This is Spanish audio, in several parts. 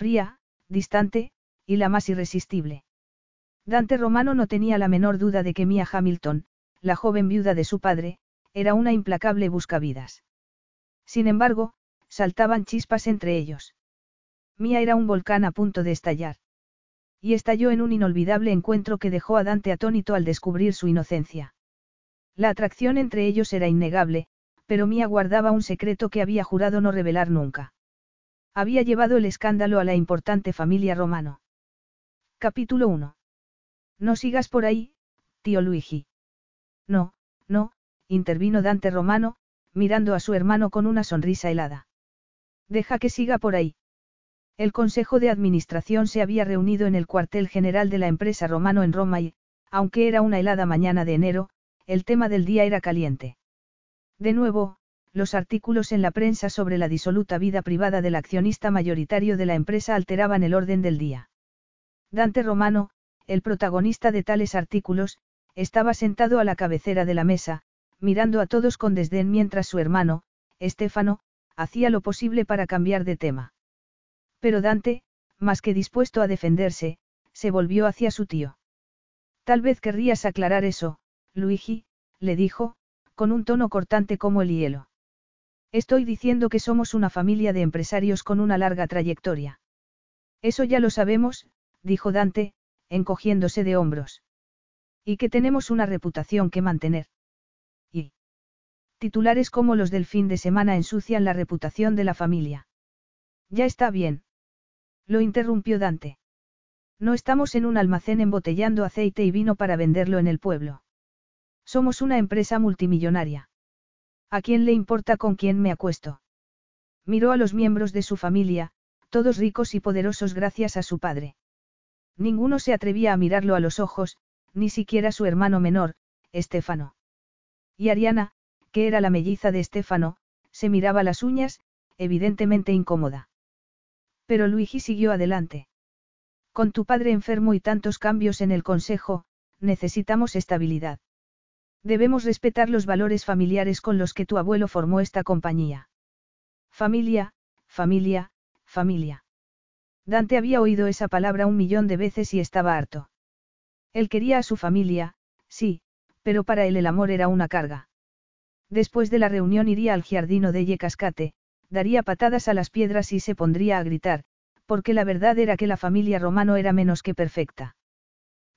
Fría, distante, y la más irresistible. Dante Romano no tenía la menor duda de que Mia Hamilton, la joven viuda de su padre, era una implacable buscavidas. Sin embargo, saltaban chispas entre ellos. Mia era un volcán a punto de estallar. Y estalló en un inolvidable encuentro que dejó a Dante atónito al descubrir su inocencia. La atracción entre ellos era innegable, pero Mia guardaba un secreto que había jurado no revelar nunca. Había llevado el escándalo a la importante familia romano. Capítulo 1. No sigas por ahí, tío Luigi. No, no, intervino Dante Romano, mirando a su hermano con una sonrisa helada. Deja que siga por ahí. El Consejo de Administración se había reunido en el cuartel general de la empresa Romano en Roma y, aunque era una helada mañana de enero, el tema del día era caliente. De nuevo, los artículos en la prensa sobre la disoluta vida privada del accionista mayoritario de la empresa alteraban el orden del día. Dante Romano, el protagonista de tales artículos, estaba sentado a la cabecera de la mesa, mirando a todos con desdén mientras su hermano, Estefano, hacía lo posible para cambiar de tema. Pero Dante, más que dispuesto a defenderse, se volvió hacia su tío. Tal vez querrías aclarar eso, Luigi, le dijo, con un tono cortante como el hielo. Estoy diciendo que somos una familia de empresarios con una larga trayectoria. Eso ya lo sabemos, dijo Dante, encogiéndose de hombros. Y que tenemos una reputación que mantener. Y. Titulares como los del fin de semana ensucian la reputación de la familia. Ya está bien. Lo interrumpió Dante. No estamos en un almacén embotellando aceite y vino para venderlo en el pueblo. Somos una empresa multimillonaria. ¿A quién le importa con quién me acuesto? Miró a los miembros de su familia, todos ricos y poderosos gracias a su padre. Ninguno se atrevía a mirarlo a los ojos, ni siquiera su hermano menor, Estefano. Y Ariana, que era la melliza de Estefano, se miraba las uñas, evidentemente incómoda. Pero Luigi siguió adelante. Con tu padre enfermo y tantos cambios en el consejo, necesitamos estabilidad. Debemos respetar los valores familiares con los que tu abuelo formó esta compañía. Familia, familia, familia. Dante había oído esa palabra un millón de veces y estaba harto. Él quería a su familia, sí, pero para él el amor era una carga. Después de la reunión iría al giardino de Yecascate, daría patadas a las piedras y se pondría a gritar, porque la verdad era que la familia romano era menos que perfecta.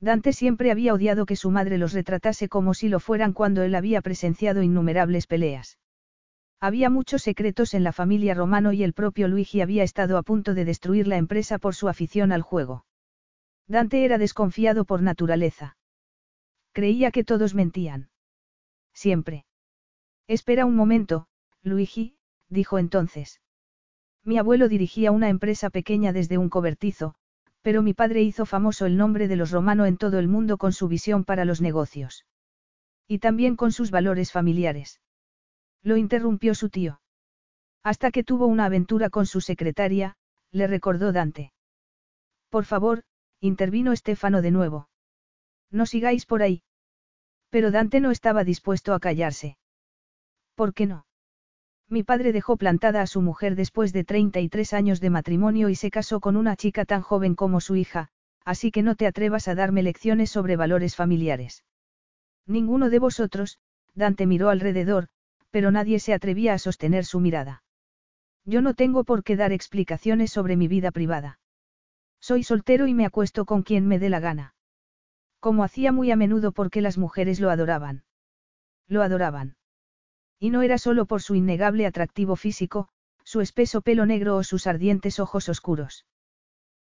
Dante siempre había odiado que su madre los retratase como si lo fueran cuando él había presenciado innumerables peleas. Había muchos secretos en la familia romano y el propio Luigi había estado a punto de destruir la empresa por su afición al juego. Dante era desconfiado por naturaleza. Creía que todos mentían. Siempre. Espera un momento, Luigi, dijo entonces. Mi abuelo dirigía una empresa pequeña desde un cobertizo, pero mi padre hizo famoso el nombre de los romanos en todo el mundo con su visión para los negocios. Y también con sus valores familiares. Lo interrumpió su tío. Hasta que tuvo una aventura con su secretaria, le recordó Dante. Por favor, intervino Estefano de nuevo. No sigáis por ahí. Pero Dante no estaba dispuesto a callarse. ¿Por qué no? Mi padre dejó plantada a su mujer después de 33 años de matrimonio y se casó con una chica tan joven como su hija, así que no te atrevas a darme lecciones sobre valores familiares. Ninguno de vosotros, Dante miró alrededor, pero nadie se atrevía a sostener su mirada. Yo no tengo por qué dar explicaciones sobre mi vida privada. Soy soltero y me acuesto con quien me dé la gana. Como hacía muy a menudo porque las mujeres lo adoraban. Lo adoraban. Y no era solo por su innegable atractivo físico, su espeso pelo negro o sus ardientes ojos oscuros.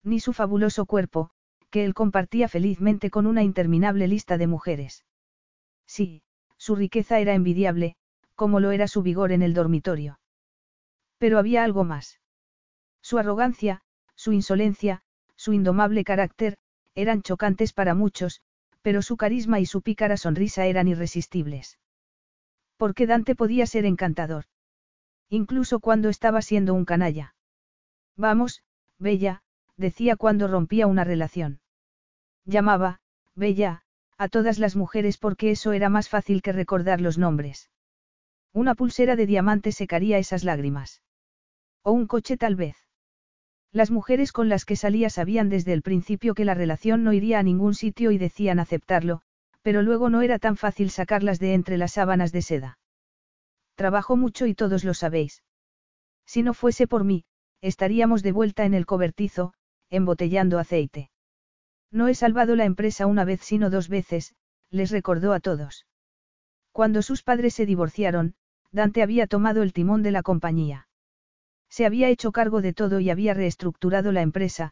Ni su fabuloso cuerpo, que él compartía felizmente con una interminable lista de mujeres. Sí, su riqueza era envidiable, como lo era su vigor en el dormitorio. Pero había algo más. Su arrogancia, Su insolencia, su indomable carácter, eran chocantes para muchos, pero su carisma y su pícara sonrisa eran irresistibles. Porque Dante podía ser encantador. Incluso cuando estaba siendo un canalla. Vamos, Bella, decía cuando rompía una relación. Llamaba, Bella, a todas las mujeres porque eso era más fácil que recordar los nombres. Una pulsera de diamante secaría esas lágrimas. O un coche tal vez. Las mujeres con las que salía sabían desde el principio que la relación no iría a ningún sitio y decían aceptarlo, pero luego no era tan fácil sacarlas de entre las sábanas de seda. Trabajo mucho y todos lo sabéis. Si no fuese por mí, estaríamos de vuelta en el cobertizo, embotellando aceite. No he salvado la empresa una vez sino dos veces, les recordó a todos. Cuando sus padres se divorciaron, Dante había tomado el timón de la compañía. Se había hecho cargo de todo y había reestructurado la empresa.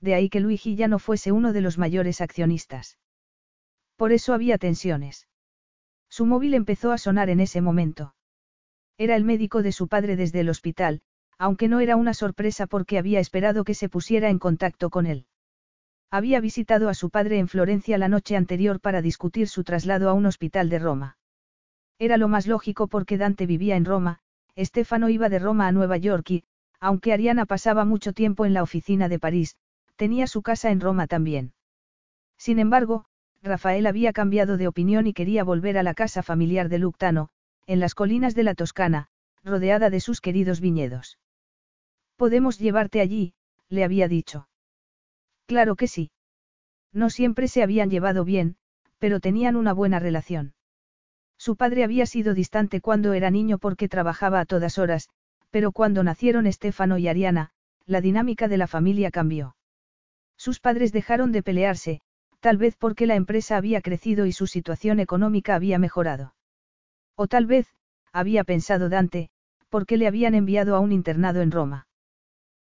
De ahí que Luigi ya no fuese uno de los mayores accionistas. Por eso había tensiones. Su móvil empezó a sonar en ese momento. Era el médico de su padre desde el hospital, aunque no era una sorpresa porque había esperado que se pusiera en contacto con él. Había visitado a su padre en Florencia la noche anterior para discutir su traslado a un hospital de Roma. Era lo más lógico porque Dante vivía en Roma, Estefano iba de Roma a Nueva York y, aunque Ariana pasaba mucho tiempo en la oficina de París, tenía su casa en Roma también. Sin embargo, Rafael había cambiado de opinión y quería volver a la casa familiar de Luctano, en las colinas de la Toscana, rodeada de sus queridos viñedos. Podemos llevarte allí, le había dicho. Claro que sí. No siempre se habían llevado bien, pero tenían una buena relación. Su padre había sido distante cuando era niño porque trabajaba a todas horas, pero cuando nacieron Estefano y Ariana, la dinámica de la familia cambió. Sus padres dejaron de pelearse, tal vez porque la empresa había crecido y su situación económica había mejorado. O tal vez, había pensado Dante, porque le habían enviado a un internado en Roma.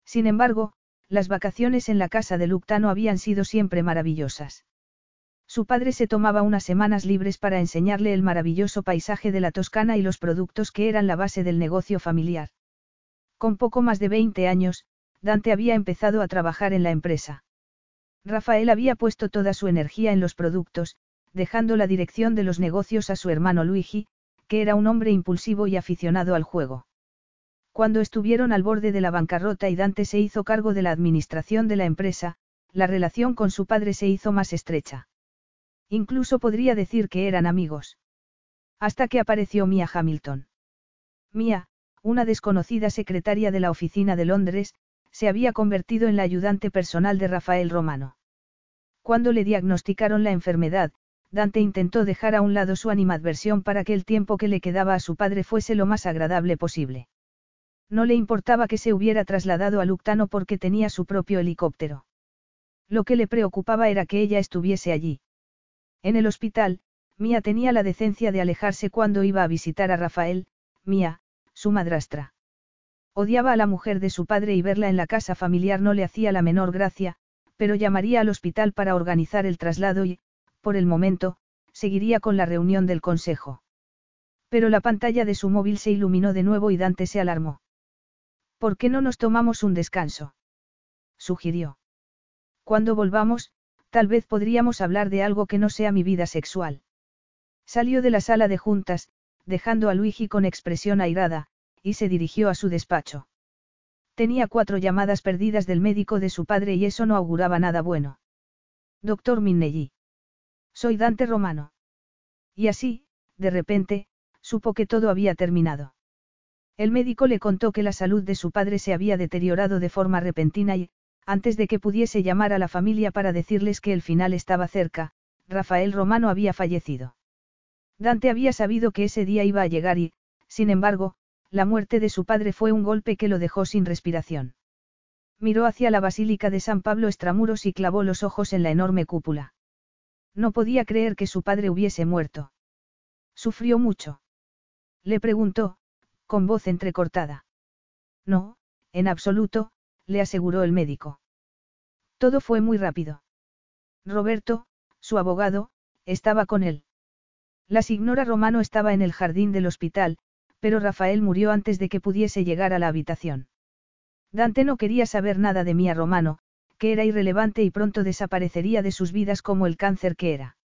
Sin embargo, las vacaciones en la casa de Luctano habían sido siempre maravillosas. Su padre se tomaba unas semanas libres para enseñarle el maravilloso paisaje de la Toscana y los productos que eran la base del negocio familiar. Con poco más de 20 años, Dante había empezado a trabajar en la empresa. Rafael había puesto toda su energía en los productos, dejando la dirección de los negocios a su hermano Luigi, que era un hombre impulsivo y aficionado al juego. Cuando estuvieron al borde de la bancarrota y Dante se hizo cargo de la administración de la empresa, la relación con su padre se hizo más estrecha. Incluso podría decir que eran amigos. Hasta que apareció Mia Hamilton. Mia, una desconocida secretaria de la oficina de Londres, se había convertido en la ayudante personal de Rafael Romano. Cuando le diagnosticaron la enfermedad, Dante intentó dejar a un lado su animadversión para que el tiempo que le quedaba a su padre fuese lo más agradable posible. No le importaba que se hubiera trasladado a Luctano porque tenía su propio helicóptero. Lo que le preocupaba era que ella estuviese allí. En el hospital, Mía tenía la decencia de alejarse cuando iba a visitar a Rafael, Mía, su madrastra. Odiaba a la mujer de su padre y verla en la casa familiar no le hacía la menor gracia, pero llamaría al hospital para organizar el traslado y, por el momento, seguiría con la reunión del consejo. Pero la pantalla de su móvil se iluminó de nuevo y Dante se alarmó. ¿Por qué no nos tomamos un descanso? sugirió. Cuando volvamos, tal vez podríamos hablar de algo que no sea mi vida sexual. Salió de la sala de juntas, dejando a Luigi con expresión airada, y se dirigió a su despacho. Tenía cuatro llamadas perdidas del médico de su padre y eso no auguraba nada bueno. Doctor Minnelli. Soy Dante Romano. Y así, de repente, supo que todo había terminado. El médico le contó que la salud de su padre se había deteriorado de forma repentina y, antes de que pudiese llamar a la familia para decirles que el final estaba cerca, Rafael Romano había fallecido. Dante había sabido que ese día iba a llegar y, sin embargo, la muerte de su padre fue un golpe que lo dejó sin respiración. Miró hacia la Basílica de San Pablo Extramuros y clavó los ojos en la enorme cúpula. No podía creer que su padre hubiese muerto. ¿Sufrió mucho? Le preguntó, con voz entrecortada. No, en absoluto, le aseguró el médico. Todo fue muy rápido. Roberto, su abogado, estaba con él. La signora Romano estaba en el jardín del hospital, pero Rafael murió antes de que pudiese llegar a la habitación. Dante no quería saber nada de Mía Romano, que era irrelevante y pronto desaparecería de sus vidas como el cáncer que era.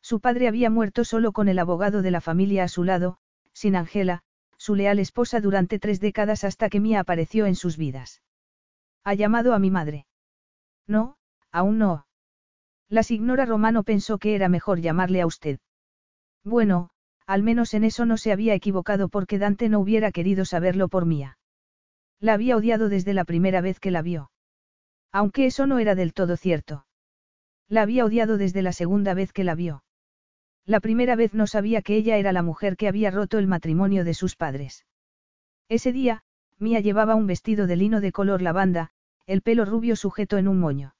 Su padre había muerto solo con el abogado de la familia a su lado, sin Angela, su leal esposa durante tres décadas hasta que Mía apareció en sus vidas. ¿Ha llamado a mi madre? No, aún no. La signora Romano pensó que era mejor llamarle a usted. Bueno, al menos en eso no se había equivocado porque Dante no hubiera querido saberlo por Mía. La había odiado desde la primera vez que la vio. Aunque eso no era del todo cierto. La había odiado desde la segunda vez que la vio. La primera vez no sabía que ella era la mujer que había roto el matrimonio de sus padres. Ese día, Mía llevaba un vestido de lino de color lavanda, el pelo rubio sujeto en un moño.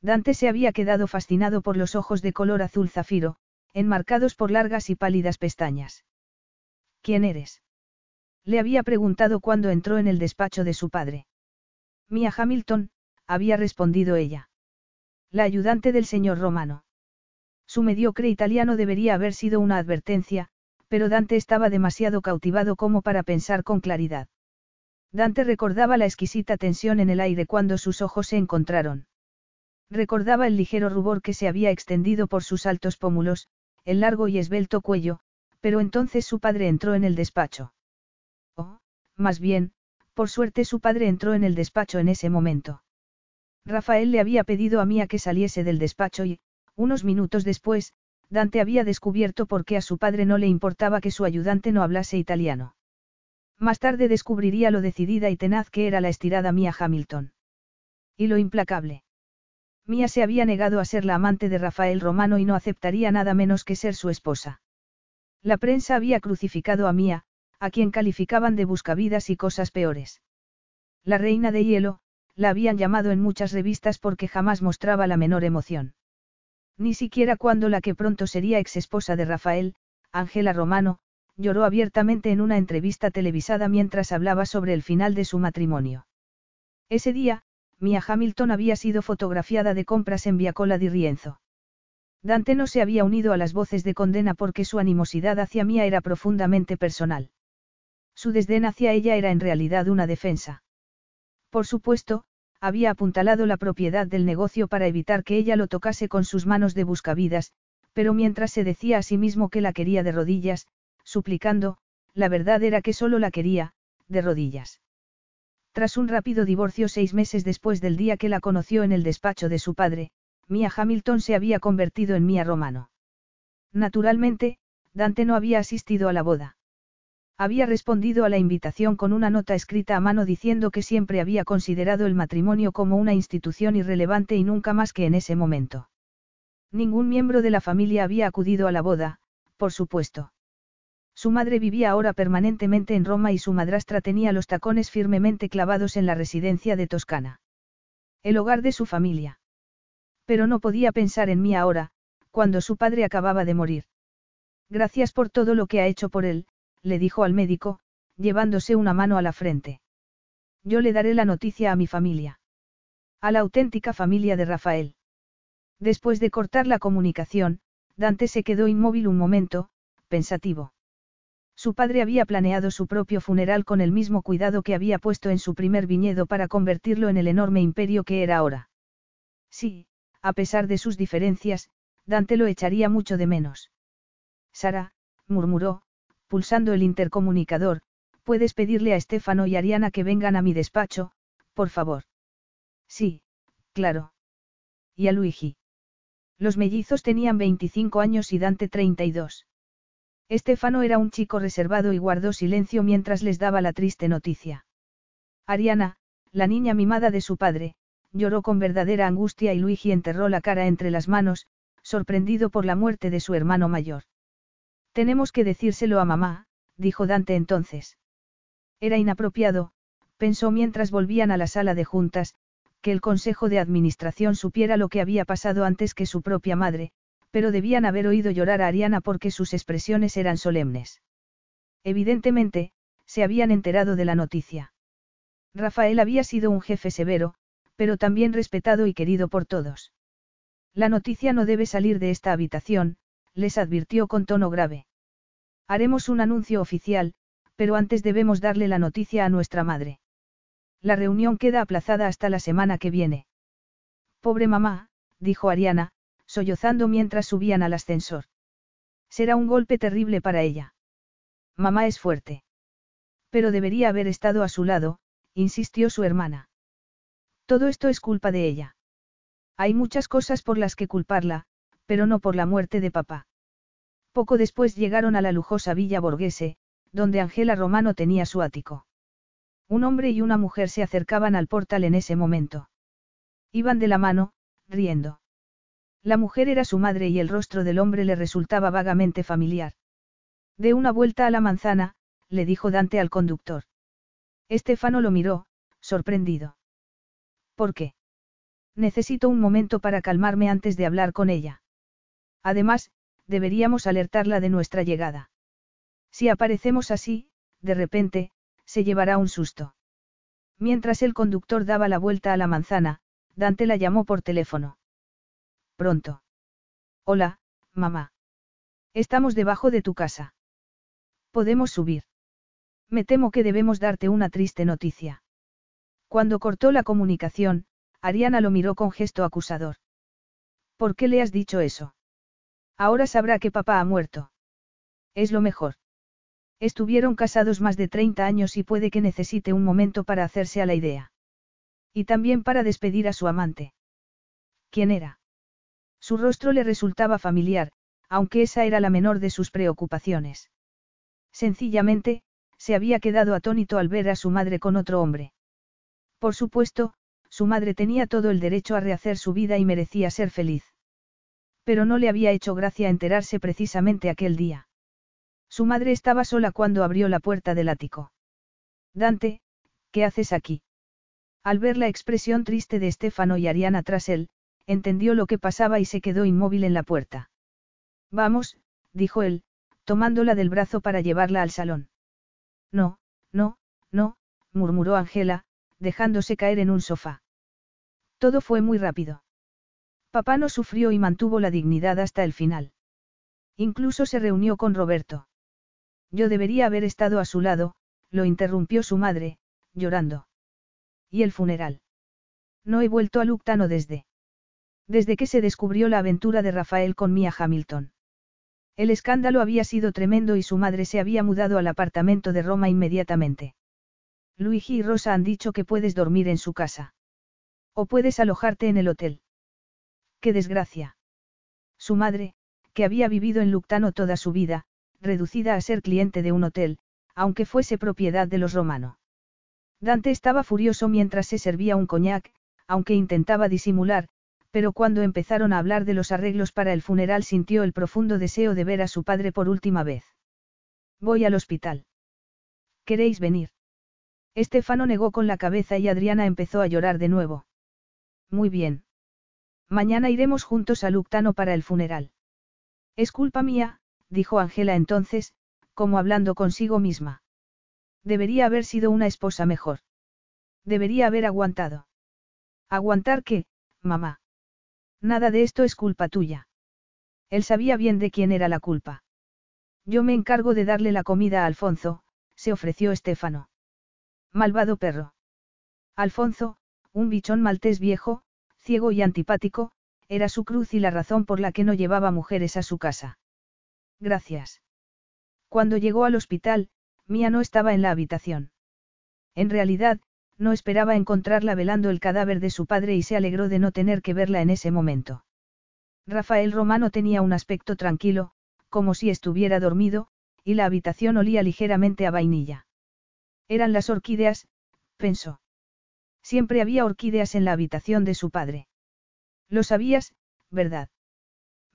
Dante se había quedado fascinado por los ojos de color azul zafiro, enmarcados por largas y pálidas pestañas. ¿Quién eres? Le había preguntado cuando entró en el despacho de su padre. Mia Hamilton, había respondido ella. La ayudante del señor Romano. Su mediocre italiano debería haber sido una advertencia, pero Dante estaba demasiado cautivado como para pensar con claridad. Dante recordaba la exquisita tensión en el aire cuando sus ojos se encontraron. Recordaba el ligero rubor que se había extendido por sus altos pómulos, el largo y esbelto cuello, pero entonces su padre entró en el despacho. Oh, más bien, por suerte su padre entró en el despacho en ese momento. Rafael le había pedido a Mía que saliese del despacho y, unos minutos después, Dante había descubierto por qué a su padre no le importaba que su ayudante no hablase italiano. Más tarde descubriría lo decidida y tenaz que era la estirada Mía Hamilton. Y lo implacable. Mía se había negado a ser la amante de Rafael Romano y no aceptaría nada menos que ser su esposa. La prensa había crucificado a Mía, a quien calificaban de buscavidas y cosas peores. La reina de hielo, la habían llamado en muchas revistas porque jamás mostraba la menor emoción. Ni siquiera cuando la que pronto sería ex esposa de Rafael, Ángela Romano, lloró abiertamente en una entrevista televisada mientras hablaba sobre el final de su matrimonio. Ese día, Mia Hamilton había sido fotografiada de compras en Viacola di Rienzo. Dante no se había unido a las voces de condena porque su animosidad hacia Mia era profundamente personal. Su desdén hacia ella era en realidad una defensa. Por supuesto, había apuntalado la propiedad del negocio para evitar que ella lo tocase con sus manos de buscavidas, pero mientras se decía a sí mismo que la quería de rodillas, suplicando, la verdad era que solo la quería, de rodillas. Tras un rápido divorcio seis meses después del día que la conoció en el despacho de su padre, Mia Hamilton se había convertido en Mia Romano. Naturalmente, Dante no había asistido a la boda. Había respondido a la invitación con una nota escrita a mano diciendo que siempre había considerado el matrimonio como una institución irrelevante y nunca más que en ese momento. Ningún miembro de la familia había acudido a la boda, por supuesto. Su madre vivía ahora permanentemente en Roma y su madrastra tenía los tacones firmemente clavados en la residencia de Toscana. El hogar de su familia. Pero no podía pensar en mí ahora, cuando su padre acababa de morir. Gracias por todo lo que ha hecho por él, le dijo al médico, llevándose una mano a la frente. Yo le daré la noticia a mi familia. A la auténtica familia de Rafael. Después de cortar la comunicación, Dante se quedó inmóvil un momento, pensativo. Su padre había planeado su propio funeral con el mismo cuidado que había puesto en su primer viñedo para convertirlo en el enorme imperio que era ahora. Sí, a pesar de sus diferencias, Dante lo echaría mucho de menos. Sara, murmuró, pulsando el intercomunicador, puedes pedirle a Estefano y Ariana que vengan a mi despacho, por favor. Sí, claro. Y a Luigi. Los mellizos tenían 25 años y Dante 32. Estefano era un chico reservado y guardó silencio mientras les daba la triste noticia. Ariana, la niña mimada de su padre, lloró con verdadera angustia y Luigi enterró la cara entre las manos, sorprendido por la muerte de su hermano mayor. Tenemos que decírselo a mamá, dijo Dante entonces. Era inapropiado, pensó mientras volvían a la sala de juntas, que el Consejo de Administración supiera lo que había pasado antes que su propia madre, pero debían haber oído llorar a Ariana porque sus expresiones eran solemnes. Evidentemente, se habían enterado de la noticia. Rafael había sido un jefe severo, pero también respetado y querido por todos. La noticia no debe salir de esta habitación, les advirtió con tono grave. Haremos un anuncio oficial, pero antes debemos darle la noticia a nuestra madre. La reunión queda aplazada hasta la semana que viene. Pobre mamá, dijo Ariana, sollozando mientras subían al ascensor. Será un golpe terrible para ella. Mamá es fuerte. Pero debería haber estado a su lado, insistió su hermana. Todo esto es culpa de ella. Hay muchas cosas por las que culparla, pero no por la muerte de papá. Poco después llegaron a la lujosa villa Borghese, donde Angela Romano tenía su ático. Un hombre y una mujer se acercaban al portal en ese momento. Iban de la mano, riendo. La mujer era su madre y el rostro del hombre le resultaba vagamente familiar. De una vuelta a la manzana, le dijo Dante al conductor. Estefano lo miró, sorprendido. ¿Por qué? Necesito un momento para calmarme antes de hablar con ella. Además, deberíamos alertarla de nuestra llegada. Si aparecemos así, de repente, se llevará un susto. Mientras el conductor daba la vuelta a la manzana, Dante la llamó por teléfono. Pronto. Hola, mamá. Estamos debajo de tu casa. Podemos subir. Me temo que debemos darte una triste noticia. Cuando cortó la comunicación, Ariana lo miró con gesto acusador. ¿Por qué le has dicho eso? Ahora sabrá que papá ha muerto. Es lo mejor. Estuvieron casados más de 30 años y puede que necesite un momento para hacerse a la idea. Y también para despedir a su amante. ¿Quién era? Su rostro le resultaba familiar, aunque esa era la menor de sus preocupaciones. Sencillamente, se había quedado atónito al ver a su madre con otro hombre. Por supuesto, su madre tenía todo el derecho a rehacer su vida y merecía ser feliz. Pero no le había hecho gracia enterarse precisamente aquel día. Su madre estaba sola cuando abrió la puerta del ático. Dante, ¿qué haces aquí? Al ver la expresión triste de Estefano y Ariana tras él, entendió lo que pasaba y se quedó inmóvil en la puerta. Vamos, dijo él, tomándola del brazo para llevarla al salón. No, no, no, murmuró Angela, dejándose caer en un sofá. Todo fue muy rápido. Papá no sufrió y mantuvo la dignidad hasta el final. Incluso se reunió con Roberto. Yo debería haber estado a su lado, lo interrumpió su madre, llorando. ¿Y el funeral? No he vuelto a Luctano desde. Desde que se descubrió la aventura de Rafael con Mia Hamilton. El escándalo había sido tremendo y su madre se había mudado al apartamento de Roma inmediatamente. Luigi y Rosa han dicho que puedes dormir en su casa. O puedes alojarte en el hotel. ¡Qué desgracia! Su madre, que había vivido en Luctano toda su vida, reducida a ser cliente de un hotel, aunque fuese propiedad de los romanos. Dante estaba furioso mientras se servía un coñac, aunque intentaba disimular, pero cuando empezaron a hablar de los arreglos para el funeral sintió el profundo deseo de ver a su padre por última vez. Voy al hospital. ¿Queréis venir? Estefano negó con la cabeza y Adriana empezó a llorar de nuevo. Muy bien. Mañana iremos juntos a Luctano para el funeral. Es culpa mía, dijo Ángela entonces, como hablando consigo misma. Debería haber sido una esposa mejor. Debería haber aguantado. ¿Aguantar qué, mamá? Nada de esto es culpa tuya. Él sabía bien de quién era la culpa. Yo me encargo de darle la comida a Alfonso, se ofreció Estefano. Malvado perro. Alfonso, un bichón maltés viejo, ciego y antipático, era su cruz y la razón por la que no llevaba mujeres a su casa. Gracias. Cuando llegó al hospital, Mía no estaba en la habitación. En realidad, no esperaba encontrarla velando el cadáver de su padre y se alegró de no tener que verla en ese momento. Rafael Romano tenía un aspecto tranquilo, como si estuviera dormido, y la habitación olía ligeramente a vainilla. Eran las orquídeas, pensó. Siempre había orquídeas en la habitación de su padre. Lo sabías, ¿verdad?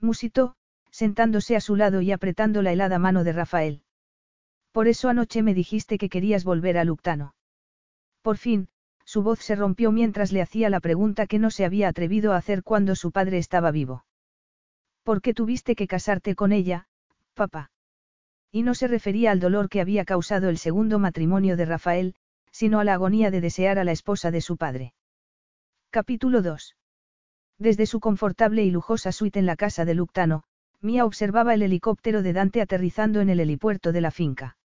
Musitó, sentándose a su lado y apretando la helada mano de Rafael. Por eso anoche me dijiste que querías volver a Luctano. Por fin, su voz se rompió mientras le hacía la pregunta que no se había atrevido a hacer cuando su padre estaba vivo. ¿Por qué tuviste que casarte con ella, papá? Y no se refería al dolor que había causado el segundo matrimonio de Rafael, sino a la agonía de desear a la esposa de su padre. Capítulo 2. Desde su confortable y lujosa suite en la casa de Luctano, Mía observaba el helicóptero de Dante aterrizando en el helipuerto de la finca.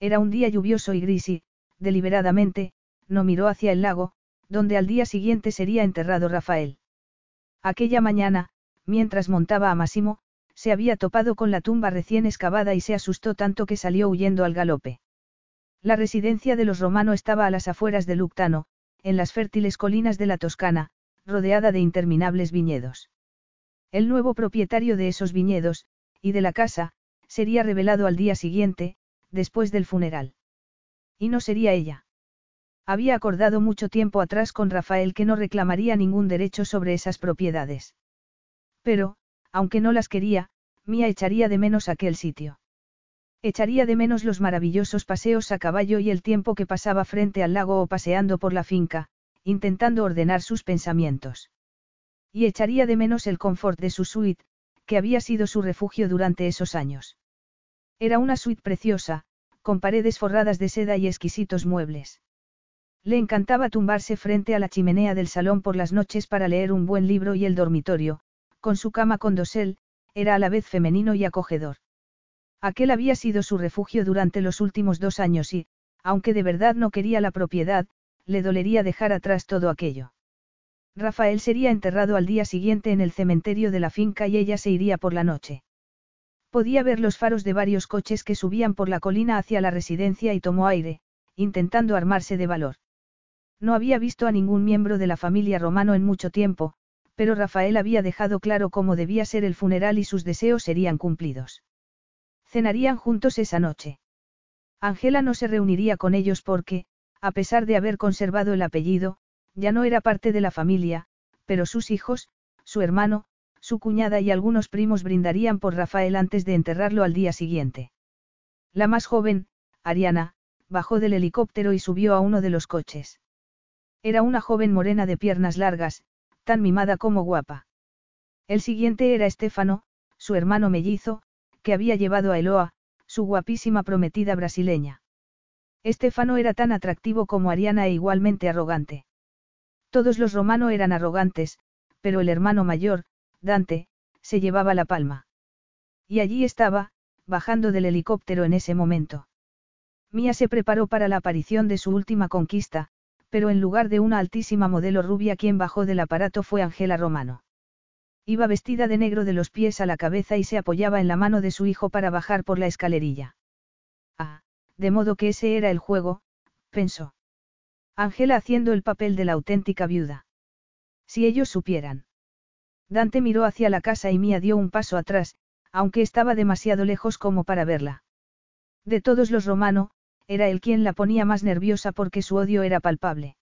Era un día lluvioso y gris y, deliberadamente, no miró hacia el lago, donde al día siguiente sería enterrado Rafael. Aquella mañana, mientras montaba a Massimo, se había topado con la tumba recién excavada y se asustó tanto que salió huyendo al galope. La residencia de los romanos estaba a las afueras de Luctano, en las fértiles colinas de la Toscana, rodeada de interminables viñedos. El nuevo propietario de esos viñedos, y de la casa, sería revelado al día siguiente, después del funeral. Y no sería ella. Había acordado mucho tiempo atrás con Rafael que no reclamaría ningún derecho sobre esas propiedades. Pero, aunque no las quería, Mía echaría de menos aquel sitio. Echaría de menos los maravillosos paseos a caballo y el tiempo que pasaba frente al lago o paseando por la finca, intentando ordenar sus pensamientos. Y echaría de menos el confort de su suite, que había sido su refugio durante esos años. Era una suite preciosa, con paredes forradas de seda y exquisitos muebles. Le encantaba tumbarse frente a la chimenea del salón por las noches para leer un buen libro y el dormitorio, con su cama con dosel, era a la vez femenino y acogedor. Aquel había sido su refugio durante los últimos dos años y, aunque de verdad no quería la propiedad, le dolería dejar atrás todo aquello. Rafael sería enterrado al día siguiente en el cementerio de la finca y ella se iría por la noche. Podía ver los faros de varios coches que subían por la colina hacia la residencia y tomó aire, intentando armarse de valor. No había visto a ningún miembro de la familia romano en mucho tiempo, pero Rafael había dejado claro cómo debía ser el funeral y sus deseos serían cumplidos. Cenarían juntos esa noche. Ángela no se reuniría con ellos porque, a pesar de haber conservado el apellido, ya no era parte de la familia, pero sus hijos, su hermano, su cuñada y algunos primos brindarían por Rafael antes de enterrarlo al día siguiente. La más joven, Ariana, bajó del helicóptero y subió a uno de los coches. Era una joven morena de piernas largas, tan mimada como guapa. El siguiente era Estefano, su hermano mellizo, que había llevado a Eloa, su guapísima prometida brasileña. Estefano era tan atractivo como Ariana e igualmente arrogante. Todos los romanos eran arrogantes, pero el hermano mayor, Dante, se llevaba la palma. Y allí estaba, bajando del helicóptero en ese momento. Mía se preparó para la aparición de su última conquista, pero en lugar de una altísima modelo rubia quien bajó del aparato fue Angela Romano. Iba vestida de negro de los pies a la cabeza y se apoyaba en la mano de su hijo para bajar por la escalerilla. Ah, de modo que ese era el juego, pensó. Angela haciendo el papel de la auténtica viuda. Si ellos supieran. Dante miró hacia la casa y Mía dio un paso atrás, aunque estaba demasiado lejos como para verla. De todos los romanos, era él quien la ponía más nerviosa porque su odio era palpable.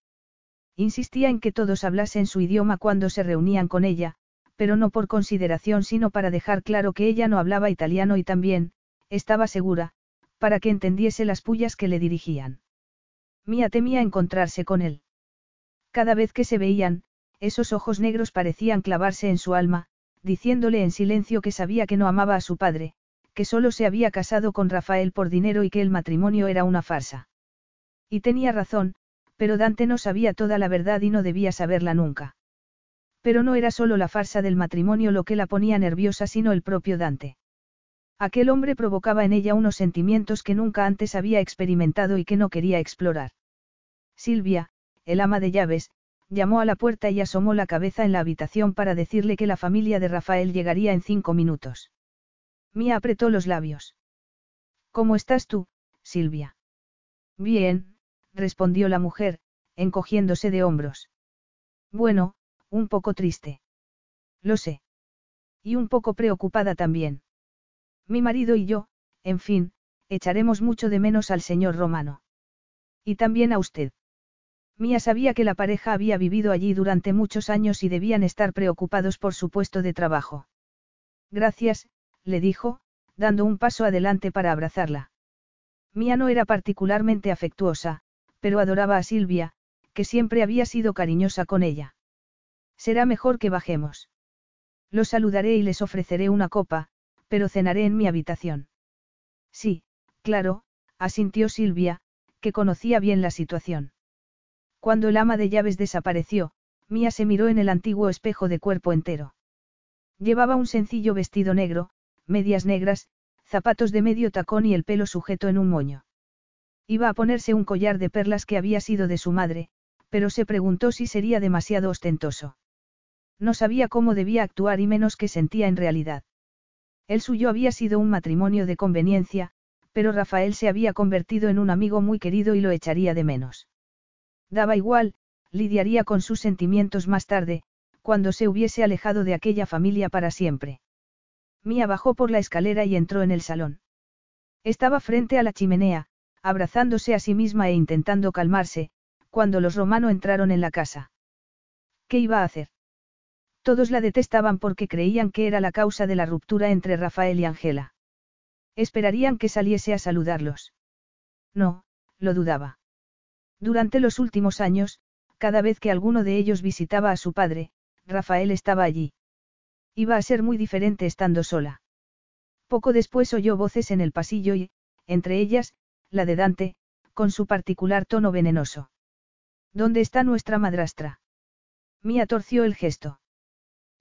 Insistía en que todos hablasen su idioma cuando se reunían con ella, pero no por consideración sino para dejar claro que ella no hablaba italiano y también, estaba segura, para que entendiese las pullas que le dirigían. Mía temía encontrarse con él. Cada vez que se veían, esos ojos negros parecían clavarse en su alma, diciéndole en silencio que sabía que no amaba a su padre, que solo se había casado con Rafael por dinero y que el matrimonio era una farsa. Y tenía razón, pero Dante no sabía toda la verdad y no debía saberla nunca. Pero no era solo la farsa del matrimonio lo que la ponía nerviosa, sino el propio Dante. Aquel hombre provocaba en ella unos sentimientos que nunca antes había experimentado y que no quería explorar. Silvia, el ama de llaves, llamó a la puerta y asomó la cabeza en la habitación para decirle que la familia de Rafael llegaría en cinco minutos. Mía apretó los labios. ¿Cómo estás tú, Silvia? Bien, respondió la mujer, encogiéndose de hombros. Bueno, un poco triste. Lo sé. Y un poco preocupada también. Mi marido y yo, en fin, echaremos mucho de menos al señor Romano. Y también a usted. Mía sabía que la pareja había vivido allí durante muchos años y debían estar preocupados por su puesto de trabajo. Gracias, le dijo, dando un paso adelante para abrazarla. Mía no era particularmente afectuosa, pero adoraba a Silvia, que siempre había sido cariñosa con ella. Será mejor que bajemos. Los saludaré y les ofreceré una copa, pero cenaré en mi habitación. Sí, claro, asintió Silvia, que conocía bien la situación. Cuando el ama de llaves desapareció, Mía se miró en el antiguo espejo de cuerpo entero. Llevaba un sencillo vestido negro, medias negras, zapatos de medio tacón y el pelo sujeto en un moño. Iba a ponerse un collar de perlas que había sido de su madre, pero se preguntó si sería demasiado ostentoso. No sabía cómo debía actuar y menos qué sentía en realidad. El suyo había sido un matrimonio de conveniencia, pero Rafael se había convertido en un amigo muy querido y lo echaría de menos. Daba igual, lidiaría con sus sentimientos más tarde, cuando se hubiese alejado de aquella familia para siempre. Mía bajó por la escalera y entró en el salón. Estaba frente a la chimenea, abrazándose a sí misma e intentando calmarse, cuando los romanos entraron en la casa. ¿Qué iba a hacer? Todos la detestaban porque creían que era la causa de la ruptura entre Rafael y Angela. Esperarían que saliese a saludarlos. No, lo dudaba. Durante los últimos años, cada vez que alguno de ellos visitaba a su padre, Rafael estaba allí. Iba a ser muy diferente estando sola. Poco después oyó voces en el pasillo y, entre ellas, la de Dante, con su particular tono venenoso. ¿Dónde está nuestra madrastra? Mía torció el gesto.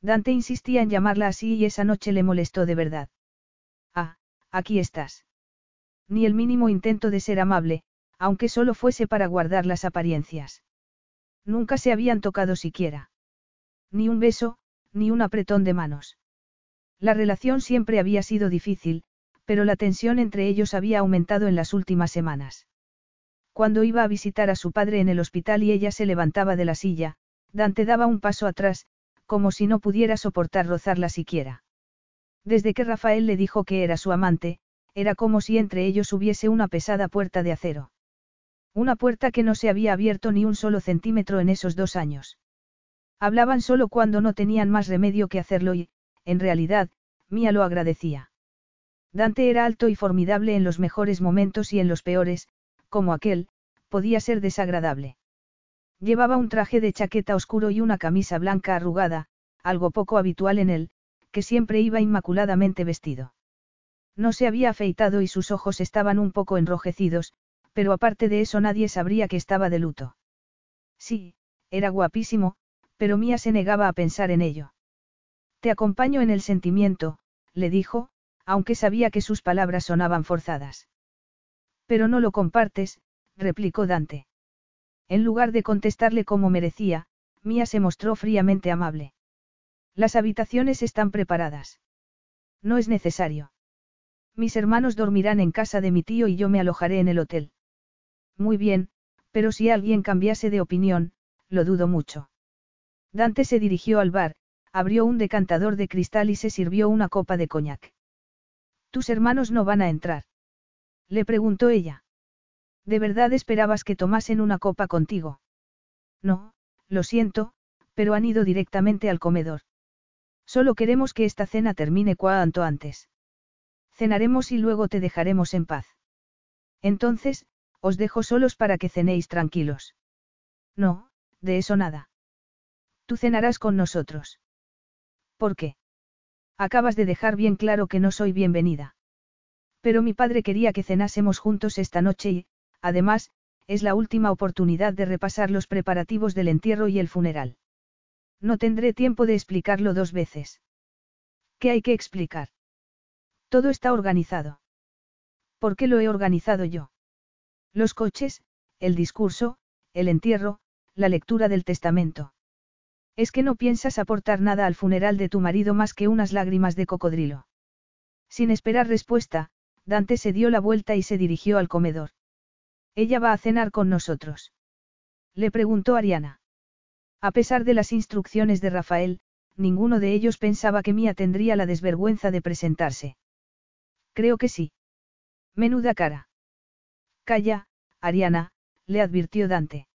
Dante insistía en llamarla así y esa noche le molestó de verdad. Ah, aquí estás. Ni el mínimo intento de ser amable, aunque solo fuese para guardar las apariencias. Nunca se habían tocado siquiera. Ni un beso, ni un apretón de manos. La relación siempre había sido difícil, pero la tensión entre ellos había aumentado en las últimas semanas. Cuando iba a visitar a su padre en el hospital y ella se levantaba de la silla, Dante daba un paso atrás, como si no pudiera soportar rozarla siquiera. Desde que Rafael le dijo que era su amante, era como si entre ellos hubiese una pesada puerta de acero. Una puerta que no se había abierto ni un solo centímetro en esos dos años. Hablaban solo cuando no tenían más remedio que hacerlo y, en realidad, Mía lo agradecía. Dante era alto y formidable en los mejores momentos y en los peores, como aquel, podía ser desagradable. Llevaba un traje de chaqueta oscuro y una camisa blanca arrugada, algo poco habitual en él, que siempre iba inmaculadamente vestido. No se había afeitado y sus ojos estaban un poco enrojecidos, pero aparte de eso nadie sabría que estaba de luto. Sí, era guapísimo, pero Mía se negaba a pensar en ello. Te acompaño en el sentimiento, le dijo, aunque sabía que sus palabras sonaban forzadas. Pero no lo compartes, replicó Dante. En lugar de contestarle como merecía, Mía se mostró fríamente amable. Las habitaciones están preparadas. No es necesario. Mis hermanos dormirán en casa de mi tío y yo me alojaré en el hotel. Muy bien, pero si alguien cambiase de opinión, lo dudo mucho. Dante se dirigió al bar, abrió un decantador de cristal y se sirvió una copa de coñac. ¿Tus hermanos no van a entrar? Le preguntó ella. ¿De verdad esperabas que tomasen una copa contigo? No, lo siento, pero han ido directamente al comedor. Solo queremos que esta cena termine cuanto antes. Cenaremos y luego te dejaremos en paz. Entonces, os dejo solos para que cenéis tranquilos. No, de eso nada. Tú cenarás con nosotros. ¿Por qué? Acabas de dejar bien claro que no soy bienvenida. Pero mi padre quería que cenásemos juntos esta noche y, además, es la última oportunidad de repasar los preparativos del entierro y el funeral. No tendré tiempo de explicarlo dos veces. ¿Qué hay que explicar? Todo está organizado. ¿Por qué lo he organizado yo? Los coches, el discurso, el entierro, la lectura del testamento. Es que no piensas aportar nada al funeral de tu marido más que unas lágrimas de cocodrilo. Sin esperar respuesta, Dante se dio la vuelta y se dirigió al comedor. Ella va a cenar con nosotros. Le preguntó Ariana. A pesar de las instrucciones de Rafael, ninguno de ellos pensaba que Mía tendría la desvergüenza de presentarse. Creo que sí. Menuda cara. Calla, Ariana, le advirtió Dante.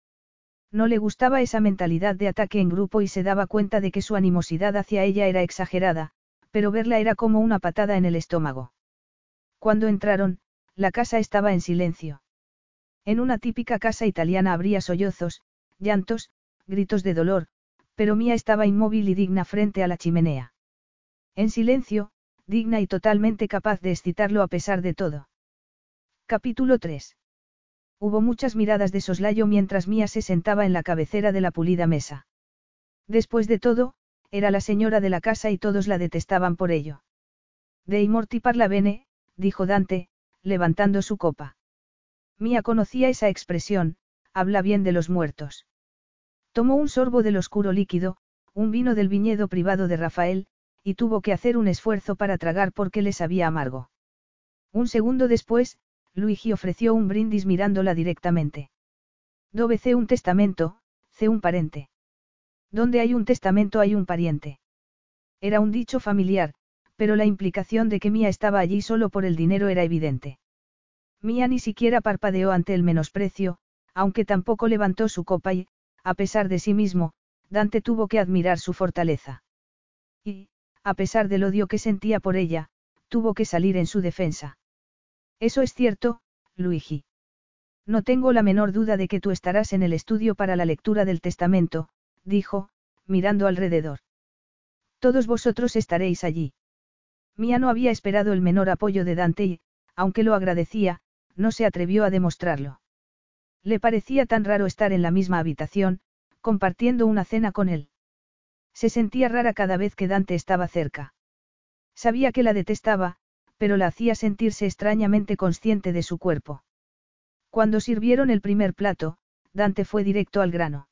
No le gustaba esa mentalidad de ataque en grupo y se daba cuenta de que su animosidad hacia ella era exagerada, pero verla era como una patada en el estómago. Cuando entraron, la casa estaba en silencio. En una típica casa italiana habría sollozos, llantos, gritos de dolor, pero Mía estaba inmóvil y digna frente a la chimenea. En silencio, digna y totalmente capaz de excitarlo a pesar de todo. Capítulo 3. Hubo muchas miradas de soslayo mientras Mía se sentaba en la cabecera de la pulida mesa. Después de todo, era la señora de la casa y todos la detestaban por ello. De morti parla bene, dijo Dante, levantando su copa. Mía conocía esa expresión, habla bien de los muertos. Tomó un sorbo del oscuro líquido, un vino del viñedo privado de Rafael, y tuvo que hacer un esfuerzo para tragar porque le sabía amargo. Un segundo después, Luigi ofreció un brindis mirándola directamente. Dove un testamento, ce un parente. Donde hay un testamento hay un pariente. Era un dicho familiar, pero la implicación de que Mía estaba allí solo por el dinero era evidente. Mía ni siquiera parpadeó ante el menosprecio, aunque tampoco levantó su copa y, a pesar de sí mismo, Dante tuvo que admirar su fortaleza. Y, a pesar del odio que sentía por ella, tuvo que salir en su defensa. Eso es cierto, Luigi. No tengo la menor duda de que tú estarás en el estudio para la lectura del testamento, dijo, mirando alrededor. Todos vosotros estaréis allí. Mía no había esperado el menor apoyo de Dante y, aunque lo agradecía, no se atrevió a demostrarlo. Le parecía tan raro estar en la misma habitación, compartiendo una cena con él. Se sentía rara cada vez que Dante estaba cerca. Sabía que la detestaba, pero la hacía sentirse extrañamente consciente de su cuerpo. Cuando sirvieron el primer plato, Dante fue directo al grano.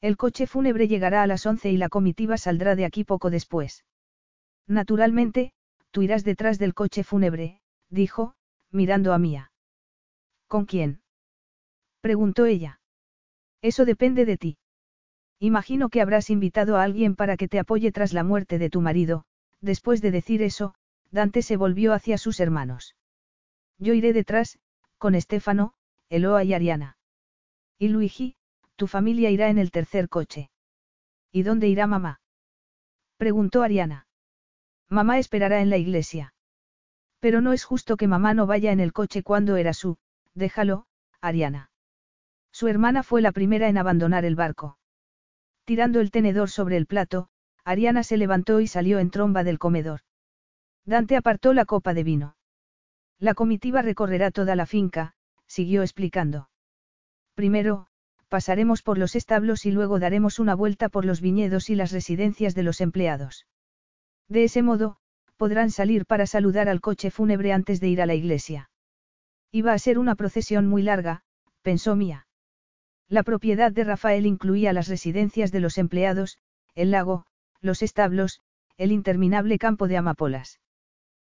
El coche fúnebre llegará a las once y la comitiva saldrá de aquí poco después. Naturalmente, tú irás detrás del coche fúnebre, dijo, mirando a Mía. ¿Con quién? preguntó ella. Eso depende de ti. Imagino que habrás invitado a alguien para que te apoye tras la muerte de tu marido, después de decir eso, Dante se volvió hacia sus hermanos. Yo iré detrás, con Estefano, Eloa y Ariana. Y Luigi, tu familia irá en el tercer coche. ¿Y dónde irá mamá? preguntó Ariana. Mamá esperará en la iglesia. Pero no es justo que mamá no vaya en el coche cuando era su, déjalo, Ariana. Su hermana fue la primera en abandonar el barco. Tirando el tenedor sobre el plato, Ariana se levantó y salió en tromba del comedor. Dante apartó la copa de vino. La comitiva recorrerá toda la finca, siguió explicando. Primero, pasaremos por los establos y luego daremos una vuelta por los viñedos y las residencias de los empleados. De ese modo, podrán salir para saludar al coche fúnebre antes de ir a la iglesia. Iba a ser una procesión muy larga, pensó Mía. La propiedad de Rafael incluía las residencias de los empleados, el lago, los establos, el interminable campo de amapolas.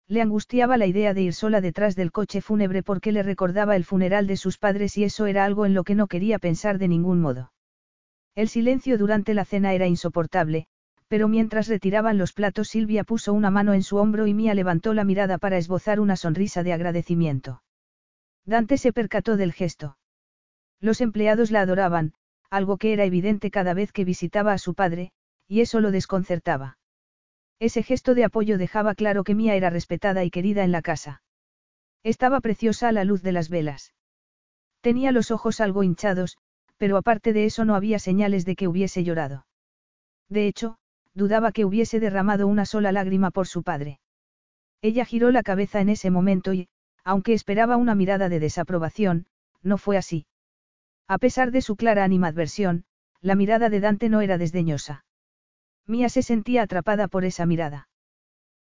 Le angustiaba la idea de ir sola detrás del coche fúnebre porque le recordaba el funeral de sus padres y eso era algo en lo que no quería pensar de ningún modo. El silencio durante la cena era insoportable, pero mientras retiraban los platos Silvia puso una mano en su hombro y Mía levantó la mirada para esbozar una sonrisa de agradecimiento. Dante se percató del gesto. Los empleados la adoraban, algo que era evidente cada vez que visitaba a su padre, y eso lo desconcertaba. Ese gesto de apoyo dejaba claro que Mía era respetada y querida en la casa. Estaba preciosa a la luz de las velas. Tenía los ojos algo hinchados, pero aparte de eso no había señales de que hubiese llorado. De hecho, dudaba que hubiese derramado una sola lágrima por su padre. Ella giró la cabeza en ese momento y, aunque esperaba una mirada de desaprobación, no fue así. A pesar de su clara animadversión, la mirada de Dante no era desdeñosa. Mía se sentía atrapada por esa mirada.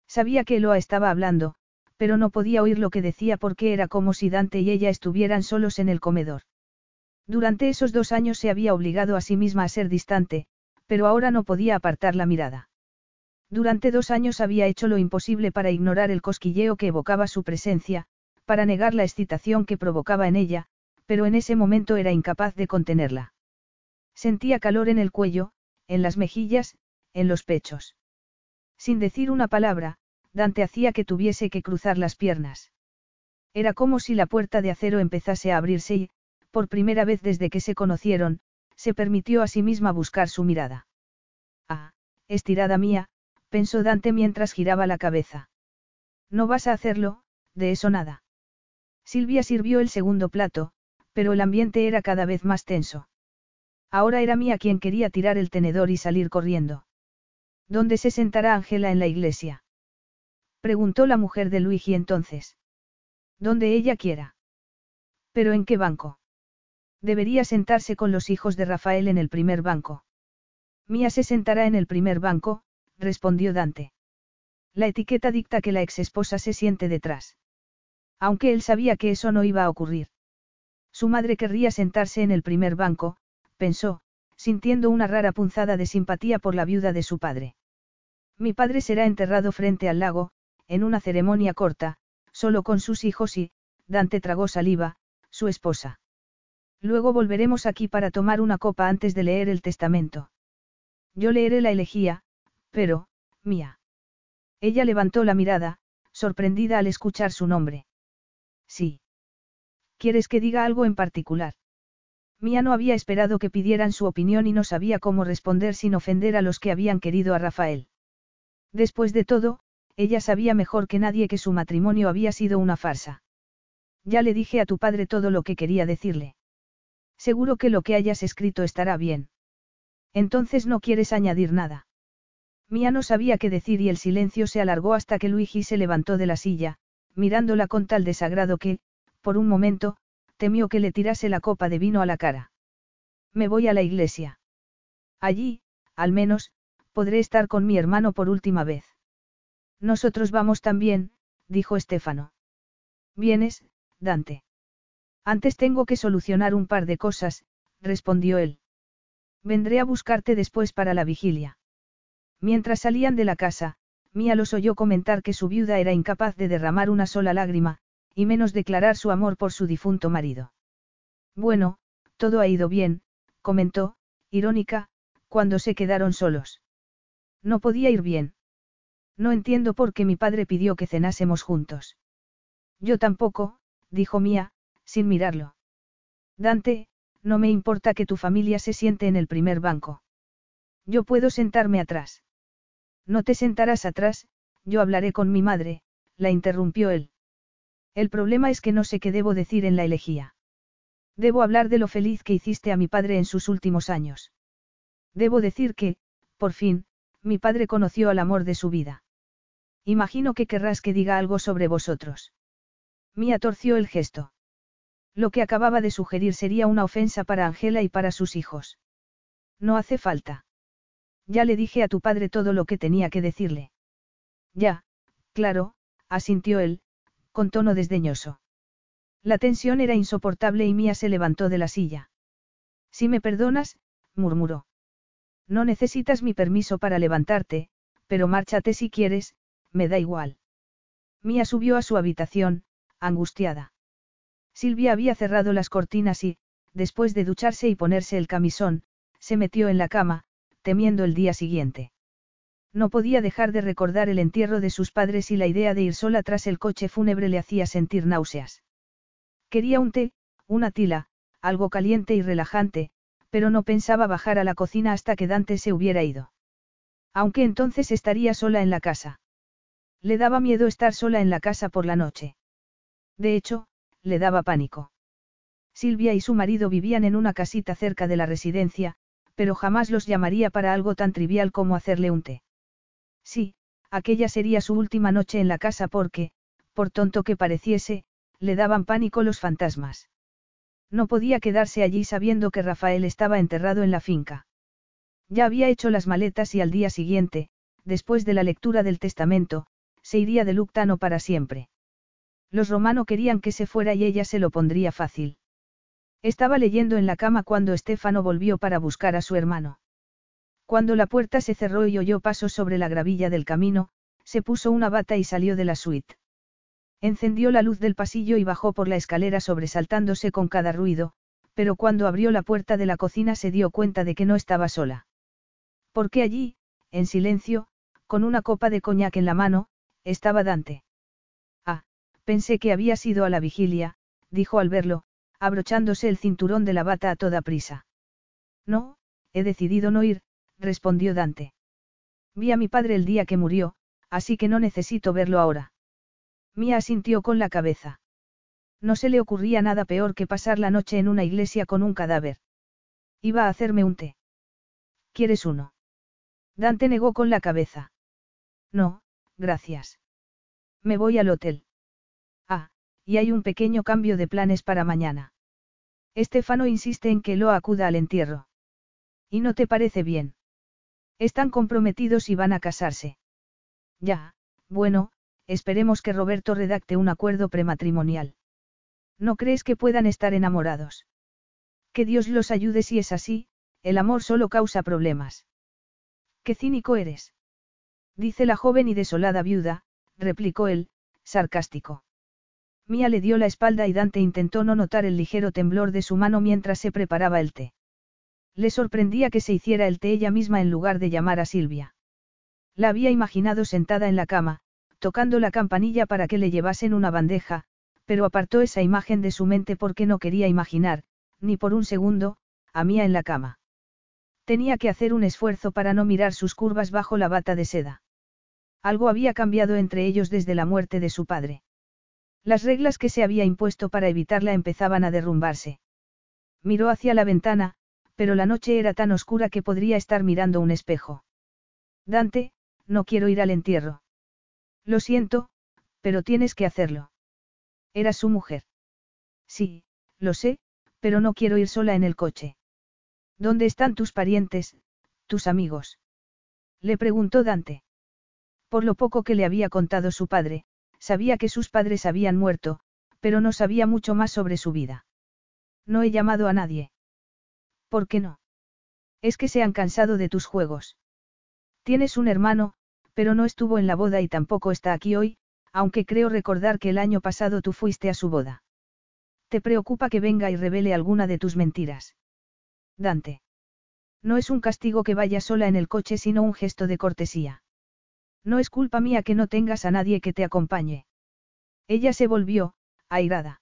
Sabía que Eloa estaba hablando, pero no podía oír lo que decía porque era como si Dante y ella estuvieran solos en el comedor. Durante esos dos años se había obligado a sí misma a ser distante, pero ahora no podía apartar la mirada. Durante dos años había hecho lo imposible para ignorar el cosquilleo que evocaba su presencia, para negar la excitación que provocaba en ella, pero en ese momento era incapaz de contenerla. Sentía calor en el cuello, en las mejillas, en los pechos. Sin decir una palabra, Dante hacía que tuviese que cruzar las piernas. Era como si la puerta de acero empezase a abrirse y, por primera vez desde que se conocieron, se permitió a sí misma buscar su mirada. Ah, estirada mía, pensó Dante mientras giraba la cabeza. No vas a hacerlo, de eso nada. Silvia sirvió el segundo plato, pero el ambiente era cada vez más tenso. Ahora era Mía quien quería tirar el tenedor y salir corriendo. ¿Dónde se sentará Ángela en la iglesia? Preguntó la mujer de Luigi entonces. Donde ella quiera. ¿Pero en qué banco? Debería sentarse con los hijos de Rafael en el primer banco. Mía se sentará en el primer banco, respondió Dante. La etiqueta dicta que la exesposa se siente detrás. Aunque él sabía que eso no iba a ocurrir. Su madre querría sentarse en el primer banco, pensó, sintiendo una rara punzada de simpatía por la viuda de su padre. Mi padre será enterrado frente al lago, en una ceremonia corta, solo con sus hijos y, Dante tragó saliva, su esposa. Luego volveremos aquí para tomar una copa antes de leer el testamento. Yo leeré la elegía, pero, mía. Ella levantó la mirada, sorprendida al escuchar su nombre. Sí. ¿Quieres que diga algo en particular? Mía no había esperado que pidieran su opinión y no sabía cómo responder sin ofender a los que habían querido a Rafael. Después de todo, ella sabía mejor que nadie que su matrimonio había sido una farsa. Ya le dije a tu padre todo lo que quería decirle. Seguro que lo que hayas escrito estará bien. Entonces no quieres añadir nada. Mía no sabía qué decir y el silencio se alargó hasta que Luigi se levantó de la silla, mirándola con tal desagrado que, por un momento, temió que le tirase la copa de vino a la cara. Me voy a la iglesia. Allí, al menos, podré estar con mi hermano por última vez. Nosotros vamos también, dijo Estefano. ¿Vienes, Dante? Antes tengo que solucionar un par de cosas, respondió él. Vendré a buscarte después para la vigilia. Mientras salían de la casa, Mía los oyó comentar que su viuda era incapaz de derramar una sola lágrima, y menos declarar su amor por su difunto marido. Bueno, todo ha ido bien, comentó, irónica, cuando se quedaron solos. No podía ir bien. No entiendo por qué mi padre pidió que cenásemos juntos. Yo tampoco, dijo Mía, sin mirarlo. Dante, no me importa que tu familia se siente en el primer banco. Yo puedo sentarme atrás. No te sentarás atrás, yo hablaré con mi madre, la interrumpió él. El problema es que no sé qué debo decir en la elegía. Debo hablar de lo feliz que hiciste a mi padre en sus últimos años. Debo decir que, por fin, mi padre conoció al amor de su vida. Imagino que querrás que diga algo sobre vosotros. Mía torció el gesto. Lo que acababa de sugerir sería una ofensa para Angela y para sus hijos. No hace falta. Ya le dije a tu padre todo lo que tenía que decirle. Ya, claro, asintió él, con tono desdeñoso. La tensión era insoportable y Mía se levantó de la silla. Si me perdonas, murmuró. No necesitas mi permiso para levantarte, pero márchate si quieres, me da igual. Mía subió a su habitación, angustiada. Silvia había cerrado las cortinas y, después de ducharse y ponerse el camisón, se metió en la cama, temiendo el día siguiente. No podía dejar de recordar el entierro de sus padres y la idea de ir sola tras el coche fúnebre le hacía sentir náuseas. Quería un té, una tila, algo caliente y relajante, pero no pensaba bajar a la cocina hasta que Dante se hubiera ido. Aunque entonces estaría sola en la casa. Le daba miedo estar sola en la casa por la noche. De hecho, le daba pánico. Silvia y su marido vivían en una casita cerca de la residencia, pero jamás los llamaría para algo tan trivial como hacerle un té. Sí, aquella sería su última noche en la casa porque, por tonto que pareciese, le daban pánico los fantasmas. No podía quedarse allí sabiendo que Rafael estaba enterrado en la finca. Ya había hecho las maletas y al día siguiente, después de la lectura del testamento, se iría de Luctano para siempre. Los romanos querían que se fuera y ella se lo pondría fácil. Estaba leyendo en la cama cuando Estefano volvió para buscar a su hermano. Cuando la puerta se cerró y oyó pasos sobre la gravilla del camino, se puso una bata y salió de la suite. Encendió la luz del pasillo y bajó por la escalera sobresaltándose con cada ruido, pero cuando abrió la puerta de la cocina se dio cuenta de que no estaba sola. Porque allí, en silencio, con una copa de coñac en la mano, estaba Dante. Ah, pensé que había sido a la vigilia, dijo al verlo, abrochándose el cinturón de la bata a toda prisa. No, he decidido no ir, respondió Dante. Vi a mi padre el día que murió, así que no necesito verlo ahora. Mía asintió con la cabeza. No se le ocurría nada peor que pasar la noche en una iglesia con un cadáver. Iba a hacerme un té. ¿Quieres uno? Dante negó con la cabeza. No, gracias. Me voy al hotel. Ah, y hay un pequeño cambio de planes para mañana. Estefano insiste en que lo acuda al entierro. ¿Y no te parece bien? Están comprometidos y van a casarse. Ya, bueno, esperemos que Roberto redacte un acuerdo prematrimonial. ¿No crees que puedan estar enamorados? Que Dios los ayude si es así, el amor solo causa problemas. Qué cínico eres. Dice la joven y desolada viuda, replicó él, sarcástico. Mía le dio la espalda y Dante intentó no notar el ligero temblor de su mano mientras se preparaba el té. Le sorprendía que se hiciera el té ella misma en lugar de llamar a Silvia. La había imaginado sentada en la cama, tocando la campanilla para que le llevasen una bandeja, pero apartó esa imagen de su mente porque no quería imaginar, ni por un segundo, a Mía en la cama. Tenía que hacer un esfuerzo para no mirar sus curvas bajo la bata de seda. Algo había cambiado entre ellos desde la muerte de su padre. Las reglas que se había impuesto para evitarla empezaban a derrumbarse. Miró hacia la ventana, pero la noche era tan oscura que podría estar mirando un espejo. Dante, no quiero ir al entierro. Lo siento, pero tienes que hacerlo. Era su mujer. Sí, lo sé, pero no quiero ir sola en el coche. ¿Dónde están tus parientes, tus amigos? Le preguntó Dante. Por lo poco que le había contado su padre, sabía que sus padres habían muerto, pero no sabía mucho más sobre su vida. No he llamado a nadie. ¿Por qué no? Es que se han cansado de tus juegos. Tienes un hermano, pero no estuvo en la boda y tampoco está aquí hoy, aunque creo recordar que el año pasado tú fuiste a su boda. ¿Te preocupa que venga y revele alguna de tus mentiras? Dante. No es un castigo que vaya sola en el coche, sino un gesto de cortesía. No es culpa mía que no tengas a nadie que te acompañe. Ella se volvió, airada.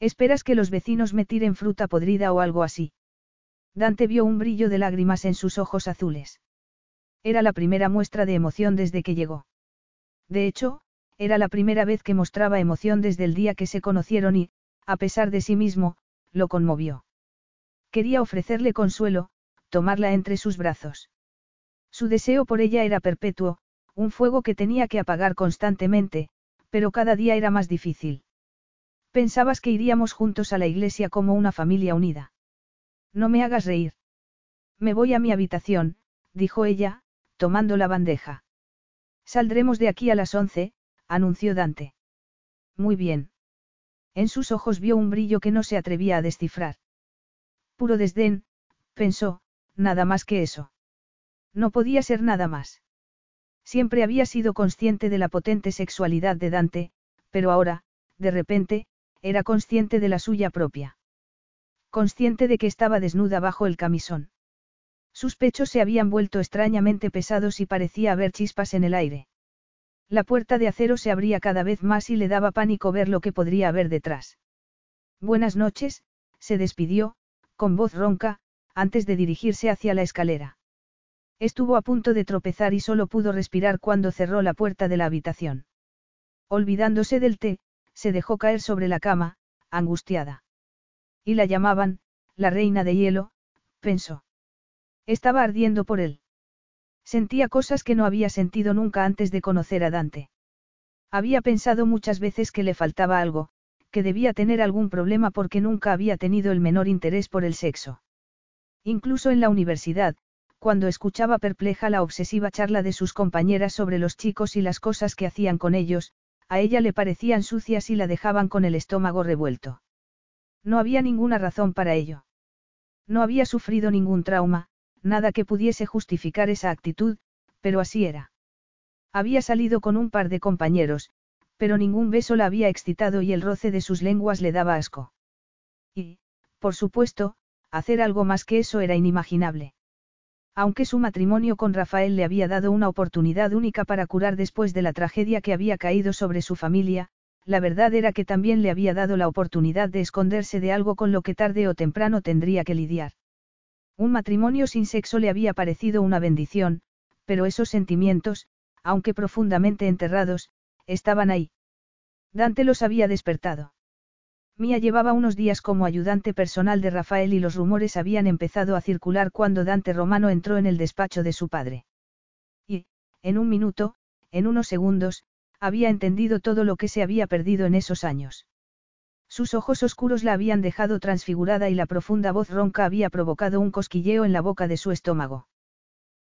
¿Esperas que los vecinos me tiren fruta podrida o algo así? Dante vio un brillo de lágrimas en sus ojos azules. Era la primera muestra de emoción desde que llegó. De hecho, era la primera vez que mostraba emoción desde el día que se conocieron y, a pesar de sí mismo, lo conmovió. Quería ofrecerle consuelo, tomarla entre sus brazos. Su deseo por ella era perpetuo, un fuego que tenía que apagar constantemente, pero cada día era más difícil. Pensabas que iríamos juntos a la iglesia como una familia unida. No me hagas reír. Me voy a mi habitación, dijo ella, tomando la bandeja. Saldremos de aquí a las once, anunció Dante. Muy bien. En sus ojos vio un brillo que no se atrevía a descifrar. Puro desdén, pensó, nada más que eso. No podía ser nada más. Siempre había sido consciente de la potente sexualidad de Dante, pero ahora, de repente, era consciente de la suya propia. Consciente de que estaba desnuda bajo el camisón. Sus pechos se habían vuelto extrañamente pesados y parecía haber chispas en el aire. La puerta de acero se abría cada vez más y le daba pánico ver lo que podría haber detrás. Buenas noches, se despidió, con voz ronca, antes de dirigirse hacia la escalera. Estuvo a punto de tropezar y solo pudo respirar cuando cerró la puerta de la habitación. Olvidándose del té, se dejó caer sobre la cama, angustiada. Y la llamaban, la reina de hielo, pensó. Estaba ardiendo por él. Sentía cosas que no había sentido nunca antes de conocer a Dante. Había pensado muchas veces que le faltaba algo, que debía tener algún problema porque nunca había tenido el menor interés por el sexo. Incluso en la universidad, cuando escuchaba perpleja la obsesiva charla de sus compañeras sobre los chicos y las cosas que hacían con ellos, a ella le parecían sucias y la dejaban con el estómago revuelto. No había ninguna razón para ello. No había sufrido ningún trauma, nada que pudiese justificar esa actitud, pero así era. Había salido con un par de compañeros, pero ningún beso la había excitado y el roce de sus lenguas le daba asco. Y, por supuesto, hacer algo más que eso era inimaginable. Aunque su matrimonio con Rafael le había dado una oportunidad única para curar después de la tragedia que había caído sobre su familia, la verdad era que también le había dado la oportunidad de esconderse de algo con lo que tarde o temprano tendría que lidiar. Un matrimonio sin sexo le había parecido una bendición, pero esos sentimientos, aunque profundamente enterrados, estaban ahí. Dante los había despertado. Mía llevaba unos días como ayudante personal de Rafael y los rumores habían empezado a circular cuando Dante Romano entró en el despacho de su padre. Y, en un minuto, en unos segundos, había entendido todo lo que se había perdido en esos años. Sus ojos oscuros la habían dejado transfigurada y la profunda voz ronca había provocado un cosquilleo en la boca de su estómago.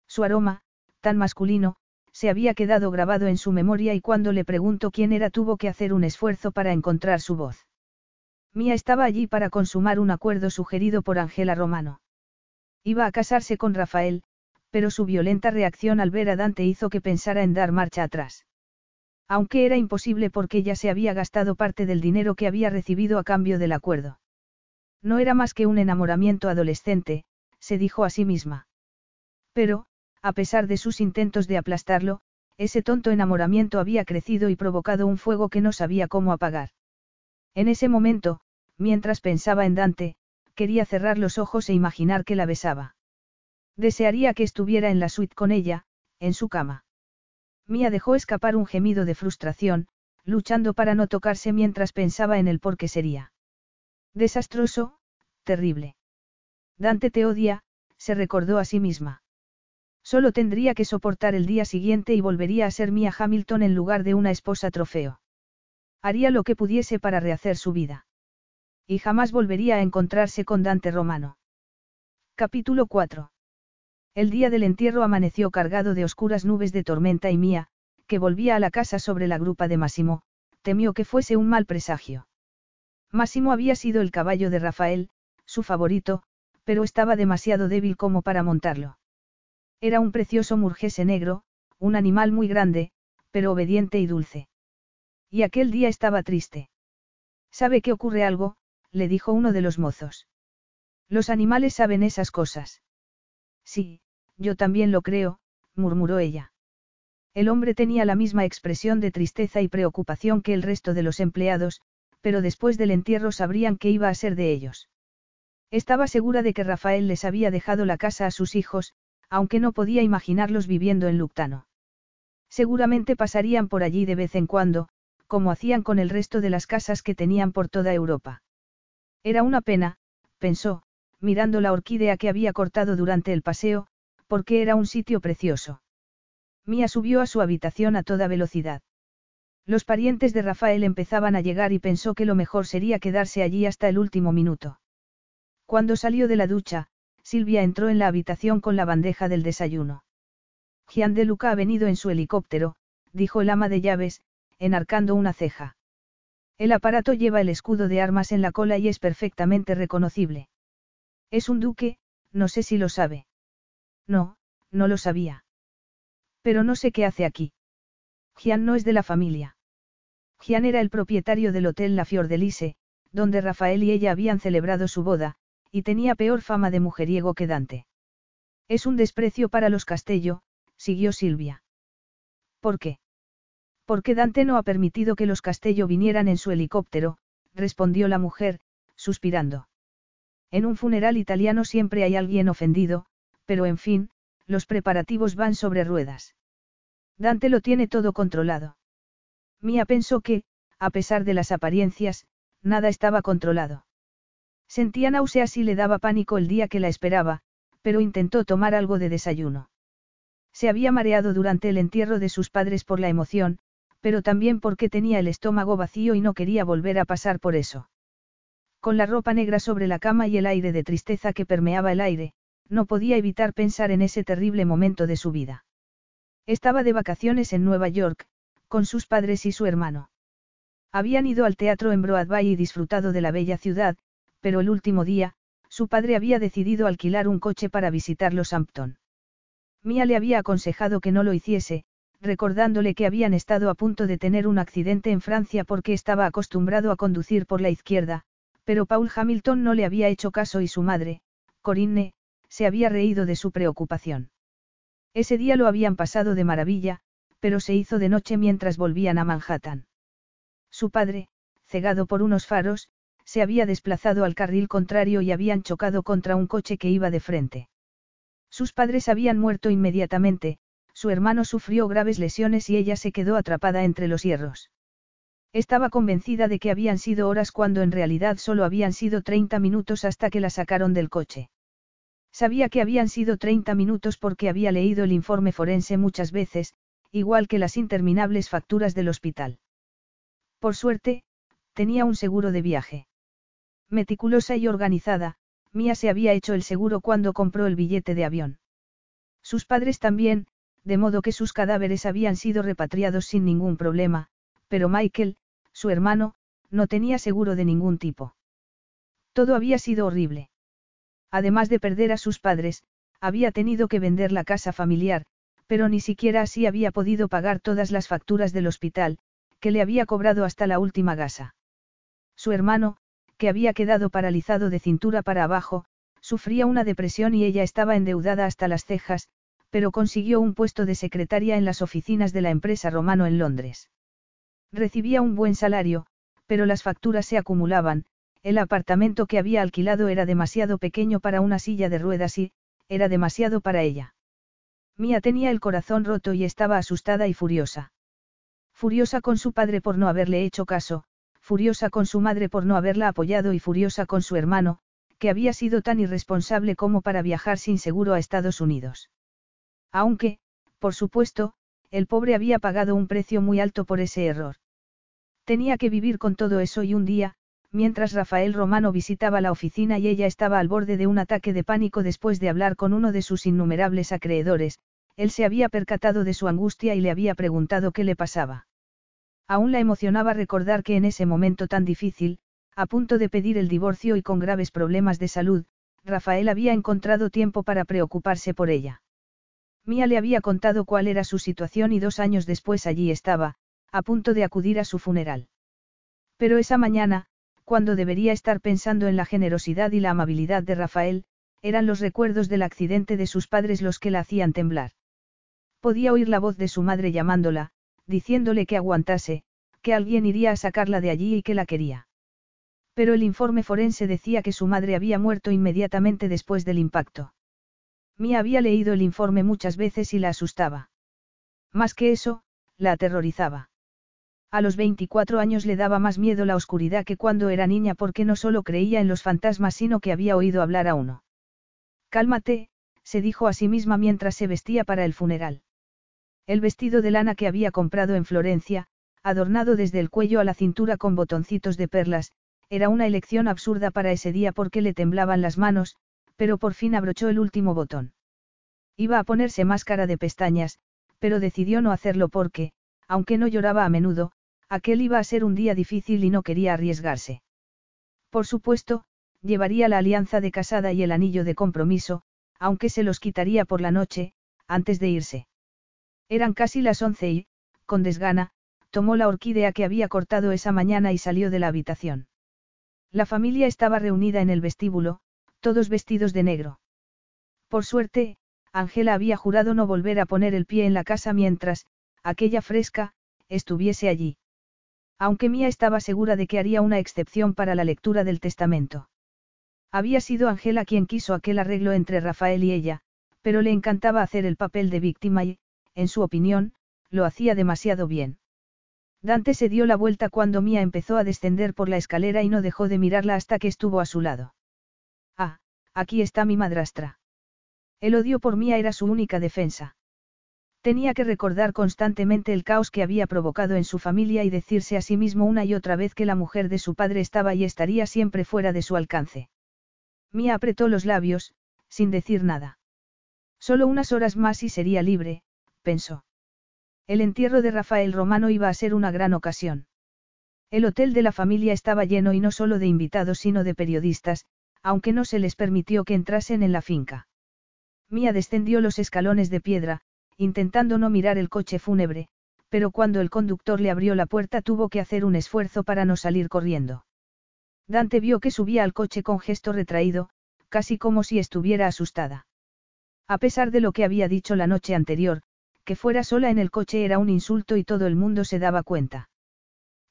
Su aroma, tan masculino, se había quedado grabado en su memoria y cuando le preguntó quién era tuvo que hacer un esfuerzo para encontrar su voz. Mía estaba allí para consumar un acuerdo sugerido por Ángela Romano. Iba a casarse con Rafael, pero su violenta reacción al ver a Dante hizo que pensara en dar marcha atrás. Aunque era imposible porque ya se había gastado parte del dinero que había recibido a cambio del acuerdo. No era más que un enamoramiento adolescente, se dijo a sí misma. Pero, a pesar de sus intentos de aplastarlo, ese tonto enamoramiento había crecido y provocado un fuego que no sabía cómo apagar. En ese momento, mientras pensaba en Dante, quería cerrar los ojos e imaginar que la besaba. Desearía que estuviera en la suite con ella, en su cama. Mía dejó escapar un gemido de frustración, luchando para no tocarse mientras pensaba en el por qué sería. Desastroso, terrible. Dante te odia, se recordó a sí misma. Solo tendría que soportar el día siguiente y volvería a ser Mia Hamilton en lugar de una esposa trofeo. Haría lo que pudiese para rehacer su vida. Y jamás volvería a encontrarse con Dante Romano. Capítulo 4. El día del entierro amaneció cargado de oscuras nubes de tormenta y Mía, que volvía a la casa sobre la grupa de Máximo, temió que fuese un mal presagio. Máximo había sido el caballo de Rafael, su favorito, pero estaba demasiado débil como para montarlo. Era un precioso murgese negro, un animal muy grande, pero obediente y dulce. Y aquel día estaba triste. ¿Sabe que ocurre algo? le dijo uno de los mozos. Los animales saben esas cosas. Sí, yo también lo creo, murmuró ella. El hombre tenía la misma expresión de tristeza y preocupación que el resto de los empleados, pero después del entierro sabrían qué iba a ser de ellos. Estaba segura de que Rafael les había dejado la casa a sus hijos, aunque no podía imaginarlos viviendo en Luctano. Seguramente pasarían por allí de vez en cuando, como hacían con el resto de las casas que tenían por toda Europa. Era una pena, pensó, mirando la orquídea que había cortado durante el paseo, porque era un sitio precioso. Mía subió a su habitación a toda velocidad. Los parientes de Rafael empezaban a llegar y pensó que lo mejor sería quedarse allí hasta el último minuto. Cuando salió de la ducha, Silvia entró en la habitación con la bandeja del desayuno. Gian de Luca ha venido en su helicóptero, dijo el ama de llaves, enarcando una ceja. El aparato lleva el escudo de armas en la cola y es perfectamente reconocible. Es un duque, no sé si lo sabe. No, no lo sabía. Pero no sé qué hace aquí. Gian no es de la familia. Gian era el propietario del hotel La Fiordelice, donde Rafael y ella habían celebrado su boda, y tenía peor fama de mujeriego que Dante. Es un desprecio para los Castello, siguió Silvia. ¿Por qué? Porque Dante no ha permitido que los Castello vinieran en su helicóptero, respondió la mujer, suspirando. En un funeral italiano siempre hay alguien ofendido, pero en fin, los preparativos van sobre ruedas. Dante lo tiene todo controlado. Mía pensó que, a pesar de las apariencias, nada estaba controlado. Sentía náuseas y le daba pánico el día que la esperaba, pero intentó tomar algo de desayuno. Se había mareado durante el entierro de sus padres por la emoción, pero también porque tenía el estómago vacío y no quería volver a pasar por eso. Con la ropa negra sobre la cama y el aire de tristeza que permeaba el aire, no podía evitar pensar en ese terrible momento de su vida. Estaba de vacaciones en Nueva York, con sus padres y su hermano. Habían ido al teatro en Broadway y disfrutado de la bella ciudad, pero el último día, su padre había decidido alquilar un coche para visitar los Hampton. Mia le había aconsejado que no lo hiciese, recordándole que habían estado a punto de tener un accidente en Francia porque estaba acostumbrado a conducir por la izquierda, pero Paul Hamilton no le había hecho caso y su madre, Corinne, se había reído de su preocupación. Ese día lo habían pasado de maravilla, pero se hizo de noche mientras volvían a Manhattan. Su padre, cegado por unos faros, se había desplazado al carril contrario y habían chocado contra un coche que iba de frente. Sus padres habían muerto inmediatamente, su hermano sufrió graves lesiones y ella se quedó atrapada entre los hierros. Estaba convencida de que habían sido horas cuando en realidad solo habían sido 30 minutos hasta que la sacaron del coche. Sabía que habían sido 30 minutos porque había leído el informe forense muchas veces, igual que las interminables facturas del hospital. Por suerte, tenía un seguro de viaje. Meticulosa y organizada, Mía se había hecho el seguro cuando compró el billete de avión. Sus padres también, de modo que sus cadáveres habían sido repatriados sin ningún problema, pero Michael, su hermano, no tenía seguro de ningún tipo. Todo había sido horrible. Además de perder a sus padres, había tenido que vender la casa familiar, pero ni siquiera así había podido pagar todas las facturas del hospital, que le había cobrado hasta la última gasa. Su hermano, que había quedado paralizado de cintura para abajo, sufría una depresión y ella estaba endeudada hasta las cejas, pero consiguió un puesto de secretaria en las oficinas de la empresa Romano en Londres. Recibía un buen salario, pero las facturas se acumulaban, el apartamento que había alquilado era demasiado pequeño para una silla de ruedas y, era demasiado para ella. Mía tenía el corazón roto y estaba asustada y furiosa. Furiosa con su padre por no haberle hecho caso, furiosa con su madre por no haberla apoyado y furiosa con su hermano, que había sido tan irresponsable como para viajar sin seguro a Estados Unidos. Aunque, por supuesto, el pobre había pagado un precio muy alto por ese error. Tenía que vivir con todo eso y un día, mientras Rafael Romano visitaba la oficina y ella estaba al borde de un ataque de pánico después de hablar con uno de sus innumerables acreedores, él se había percatado de su angustia y le había preguntado qué le pasaba. Aún la emocionaba recordar que en ese momento tan difícil, a punto de pedir el divorcio y con graves problemas de salud, Rafael había encontrado tiempo para preocuparse por ella. Mía le había contado cuál era su situación y dos años después allí estaba, a punto de acudir a su funeral. Pero esa mañana, cuando debería estar pensando en la generosidad y la amabilidad de Rafael, eran los recuerdos del accidente de sus padres los que la hacían temblar. Podía oír la voz de su madre llamándola, diciéndole que aguantase, que alguien iría a sacarla de allí y que la quería. Pero el informe forense decía que su madre había muerto inmediatamente después del impacto. Mía había leído el informe muchas veces y la asustaba. Más que eso, la aterrorizaba. A los 24 años le daba más miedo la oscuridad que cuando era niña porque no solo creía en los fantasmas sino que había oído hablar a uno. Cálmate, se dijo a sí misma mientras se vestía para el funeral. El vestido de lana que había comprado en Florencia, adornado desde el cuello a la cintura con botoncitos de perlas, era una elección absurda para ese día porque le temblaban las manos, pero por fin abrochó el último botón. Iba a ponerse máscara de pestañas, pero decidió no hacerlo porque, aunque no lloraba a menudo, aquel iba a ser un día difícil y no quería arriesgarse. Por supuesto, llevaría la alianza de casada y el anillo de compromiso, aunque se los quitaría por la noche, antes de irse. Eran casi las once y, con desgana, tomó la orquídea que había cortado esa mañana y salió de la habitación. La familia estaba reunida en el vestíbulo, todos vestidos de negro. Por suerte, Ángela había jurado no volver a poner el pie en la casa mientras, aquella fresca, estuviese allí. Aunque Mía estaba segura de que haría una excepción para la lectura del testamento. Había sido Ángela quien quiso aquel arreglo entre Rafael y ella, pero le encantaba hacer el papel de víctima y, en su opinión, lo hacía demasiado bien. Dante se dio la vuelta cuando Mía empezó a descender por la escalera y no dejó de mirarla hasta que estuvo a su lado. Ah, aquí está mi madrastra. El odio por Mía era su única defensa. Tenía que recordar constantemente el caos que había provocado en su familia y decirse a sí mismo una y otra vez que la mujer de su padre estaba y estaría siempre fuera de su alcance. Mía apretó los labios, sin decir nada. Solo unas horas más y sería libre, pensó. El entierro de Rafael Romano iba a ser una gran ocasión. El hotel de la familia estaba lleno y no solo de invitados sino de periodistas, aunque no se les permitió que entrasen en la finca. Mía descendió los escalones de piedra, intentando no mirar el coche fúnebre, pero cuando el conductor le abrió la puerta tuvo que hacer un esfuerzo para no salir corriendo. Dante vio que subía al coche con gesto retraído, casi como si estuviera asustada. A pesar de lo que había dicho la noche anterior, que fuera sola en el coche era un insulto y todo el mundo se daba cuenta.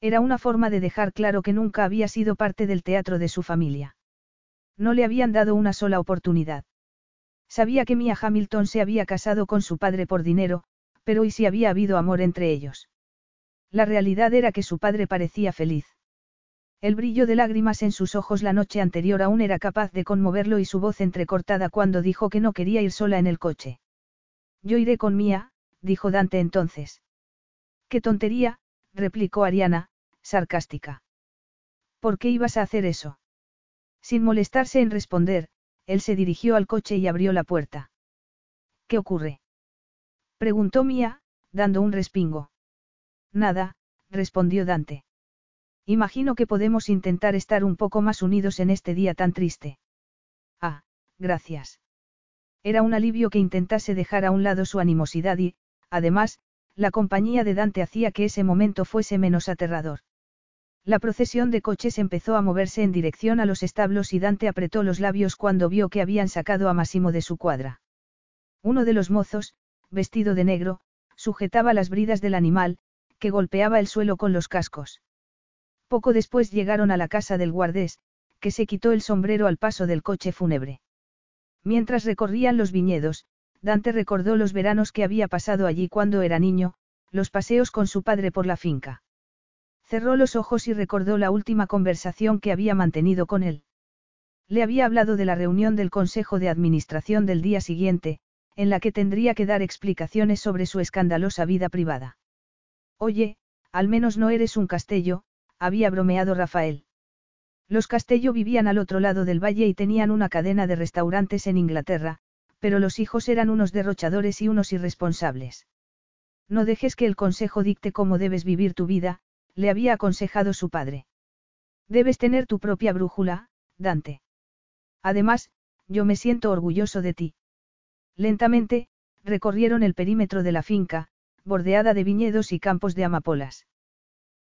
Era una forma de dejar claro que nunca había sido parte del teatro de su familia. No le habían dado una sola oportunidad. Sabía que Mia Hamilton se había casado con su padre por dinero, pero ¿y si había habido amor entre ellos? La realidad era que su padre parecía feliz. El brillo de lágrimas en sus ojos la noche anterior aún era capaz de conmoverlo y su voz entrecortada cuando dijo que no quería ir sola en el coche. Yo iré con Mía, dijo Dante entonces. ¡Qué tontería! replicó Ariana, sarcástica. ¿Por qué ibas a hacer eso? Sin molestarse en responder, él se dirigió al coche y abrió la puerta. ¿Qué ocurre? preguntó Mía, dando un respingo. Nada, respondió Dante. Imagino que podemos intentar estar un poco más unidos en este día tan triste. Ah, gracias. Era un alivio que intentase dejar a un lado su animosidad y, además, la compañía de Dante hacía que ese momento fuese menos aterrador. La procesión de coches empezó a moverse en dirección a los establos y Dante apretó los labios cuando vio que habían sacado a Massimo de su cuadra. Uno de los mozos, vestido de negro, sujetaba las bridas del animal, que golpeaba el suelo con los cascos. Poco después llegaron a la casa del guardés, que se quitó el sombrero al paso del coche fúnebre. Mientras recorrían los viñedos, Dante recordó los veranos que había pasado allí cuando era niño, los paseos con su padre por la finca. Cerró los ojos y recordó la última conversación que había mantenido con él. Le había hablado de la reunión del Consejo de Administración del día siguiente, en la que tendría que dar explicaciones sobre su escandalosa vida privada. Oye, al menos no eres un castello, había bromeado Rafael. Los Castello vivían al otro lado del valle y tenían una cadena de restaurantes en Inglaterra, pero los hijos eran unos derrochadores y unos irresponsables. No dejes que el consejo dicte cómo debes vivir tu vida, le había aconsejado su padre. Debes tener tu propia brújula, Dante. Además, yo me siento orgulloso de ti. Lentamente, recorrieron el perímetro de la finca, bordeada de viñedos y campos de amapolas.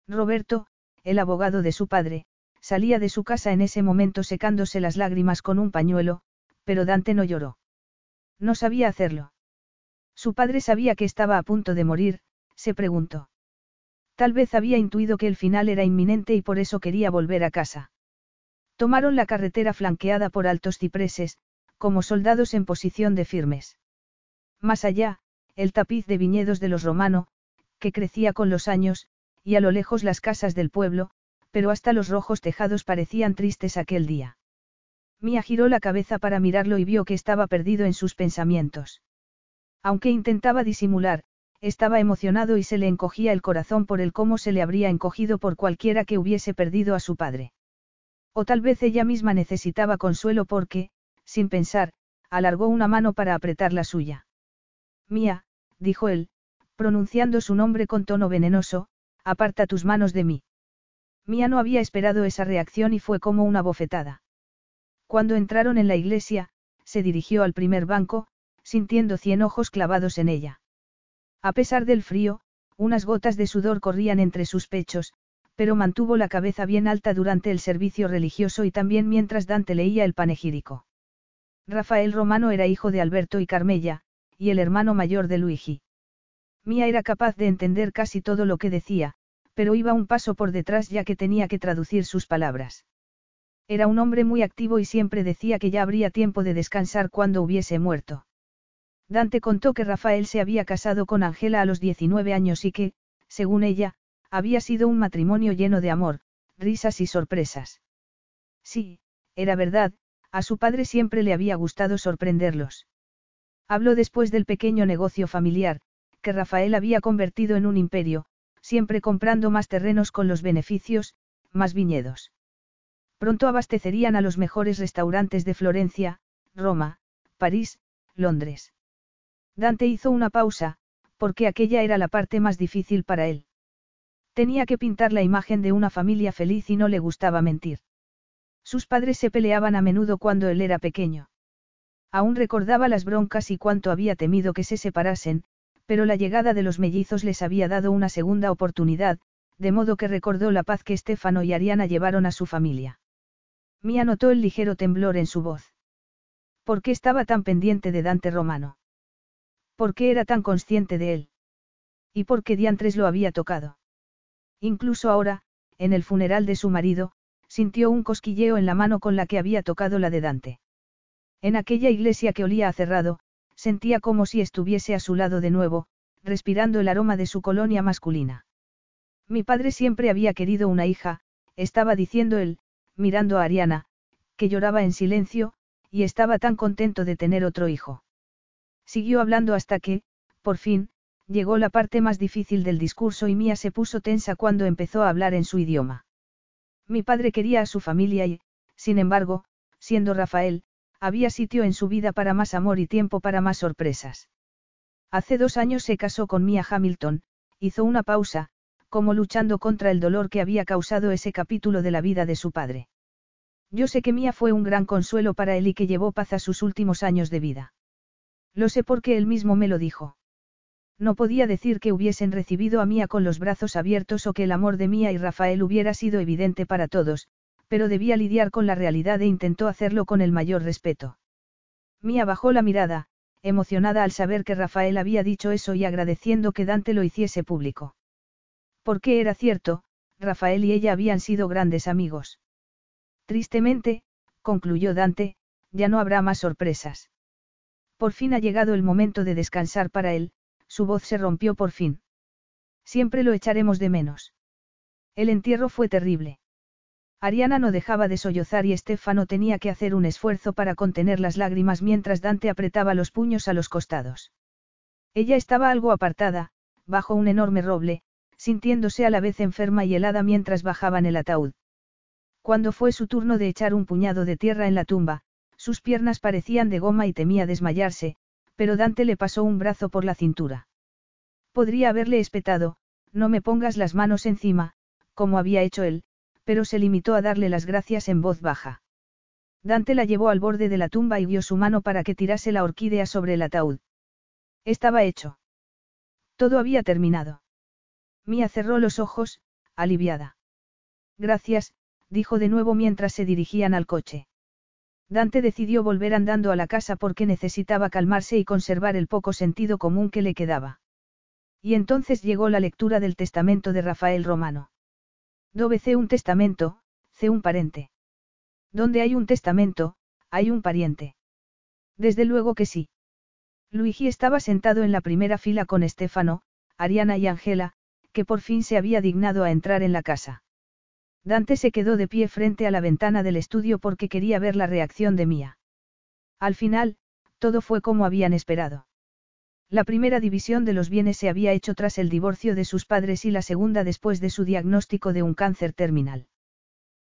Roberto, el abogado de su padre, salía de su casa en ese momento secándose las lágrimas con un pañuelo, pero Dante no lloró. No sabía hacerlo. Su padre sabía que estaba a punto de morir, se preguntó. Tal vez había intuido que el final era inminente y por eso quería volver a casa. Tomaron la carretera flanqueada por altos cipreses, como soldados en posición de firmes. Más allá, el tapiz de viñedos de los romano, que crecía con los años, y a lo lejos las casas del pueblo, pero hasta los rojos tejados parecían tristes aquel día. Mía giró la cabeza para mirarlo y vio que estaba perdido en sus pensamientos. Aunque intentaba disimular, estaba emocionado y se le encogía el corazón por el cómo se le habría encogido por cualquiera que hubiese perdido a su padre. O tal vez ella misma necesitaba consuelo porque, sin pensar, alargó una mano para apretar la suya. Mía, dijo él, pronunciando su nombre con tono venenoso, Aparta tus manos de mí. Mía no había esperado esa reacción y fue como una bofetada. Cuando entraron en la iglesia, se dirigió al primer banco, sintiendo cien ojos clavados en ella. A pesar del frío, unas gotas de sudor corrían entre sus pechos, pero mantuvo la cabeza bien alta durante el servicio religioso y también mientras Dante leía el panegírico. Rafael Romano era hijo de Alberto y Carmella, y el hermano mayor de Luigi. Mía era capaz de entender casi todo lo que decía, pero iba un paso por detrás ya que tenía que traducir sus palabras. Era un hombre muy activo y siempre decía que ya habría tiempo de descansar cuando hubiese muerto. Dante contó que Rafael se había casado con Ángela a los 19 años y que, según ella, había sido un matrimonio lleno de amor, risas y sorpresas. Sí, era verdad, a su padre siempre le había gustado sorprenderlos. Habló después del pequeño negocio familiar, que Rafael había convertido en un imperio, siempre comprando más terrenos con los beneficios, más viñedos. Pronto abastecerían a los mejores restaurantes de Florencia, Roma, París, Londres. Dante hizo una pausa, porque aquella era la parte más difícil para él. Tenía que pintar la imagen de una familia feliz y no le gustaba mentir. Sus padres se peleaban a menudo cuando él era pequeño. Aún recordaba las broncas y cuánto había temido que se separasen, pero la llegada de los mellizos les había dado una segunda oportunidad, de modo que recordó la paz que Estefano y Ariana llevaron a su familia. Mía notó el ligero temblor en su voz. ¿Por qué estaba tan pendiente de Dante Romano? ¿Por qué era tan consciente de él? ¿Y por qué diantres lo había tocado? Incluso ahora, en el funeral de su marido, sintió un cosquilleo en la mano con la que había tocado la de Dante. En aquella iglesia que olía a cerrado, sentía como si estuviese a su lado de nuevo, respirando el aroma de su colonia masculina. Mi padre siempre había querido una hija, estaba diciendo él, mirando a Ariana, que lloraba en silencio, y estaba tan contento de tener otro hijo. Siguió hablando hasta que, por fin, llegó la parte más difícil del discurso y Mía se puso tensa cuando empezó a hablar en su idioma. Mi padre quería a su familia y, sin embargo, siendo Rafael, había sitio en su vida para más amor y tiempo para más sorpresas. Hace dos años se casó con Mia Hamilton, hizo una pausa, como luchando contra el dolor que había causado ese capítulo de la vida de su padre. Yo sé que Mia fue un gran consuelo para él y que llevó paz a sus últimos años de vida. Lo sé porque él mismo me lo dijo. No podía decir que hubiesen recibido a Mía con los brazos abiertos o que el amor de Mía y Rafael hubiera sido evidente para todos, pero debía lidiar con la realidad e intentó hacerlo con el mayor respeto. Mía bajó la mirada, emocionada al saber que Rafael había dicho eso y agradeciendo que Dante lo hiciese público. Porque era cierto, Rafael y ella habían sido grandes amigos. Tristemente, concluyó Dante, ya no habrá más sorpresas. Por fin ha llegado el momento de descansar para él, su voz se rompió por fin. Siempre lo echaremos de menos. El entierro fue terrible. Ariana no dejaba de sollozar y Estefano tenía que hacer un esfuerzo para contener las lágrimas mientras Dante apretaba los puños a los costados. Ella estaba algo apartada, bajo un enorme roble, sintiéndose a la vez enferma y helada mientras bajaban el ataúd. Cuando fue su turno de echar un puñado de tierra en la tumba, sus piernas parecían de goma y temía desmayarse, pero Dante le pasó un brazo por la cintura. Podría haberle espetado, no me pongas las manos encima, como había hecho él, pero se limitó a darle las gracias en voz baja. Dante la llevó al borde de la tumba y vio su mano para que tirase la orquídea sobre el ataúd. Estaba hecho. Todo había terminado. Mía cerró los ojos, aliviada. Gracias, dijo de nuevo mientras se dirigían al coche. Dante decidió volver andando a la casa porque necesitaba calmarse y conservar el poco sentido común que le quedaba. Y entonces llegó la lectura del testamento de Rafael Romano. Dove C un testamento, C un parente. Donde hay un testamento, hay un pariente. Desde luego que sí. Luigi estaba sentado en la primera fila con Estefano, Ariana y Angela, que por fin se había dignado a entrar en la casa. Dante se quedó de pie frente a la ventana del estudio porque quería ver la reacción de Mía. Al final, todo fue como habían esperado. La primera división de los bienes se había hecho tras el divorcio de sus padres y la segunda después de su diagnóstico de un cáncer terminal.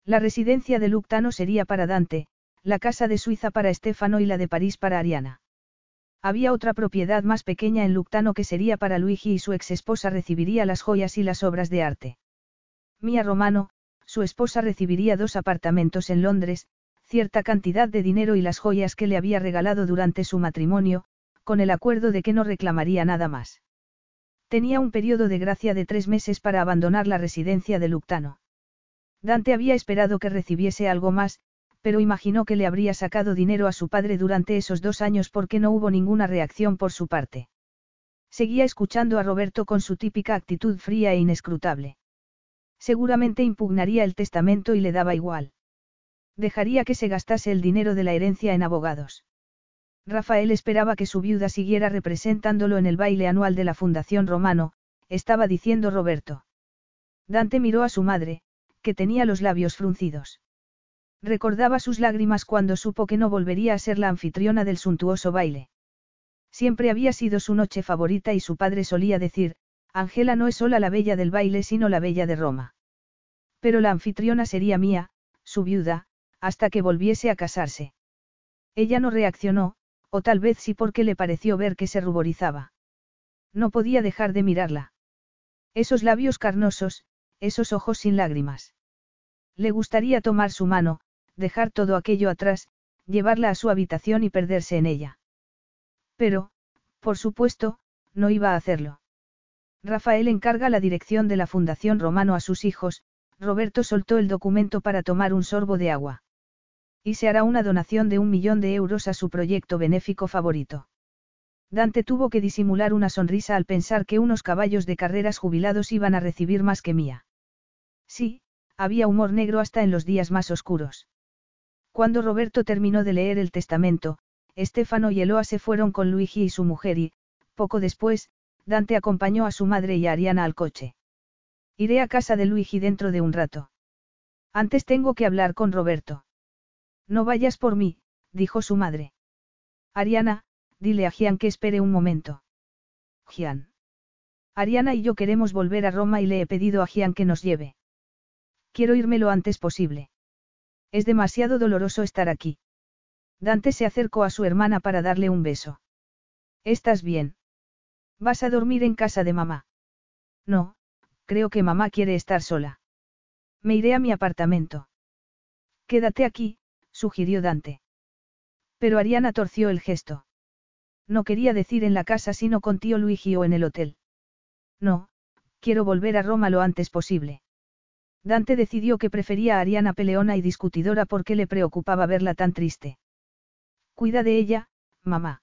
La residencia de Luctano sería para Dante, la casa de Suiza para Estefano y la de París para Ariana. Había otra propiedad más pequeña en Luctano que sería para Luigi y su ex esposa recibiría las joyas y las obras de arte. Mía Romano, su esposa recibiría dos apartamentos en Londres, cierta cantidad de dinero y las joyas que le había regalado durante su matrimonio, con el acuerdo de que no reclamaría nada más. Tenía un periodo de gracia de tres meses para abandonar la residencia de Luctano. Dante había esperado que recibiese algo más, pero imaginó que le habría sacado dinero a su padre durante esos dos años porque no hubo ninguna reacción por su parte. Seguía escuchando a Roberto con su típica actitud fría e inescrutable. Seguramente impugnaría el testamento y le daba igual. Dejaría que se gastase el dinero de la herencia en abogados. Rafael esperaba que su viuda siguiera representándolo en el baile anual de la Fundación Romano, estaba diciendo Roberto. Dante miró a su madre, que tenía los labios fruncidos. Recordaba sus lágrimas cuando supo que no volvería a ser la anfitriona del suntuoso baile. Siempre había sido su noche favorita y su padre solía decir, Ángela no es sola la bella del baile sino la bella de Roma. Pero la anfitriona sería mía, su viuda, hasta que volviese a casarse. Ella no reaccionó, o tal vez sí porque le pareció ver que se ruborizaba. No podía dejar de mirarla. Esos labios carnosos, esos ojos sin lágrimas. Le gustaría tomar su mano, dejar todo aquello atrás, llevarla a su habitación y perderse en ella. Pero, por supuesto, no iba a hacerlo. Rafael encarga la dirección de la Fundación Romano a sus hijos, Roberto soltó el documento para tomar un sorbo de agua. Y se hará una donación de un millón de euros a su proyecto benéfico favorito. Dante tuvo que disimular una sonrisa al pensar que unos caballos de carreras jubilados iban a recibir más que mía. Sí, había humor negro hasta en los días más oscuros. Cuando Roberto terminó de leer el testamento, Estefano y Eloa se fueron con Luigi y su mujer y, poco después, Dante acompañó a su madre y a Ariana al coche. Iré a casa de Luigi dentro de un rato. Antes tengo que hablar con Roberto. No vayas por mí, dijo su madre. Ariana, dile a Gian que espere un momento. Gian. Ariana y yo queremos volver a Roma y le he pedido a Gian que nos lleve. Quiero irme lo antes posible. Es demasiado doloroso estar aquí. Dante se acercó a su hermana para darle un beso. ¿Estás bien? ¿Vas a dormir en casa de mamá? No, creo que mamá quiere estar sola. Me iré a mi apartamento. Quédate aquí, sugirió Dante. Pero Ariana torció el gesto. No quería decir en la casa sino con tío Luigi o en el hotel. No, quiero volver a Roma lo antes posible. Dante decidió que prefería a Ariana peleona y discutidora porque le preocupaba verla tan triste. Cuida de ella, mamá.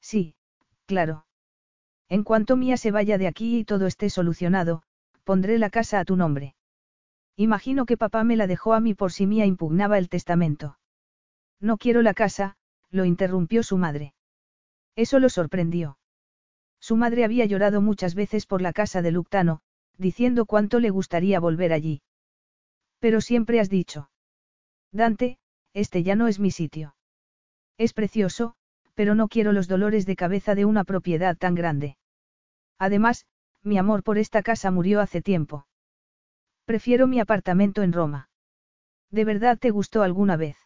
Sí, claro. En cuanto Mía se vaya de aquí y todo esté solucionado, pondré la casa a tu nombre. Imagino que papá me la dejó a mí por si Mía impugnaba el testamento. No quiero la casa, lo interrumpió su madre. Eso lo sorprendió. Su madre había llorado muchas veces por la casa de Luctano, diciendo cuánto le gustaría volver allí. Pero siempre has dicho. Dante, este ya no es mi sitio. Es precioso, pero no quiero los dolores de cabeza de una propiedad tan grande. Además, mi amor por esta casa murió hace tiempo. Prefiero mi apartamento en Roma. ¿De verdad te gustó alguna vez?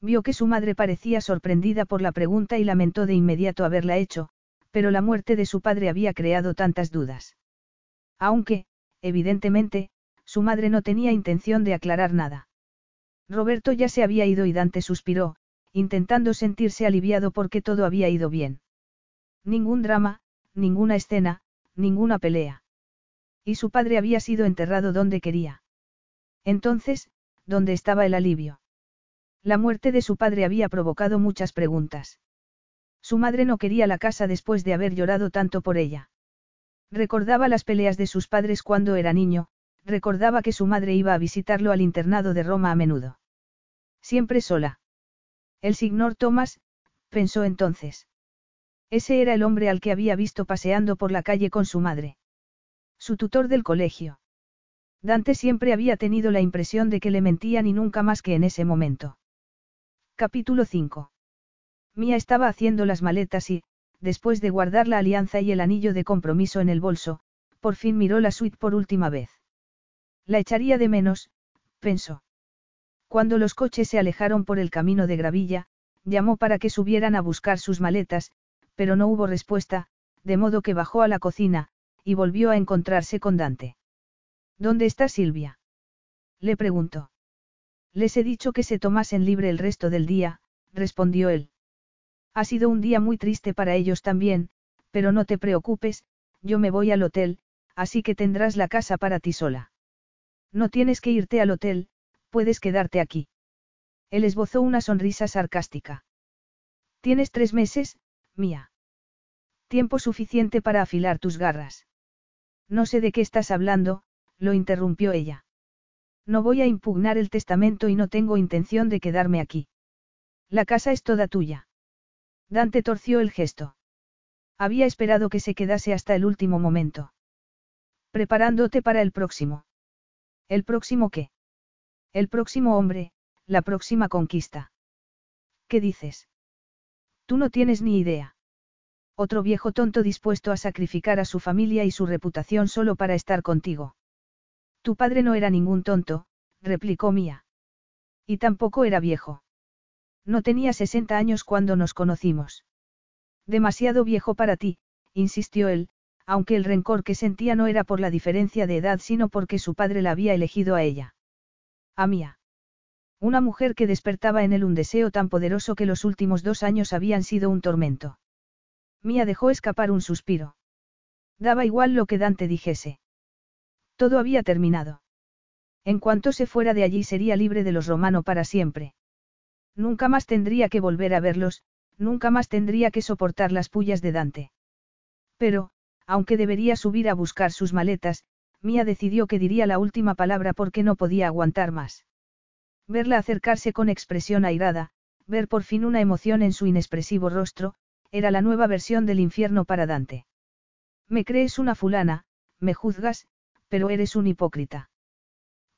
Vio que su madre parecía sorprendida por la pregunta y lamentó de inmediato haberla hecho, pero la muerte de su padre había creado tantas dudas. Aunque, evidentemente, su madre no tenía intención de aclarar nada. Roberto ya se había ido y Dante suspiró, intentando sentirse aliviado porque todo había ido bien. Ningún drama, ninguna escena, ninguna pelea. Y su padre había sido enterrado donde quería. Entonces, ¿dónde estaba el alivio? La muerte de su padre había provocado muchas preguntas. Su madre no quería la casa después de haber llorado tanto por ella. Recordaba las peleas de sus padres cuando era niño, recordaba que su madre iba a visitarlo al internado de Roma a menudo. Siempre sola. El señor Thomas, pensó entonces. Ese era el hombre al que había visto paseando por la calle con su madre. Su tutor del colegio. Dante siempre había tenido la impresión de que le mentían y nunca más que en ese momento. Capítulo 5. Mía estaba haciendo las maletas y, después de guardar la alianza y el anillo de compromiso en el bolso, por fin miró la suite por última vez. La echaría de menos, pensó. Cuando los coches se alejaron por el camino de gravilla, llamó para que subieran a buscar sus maletas, pero no hubo respuesta, de modo que bajó a la cocina, y volvió a encontrarse con Dante. ¿Dónde está Silvia? Le preguntó. Les he dicho que se tomasen libre el resto del día, respondió él. Ha sido un día muy triste para ellos también, pero no te preocupes, yo me voy al hotel, así que tendrás la casa para ti sola. No tienes que irte al hotel, puedes quedarte aquí. Él esbozó una sonrisa sarcástica. Tienes tres meses, mía. Tiempo suficiente para afilar tus garras. No sé de qué estás hablando, lo interrumpió ella. No voy a impugnar el testamento y no tengo intención de quedarme aquí. La casa es toda tuya. Dante torció el gesto. Había esperado que se quedase hasta el último momento. Preparándote para el próximo. ¿El próximo qué? El próximo hombre, la próxima conquista. ¿Qué dices? Tú no tienes ni idea. Otro viejo tonto dispuesto a sacrificar a su familia y su reputación solo para estar contigo. Tu padre no era ningún tonto, replicó Mía. Y tampoco era viejo. No tenía 60 años cuando nos conocimos. Demasiado viejo para ti, insistió él, aunque el rencor que sentía no era por la diferencia de edad sino porque su padre la había elegido a ella. A Mía. Una mujer que despertaba en él un deseo tan poderoso que los últimos dos años habían sido un tormento. Mía dejó escapar un suspiro. Daba igual lo que Dante dijese. Todo había terminado. En cuanto se fuera de allí sería libre de los romanos para siempre. Nunca más tendría que volver a verlos, nunca más tendría que soportar las pullas de Dante. Pero, aunque debería subir a buscar sus maletas, Mía decidió que diría la última palabra porque no podía aguantar más. Verla acercarse con expresión airada, ver por fin una emoción en su inexpresivo rostro, era la nueva versión del infierno para Dante. Me crees una fulana, me juzgas, pero eres un hipócrita.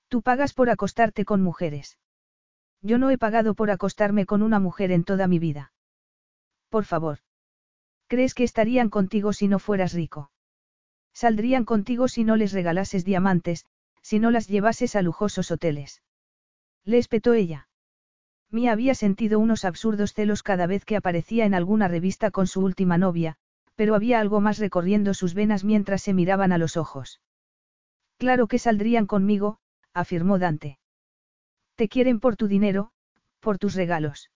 Tú pagas por acostarte con mujeres. Yo no he pagado por acostarme con una mujer en toda mi vida. Por favor. ¿Crees que estarían contigo si no fueras rico? Saldrían contigo si no les regalases diamantes, si no las llevases a lujosos hoteles. Le espetó ella. Mía había sentido unos absurdos celos cada vez que aparecía en alguna revista con su última novia, pero había algo más recorriendo sus venas mientras se miraban a los ojos. Claro que saldrían conmigo, afirmó Dante. Te quieren por tu dinero, por tus regalos.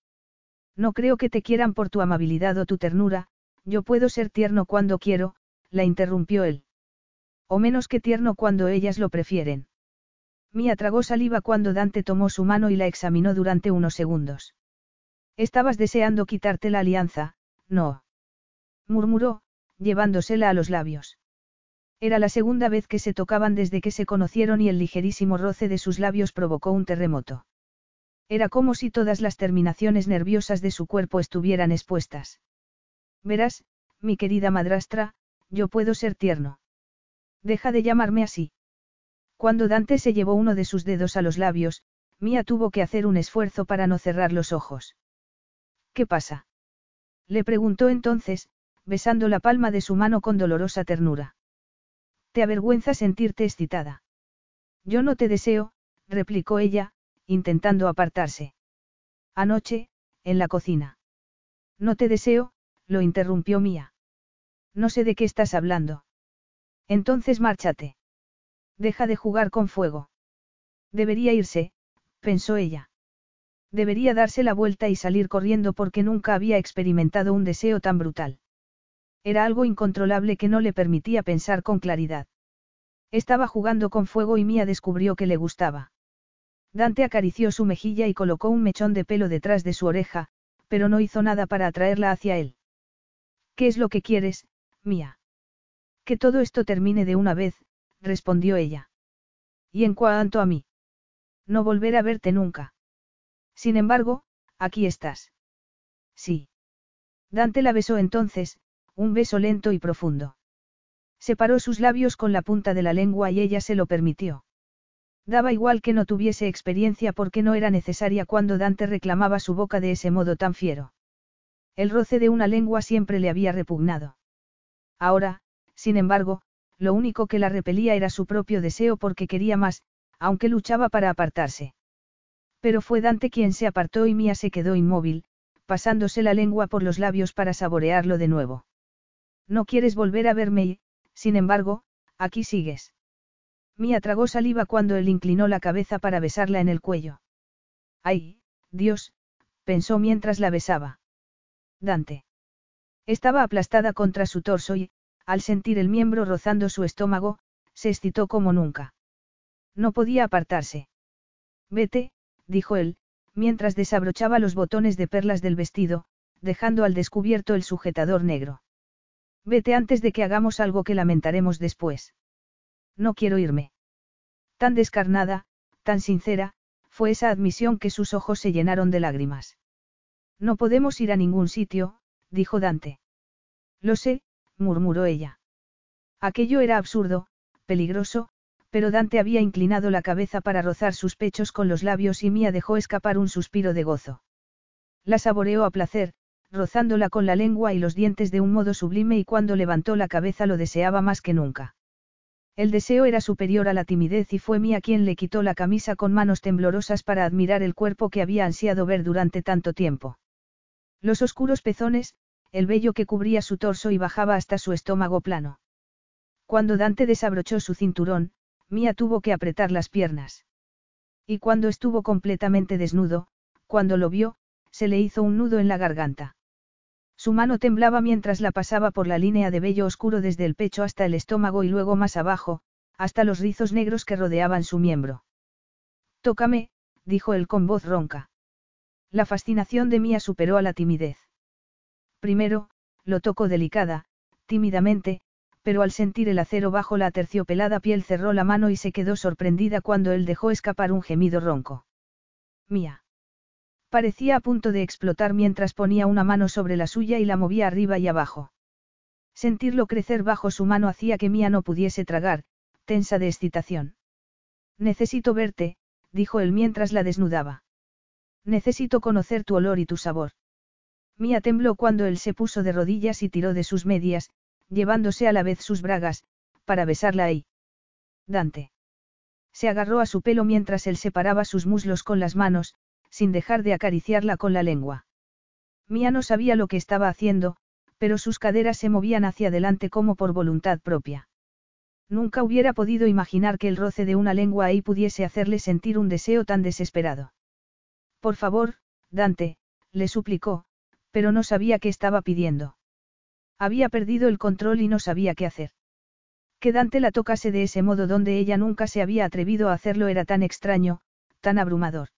No creo que te quieran por tu amabilidad o tu ternura, yo puedo ser tierno cuando quiero, la interrumpió él. O menos que tierno cuando ellas lo prefieren. Mía tragó saliva cuando Dante tomó su mano y la examinó durante unos segundos. Estabas deseando quitarte la alianza, no. murmuró, llevándosela a los labios. Era la segunda vez que se tocaban desde que se conocieron y el ligerísimo roce de sus labios provocó un terremoto. Era como si todas las terminaciones nerviosas de su cuerpo estuvieran expuestas. Verás, mi querida madrastra, yo puedo ser tierno. Deja de llamarme así. Cuando Dante se llevó uno de sus dedos a los labios, Mía tuvo que hacer un esfuerzo para no cerrar los ojos. ¿Qué pasa? Le preguntó entonces, besando la palma de su mano con dolorosa ternura. Te avergüenza sentirte excitada. Yo no te deseo, replicó ella, intentando apartarse. Anoche, en la cocina. No te deseo, lo interrumpió Mía. No sé de qué estás hablando. Entonces márchate. Deja de jugar con fuego. Debería irse, pensó ella. Debería darse la vuelta y salir corriendo porque nunca había experimentado un deseo tan brutal. Era algo incontrolable que no le permitía pensar con claridad. Estaba jugando con fuego y Mía descubrió que le gustaba. Dante acarició su mejilla y colocó un mechón de pelo detrás de su oreja, pero no hizo nada para atraerla hacia él. ¿Qué es lo que quieres, Mía? Que todo esto termine de una vez, respondió ella. Y en cuanto a mí. No volver a verte nunca. Sin embargo, aquí estás. Sí. Dante la besó entonces, un beso lento y profundo. Separó sus labios con la punta de la lengua y ella se lo permitió. Daba igual que no tuviese experiencia porque no era necesaria cuando Dante reclamaba su boca de ese modo tan fiero. El roce de una lengua siempre le había repugnado. Ahora, sin embargo, lo único que la repelía era su propio deseo porque quería más, aunque luchaba para apartarse. Pero fue Dante quien se apartó y Mía se quedó inmóvil, pasándose la lengua por los labios para saborearlo de nuevo. No quieres volver a verme y, sin embargo, aquí sigues. Mía tragó saliva cuando él inclinó la cabeza para besarla en el cuello. ¡Ay, Dios! pensó mientras la besaba. Dante. Estaba aplastada contra su torso y, al sentir el miembro rozando su estómago, se excitó como nunca. No podía apartarse. Vete, dijo él, mientras desabrochaba los botones de perlas del vestido, dejando al descubierto el sujetador negro. Vete antes de que hagamos algo que lamentaremos después. No quiero irme. Tan descarnada, tan sincera, fue esa admisión que sus ojos se llenaron de lágrimas. No podemos ir a ningún sitio, dijo Dante. Lo sé, murmuró ella. Aquello era absurdo, peligroso, pero Dante había inclinado la cabeza para rozar sus pechos con los labios y Mía dejó escapar un suspiro de gozo. La saboreó a placer, rozándola con la lengua y los dientes de un modo sublime y cuando levantó la cabeza lo deseaba más que nunca. El deseo era superior a la timidez y fue Mía quien le quitó la camisa con manos temblorosas para admirar el cuerpo que había ansiado ver durante tanto tiempo. Los oscuros pezones, el vello que cubría su torso y bajaba hasta su estómago plano. Cuando Dante desabrochó su cinturón, Mía tuvo que apretar las piernas. Y cuando estuvo completamente desnudo, cuando lo vio, se le hizo un nudo en la garganta. Su mano temblaba mientras la pasaba por la línea de vello oscuro desde el pecho hasta el estómago y luego más abajo, hasta los rizos negros que rodeaban su miembro. Tócame, dijo él con voz ronca. La fascinación de Mía superó a la timidez. Primero, lo tocó delicada, tímidamente, pero al sentir el acero bajo la terciopelada piel cerró la mano y se quedó sorprendida cuando él dejó escapar un gemido ronco. Mía. Parecía a punto de explotar mientras ponía una mano sobre la suya y la movía arriba y abajo. Sentirlo crecer bajo su mano hacía que Mía no pudiese tragar, tensa de excitación. Necesito verte, dijo él mientras la desnudaba. Necesito conocer tu olor y tu sabor. Mía tembló cuando él se puso de rodillas y tiró de sus medias, llevándose a la vez sus bragas, para besarla ahí. Dante. Se agarró a su pelo mientras él separaba sus muslos con las manos, sin dejar de acariciarla con la lengua. Mía no sabía lo que estaba haciendo, pero sus caderas se movían hacia adelante como por voluntad propia. Nunca hubiera podido imaginar que el roce de una lengua ahí pudiese hacerle sentir un deseo tan desesperado. Por favor, Dante, le suplicó, pero no sabía qué estaba pidiendo. Había perdido el control y no sabía qué hacer. Que Dante la tocase de ese modo donde ella nunca se había atrevido a hacerlo era tan extraño, tan abrumador.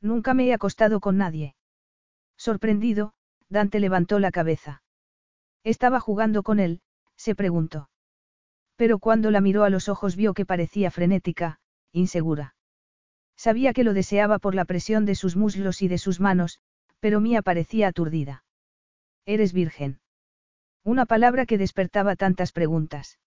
Nunca me he acostado con nadie. Sorprendido, Dante levantó la cabeza. Estaba jugando con él, se preguntó. Pero cuando la miró a los ojos vio que parecía frenética, insegura. Sabía que lo deseaba por la presión de sus muslos y de sus manos, pero Mía parecía aturdida. Eres virgen. Una palabra que despertaba tantas preguntas.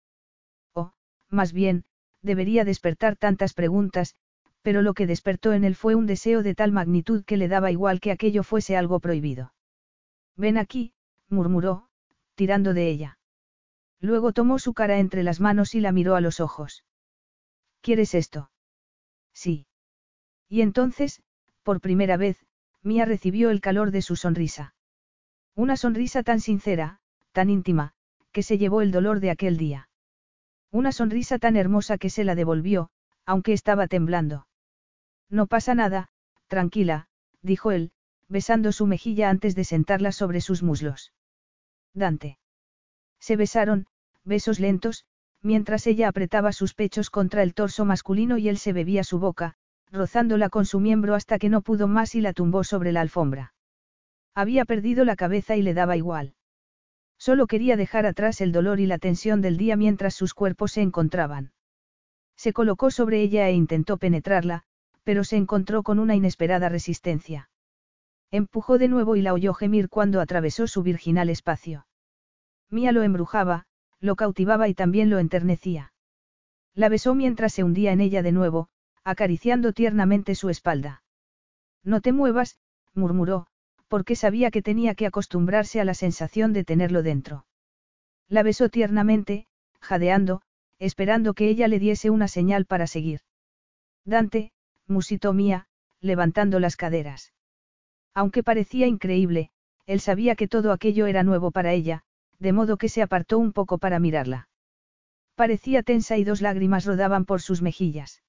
O, más bien, debería despertar tantas preguntas, pero lo que despertó en él fue un deseo de tal magnitud que le daba igual que aquello fuese algo prohibido. Ven aquí, murmuró, tirando de ella. Luego tomó su cara entre las manos y la miró a los ojos. ¿Quieres esto? Sí. Y entonces, por primera vez, Mía recibió el calor de su sonrisa. Una sonrisa tan sincera, tan íntima, que se llevó el dolor de aquel día. Una sonrisa tan hermosa que se la devolvió, aunque estaba temblando. No pasa nada, tranquila, dijo él, besando su mejilla antes de sentarla sobre sus muslos. Dante. Se besaron, besos lentos, mientras ella apretaba sus pechos contra el torso masculino y él se bebía su boca, rozándola con su miembro hasta que no pudo más y la tumbó sobre la alfombra. Había perdido la cabeza y le daba igual. Solo quería dejar atrás el dolor y la tensión del día mientras sus cuerpos se encontraban. Se colocó sobre ella e intentó penetrarla, pero se encontró con una inesperada resistencia. Empujó de nuevo y la oyó gemir cuando atravesó su virginal espacio. Mía lo embrujaba, lo cautivaba y también lo enternecía. La besó mientras se hundía en ella de nuevo, acariciando tiernamente su espalda. No te muevas, murmuró, porque sabía que tenía que acostumbrarse a la sensación de tenerlo dentro. La besó tiernamente, jadeando, esperando que ella le diese una señal para seguir. Dante, musitó Mía, levantando las caderas. Aunque parecía increíble, él sabía que todo aquello era nuevo para ella, de modo que se apartó un poco para mirarla. Parecía tensa y dos lágrimas rodaban por sus mejillas.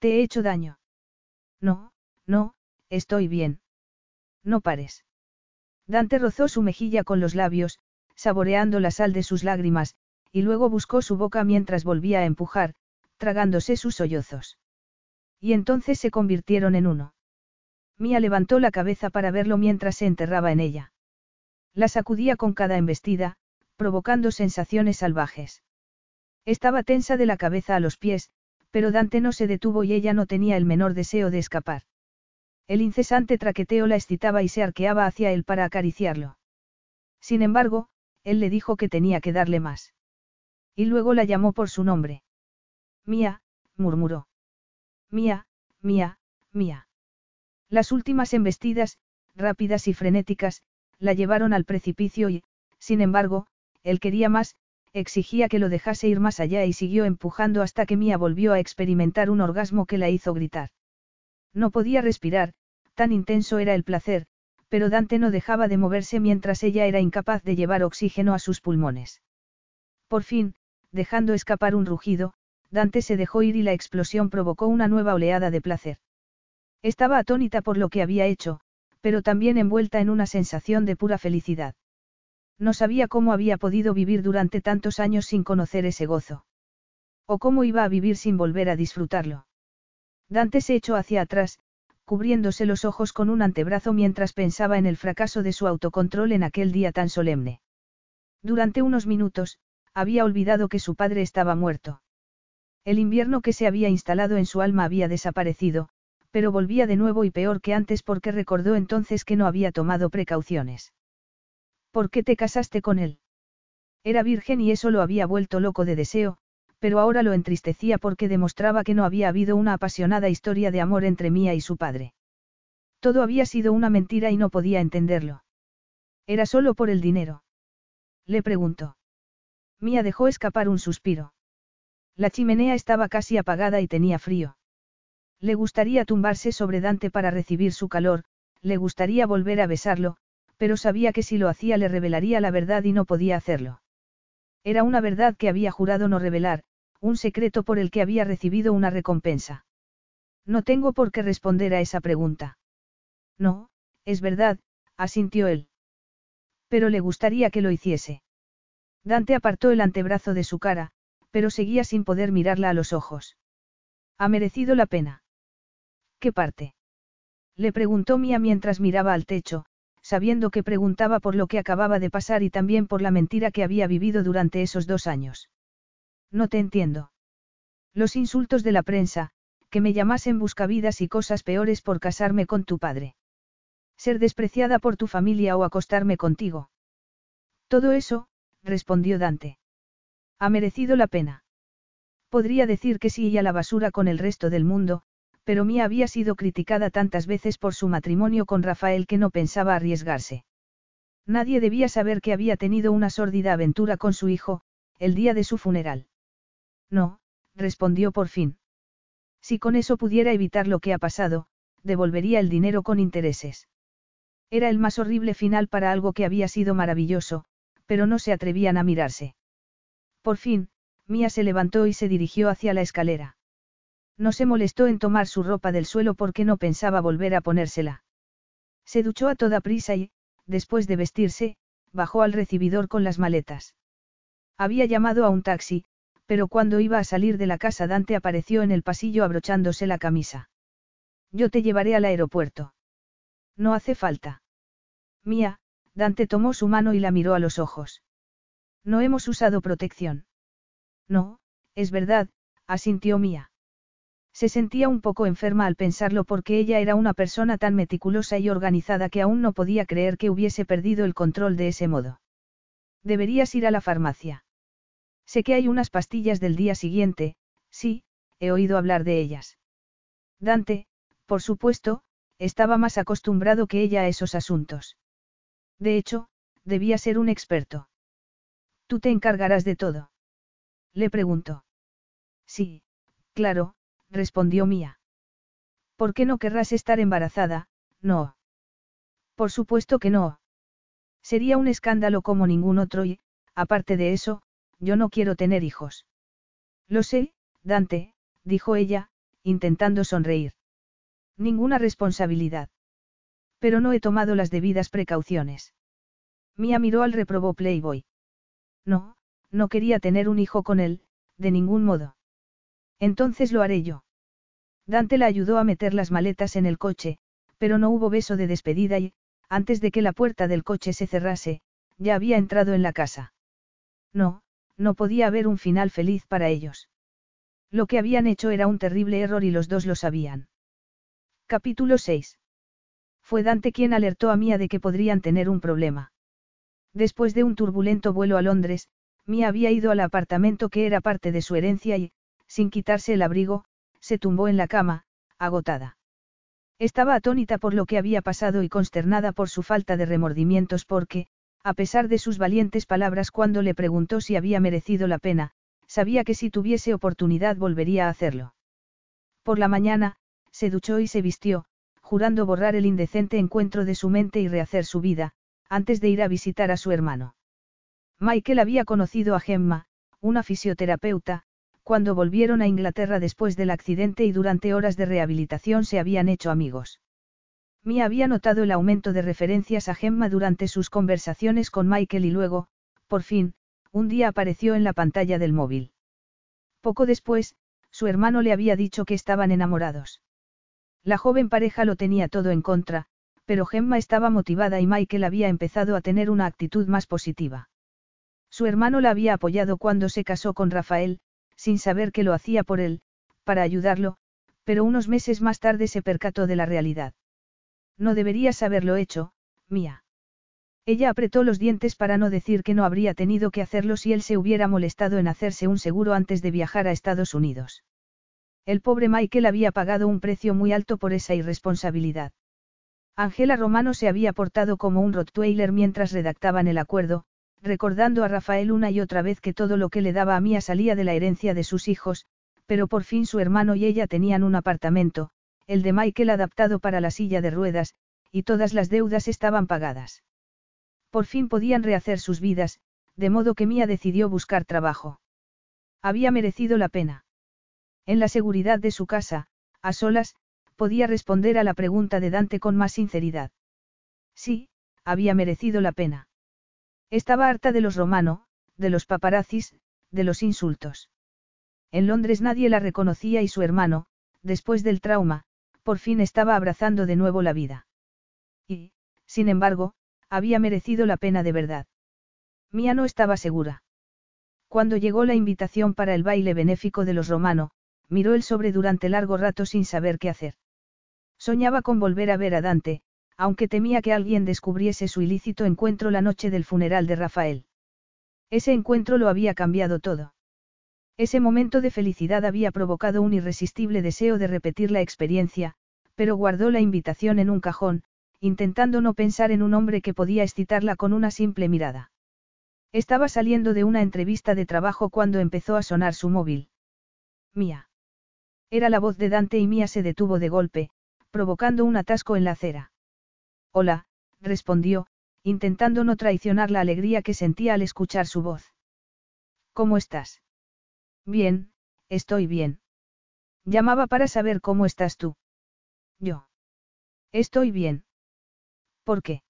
¿Te he hecho daño? No, no, estoy bien. No pares. Dante rozó su mejilla con los labios, saboreando la sal de sus lágrimas, y luego buscó su boca mientras volvía a empujar, tragándose sus sollozos. Y entonces se convirtieron en uno. Mía levantó la cabeza para verlo mientras se enterraba en ella. La sacudía con cada embestida, provocando sensaciones salvajes. Estaba tensa de la cabeza a los pies, pero Dante no se detuvo y ella no tenía el menor deseo de escapar. El incesante traqueteo la excitaba y se arqueaba hacia él para acariciarlo. Sin embargo, él le dijo que tenía que darle más. Y luego la llamó por su nombre. Mía, murmuró. Mía, mía, mía. Las últimas embestidas, rápidas y frenéticas, la llevaron al precipicio y, sin embargo, él quería más, exigía que lo dejase ir más allá y siguió empujando hasta que Mía volvió a experimentar un orgasmo que la hizo gritar. No podía respirar, tan intenso era el placer, pero Dante no dejaba de moverse mientras ella era incapaz de llevar oxígeno a sus pulmones. Por fin, dejando escapar un rugido, Dante se dejó ir y la explosión provocó una nueva oleada de placer. Estaba atónita por lo que había hecho, pero también envuelta en una sensación de pura felicidad. No sabía cómo había podido vivir durante tantos años sin conocer ese gozo. O cómo iba a vivir sin volver a disfrutarlo. Dante se echó hacia atrás, cubriéndose los ojos con un antebrazo mientras pensaba en el fracaso de su autocontrol en aquel día tan solemne. Durante unos minutos, había olvidado que su padre estaba muerto. El invierno que se había instalado en su alma había desaparecido, pero volvía de nuevo y peor que antes porque recordó entonces que no había tomado precauciones. ¿Por qué te casaste con él? Era virgen y eso lo había vuelto loco de deseo, pero ahora lo entristecía porque demostraba que no había habido una apasionada historia de amor entre Mía y su padre. Todo había sido una mentira y no podía entenderlo. Era solo por el dinero. Le preguntó. Mía dejó escapar un suspiro. La chimenea estaba casi apagada y tenía frío. Le gustaría tumbarse sobre Dante para recibir su calor, le gustaría volver a besarlo, pero sabía que si lo hacía le revelaría la verdad y no podía hacerlo. Era una verdad que había jurado no revelar, un secreto por el que había recibido una recompensa. No tengo por qué responder a esa pregunta. No, es verdad, asintió él. Pero le gustaría que lo hiciese. Dante apartó el antebrazo de su cara, pero seguía sin poder mirarla a los ojos. ¿Ha merecido la pena? ¿Qué parte? Le preguntó Mía mientras miraba al techo, sabiendo que preguntaba por lo que acababa de pasar y también por la mentira que había vivido durante esos dos años. No te entiendo. Los insultos de la prensa, que me llamasen buscavidas y cosas peores por casarme con tu padre. Ser despreciada por tu familia o acostarme contigo. Todo eso, respondió Dante. Ha merecido la pena. Podría decir que sí y a la basura con el resto del mundo, pero Mía había sido criticada tantas veces por su matrimonio con Rafael que no pensaba arriesgarse. Nadie debía saber que había tenido una sórdida aventura con su hijo, el día de su funeral. No, respondió por fin. Si con eso pudiera evitar lo que ha pasado, devolvería el dinero con intereses. Era el más horrible final para algo que había sido maravilloso, pero no se atrevían a mirarse. Por fin, Mía se levantó y se dirigió hacia la escalera. No se molestó en tomar su ropa del suelo porque no pensaba volver a ponérsela. Se duchó a toda prisa y, después de vestirse, bajó al recibidor con las maletas. Había llamado a un taxi, pero cuando iba a salir de la casa Dante apareció en el pasillo abrochándose la camisa. Yo te llevaré al aeropuerto. No hace falta. Mía, Dante tomó su mano y la miró a los ojos. No hemos usado protección. No, es verdad, asintió Mía. Se sentía un poco enferma al pensarlo porque ella era una persona tan meticulosa y organizada que aún no podía creer que hubiese perdido el control de ese modo. Deberías ir a la farmacia. Sé que hay unas pastillas del día siguiente, sí, he oído hablar de ellas. Dante, por supuesto, estaba más acostumbrado que ella a esos asuntos. De hecho, debía ser un experto. ¿Tú te encargarás de todo? Le preguntó. Sí, claro, respondió Mía. ¿Por qué no querrás estar embarazada? No. Por supuesto que no. Sería un escándalo como ningún otro y, aparte de eso, yo no quiero tener hijos. Lo sé, Dante, dijo ella, intentando sonreír. Ninguna responsabilidad. Pero no he tomado las debidas precauciones. Mía miró al reprobó Playboy. No, no quería tener un hijo con él, de ningún modo. Entonces lo haré yo. Dante la ayudó a meter las maletas en el coche, pero no hubo beso de despedida y, antes de que la puerta del coche se cerrase, ya había entrado en la casa. No, no podía haber un final feliz para ellos. Lo que habían hecho era un terrible error y los dos lo sabían. Capítulo 6. Fue Dante quien alertó a Mía de que podrían tener un problema. Después de un turbulento vuelo a Londres, Mía había ido al apartamento que era parte de su herencia y, sin quitarse el abrigo, se tumbó en la cama, agotada. Estaba atónita por lo que había pasado y consternada por su falta de remordimientos porque, a pesar de sus valientes palabras cuando le preguntó si había merecido la pena, sabía que si tuviese oportunidad volvería a hacerlo. Por la mañana, se duchó y se vistió, jurando borrar el indecente encuentro de su mente y rehacer su vida, antes de ir a visitar a su hermano. Michael había conocido a Gemma, una fisioterapeuta, cuando volvieron a Inglaterra después del accidente y durante horas de rehabilitación se habían hecho amigos. Mia había notado el aumento de referencias a Gemma durante sus conversaciones con Michael y luego, por fin, un día apareció en la pantalla del móvil. Poco después, su hermano le había dicho que estaban enamorados. La joven pareja lo tenía todo en contra, pero Gemma estaba motivada y Michael había empezado a tener una actitud más positiva. Su hermano la había apoyado cuando se casó con Rafael, sin saber que lo hacía por él, para ayudarlo, pero unos meses más tarde se percató de la realidad. No deberías haberlo hecho, mía. Ella apretó los dientes para no decir que no habría tenido que hacerlo si él se hubiera molestado en hacerse un seguro antes de viajar a Estados Unidos. El pobre Michael había pagado un precio muy alto por esa irresponsabilidad. Ángela Romano se había portado como un Rottweiler mientras redactaban el acuerdo, recordando a Rafael una y otra vez que todo lo que le daba a Mía salía de la herencia de sus hijos, pero por fin su hermano y ella tenían un apartamento, el de Michael adaptado para la silla de ruedas, y todas las deudas estaban pagadas. Por fin podían rehacer sus vidas, de modo que Mía decidió buscar trabajo. Había merecido la pena. En la seguridad de su casa, a solas, podía responder a la pregunta de Dante con más sinceridad. Sí, había merecido la pena. Estaba harta de los romano, de los paparazzis, de los insultos. En Londres nadie la reconocía y su hermano, después del trauma, por fin estaba abrazando de nuevo la vida. Y, sin embargo, había merecido la pena de verdad. Mía no estaba segura. Cuando llegó la invitación para el baile benéfico de los romano, miró el sobre durante largo rato sin saber qué hacer. Soñaba con volver a ver a Dante, aunque temía que alguien descubriese su ilícito encuentro la noche del funeral de Rafael. Ese encuentro lo había cambiado todo. Ese momento de felicidad había provocado un irresistible deseo de repetir la experiencia, pero guardó la invitación en un cajón, intentando no pensar en un hombre que podía excitarla con una simple mirada. Estaba saliendo de una entrevista de trabajo cuando empezó a sonar su móvil. Mía. Era la voz de Dante y Mía se detuvo de golpe, provocando un atasco en la acera. Hola, respondió, intentando no traicionar la alegría que sentía al escuchar su voz. ¿Cómo estás? Bien, estoy bien. Llamaba para saber cómo estás tú. Yo. Estoy bien. ¿Por qué?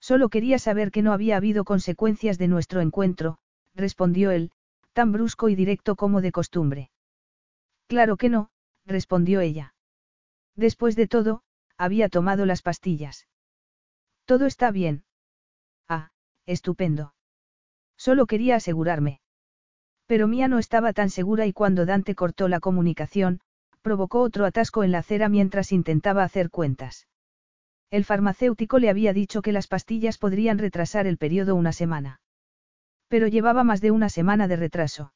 Solo quería saber que no había habido consecuencias de nuestro encuentro, respondió él, tan brusco y directo como de costumbre. Claro que no, respondió ella. Después de todo, había tomado las pastillas. Todo está bien. Ah, estupendo. Solo quería asegurarme. Pero Mía no estaba tan segura y cuando Dante cortó la comunicación, provocó otro atasco en la acera mientras intentaba hacer cuentas. El farmacéutico le había dicho que las pastillas podrían retrasar el periodo una semana. Pero llevaba más de una semana de retraso.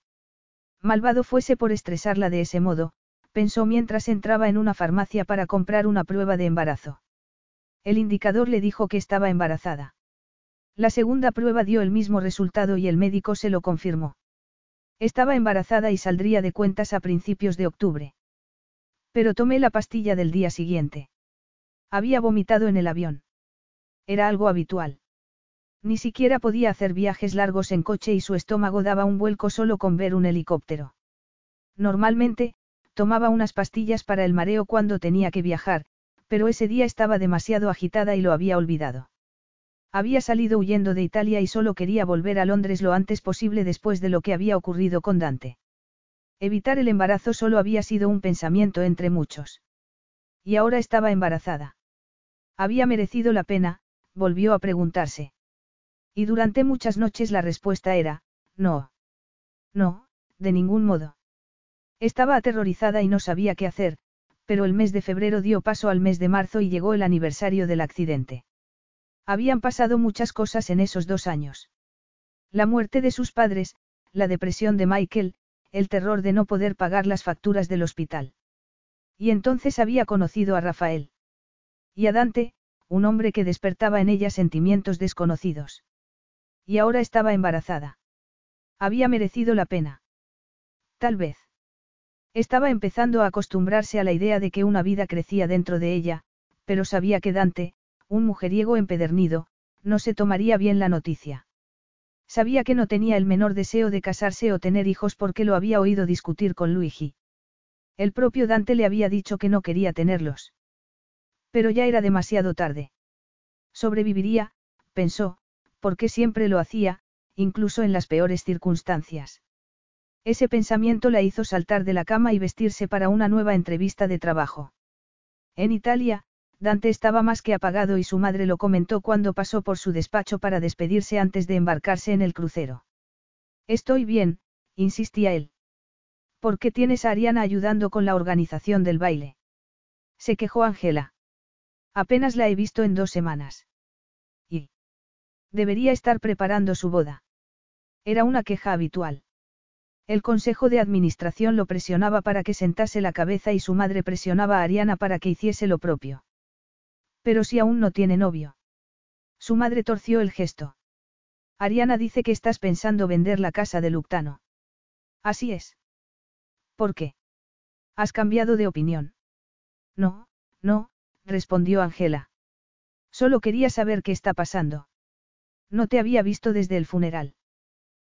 Malvado fuese por estresarla de ese modo, pensó mientras entraba en una farmacia para comprar una prueba de embarazo. El indicador le dijo que estaba embarazada. La segunda prueba dio el mismo resultado y el médico se lo confirmó. Estaba embarazada y saldría de cuentas a principios de octubre. Pero tomé la pastilla del día siguiente. Había vomitado en el avión. Era algo habitual. Ni siquiera podía hacer viajes largos en coche y su estómago daba un vuelco solo con ver un helicóptero. Normalmente, tomaba unas pastillas para el mareo cuando tenía que viajar, pero ese día estaba demasiado agitada y lo había olvidado. Había salido huyendo de Italia y solo quería volver a Londres lo antes posible después de lo que había ocurrido con Dante. Evitar el embarazo solo había sido un pensamiento entre muchos. Y ahora estaba embarazada. Había merecido la pena, volvió a preguntarse. Y durante muchas noches la respuesta era, no. No, de ningún modo. Estaba aterrorizada y no sabía qué hacer, pero el mes de febrero dio paso al mes de marzo y llegó el aniversario del accidente. Habían pasado muchas cosas en esos dos años. La muerte de sus padres, la depresión de Michael, el terror de no poder pagar las facturas del hospital. Y entonces había conocido a Rafael. Y a Dante, un hombre que despertaba en ella sentimientos desconocidos. Y ahora estaba embarazada. Había merecido la pena. Tal vez. Estaba empezando a acostumbrarse a la idea de que una vida crecía dentro de ella, pero sabía que Dante, un mujeriego empedernido, no se tomaría bien la noticia. Sabía que no tenía el menor deseo de casarse o tener hijos porque lo había oído discutir con Luigi. El propio Dante le había dicho que no quería tenerlos. Pero ya era demasiado tarde. Sobreviviría, pensó, porque siempre lo hacía, incluso en las peores circunstancias. Ese pensamiento la hizo saltar de la cama y vestirse para una nueva entrevista de trabajo. En Italia, Dante estaba más que apagado y su madre lo comentó cuando pasó por su despacho para despedirse antes de embarcarse en el crucero. Estoy bien, insistía él. ¿Por qué tienes a Ariana ayudando con la organización del baile? Se quejó Ángela. Apenas la he visto en dos semanas. Debería estar preparando su boda. Era una queja habitual. El Consejo de Administración lo presionaba para que sentase la cabeza y su madre presionaba a Ariana para que hiciese lo propio. Pero si aún no tiene novio. Su madre torció el gesto. Ariana dice que estás pensando vender la casa de Luctano. Así es. ¿Por qué? ¿Has cambiado de opinión? No, no, respondió Angela. Solo quería saber qué está pasando. No te había visto desde el funeral.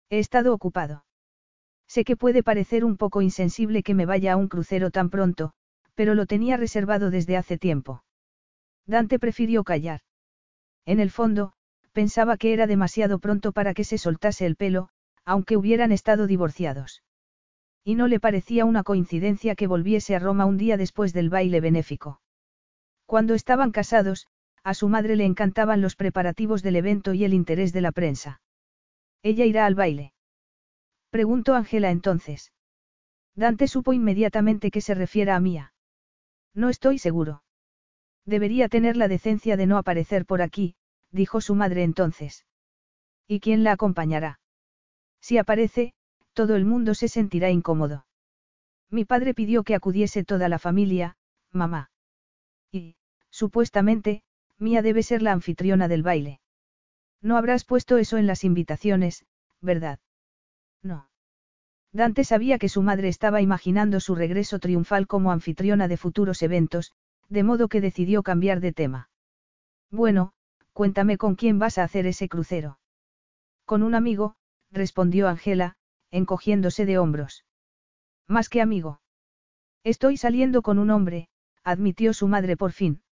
He estado ocupado. Sé que puede parecer un poco insensible que me vaya a un crucero tan pronto, pero lo tenía reservado desde hace tiempo. Dante prefirió callar. En el fondo, pensaba que era demasiado pronto para que se soltase el pelo, aunque hubieran estado divorciados. Y no le parecía una coincidencia que volviese a Roma un día después del baile benéfico. Cuando estaban casados, a su madre le encantaban los preparativos del evento y el interés de la prensa. ¿Ella irá al baile? Preguntó Ángela entonces. Dante supo inmediatamente que se refiera a Mía. No estoy seguro. Debería tener la decencia de no aparecer por aquí, dijo su madre entonces. ¿Y quién la acompañará? Si aparece, todo el mundo se sentirá incómodo. Mi padre pidió que acudiese toda la familia, mamá. Y, supuestamente, Mía debe ser la anfitriona del baile. No habrás puesto eso en las invitaciones, ¿verdad? No. Dante sabía que su madre estaba imaginando su regreso triunfal como anfitriona de futuros eventos, de modo que decidió cambiar de tema. Bueno, cuéntame con quién vas a hacer ese crucero. Con un amigo, respondió Angela, encogiéndose de hombros. Más que amigo. Estoy saliendo con un hombre, admitió su madre por fin.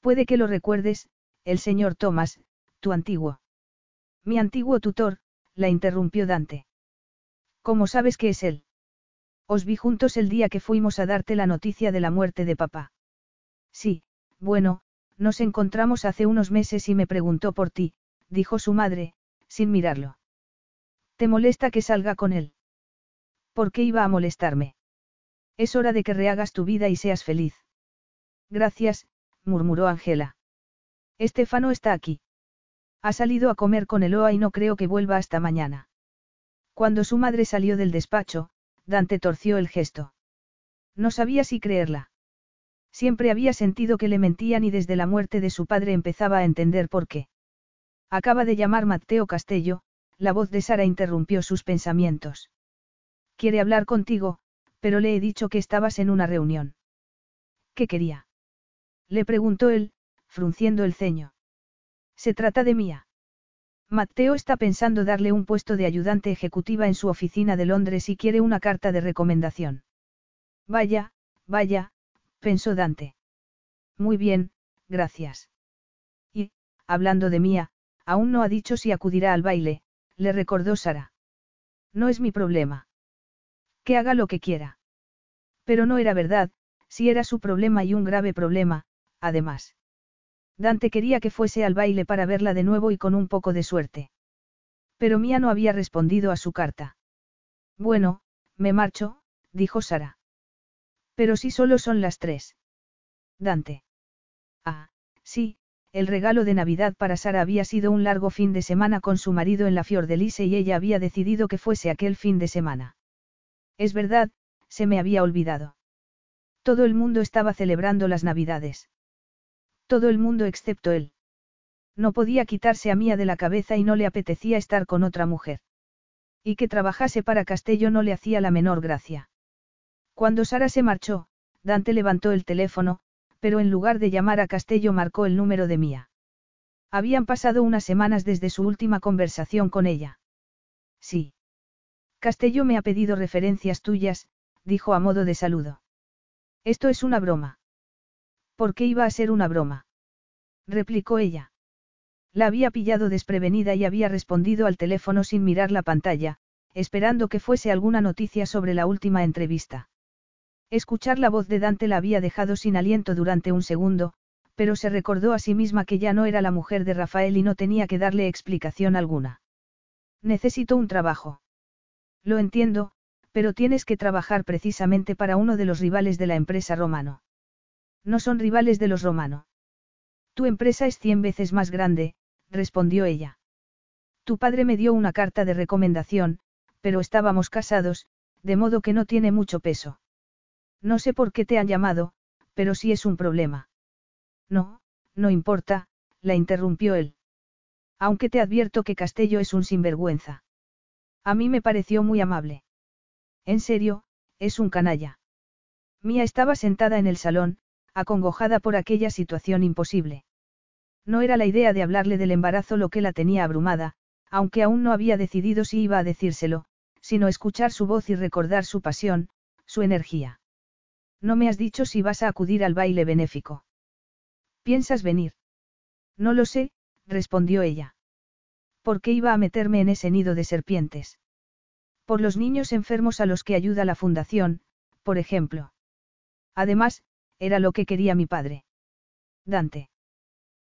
Puede que lo recuerdes, el señor Thomas, tu antiguo. Mi antiguo tutor, la interrumpió Dante. ¿Cómo sabes que es él? Os vi juntos el día que fuimos a darte la noticia de la muerte de papá. Sí, bueno, nos encontramos hace unos meses y me preguntó por ti, dijo su madre, sin mirarlo. ¿Te molesta que salga con él? ¿Por qué iba a molestarme? Es hora de que rehagas tu vida y seas feliz. Gracias, murmuró Angela. Estefano está aquí. Ha salido a comer con Eloa y no creo que vuelva hasta mañana. Cuando su madre salió del despacho, Dante torció el gesto. No sabía si creerla. Siempre había sentido que le mentían y desde la muerte de su padre empezaba a entender por qué. Acaba de llamar Mateo Castello, la voz de Sara interrumpió sus pensamientos. Quiere hablar contigo, pero le he dicho que estabas en una reunión. ¿Qué quería? Le preguntó él, frunciendo el ceño. Se trata de Mía. Mateo está pensando darle un puesto de ayudante ejecutiva en su oficina de Londres y quiere una carta de recomendación. Vaya, vaya, pensó Dante. Muy bien, gracias. Y, hablando de Mía, aún no ha dicho si acudirá al baile, le recordó Sara. No es mi problema. Que haga lo que quiera. Pero no era verdad, si era su problema y un grave problema, además. Dante quería que fuese al baile para verla de nuevo y con un poco de suerte. Pero Mía no había respondido a su carta. Bueno, me marcho, dijo Sara. Pero si solo son las tres. Dante. Ah, sí, el regalo de Navidad para Sara había sido un largo fin de semana con su marido en la Fiordelise y ella había decidido que fuese aquel fin de semana. Es verdad, se me había olvidado. Todo el mundo estaba celebrando las Navidades. Todo el mundo excepto él. No podía quitarse a Mía de la cabeza y no le apetecía estar con otra mujer. Y que trabajase para Castello no le hacía la menor gracia. Cuando Sara se marchó, Dante levantó el teléfono, pero en lugar de llamar a Castello marcó el número de Mía. Habían pasado unas semanas desde su última conversación con ella. Sí. Castello me ha pedido referencias tuyas, dijo a modo de saludo. Esto es una broma. ¿Por qué iba a ser una broma? replicó ella. La había pillado desprevenida y había respondido al teléfono sin mirar la pantalla, esperando que fuese alguna noticia sobre la última entrevista. Escuchar la voz de Dante la había dejado sin aliento durante un segundo, pero se recordó a sí misma que ya no era la mujer de Rafael y no tenía que darle explicación alguna. Necesito un trabajo. Lo entiendo, pero tienes que trabajar precisamente para uno de los rivales de la empresa romano. No son rivales de los romano. Tu empresa es cien veces más grande, respondió ella. Tu padre me dio una carta de recomendación, pero estábamos casados, de modo que no tiene mucho peso. No sé por qué te han llamado, pero sí es un problema. No, no importa, la interrumpió él. Aunque te advierto que Castello es un sinvergüenza. A mí me pareció muy amable. En serio, es un canalla. Mía estaba sentada en el salón, acongojada por aquella situación imposible. No era la idea de hablarle del embarazo lo que la tenía abrumada, aunque aún no había decidido si iba a decírselo, sino escuchar su voz y recordar su pasión, su energía. No me has dicho si vas a acudir al baile benéfico. ¿Piensas venir? No lo sé, respondió ella. ¿Por qué iba a meterme en ese nido de serpientes? Por los niños enfermos a los que ayuda la fundación, por ejemplo. Además, era lo que quería mi padre. Dante.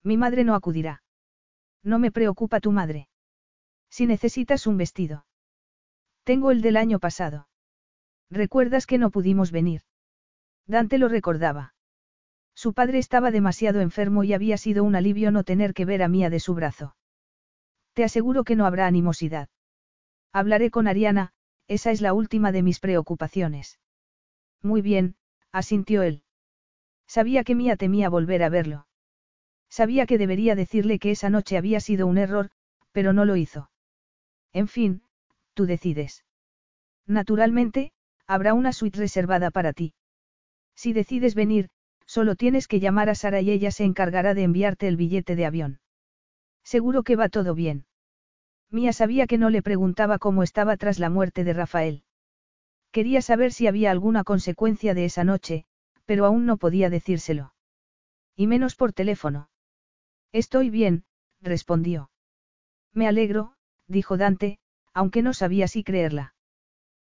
Mi madre no acudirá. No me preocupa tu madre. Si necesitas un vestido. Tengo el del año pasado. ¿Recuerdas que no pudimos venir? Dante lo recordaba. Su padre estaba demasiado enfermo y había sido un alivio no tener que ver a Mía de su brazo. Te aseguro que no habrá animosidad. Hablaré con Ariana, esa es la última de mis preocupaciones. Muy bien, asintió él. Sabía que Mía temía volver a verlo. Sabía que debería decirle que esa noche había sido un error, pero no lo hizo. En fin, tú decides. Naturalmente, habrá una suite reservada para ti. Si decides venir, Solo tienes que llamar a Sara y ella se encargará de enviarte el billete de avión. Seguro que va todo bien. Mía sabía que no le preguntaba cómo estaba tras la muerte de Rafael. Quería saber si había alguna consecuencia de esa noche, pero aún no podía decírselo. Y menos por teléfono. Estoy bien, respondió. Me alegro, dijo Dante, aunque no sabía si creerla.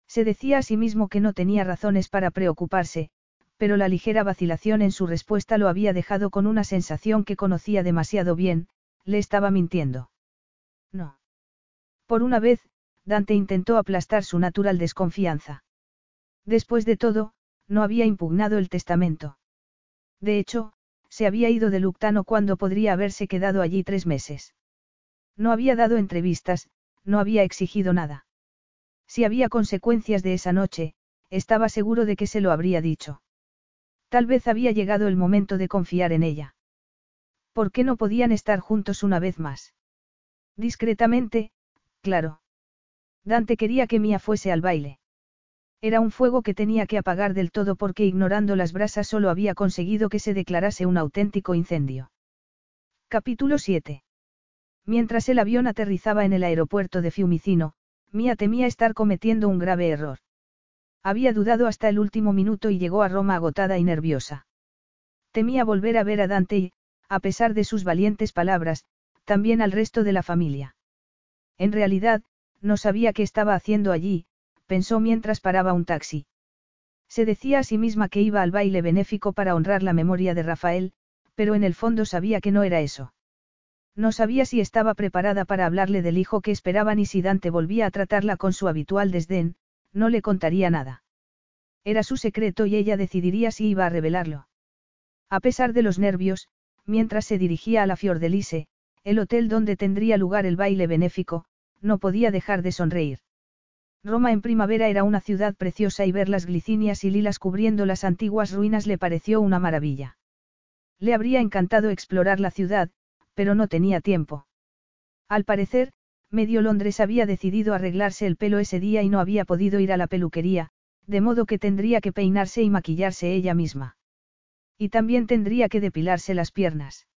Se decía a sí mismo que no tenía razones para preocuparse, pero la ligera vacilación en su respuesta lo había dejado con una sensación que conocía demasiado bien, le estaba mintiendo. No. Por una vez, Dante intentó aplastar su natural desconfianza. Después de todo, no había impugnado el testamento. De hecho, se había ido de Luctano cuando podría haberse quedado allí tres meses. No había dado entrevistas, no había exigido nada. Si había consecuencias de esa noche, estaba seguro de que se lo habría dicho. Tal vez había llegado el momento de confiar en ella. ¿Por qué no podían estar juntos una vez más? Discretamente, claro. Dante quería que Mía fuese al baile. Era un fuego que tenía que apagar del todo porque ignorando las brasas solo había conseguido que se declarase un auténtico incendio. Capítulo 7. Mientras el avión aterrizaba en el aeropuerto de Fiumicino, Mía temía estar cometiendo un grave error. Había dudado hasta el último minuto y llegó a Roma agotada y nerviosa. Temía volver a ver a Dante y, a pesar de sus valientes palabras, también al resto de la familia. En realidad, no sabía qué estaba haciendo allí, pensó mientras paraba un taxi. Se decía a sí misma que iba al baile benéfico para honrar la memoria de Rafael, pero en el fondo sabía que no era eso. No sabía si estaba preparada para hablarle del hijo que esperaban y si Dante volvía a tratarla con su habitual desdén, no le contaría nada. Era su secreto y ella decidiría si iba a revelarlo. A pesar de los nervios, mientras se dirigía a la Fiordelise, el hotel donde tendría lugar el baile benéfico, no podía dejar de sonreír. Roma en primavera era una ciudad preciosa y ver las glicinias y lilas cubriendo las antiguas ruinas le pareció una maravilla. Le habría encantado explorar la ciudad, pero no tenía tiempo. Al parecer, Medio Londres había decidido arreglarse el pelo ese día y no había podido ir a la peluquería, de modo que tendría que peinarse y maquillarse ella misma. Y también tendría que depilarse las piernas.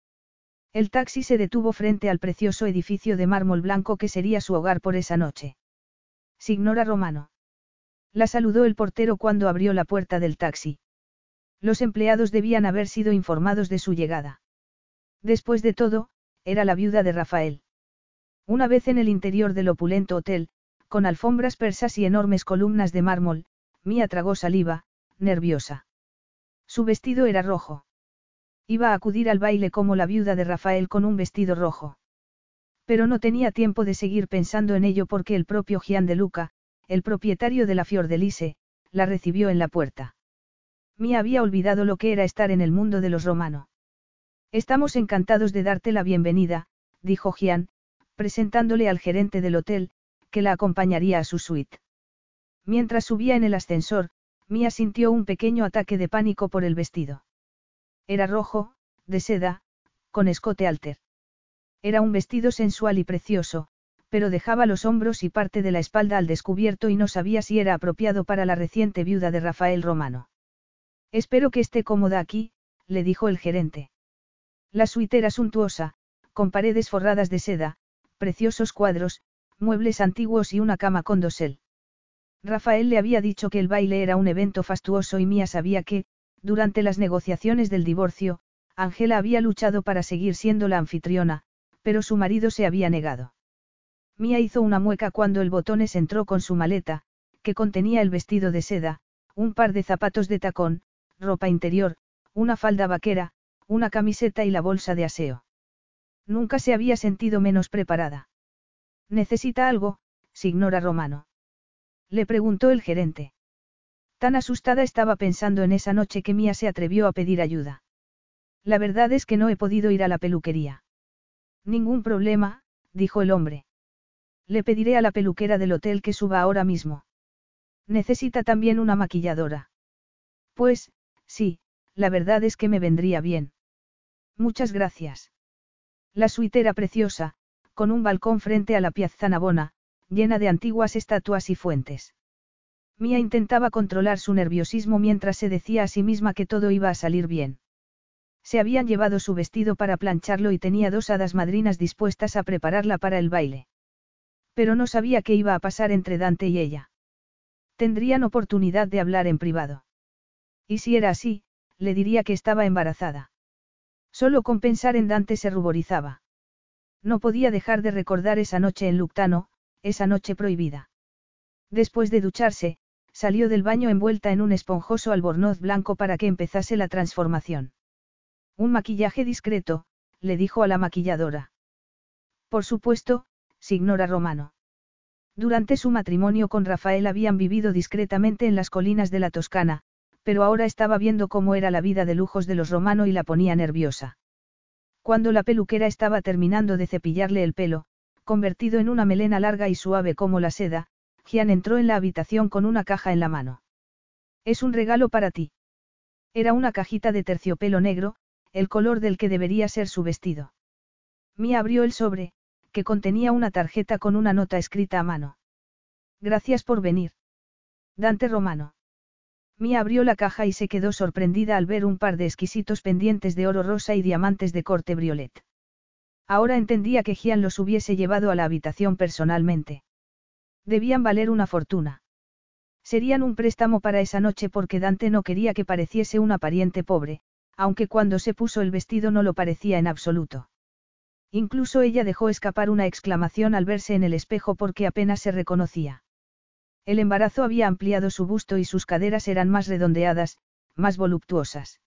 El taxi se detuvo frente al precioso edificio de mármol blanco que sería su hogar por esa noche. Signora Romano. La saludó el portero cuando abrió la puerta del taxi. Los empleados debían haber sido informados de su llegada. Después de todo, era la viuda de Rafael. Una vez en el interior del opulento hotel, con alfombras persas y enormes columnas de mármol, Mía tragó saliva, nerviosa. Su vestido era rojo. Iba a acudir al baile como la viuda de Rafael con un vestido rojo. Pero no tenía tiempo de seguir pensando en ello porque el propio Gian de Luca, el propietario de la Fiordelise, la recibió en la puerta. Mía había olvidado lo que era estar en el mundo de los romanos. Estamos encantados de darte la bienvenida, dijo Gian, presentándole al gerente del hotel, que la acompañaría a su suite. Mientras subía en el ascensor, Mia sintió un pequeño ataque de pánico por el vestido. Era rojo, de seda, con escote alter. Era un vestido sensual y precioso, pero dejaba los hombros y parte de la espalda al descubierto y no sabía si era apropiado para la reciente viuda de Rafael Romano. Espero que esté cómoda aquí, le dijo el gerente. La suite era suntuosa, con paredes forradas de seda, preciosos cuadros, muebles antiguos y una cama con dosel. Rafael le había dicho que el baile era un evento fastuoso y Mía sabía que, durante las negociaciones del divorcio, Ángela había luchado para seguir siendo la anfitriona, pero su marido se había negado. Mía hizo una mueca cuando el botones entró con su maleta, que contenía el vestido de seda, un par de zapatos de tacón, ropa interior, una falda vaquera, una camiseta y la bolsa de aseo. Nunca se había sentido menos preparada. ¿Necesita algo, signora Romano? Le preguntó el gerente. Tan asustada estaba pensando en esa noche que Mía se atrevió a pedir ayuda. La verdad es que no he podido ir a la peluquería. Ningún problema, dijo el hombre. Le pediré a la peluquera del hotel que suba ahora mismo. Necesita también una maquilladora. Pues, sí, la verdad es que me vendría bien. Muchas gracias. La suite era preciosa, con un balcón frente a la Piazza Navona, llena de antiguas estatuas y fuentes. Mía intentaba controlar su nerviosismo mientras se decía a sí misma que todo iba a salir bien. Se habían llevado su vestido para plancharlo y tenía dos hadas madrinas dispuestas a prepararla para el baile. Pero no sabía qué iba a pasar entre Dante y ella. Tendrían oportunidad de hablar en privado. Y si era así, le diría que estaba embarazada. Solo con pensar en Dante se ruborizaba. No podía dejar de recordar esa noche en Luctano, esa noche prohibida. Después de ducharse, salió del baño envuelta en un esponjoso albornoz blanco para que empezase la transformación. Un maquillaje discreto, le dijo a la maquilladora. Por supuesto, signora Romano. Durante su matrimonio con Rafael habían vivido discretamente en las colinas de la Toscana, pero ahora estaba viendo cómo era la vida de lujos de los romanos y la ponía nerviosa. Cuando la peluquera estaba terminando de cepillarle el pelo, convertido en una melena larga y suave como la seda, Gian entró en la habitación con una caja en la mano. Es un regalo para ti. Era una cajita de terciopelo negro, el color del que debería ser su vestido. Mia abrió el sobre, que contenía una tarjeta con una nota escrita a mano. Gracias por venir. Dante Romano. Mia abrió la caja y se quedó sorprendida al ver un par de exquisitos pendientes de oro rosa y diamantes de corte briolet. Ahora entendía que Gian los hubiese llevado a la habitación personalmente. Debían valer una fortuna. Serían un préstamo para esa noche porque Dante no quería que pareciese una pariente pobre, aunque cuando se puso el vestido no lo parecía en absoluto. Incluso ella dejó escapar una exclamación al verse en el espejo porque apenas se reconocía. El embarazo había ampliado su busto y sus caderas eran más redondeadas, más voluptuosas.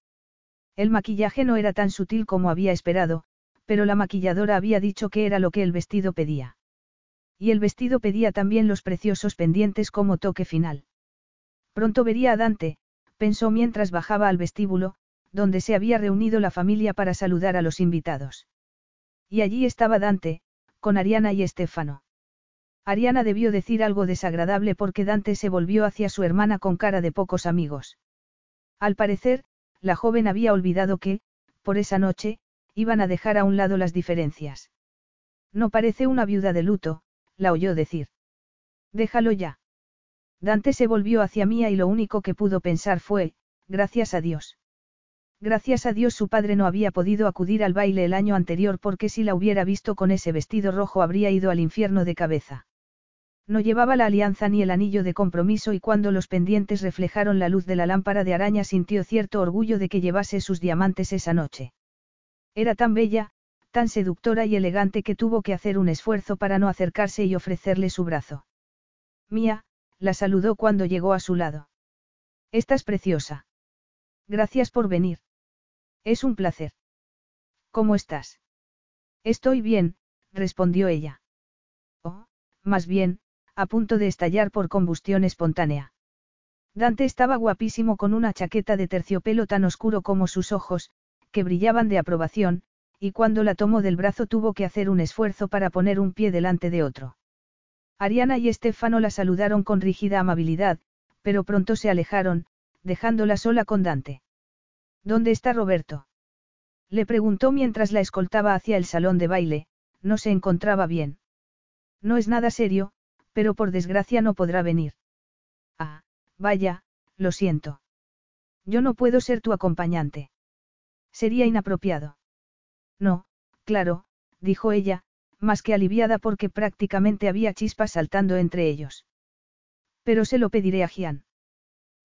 El maquillaje no era tan sutil como había esperado, pero la maquilladora había dicho que era lo que el vestido pedía. Y el vestido pedía también los preciosos pendientes como toque final. Pronto vería a Dante, pensó mientras bajaba al vestíbulo, donde se había reunido la familia para saludar a los invitados. Y allí estaba Dante, con Ariana y Estefano. Ariana debió decir algo desagradable porque Dante se volvió hacia su hermana con cara de pocos amigos. Al parecer, la joven había olvidado que, por esa noche, iban a dejar a un lado las diferencias. No parece una viuda de luto, la oyó decir. Déjalo ya. Dante se volvió hacia Mía y lo único que pudo pensar fue, gracias a Dios. Gracias a Dios su padre no había podido acudir al baile el año anterior porque si la hubiera visto con ese vestido rojo habría ido al infierno de cabeza. No llevaba la alianza ni el anillo de compromiso y cuando los pendientes reflejaron la luz de la lámpara de araña sintió cierto orgullo de que llevase sus diamantes esa noche. Era tan bella, tan seductora y elegante que tuvo que hacer un esfuerzo para no acercarse y ofrecerle su brazo. Mía, la saludó cuando llegó a su lado. Estás preciosa. Gracias por venir. Es un placer. ¿Cómo estás? Estoy bien, respondió ella. Oh, más bien, a punto de estallar por combustión espontánea. Dante estaba guapísimo con una chaqueta de terciopelo tan oscuro como sus ojos, que brillaban de aprobación, y cuando la tomó del brazo tuvo que hacer un esfuerzo para poner un pie delante de otro. Ariana y Estefano la saludaron con rígida amabilidad, pero pronto se alejaron, dejándola sola con Dante. ¿Dónde está Roberto? Le preguntó mientras la escoltaba hacia el salón de baile, no se encontraba bien. No es nada serio, pero por desgracia no podrá venir. Ah, vaya, lo siento. Yo no puedo ser tu acompañante. Sería inapropiado. No, claro, dijo ella, más que aliviada porque prácticamente había chispas saltando entre ellos. Pero se lo pediré a Gian.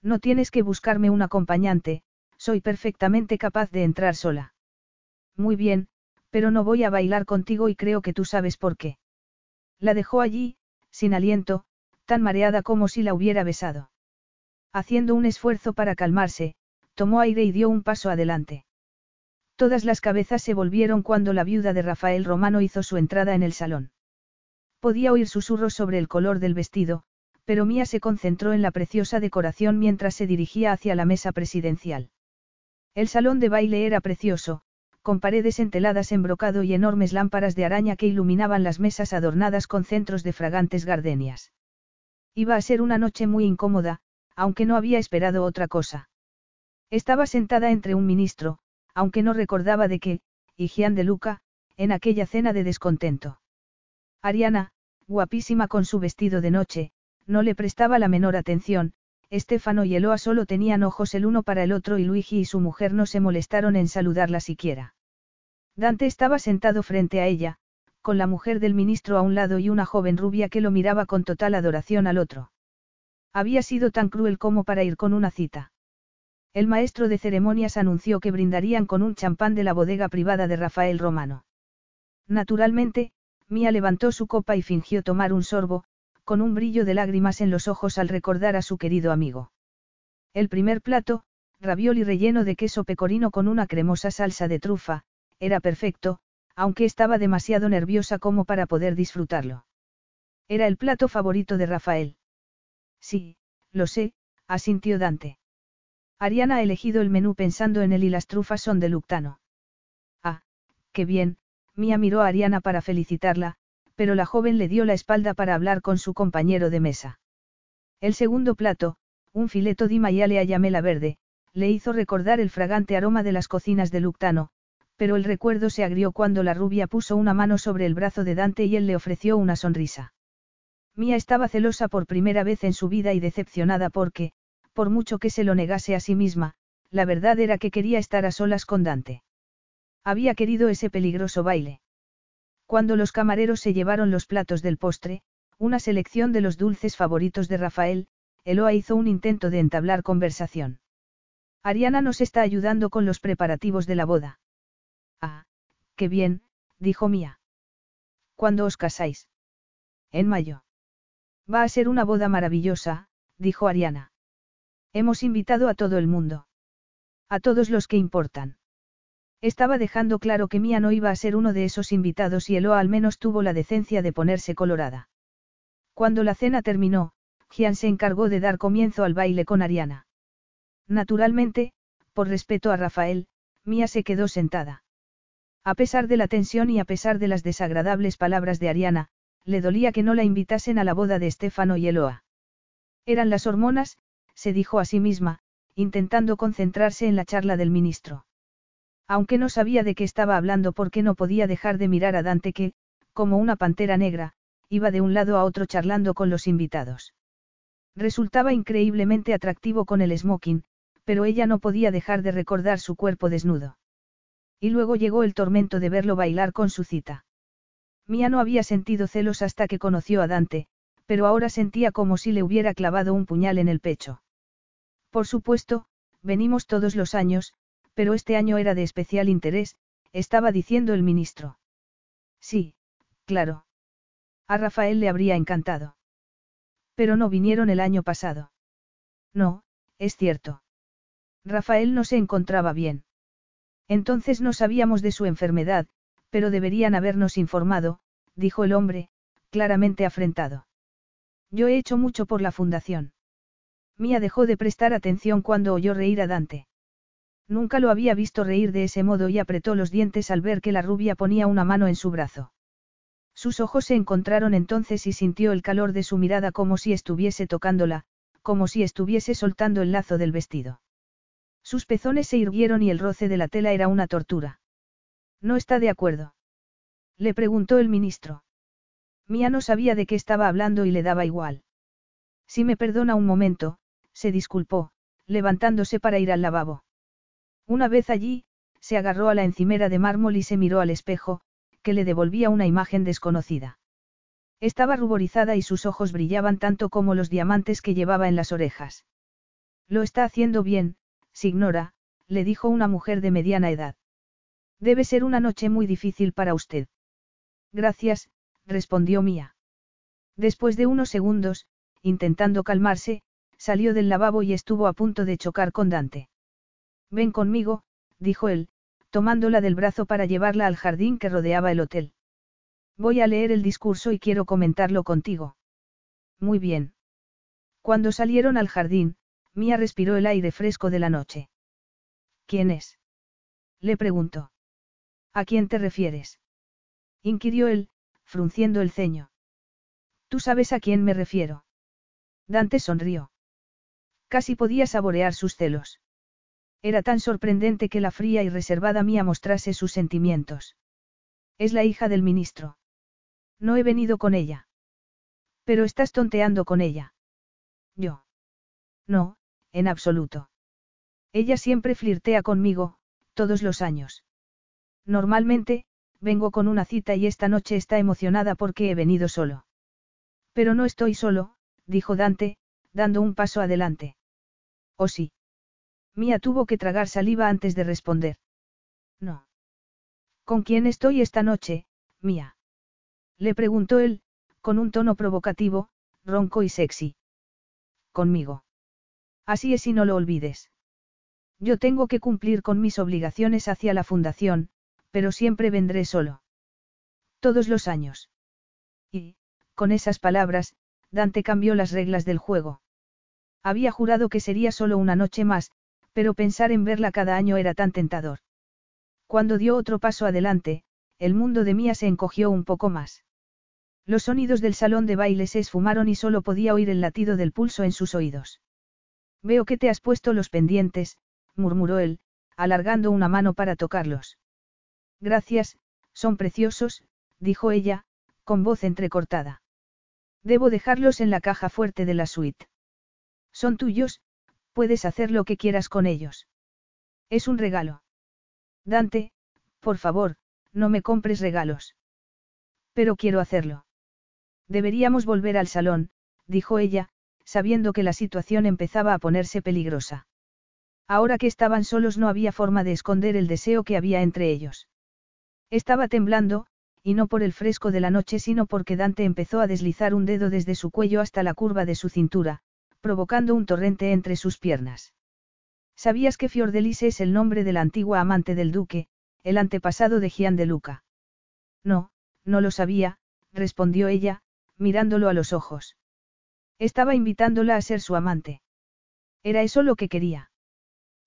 No tienes que buscarme un acompañante, soy perfectamente capaz de entrar sola. Muy bien, pero no voy a bailar contigo y creo que tú sabes por qué. La dejó allí, sin aliento, tan mareada como si la hubiera besado. Haciendo un esfuerzo para calmarse, tomó aire y dio un paso adelante. Todas las cabezas se volvieron cuando la viuda de Rafael Romano hizo su entrada en el salón. Podía oír susurros sobre el color del vestido, pero Mía se concentró en la preciosa decoración mientras se dirigía hacia la mesa presidencial. El salón de baile era precioso, con paredes enteladas en brocado y enormes lámparas de araña que iluminaban las mesas adornadas con centros de fragantes gardenias. Iba a ser una noche muy incómoda, aunque no había esperado otra cosa. Estaba sentada entre un ministro, aunque no recordaba de qué, y Gian de Luca, en aquella cena de descontento. Ariana, guapísima con su vestido de noche, no le prestaba la menor atención, Estefano y Eloa solo tenían ojos el uno para el otro y Luigi y su mujer no se molestaron en saludarla siquiera. Dante estaba sentado frente a ella, con la mujer del ministro a un lado y una joven rubia que lo miraba con total adoración al otro. Había sido tan cruel como para ir con una cita. El maestro de ceremonias anunció que brindarían con un champán de la bodega privada de Rafael Romano. Naturalmente, Mía levantó su copa y fingió tomar un sorbo, con un brillo de lágrimas en los ojos al recordar a su querido amigo. El primer plato, ravioli relleno de queso pecorino con una cremosa salsa de trufa, era perfecto, aunque estaba demasiado nerviosa como para poder disfrutarlo. Era el plato favorito de Rafael. Sí, lo sé, asintió Dante. Ariana ha elegido el menú pensando en él y las trufas son de Luctano. Ah, qué bien, Mía miró a Ariana para felicitarla, pero la joven le dio la espalda para hablar con su compañero de mesa. El segundo plato, un fileto di maiale a llamela verde, le hizo recordar el fragante aroma de las cocinas de Luctano, pero el recuerdo se agrió cuando la rubia puso una mano sobre el brazo de Dante y él le ofreció una sonrisa. Mía estaba celosa por primera vez en su vida y decepcionada porque, por mucho que se lo negase a sí misma, la verdad era que quería estar a solas con Dante. Había querido ese peligroso baile. Cuando los camareros se llevaron los platos del postre, una selección de los dulces favoritos de Rafael, Eloa hizo un intento de entablar conversación. Ariana nos está ayudando con los preparativos de la boda. Ah, qué bien, dijo Mía. ¿Cuándo os casáis? En mayo. Va a ser una boda maravillosa, dijo Ariana. Hemos invitado a todo el mundo. A todos los que importan. Estaba dejando claro que Mía no iba a ser uno de esos invitados y Eloa al menos tuvo la decencia de ponerse colorada. Cuando la cena terminó, Gian se encargó de dar comienzo al baile con Ariana. Naturalmente, por respeto a Rafael, Mía se quedó sentada. A pesar de la tensión y a pesar de las desagradables palabras de Ariana, le dolía que no la invitasen a la boda de Estefano y Eloa. Eran las hormonas, se dijo a sí misma, intentando concentrarse en la charla del ministro. Aunque no sabía de qué estaba hablando porque no podía dejar de mirar a Dante que, como una pantera negra, iba de un lado a otro charlando con los invitados. Resultaba increíblemente atractivo con el smoking, pero ella no podía dejar de recordar su cuerpo desnudo. Y luego llegó el tormento de verlo bailar con su cita. Mía no había sentido celos hasta que conoció a Dante, pero ahora sentía como si le hubiera clavado un puñal en el pecho. Por supuesto, venimos todos los años, pero este año era de especial interés, estaba diciendo el ministro. Sí, claro. A Rafael le habría encantado. Pero no vinieron el año pasado. No, es cierto. Rafael no se encontraba bien. Entonces no sabíamos de su enfermedad, pero deberían habernos informado, dijo el hombre, claramente afrentado. Yo he hecho mucho por la fundación. Mía dejó de prestar atención cuando oyó reír a Dante. Nunca lo había visto reír de ese modo y apretó los dientes al ver que la rubia ponía una mano en su brazo. Sus ojos se encontraron entonces y sintió el calor de su mirada como si estuviese tocándola, como si estuviese soltando el lazo del vestido. Sus pezones se irguieron y el roce de la tela era una tortura. ¿No está de acuerdo? Le preguntó el ministro. Mía no sabía de qué estaba hablando y le daba igual. Si me perdona un momento, se disculpó, levantándose para ir al lavabo. Una vez allí, se agarró a la encimera de mármol y se miró al espejo, que le devolvía una imagen desconocida. Estaba ruborizada y sus ojos brillaban tanto como los diamantes que llevaba en las orejas. Lo está haciendo bien, signora, le dijo una mujer de mediana edad. Debe ser una noche muy difícil para usted. Gracias, respondió Mía. Después de unos segundos, intentando calmarse, salió del lavabo y estuvo a punto de chocar con Dante. Ven conmigo, dijo él, tomándola del brazo para llevarla al jardín que rodeaba el hotel. Voy a leer el discurso y quiero comentarlo contigo. Muy bien. Cuando salieron al jardín, Mía respiró el aire fresco de la noche. ¿Quién es? Le preguntó. ¿A quién te refieres? inquirió él, frunciendo el ceño. Tú sabes a quién me refiero. Dante sonrió. Casi podía saborear sus celos. Era tan sorprendente que la fría y reservada mía mostrase sus sentimientos. Es la hija del ministro. No he venido con ella. Pero estás tonteando con ella. Yo. No, en absoluto. Ella siempre flirtea conmigo, todos los años. Normalmente, vengo con una cita y esta noche está emocionada porque he venido solo. Pero no estoy solo, dijo Dante, dando un paso adelante. ¿O sí? Mía tuvo que tragar saliva antes de responder. No. ¿Con quién estoy esta noche, Mía? Le preguntó él, con un tono provocativo, ronco y sexy. Conmigo. Así es y no lo olvides. Yo tengo que cumplir con mis obligaciones hacia la fundación, pero siempre vendré solo. Todos los años. Y, con esas palabras, Dante cambió las reglas del juego. Había jurado que sería solo una noche más, pero pensar en verla cada año era tan tentador. Cuando dio otro paso adelante, el mundo de Mía se encogió un poco más. Los sonidos del salón de baile se esfumaron y solo podía oír el latido del pulso en sus oídos. Veo que te has puesto los pendientes, murmuró él, alargando una mano para tocarlos. Gracias, son preciosos, dijo ella, con voz entrecortada. Debo dejarlos en la caja fuerte de la suite. Son tuyos, Puedes hacer lo que quieras con ellos. Es un regalo. Dante, por favor, no me compres regalos. Pero quiero hacerlo. Deberíamos volver al salón, dijo ella, sabiendo que la situación empezaba a ponerse peligrosa. Ahora que estaban solos no había forma de esconder el deseo que había entre ellos. Estaba temblando, y no por el fresco de la noche sino porque Dante empezó a deslizar un dedo desde su cuello hasta la curva de su cintura, provocando un torrente entre sus piernas. ¿Sabías que Fiordelise es el nombre de la antigua amante del duque, el antepasado de Gian de Luca? No, no lo sabía, respondió ella, mirándolo a los ojos. Estaba invitándola a ser su amante. Era eso lo que quería.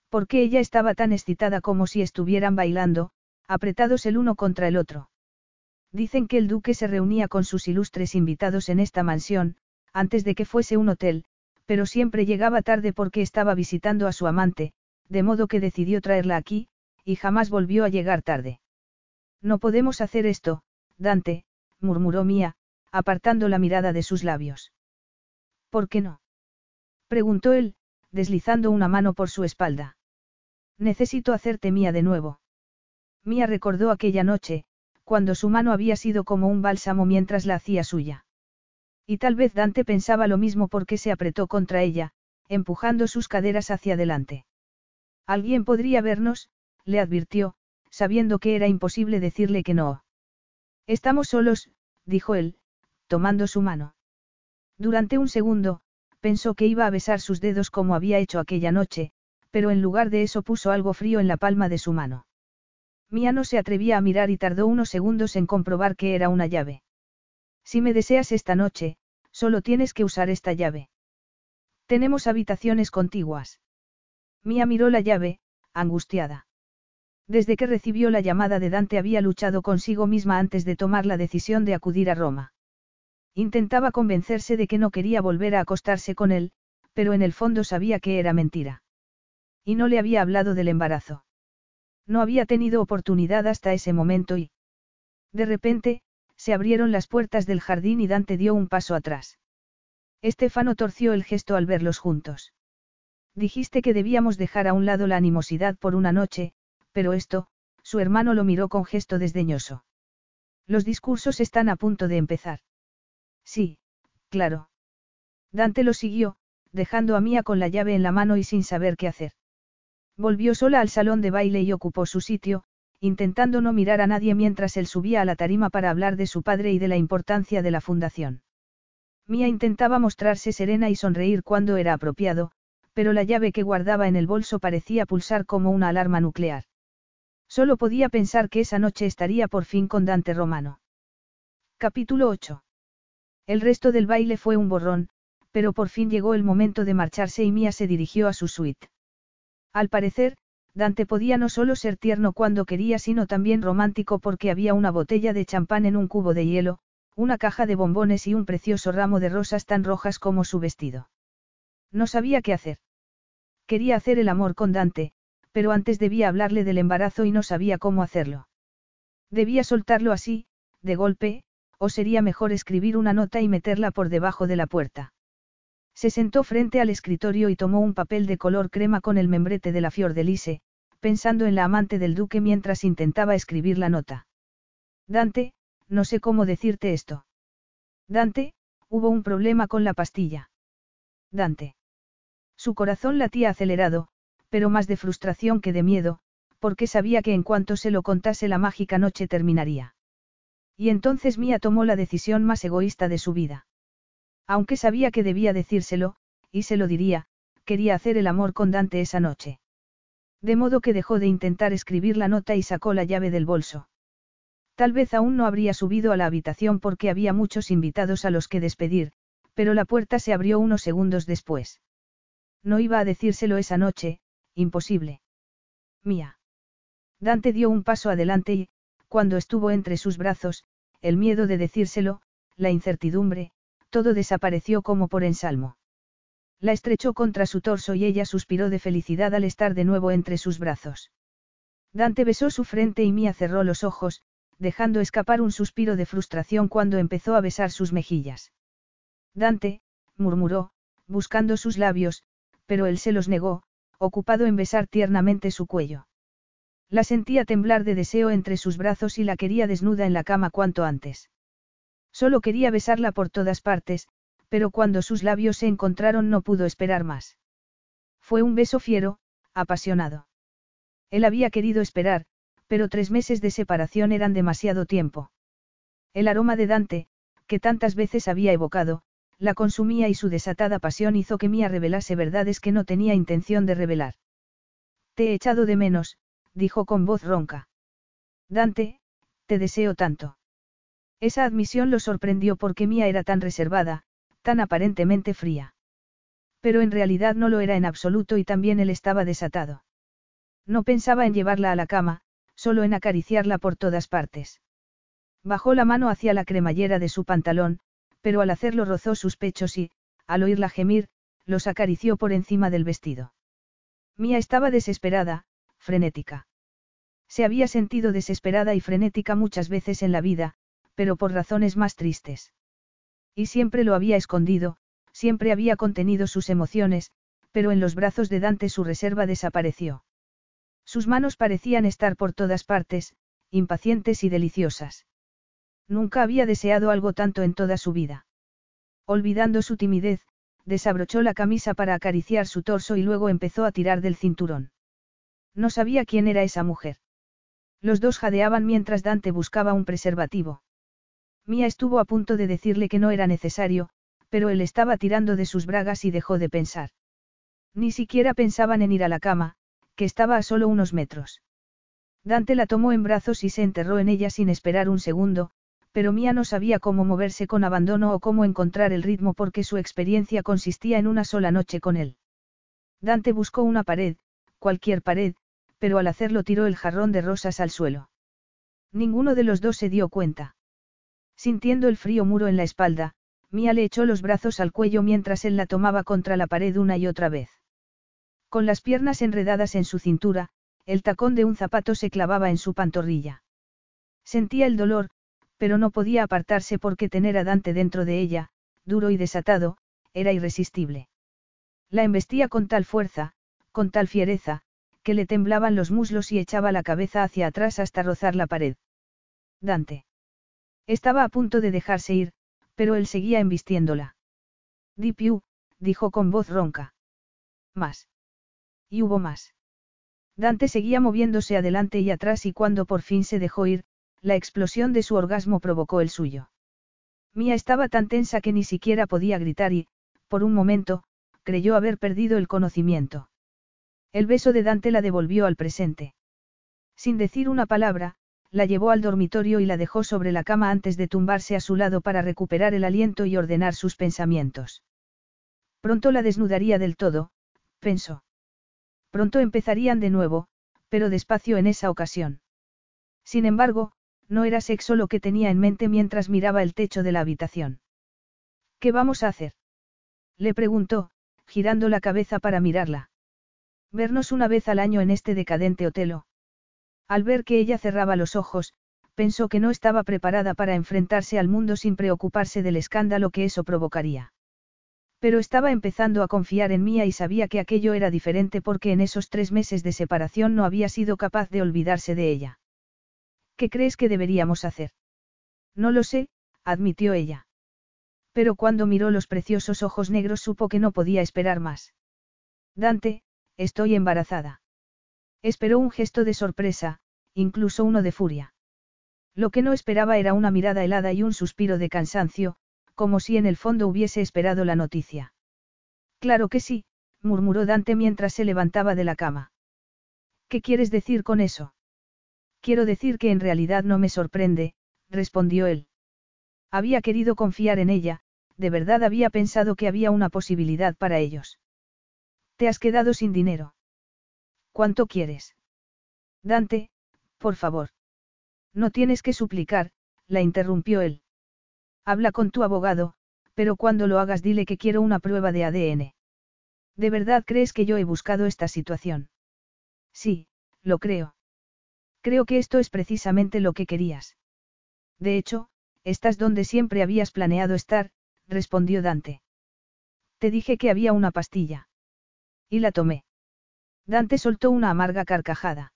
Porque ella estaba tan excitada como si estuvieran bailando, apretados el uno contra el otro. Dicen que el duque se reunía con sus ilustres invitados en esta mansión, antes de que fuese un hotel, pero siempre llegaba tarde porque estaba visitando a su amante, de modo que decidió traerla aquí, y jamás volvió a llegar tarde. No podemos hacer esto, Dante, murmuró Mía, apartando la mirada de sus labios. ¿Por qué no? preguntó él, deslizando una mano por su espalda. Necesito hacerte mía de nuevo. Mía recordó aquella noche, cuando su mano había sido como un bálsamo mientras la hacía suya. Y tal vez Dante pensaba lo mismo porque se apretó contra ella, empujando sus caderas hacia adelante. Alguien podría vernos, le advirtió, sabiendo que era imposible decirle que no. Estamos solos, dijo él, tomando su mano. Durante un segundo, pensó que iba a besar sus dedos como había hecho aquella noche, pero en lugar de eso puso algo frío en la palma de su mano. Mía no se atrevía a mirar y tardó unos segundos en comprobar que era una llave. Si me deseas esta noche, solo tienes que usar esta llave. Tenemos habitaciones contiguas. Mía miró la llave, angustiada. Desde que recibió la llamada de Dante había luchado consigo misma antes de tomar la decisión de acudir a Roma. Intentaba convencerse de que no quería volver a acostarse con él, pero en el fondo sabía que era mentira. Y no le había hablado del embarazo. No había tenido oportunidad hasta ese momento y... De repente, se abrieron las puertas del jardín y Dante dio un paso atrás. Estefano torció el gesto al verlos juntos. Dijiste que debíamos dejar a un lado la animosidad por una noche, pero esto, su hermano lo miró con gesto desdeñoso. Los discursos están a punto de empezar. Sí, claro. Dante lo siguió, dejando a Mía con la llave en la mano y sin saber qué hacer. Volvió sola al salón de baile y ocupó su sitio, intentando no mirar a nadie mientras él subía a la tarima para hablar de su padre y de la importancia de la fundación. Mía intentaba mostrarse serena y sonreír cuando era apropiado, pero la llave que guardaba en el bolso parecía pulsar como una alarma nuclear. Solo podía pensar que esa noche estaría por fin con Dante Romano. Capítulo 8. El resto del baile fue un borrón, pero por fin llegó el momento de marcharse y Mía se dirigió a su suite. Al parecer, Dante podía no solo ser tierno cuando quería, sino también romántico porque había una botella de champán en un cubo de hielo, una caja de bombones y un precioso ramo de rosas tan rojas como su vestido. No sabía qué hacer. Quería hacer el amor con Dante, pero antes debía hablarle del embarazo y no sabía cómo hacerlo. Debía soltarlo así, de golpe, o sería mejor escribir una nota y meterla por debajo de la puerta. Se sentó frente al escritorio y tomó un papel de color crema con el membrete de la Fior de Lise, pensando en la amante del duque mientras intentaba escribir la nota. Dante, no sé cómo decirte esto. Dante, hubo un problema con la pastilla. Dante. Su corazón latía acelerado, pero más de frustración que de miedo, porque sabía que en cuanto se lo contase la mágica noche terminaría. Y entonces Mía tomó la decisión más egoísta de su vida. Aunque sabía que debía decírselo, y se lo diría, quería hacer el amor con Dante esa noche. De modo que dejó de intentar escribir la nota y sacó la llave del bolso. Tal vez aún no habría subido a la habitación porque había muchos invitados a los que despedir, pero la puerta se abrió unos segundos después. No iba a decírselo esa noche, Imposible. Mía. Dante dio un paso adelante y, cuando estuvo entre sus brazos, el miedo de decírselo, la incertidumbre, todo desapareció como por ensalmo. La estrechó contra su torso y ella suspiró de felicidad al estar de nuevo entre sus brazos. Dante besó su frente y Mía cerró los ojos, dejando escapar un suspiro de frustración cuando empezó a besar sus mejillas. Dante, murmuró, buscando sus labios, pero él se los negó, ocupado en besar tiernamente su cuello. La sentía temblar de deseo entre sus brazos y la quería desnuda en la cama cuanto antes. Solo quería besarla por todas partes, pero cuando sus labios se encontraron no pudo esperar más. Fue un beso fiero, apasionado. Él había querido esperar, pero tres meses de separación eran demasiado tiempo. El aroma de Dante, que tantas veces había evocado, la consumía y su desatada pasión hizo que Mía revelase verdades que no tenía intención de revelar. Te he echado de menos, dijo con voz ronca. Dante, te deseo tanto. Esa admisión lo sorprendió porque Mía era tan reservada, tan aparentemente fría. Pero en realidad no lo era en absoluto y también él estaba desatado. No pensaba en llevarla a la cama, solo en acariciarla por todas partes. Bajó la mano hacia la cremallera de su pantalón, pero al hacerlo rozó sus pechos y, al oírla gemir, los acarició por encima del vestido. Mía estaba desesperada, frenética. Se había sentido desesperada y frenética muchas veces en la vida, pero por razones más tristes. Y siempre lo había escondido, siempre había contenido sus emociones, pero en los brazos de Dante su reserva desapareció. Sus manos parecían estar por todas partes, impacientes y deliciosas. Nunca había deseado algo tanto en toda su vida. Olvidando su timidez, desabrochó la camisa para acariciar su torso y luego empezó a tirar del cinturón. No sabía quién era esa mujer. Los dos jadeaban mientras Dante buscaba un preservativo. Mía estuvo a punto de decirle que no era necesario, pero él estaba tirando de sus bragas y dejó de pensar. Ni siquiera pensaban en ir a la cama, que estaba a solo unos metros. Dante la tomó en brazos y se enterró en ella sin esperar un segundo, pero Mía no sabía cómo moverse con abandono o cómo encontrar el ritmo porque su experiencia consistía en una sola noche con él. Dante buscó una pared, cualquier pared, pero al hacerlo tiró el jarrón de rosas al suelo. Ninguno de los dos se dio cuenta. Sintiendo el frío muro en la espalda, Mía le echó los brazos al cuello mientras él la tomaba contra la pared una y otra vez. Con las piernas enredadas en su cintura, el tacón de un zapato se clavaba en su pantorrilla. Sentía el dolor, pero no podía apartarse porque tener a Dante dentro de ella, duro y desatado, era irresistible. La embestía con tal fuerza, con tal fiereza, que le temblaban los muslos y echaba la cabeza hacia atrás hasta rozar la pared. Dante. Estaba a punto de dejarse ir, pero él seguía embistiéndola. Dipiu, dijo con voz ronca. Más. Y hubo más. Dante seguía moviéndose adelante y atrás y cuando por fin se dejó ir, la explosión de su orgasmo provocó el suyo. Mía estaba tan tensa que ni siquiera podía gritar y, por un momento, creyó haber perdido el conocimiento. El beso de Dante la devolvió al presente. Sin decir una palabra, la llevó al dormitorio y la dejó sobre la cama antes de tumbarse a su lado para recuperar el aliento y ordenar sus pensamientos. Pronto la desnudaría del todo, pensó. Pronto empezarían de nuevo, pero despacio en esa ocasión. Sin embargo, no era sexo lo que tenía en mente mientras miraba el techo de la habitación. ¿Qué vamos a hacer? Le preguntó, girando la cabeza para mirarla. Vernos una vez al año en este decadente hotelo. Al ver que ella cerraba los ojos, pensó que no estaba preparada para enfrentarse al mundo sin preocuparse del escándalo que eso provocaría. Pero estaba empezando a confiar en Mía y sabía que aquello era diferente porque en esos tres meses de separación no había sido capaz de olvidarse de ella. ¿Qué crees que deberíamos hacer? No lo sé, admitió ella. Pero cuando miró los preciosos ojos negros supo que no podía esperar más. Dante, estoy embarazada. Esperó un gesto de sorpresa, incluso uno de furia. Lo que no esperaba era una mirada helada y un suspiro de cansancio, como si en el fondo hubiese esperado la noticia. Claro que sí, murmuró Dante mientras se levantaba de la cama. ¿Qué quieres decir con eso? Quiero decir que en realidad no me sorprende, respondió él. Había querido confiar en ella, de verdad había pensado que había una posibilidad para ellos. Te has quedado sin dinero. ¿Cuánto quieres? Dante, por favor. No tienes que suplicar, la interrumpió él. Habla con tu abogado, pero cuando lo hagas dile que quiero una prueba de ADN. ¿De verdad crees que yo he buscado esta situación? Sí, lo creo. Creo que esto es precisamente lo que querías. De hecho, estás donde siempre habías planeado estar, respondió Dante. Te dije que había una pastilla. Y la tomé. Dante soltó una amarga carcajada.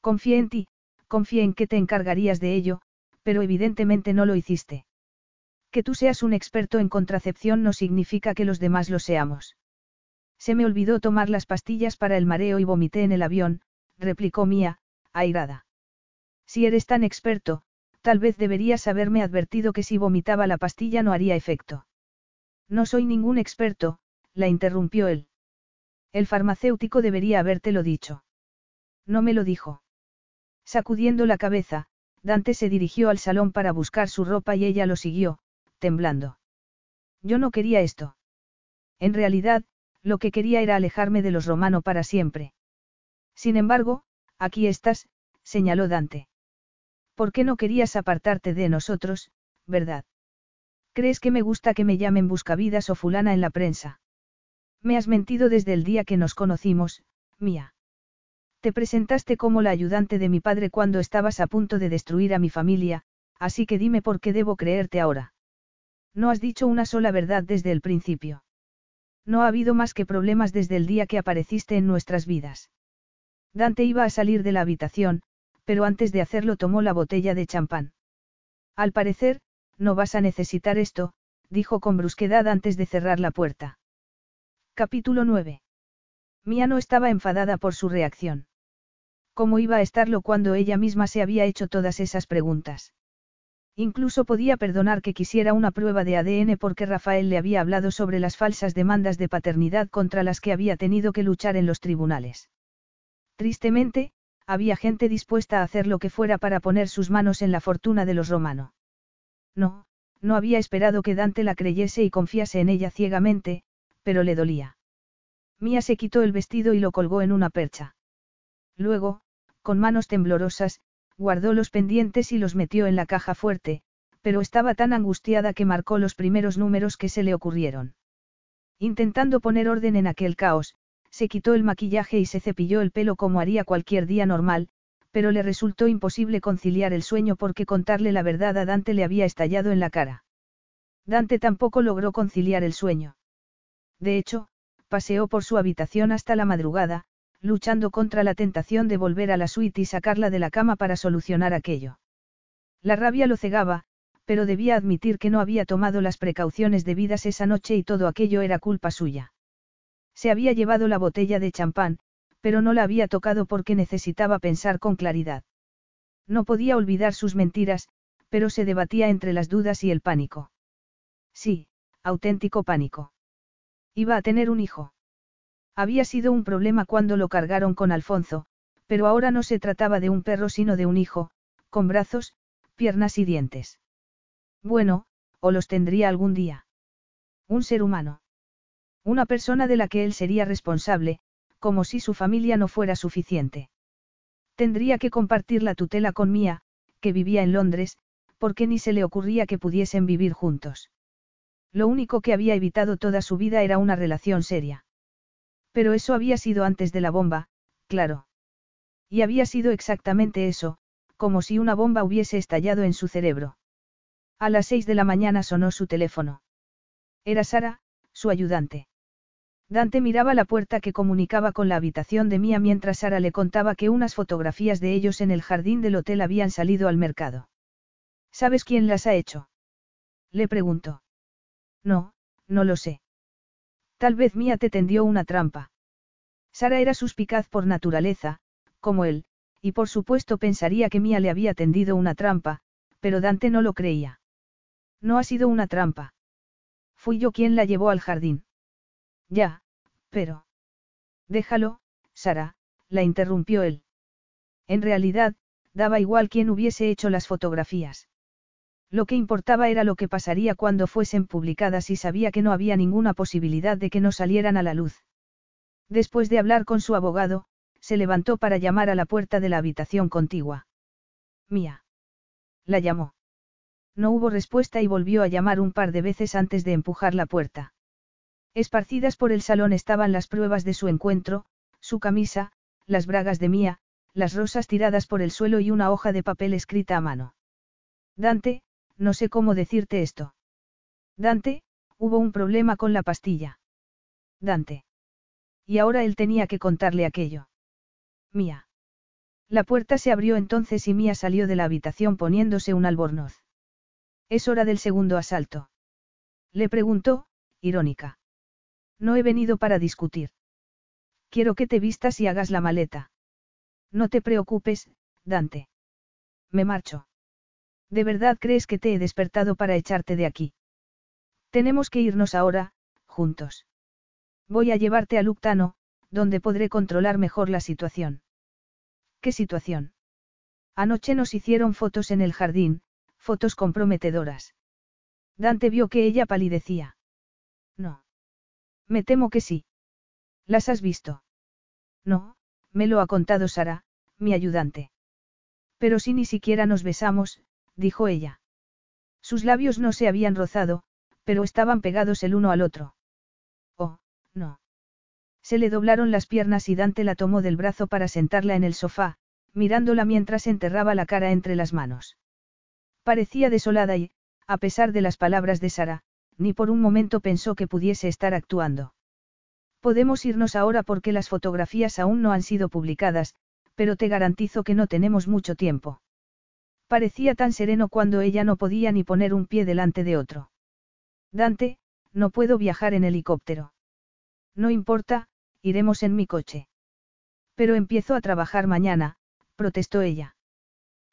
Confié en ti, confié en que te encargarías de ello, pero evidentemente no lo hiciste. Que tú seas un experto en contracepción no significa que los demás lo seamos. Se me olvidó tomar las pastillas para el mareo y vomité en el avión, replicó Mía, airada. Si eres tan experto, tal vez deberías haberme advertido que si vomitaba la pastilla no haría efecto. No soy ningún experto, la interrumpió él. El farmacéutico debería habértelo dicho. No me lo dijo. Sacudiendo la cabeza, Dante se dirigió al salón para buscar su ropa y ella lo siguió, temblando. Yo no quería esto. En realidad, lo que quería era alejarme de los romanos para siempre. Sin embargo, aquí estás, señaló Dante. ¿Por qué no querías apartarte de nosotros, verdad? ¿Crees que me gusta que me llamen buscavidas o fulana en la prensa? Me has mentido desde el día que nos conocimos, mía. Te presentaste como la ayudante de mi padre cuando estabas a punto de destruir a mi familia, así que dime por qué debo creerte ahora. No has dicho una sola verdad desde el principio. No ha habido más que problemas desde el día que apareciste en nuestras vidas. Dante iba a salir de la habitación, pero antes de hacerlo tomó la botella de champán. Al parecer, no vas a necesitar esto, dijo con brusquedad antes de cerrar la puerta. Capítulo 9. Mía no estaba enfadada por su reacción. ¿Cómo iba a estarlo cuando ella misma se había hecho todas esas preguntas? Incluso podía perdonar que quisiera una prueba de ADN porque Rafael le había hablado sobre las falsas demandas de paternidad contra las que había tenido que luchar en los tribunales. Tristemente, había gente dispuesta a hacer lo que fuera para poner sus manos en la fortuna de los romanos. No, no había esperado que Dante la creyese y confiase en ella ciegamente, pero le dolía. Mía se quitó el vestido y lo colgó en una percha. Luego, con manos temblorosas, guardó los pendientes y los metió en la caja fuerte, pero estaba tan angustiada que marcó los primeros números que se le ocurrieron. Intentando poner orden en aquel caos, se quitó el maquillaje y se cepilló el pelo como haría cualquier día normal, pero le resultó imposible conciliar el sueño porque contarle la verdad a Dante le había estallado en la cara. Dante tampoco logró conciliar el sueño. De hecho, paseó por su habitación hasta la madrugada, luchando contra la tentación de volver a la suite y sacarla de la cama para solucionar aquello. La rabia lo cegaba, pero debía admitir que no había tomado las precauciones debidas esa noche y todo aquello era culpa suya. Se había llevado la botella de champán, pero no la había tocado porque necesitaba pensar con claridad. No podía olvidar sus mentiras, pero se debatía entre las dudas y el pánico. Sí, auténtico pánico. Iba a tener un hijo. Había sido un problema cuando lo cargaron con Alfonso, pero ahora no se trataba de un perro sino de un hijo, con brazos, piernas y dientes. Bueno, o los tendría algún día. Un ser humano. Una persona de la que él sería responsable, como si su familia no fuera suficiente. Tendría que compartir la tutela con Mía, que vivía en Londres, porque ni se le ocurría que pudiesen vivir juntos. Lo único que había evitado toda su vida era una relación seria. Pero eso había sido antes de la bomba, claro. Y había sido exactamente eso, como si una bomba hubiese estallado en su cerebro. A las seis de la mañana sonó su teléfono. Era Sara, su ayudante. Dante miraba la puerta que comunicaba con la habitación de Mía mientras Sara le contaba que unas fotografías de ellos en el jardín del hotel habían salido al mercado. ¿Sabes quién las ha hecho? Le preguntó. No, no lo sé. Tal vez Mía te tendió una trampa. Sara era suspicaz por naturaleza, como él, y por supuesto pensaría que Mía le había tendido una trampa, pero Dante no lo creía. No ha sido una trampa. Fui yo quien la llevó al jardín. Ya, pero. Déjalo, Sara, la interrumpió él. En realidad, daba igual quién hubiese hecho las fotografías. Lo que importaba era lo que pasaría cuando fuesen publicadas y sabía que no había ninguna posibilidad de que no salieran a la luz. Después de hablar con su abogado, se levantó para llamar a la puerta de la habitación contigua. Mía. La llamó. No hubo respuesta y volvió a llamar un par de veces antes de empujar la puerta. Esparcidas por el salón estaban las pruebas de su encuentro, su camisa, las bragas de Mía, las rosas tiradas por el suelo y una hoja de papel escrita a mano. Dante, no sé cómo decirte esto. Dante, hubo un problema con la pastilla. Dante. Y ahora él tenía que contarle aquello. Mía. La puerta se abrió entonces y Mía salió de la habitación poniéndose un albornoz. Es hora del segundo asalto. Le preguntó, irónica. No he venido para discutir. Quiero que te vistas y hagas la maleta. No te preocupes, Dante. Me marcho. ¿De verdad crees que te he despertado para echarte de aquí? Tenemos que irnos ahora, juntos. Voy a llevarte a Luctano, donde podré controlar mejor la situación. ¿Qué situación? Anoche nos hicieron fotos en el jardín, fotos comprometedoras. Dante vio que ella palidecía. No. Me temo que sí. ¿Las has visto? No, me lo ha contado Sara, mi ayudante. Pero si ni siquiera nos besamos, dijo ella. Sus labios no se habían rozado, pero estaban pegados el uno al otro. Oh, no. Se le doblaron las piernas y Dante la tomó del brazo para sentarla en el sofá, mirándola mientras enterraba la cara entre las manos. Parecía desolada y, a pesar de las palabras de Sara, ni por un momento pensó que pudiese estar actuando. Podemos irnos ahora porque las fotografías aún no han sido publicadas, pero te garantizo que no tenemos mucho tiempo. Parecía tan sereno cuando ella no podía ni poner un pie delante de otro. Dante, no puedo viajar en helicóptero. No importa, iremos en mi coche. Pero empiezo a trabajar mañana, protestó ella.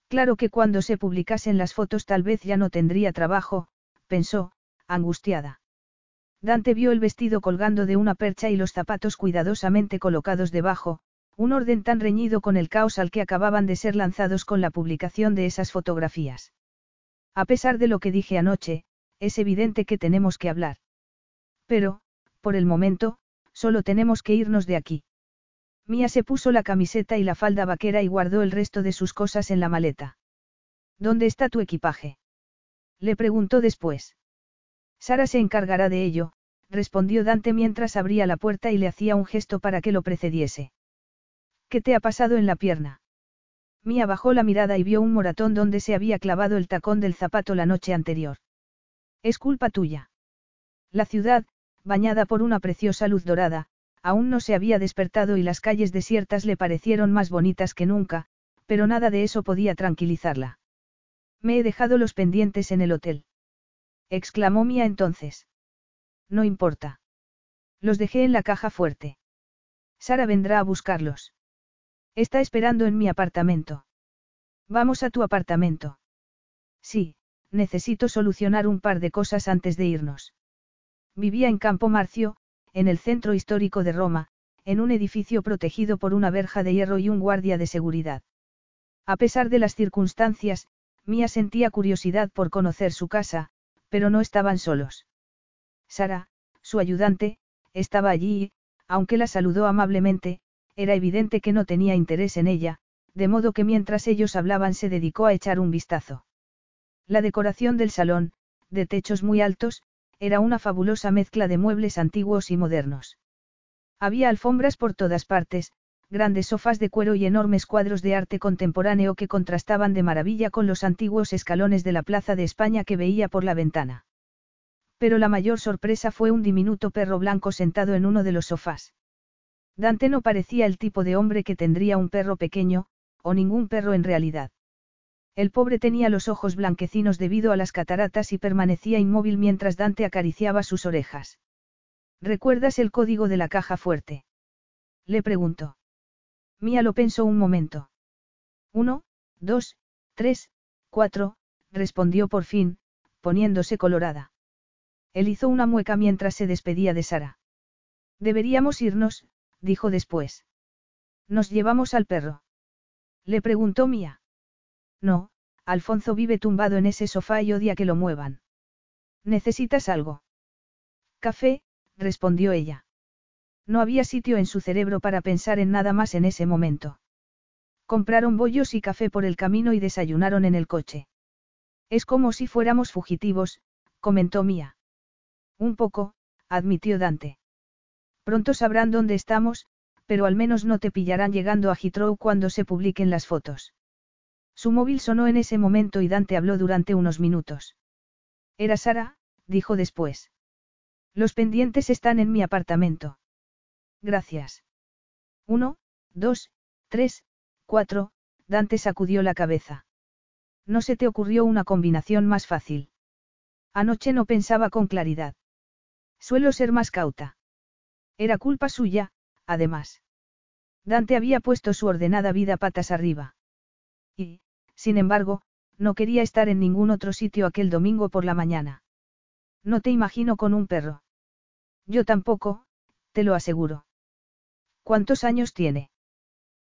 Claro que cuando se publicasen las fotos tal vez ya no tendría trabajo, pensó, angustiada. Dante vio el vestido colgando de una percha y los zapatos cuidadosamente colocados debajo, un orden tan reñido con el caos al que acababan de ser lanzados con la publicación de esas fotografías. A pesar de lo que dije anoche, es evidente que tenemos que hablar. Pero, por el momento, solo tenemos que irnos de aquí. Mía se puso la camiseta y la falda vaquera y guardó el resto de sus cosas en la maleta. ¿Dónde está tu equipaje? Le preguntó después. Sara se encargará de ello, respondió Dante mientras abría la puerta y le hacía un gesto para que lo precediese. ¿Qué te ha pasado en la pierna? Mía bajó la mirada y vio un moratón donde se había clavado el tacón del zapato la noche anterior. Es culpa tuya. La ciudad, bañada por una preciosa luz dorada, aún no se había despertado y las calles desiertas le parecieron más bonitas que nunca, pero nada de eso podía tranquilizarla. Me he dejado los pendientes en el hotel. Exclamó Mía entonces. No importa. Los dejé en la caja fuerte. Sara vendrá a buscarlos. Está esperando en mi apartamento. Vamos a tu apartamento. Sí, necesito solucionar un par de cosas antes de irnos. Vivía en Campo Marcio, en el centro histórico de Roma, en un edificio protegido por una verja de hierro y un guardia de seguridad. A pesar de las circunstancias, Mía sentía curiosidad por conocer su casa, pero no estaban solos. Sara, su ayudante, estaba allí y, aunque la saludó amablemente, era evidente que no tenía interés en ella, de modo que mientras ellos hablaban se dedicó a echar un vistazo. La decoración del salón, de techos muy altos, era una fabulosa mezcla de muebles antiguos y modernos. Había alfombras por todas partes, grandes sofás de cuero y enormes cuadros de arte contemporáneo que contrastaban de maravilla con los antiguos escalones de la Plaza de España que veía por la ventana. Pero la mayor sorpresa fue un diminuto perro blanco sentado en uno de los sofás. Dante no parecía el tipo de hombre que tendría un perro pequeño, o ningún perro en realidad. El pobre tenía los ojos blanquecinos debido a las cataratas y permanecía inmóvil mientras Dante acariciaba sus orejas. ¿Recuerdas el código de la caja fuerte? Le preguntó. Mía lo pensó un momento. Uno, dos, tres, cuatro, respondió por fin, poniéndose colorada. Él hizo una mueca mientras se despedía de Sara. Deberíamos irnos, dijo después. ¿Nos llevamos al perro? Le preguntó Mía. No, Alfonso vive tumbado en ese sofá y odia que lo muevan. ¿Necesitas algo? Café, respondió ella. No había sitio en su cerebro para pensar en nada más en ese momento. Compraron bollos y café por el camino y desayunaron en el coche. Es como si fuéramos fugitivos, comentó Mía. Un poco, admitió Dante. Pronto sabrán dónde estamos, pero al menos no te pillarán llegando a Heathrow cuando se publiquen las fotos. Su móvil sonó en ese momento y Dante habló durante unos minutos. Era Sara, dijo después. Los pendientes están en mi apartamento. Gracias. Uno, dos, tres, cuatro, Dante sacudió la cabeza. No se te ocurrió una combinación más fácil. Anoche no pensaba con claridad. Suelo ser más cauta. Era culpa suya, además. Dante había puesto su ordenada vida patas arriba. Y, sin embargo, no quería estar en ningún otro sitio aquel domingo por la mañana. No te imagino con un perro. Yo tampoco, te lo aseguro. ¿Cuántos años tiene?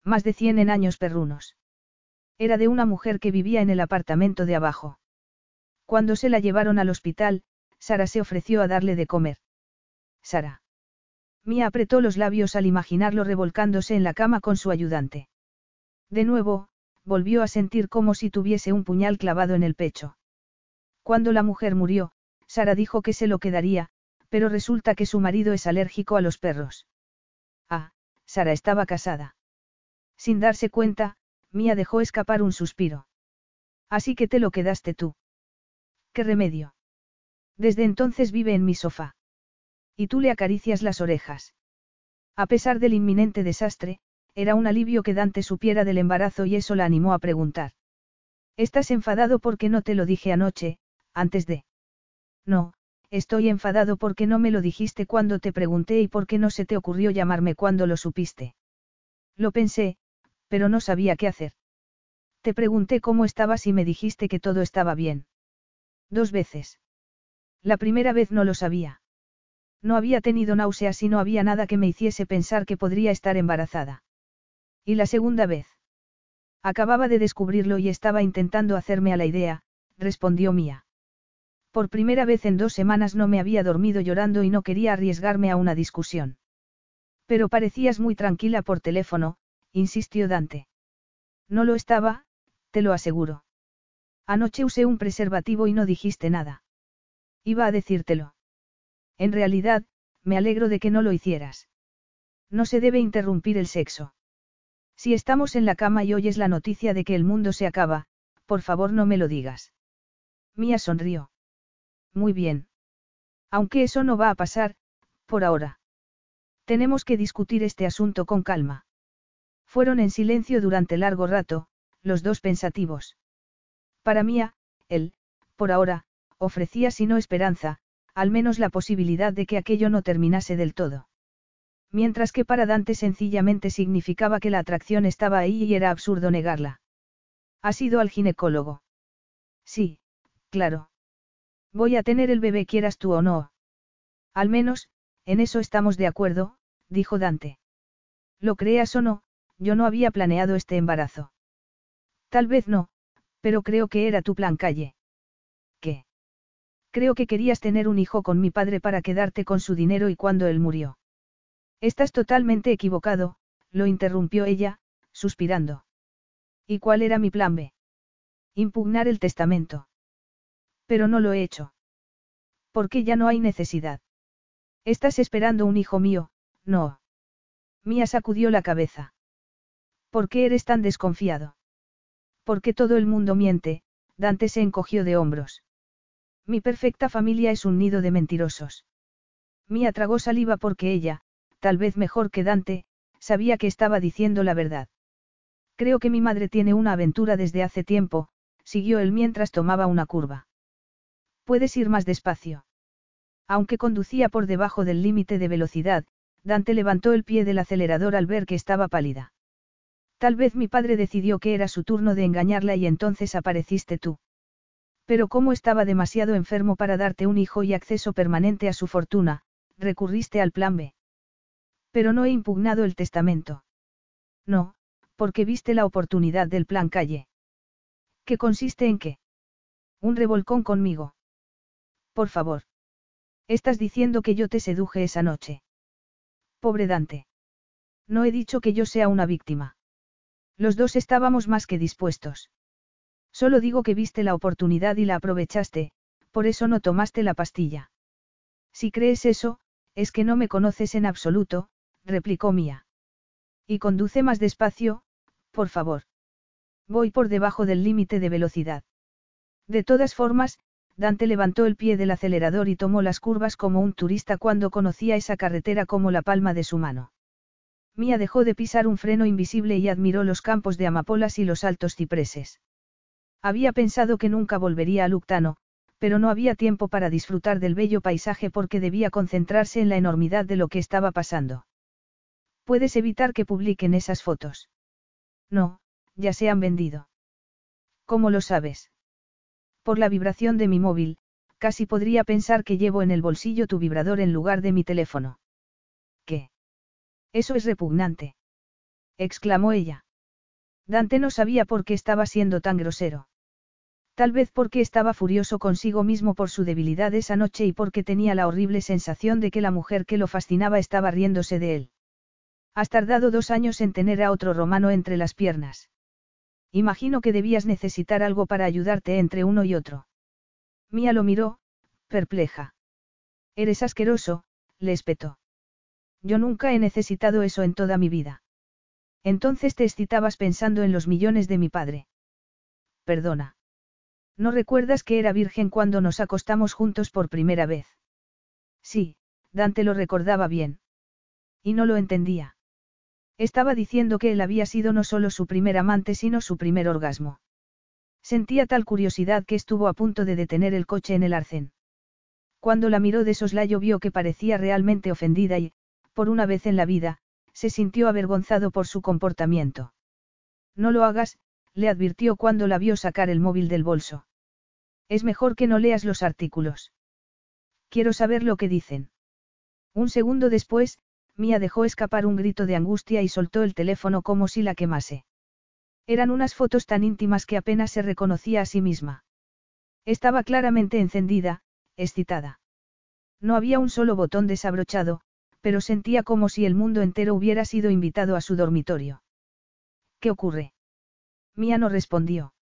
Más de cien en años perrunos. Era de una mujer que vivía en el apartamento de abajo. Cuando se la llevaron al hospital, Sara se ofreció a darle de comer. Sara. Mía apretó los labios al imaginarlo revolcándose en la cama con su ayudante. De nuevo, volvió a sentir como si tuviese un puñal clavado en el pecho. Cuando la mujer murió, Sara dijo que se lo quedaría, pero resulta que su marido es alérgico a los perros. Ah, Sara estaba casada. Sin darse cuenta, Mía dejó escapar un suspiro. Así que te lo quedaste tú. ¿Qué remedio? Desde entonces vive en mi sofá. Y tú le acaricias las orejas. A pesar del inminente desastre, era un alivio que Dante supiera del embarazo y eso la animó a preguntar. ¿Estás enfadado porque no te lo dije anoche, antes de... No, estoy enfadado porque no me lo dijiste cuando te pregunté y porque no se te ocurrió llamarme cuando lo supiste. Lo pensé, pero no sabía qué hacer. Te pregunté cómo estabas y me dijiste que todo estaba bien. Dos veces. La primera vez no lo sabía. No había tenido náuseas y no había nada que me hiciese pensar que podría estar embarazada. ¿Y la segunda vez? Acababa de descubrirlo y estaba intentando hacerme a la idea, respondió Mía. Por primera vez en dos semanas no me había dormido llorando y no quería arriesgarme a una discusión. Pero parecías muy tranquila por teléfono, insistió Dante. No lo estaba, te lo aseguro. Anoche usé un preservativo y no dijiste nada. Iba a decírtelo. En realidad, me alegro de que no lo hicieras. No se debe interrumpir el sexo. Si estamos en la cama y oyes la noticia de que el mundo se acaba, por favor no me lo digas. Mía sonrió. Muy bien. Aunque eso no va a pasar, por ahora. Tenemos que discutir este asunto con calma. Fueron en silencio durante largo rato, los dos pensativos. Para Mía, él, por ahora, ofrecía sino esperanza, al menos la posibilidad de que aquello no terminase del todo. Mientras que para Dante sencillamente significaba que la atracción estaba ahí y era absurdo negarla. ¿Has ido al ginecólogo? Sí, claro. Voy a tener el bebé quieras tú o no. Al menos, en eso estamos de acuerdo, dijo Dante. Lo creas o no, yo no había planeado este embarazo. Tal vez no, pero creo que era tu plan calle. ¿Qué? Creo que querías tener un hijo con mi padre para quedarte con su dinero y cuando él murió. Estás totalmente equivocado, lo interrumpió ella, suspirando. ¿Y cuál era mi plan B? Impugnar el testamento. Pero no lo he hecho. Porque ya no hay necesidad. Estás esperando un hijo mío, no. Mía sacudió la cabeza. ¿Por qué eres tan desconfiado? Porque todo el mundo miente, Dante se encogió de hombros. Mi perfecta familia es un nido de mentirosos. Mía tragó saliva porque ella, tal vez mejor que Dante, sabía que estaba diciendo la verdad. Creo que mi madre tiene una aventura desde hace tiempo, siguió él mientras tomaba una curva. Puedes ir más despacio. Aunque conducía por debajo del límite de velocidad, Dante levantó el pie del acelerador al ver que estaba pálida. Tal vez mi padre decidió que era su turno de engañarla y entonces apareciste tú. Pero como estaba demasiado enfermo para darte un hijo y acceso permanente a su fortuna, recurriste al plan B. Pero no he impugnado el testamento. No, porque viste la oportunidad del plan calle. ¿Qué consiste en qué? Un revolcón conmigo. Por favor. Estás diciendo que yo te seduje esa noche. Pobre Dante. No he dicho que yo sea una víctima. Los dos estábamos más que dispuestos. Solo digo que viste la oportunidad y la aprovechaste, por eso no tomaste la pastilla. Si crees eso, es que no me conoces en absoluto, replicó Mía. Y conduce más despacio, por favor. Voy por debajo del límite de velocidad. De todas formas, Dante levantó el pie del acelerador y tomó las curvas como un turista cuando conocía esa carretera como la palma de su mano. Mía dejó de pisar un freno invisible y admiró los campos de amapolas y los altos cipreses. Había pensado que nunca volvería a Luctano, pero no había tiempo para disfrutar del bello paisaje porque debía concentrarse en la enormidad de lo que estaba pasando. Puedes evitar que publiquen esas fotos. No, ya se han vendido. ¿Cómo lo sabes? Por la vibración de mi móvil, casi podría pensar que llevo en el bolsillo tu vibrador en lugar de mi teléfono. ¿Qué? Eso es repugnante. exclamó ella. Dante no sabía por qué estaba siendo tan grosero. Tal vez porque estaba furioso consigo mismo por su debilidad esa noche y porque tenía la horrible sensación de que la mujer que lo fascinaba estaba riéndose de él. Has tardado dos años en tener a otro romano entre las piernas. Imagino que debías necesitar algo para ayudarte entre uno y otro. Mía lo miró, perpleja. Eres asqueroso, le espetó. Yo nunca he necesitado eso en toda mi vida. Entonces te excitabas pensando en los millones de mi padre. Perdona. ¿No recuerdas que era virgen cuando nos acostamos juntos por primera vez? Sí, Dante lo recordaba bien. Y no lo entendía. Estaba diciendo que él había sido no solo su primer amante sino su primer orgasmo. Sentía tal curiosidad que estuvo a punto de detener el coche en el arcén. Cuando la miró de soslayo vio que parecía realmente ofendida y, por una vez en la vida, se sintió avergonzado por su comportamiento. No lo hagas, le advirtió cuando la vio sacar el móvil del bolso. Es mejor que no leas los artículos. Quiero saber lo que dicen. Un segundo después, Mía dejó escapar un grito de angustia y soltó el teléfono como si la quemase. Eran unas fotos tan íntimas que apenas se reconocía a sí misma. Estaba claramente encendida, excitada. No había un solo botón desabrochado, pero sentía como si el mundo entero hubiera sido invitado a su dormitorio. ¿Qué ocurre? Mía no respondió.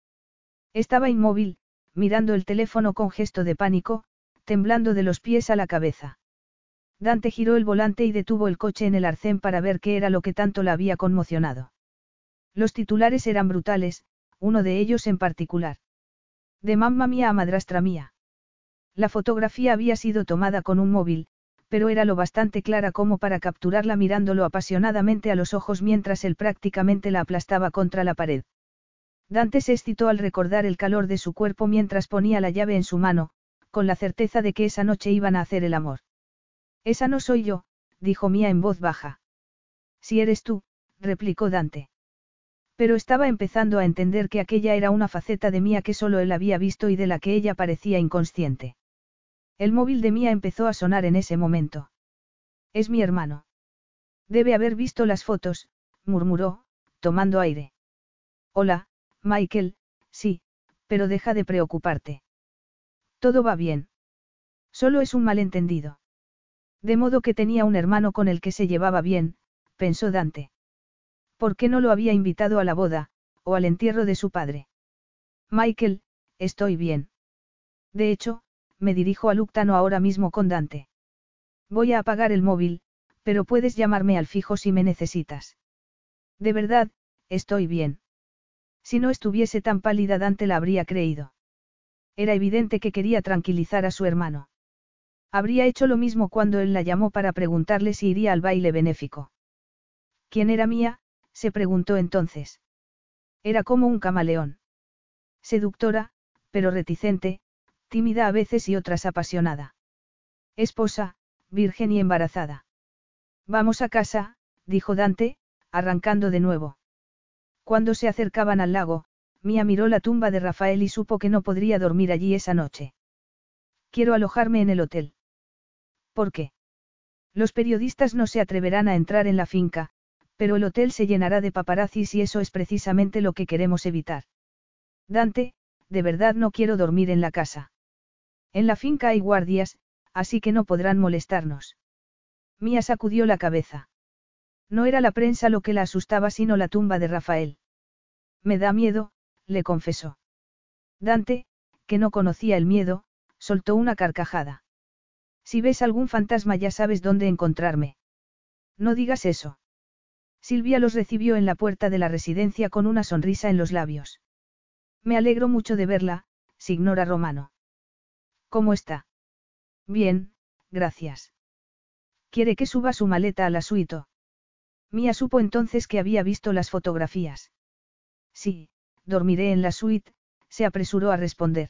Estaba inmóvil, mirando el teléfono con gesto de pánico, temblando de los pies a la cabeza. Dante giró el volante y detuvo el coche en el arcén para ver qué era lo que tanto la había conmocionado. Los titulares eran brutales, uno de ellos en particular. De mamma mía a madrastra mía. La fotografía había sido tomada con un móvil, pero era lo bastante clara como para capturarla mirándolo apasionadamente a los ojos mientras él prácticamente la aplastaba contra la pared. Dante se excitó al recordar el calor de su cuerpo mientras ponía la llave en su mano, con la certeza de que esa noche iban a hacer el amor. Esa no soy yo, dijo Mía en voz baja. Si eres tú, replicó Dante. Pero estaba empezando a entender que aquella era una faceta de Mía que solo él había visto y de la que ella parecía inconsciente. El móvil de Mía empezó a sonar en ese momento. Es mi hermano. Debe haber visto las fotos, murmuró, tomando aire. Hola, Michael, sí, pero deja de preocuparte. Todo va bien. Solo es un malentendido. De modo que tenía un hermano con el que se llevaba bien, pensó Dante. ¿Por qué no lo había invitado a la boda, o al entierro de su padre? Michael, estoy bien. De hecho, me dirijo a Luctano ahora mismo con Dante. Voy a apagar el móvil, pero puedes llamarme al fijo si me necesitas. De verdad, estoy bien. Si no estuviese tan pálida Dante la habría creído. Era evidente que quería tranquilizar a su hermano. Habría hecho lo mismo cuando él la llamó para preguntarle si iría al baile benéfico. ¿Quién era mía? se preguntó entonces. Era como un camaleón. Seductora, pero reticente, tímida a veces y otras apasionada. Esposa, virgen y embarazada. Vamos a casa, dijo Dante, arrancando de nuevo. Cuando se acercaban al lago, Mía miró la tumba de Rafael y supo que no podría dormir allí esa noche. Quiero alojarme en el hotel. ¿Por qué? Los periodistas no se atreverán a entrar en la finca, pero el hotel se llenará de paparazzis y eso es precisamente lo que queremos evitar. Dante, de verdad no quiero dormir en la casa. En la finca hay guardias, así que no podrán molestarnos. Mía sacudió la cabeza. No era la prensa lo que la asustaba sino la tumba de Rafael. Me da miedo, le confesó. Dante, que no conocía el miedo, soltó una carcajada. Si ves algún fantasma ya sabes dónde encontrarme. No digas eso. Silvia los recibió en la puerta de la residencia con una sonrisa en los labios. Me alegro mucho de verla, signora Romano. ¿Cómo está? Bien, gracias. ¿Quiere que suba su maleta a la suite? Mía supo entonces que había visto las fotografías. Sí, dormiré en la suite, se apresuró a responder.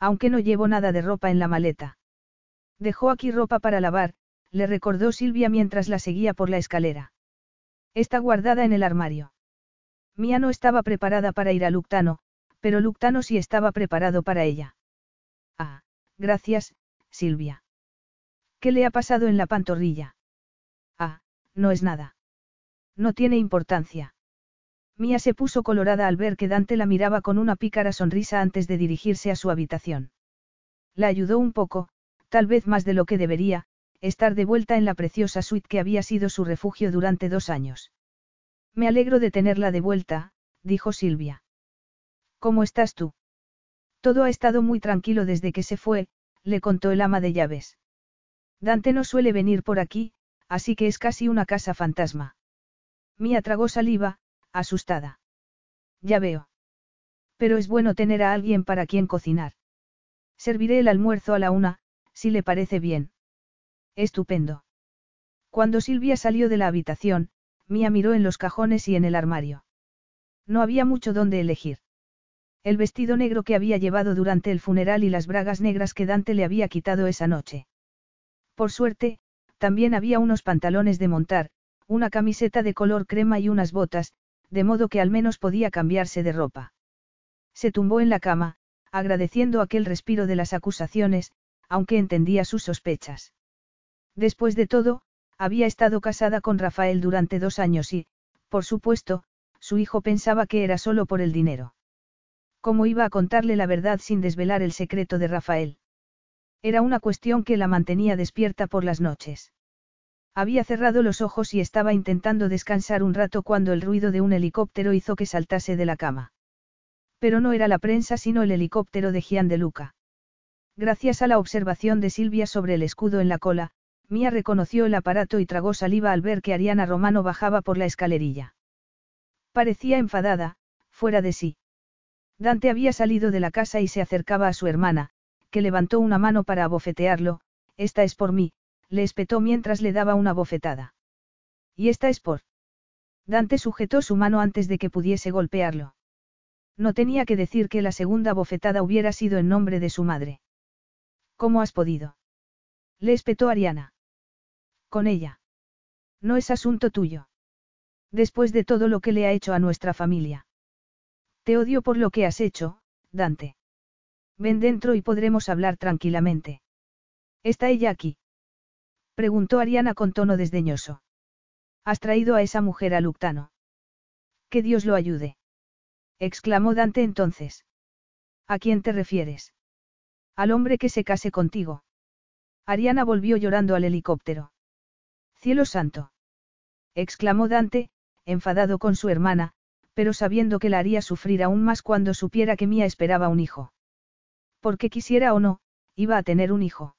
Aunque no llevo nada de ropa en la maleta. Dejó aquí ropa para lavar, le recordó Silvia mientras la seguía por la escalera. Está guardada en el armario. Mía no estaba preparada para ir a Luctano, pero Luctano sí estaba preparado para ella. Ah, gracias, Silvia. ¿Qué le ha pasado en la pantorrilla? Ah, no es nada. No tiene importancia. Mía se puso colorada al ver que Dante la miraba con una pícara sonrisa antes de dirigirse a su habitación. La ayudó un poco, tal vez más de lo que debería, estar de vuelta en la preciosa suite que había sido su refugio durante dos años. Me alegro de tenerla de vuelta, dijo Silvia. ¿Cómo estás tú? Todo ha estado muy tranquilo desde que se fue, le contó el ama de llaves. Dante no suele venir por aquí, así que es casi una casa fantasma. Mía tragó saliva, asustada. Ya veo. Pero es bueno tener a alguien para quien cocinar. Serviré el almuerzo a la una, si le parece bien. Estupendo. Cuando Silvia salió de la habitación, Mía miró en los cajones y en el armario. No había mucho donde elegir. El vestido negro que había llevado durante el funeral y las bragas negras que Dante le había quitado esa noche. Por suerte, también había unos pantalones de montar, una camiseta de color crema y unas botas, de modo que al menos podía cambiarse de ropa. Se tumbó en la cama, agradeciendo aquel respiro de las acusaciones, aunque entendía sus sospechas. Después de todo, había estado casada con Rafael durante dos años y, por supuesto, su hijo pensaba que era solo por el dinero. ¿Cómo iba a contarle la verdad sin desvelar el secreto de Rafael? Era una cuestión que la mantenía despierta por las noches. Había cerrado los ojos y estaba intentando descansar un rato cuando el ruido de un helicóptero hizo que saltase de la cama. Pero no era la prensa sino el helicóptero de Gian de Luca. Gracias a la observación de Silvia sobre el escudo en la cola, Mía reconoció el aparato y tragó saliva al ver que Ariana Romano bajaba por la escalerilla. Parecía enfadada, fuera de sí. Dante había salido de la casa y se acercaba a su hermana, que levantó una mano para abofetearlo, esta es por mí, le espetó mientras le daba una bofetada. Y esta es por. Dante sujetó su mano antes de que pudiese golpearlo. No tenía que decir que la segunda bofetada hubiera sido en nombre de su madre. ¿Cómo has podido? Le espetó Ariana. Con ella. No es asunto tuyo. Después de todo lo que le ha hecho a nuestra familia. Te odio por lo que has hecho, Dante. Ven dentro y podremos hablar tranquilamente. ¿Está ella aquí? Preguntó Ariana con tono desdeñoso. Has traído a esa mujer a Luctano. Que Dios lo ayude. Exclamó Dante entonces. ¿A quién te refieres? Al hombre que se case contigo. Ariana volvió llorando al helicóptero. Cielo santo. Exclamó Dante, enfadado con su hermana, pero sabiendo que la haría sufrir aún más cuando supiera que Mía esperaba un hijo. Porque quisiera o no, iba a tener un hijo.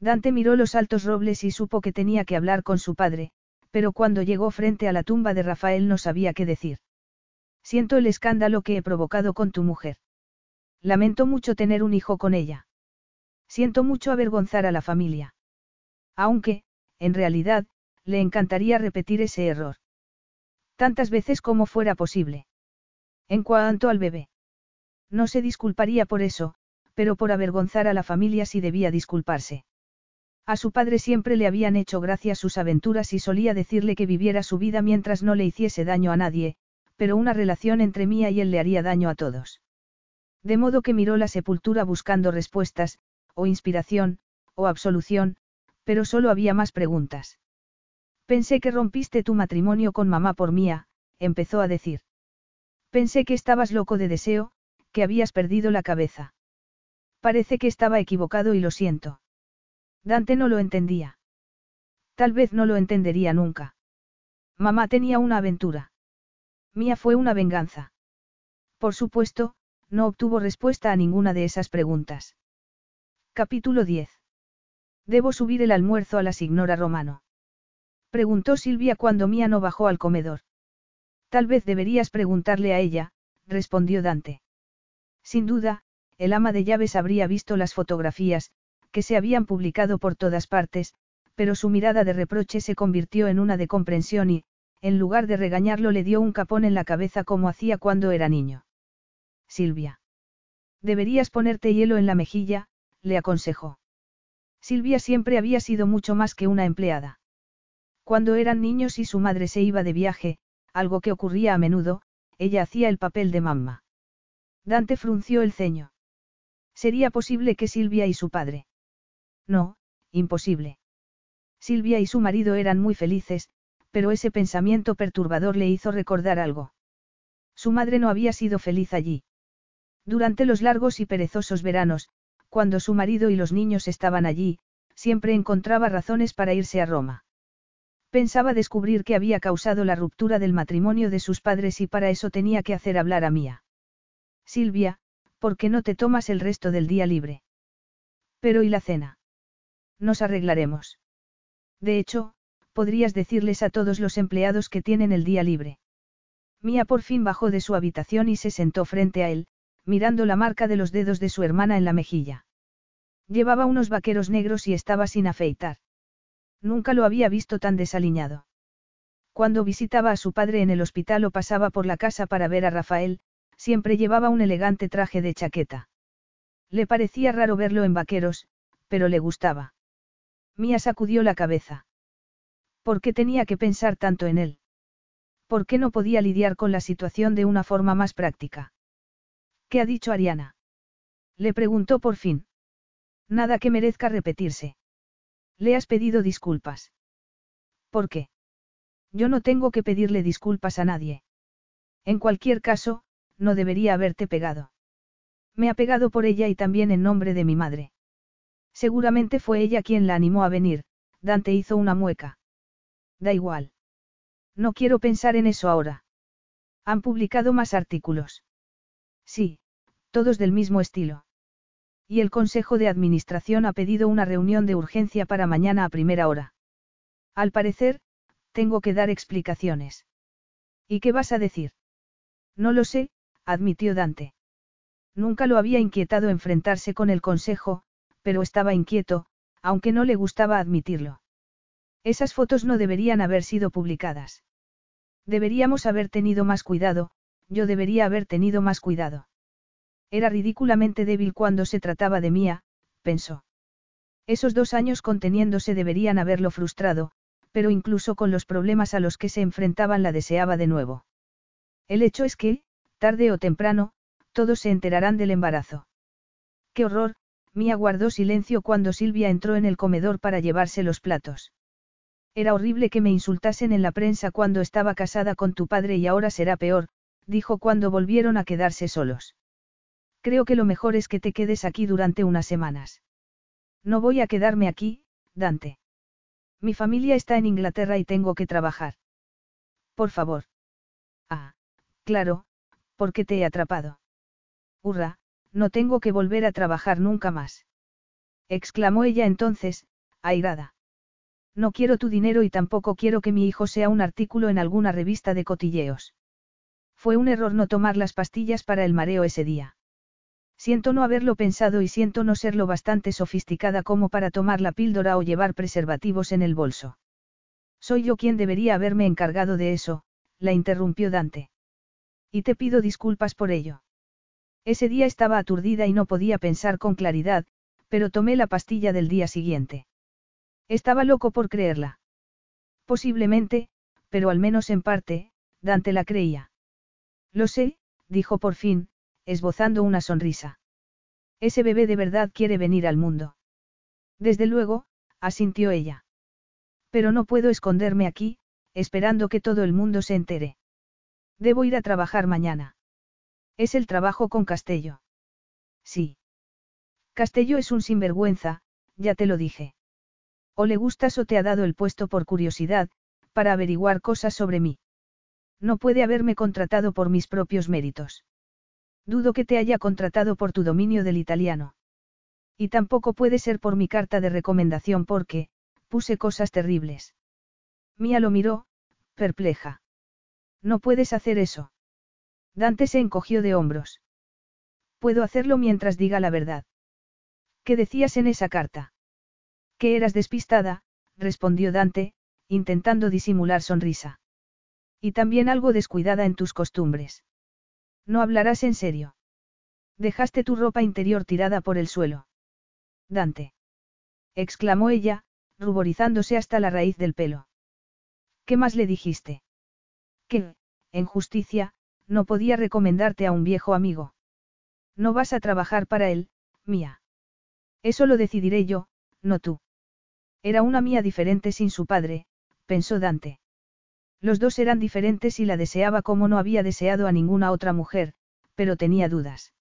Dante miró los altos robles y supo que tenía que hablar con su padre, pero cuando llegó frente a la tumba de Rafael no sabía qué decir. Siento el escándalo que he provocado con tu mujer. Lamento mucho tener un hijo con ella. Siento mucho avergonzar a la familia. Aunque, en realidad, le encantaría repetir ese error. Tantas veces como fuera posible. En cuanto al bebé. No se disculparía por eso, pero por avergonzar a la familia sí debía disculparse. A su padre siempre le habían hecho gracia sus aventuras y solía decirle que viviera su vida mientras no le hiciese daño a nadie, pero una relación entre Mía y él le haría daño a todos. De modo que miró la sepultura buscando respuestas, o inspiración, o absolución, pero solo había más preguntas. Pensé que rompiste tu matrimonio con mamá por mía, empezó a decir. Pensé que estabas loco de deseo, que habías perdido la cabeza. Parece que estaba equivocado y lo siento. Dante no lo entendía. Tal vez no lo entendería nunca. Mamá tenía una aventura. Mía fue una venganza. Por supuesto, no obtuvo respuesta a ninguna de esas preguntas. Capítulo 10. Debo subir el almuerzo a la signora Romano. Preguntó Silvia cuando Mía no bajó al comedor. Tal vez deberías preguntarle a ella, respondió Dante. Sin duda, el ama de llaves habría visto las fotografías, que se habían publicado por todas partes, pero su mirada de reproche se convirtió en una de comprensión y, en lugar de regañarlo, le dio un capón en la cabeza como hacía cuando era niño. Silvia. Deberías ponerte hielo en la mejilla, le aconsejó. Silvia siempre había sido mucho más que una empleada. Cuando eran niños y su madre se iba de viaje, algo que ocurría a menudo, ella hacía el papel de mamá. Dante frunció el ceño. ¿Sería posible que Silvia y su padre? No, imposible. Silvia y su marido eran muy felices, pero ese pensamiento perturbador le hizo recordar algo. Su madre no había sido feliz allí. Durante los largos y perezosos veranos, cuando su marido y los niños estaban allí, siempre encontraba razones para irse a Roma. Pensaba descubrir qué había causado la ruptura del matrimonio de sus padres y para eso tenía que hacer hablar a Mía. Silvia, ¿por qué no te tomas el resto del día libre? Pero ¿y la cena? Nos arreglaremos. De hecho, podrías decirles a todos los empleados que tienen el día libre. Mía por fin bajó de su habitación y se sentó frente a él, mirando la marca de los dedos de su hermana en la mejilla. Llevaba unos vaqueros negros y estaba sin afeitar. Nunca lo había visto tan desaliñado. Cuando visitaba a su padre en el hospital o pasaba por la casa para ver a Rafael, siempre llevaba un elegante traje de chaqueta. Le parecía raro verlo en vaqueros, pero le gustaba. Mía sacudió la cabeza. ¿Por qué tenía que pensar tanto en él? ¿Por qué no podía lidiar con la situación de una forma más práctica? ¿Qué ha dicho Ariana? Le preguntó por fin. Nada que merezca repetirse. Le has pedido disculpas. ¿Por qué? Yo no tengo que pedirle disculpas a nadie. En cualquier caso, no debería haberte pegado. Me ha pegado por ella y también en nombre de mi madre. Seguramente fue ella quien la animó a venir, Dante hizo una mueca. Da igual. No quiero pensar en eso ahora. Han publicado más artículos. Sí, todos del mismo estilo. Y el Consejo de Administración ha pedido una reunión de urgencia para mañana a primera hora. Al parecer, tengo que dar explicaciones. ¿Y qué vas a decir? No lo sé, admitió Dante. Nunca lo había inquietado enfrentarse con el Consejo, pero estaba inquieto, aunque no le gustaba admitirlo. Esas fotos no deberían haber sido publicadas. Deberíamos haber tenido más cuidado, yo debería haber tenido más cuidado. Era ridículamente débil cuando se trataba de Mía, pensó. Esos dos años conteniéndose deberían haberlo frustrado, pero incluso con los problemas a los que se enfrentaban la deseaba de nuevo. El hecho es que, tarde o temprano, todos se enterarán del embarazo. ¡Qué horror! Mía guardó silencio cuando Silvia entró en el comedor para llevarse los platos. Era horrible que me insultasen en la prensa cuando estaba casada con tu padre y ahora será peor, dijo cuando volvieron a quedarse solos. Creo que lo mejor es que te quedes aquí durante unas semanas. No voy a quedarme aquí, Dante. Mi familia está en Inglaterra y tengo que trabajar. Por favor. Ah, claro, porque te he atrapado. Hurra, no tengo que volver a trabajar nunca más. Exclamó ella entonces, airada. No quiero tu dinero y tampoco quiero que mi hijo sea un artículo en alguna revista de cotilleos. Fue un error no tomar las pastillas para el mareo ese día. Siento no haberlo pensado y siento no ser lo bastante sofisticada como para tomar la píldora o llevar preservativos en el bolso. Soy yo quien debería haberme encargado de eso, la interrumpió Dante. Y te pido disculpas por ello. Ese día estaba aturdida y no podía pensar con claridad, pero tomé la pastilla del día siguiente. Estaba loco por creerla. Posiblemente, pero al menos en parte, Dante la creía. Lo sé, dijo por fin, esbozando una sonrisa. Ese bebé de verdad quiere venir al mundo. Desde luego, asintió ella. Pero no puedo esconderme aquí, esperando que todo el mundo se entere. Debo ir a trabajar mañana. Es el trabajo con Castello. Sí. Castello es un sinvergüenza, ya te lo dije. O le gustas o te ha dado el puesto por curiosidad, para averiguar cosas sobre mí. No puede haberme contratado por mis propios méritos. Dudo que te haya contratado por tu dominio del italiano. Y tampoco puede ser por mi carta de recomendación porque, puse cosas terribles. Mía lo miró, perpleja. No puedes hacer eso. Dante se encogió de hombros. Puedo hacerlo mientras diga la verdad. ¿Qué decías en esa carta? Que eras despistada, respondió Dante, intentando disimular sonrisa. Y también algo descuidada en tus costumbres. No hablarás en serio. Dejaste tu ropa interior tirada por el suelo. Dante. exclamó ella, ruborizándose hasta la raíz del pelo. ¿Qué más le dijiste? Que, en justicia, no podía recomendarte a un viejo amigo. No vas a trabajar para él, mía. Eso lo decidiré yo, no tú. Era una mía diferente sin su padre, pensó Dante. Los dos eran diferentes y la deseaba como no había deseado a ninguna otra mujer, pero tenía dudas.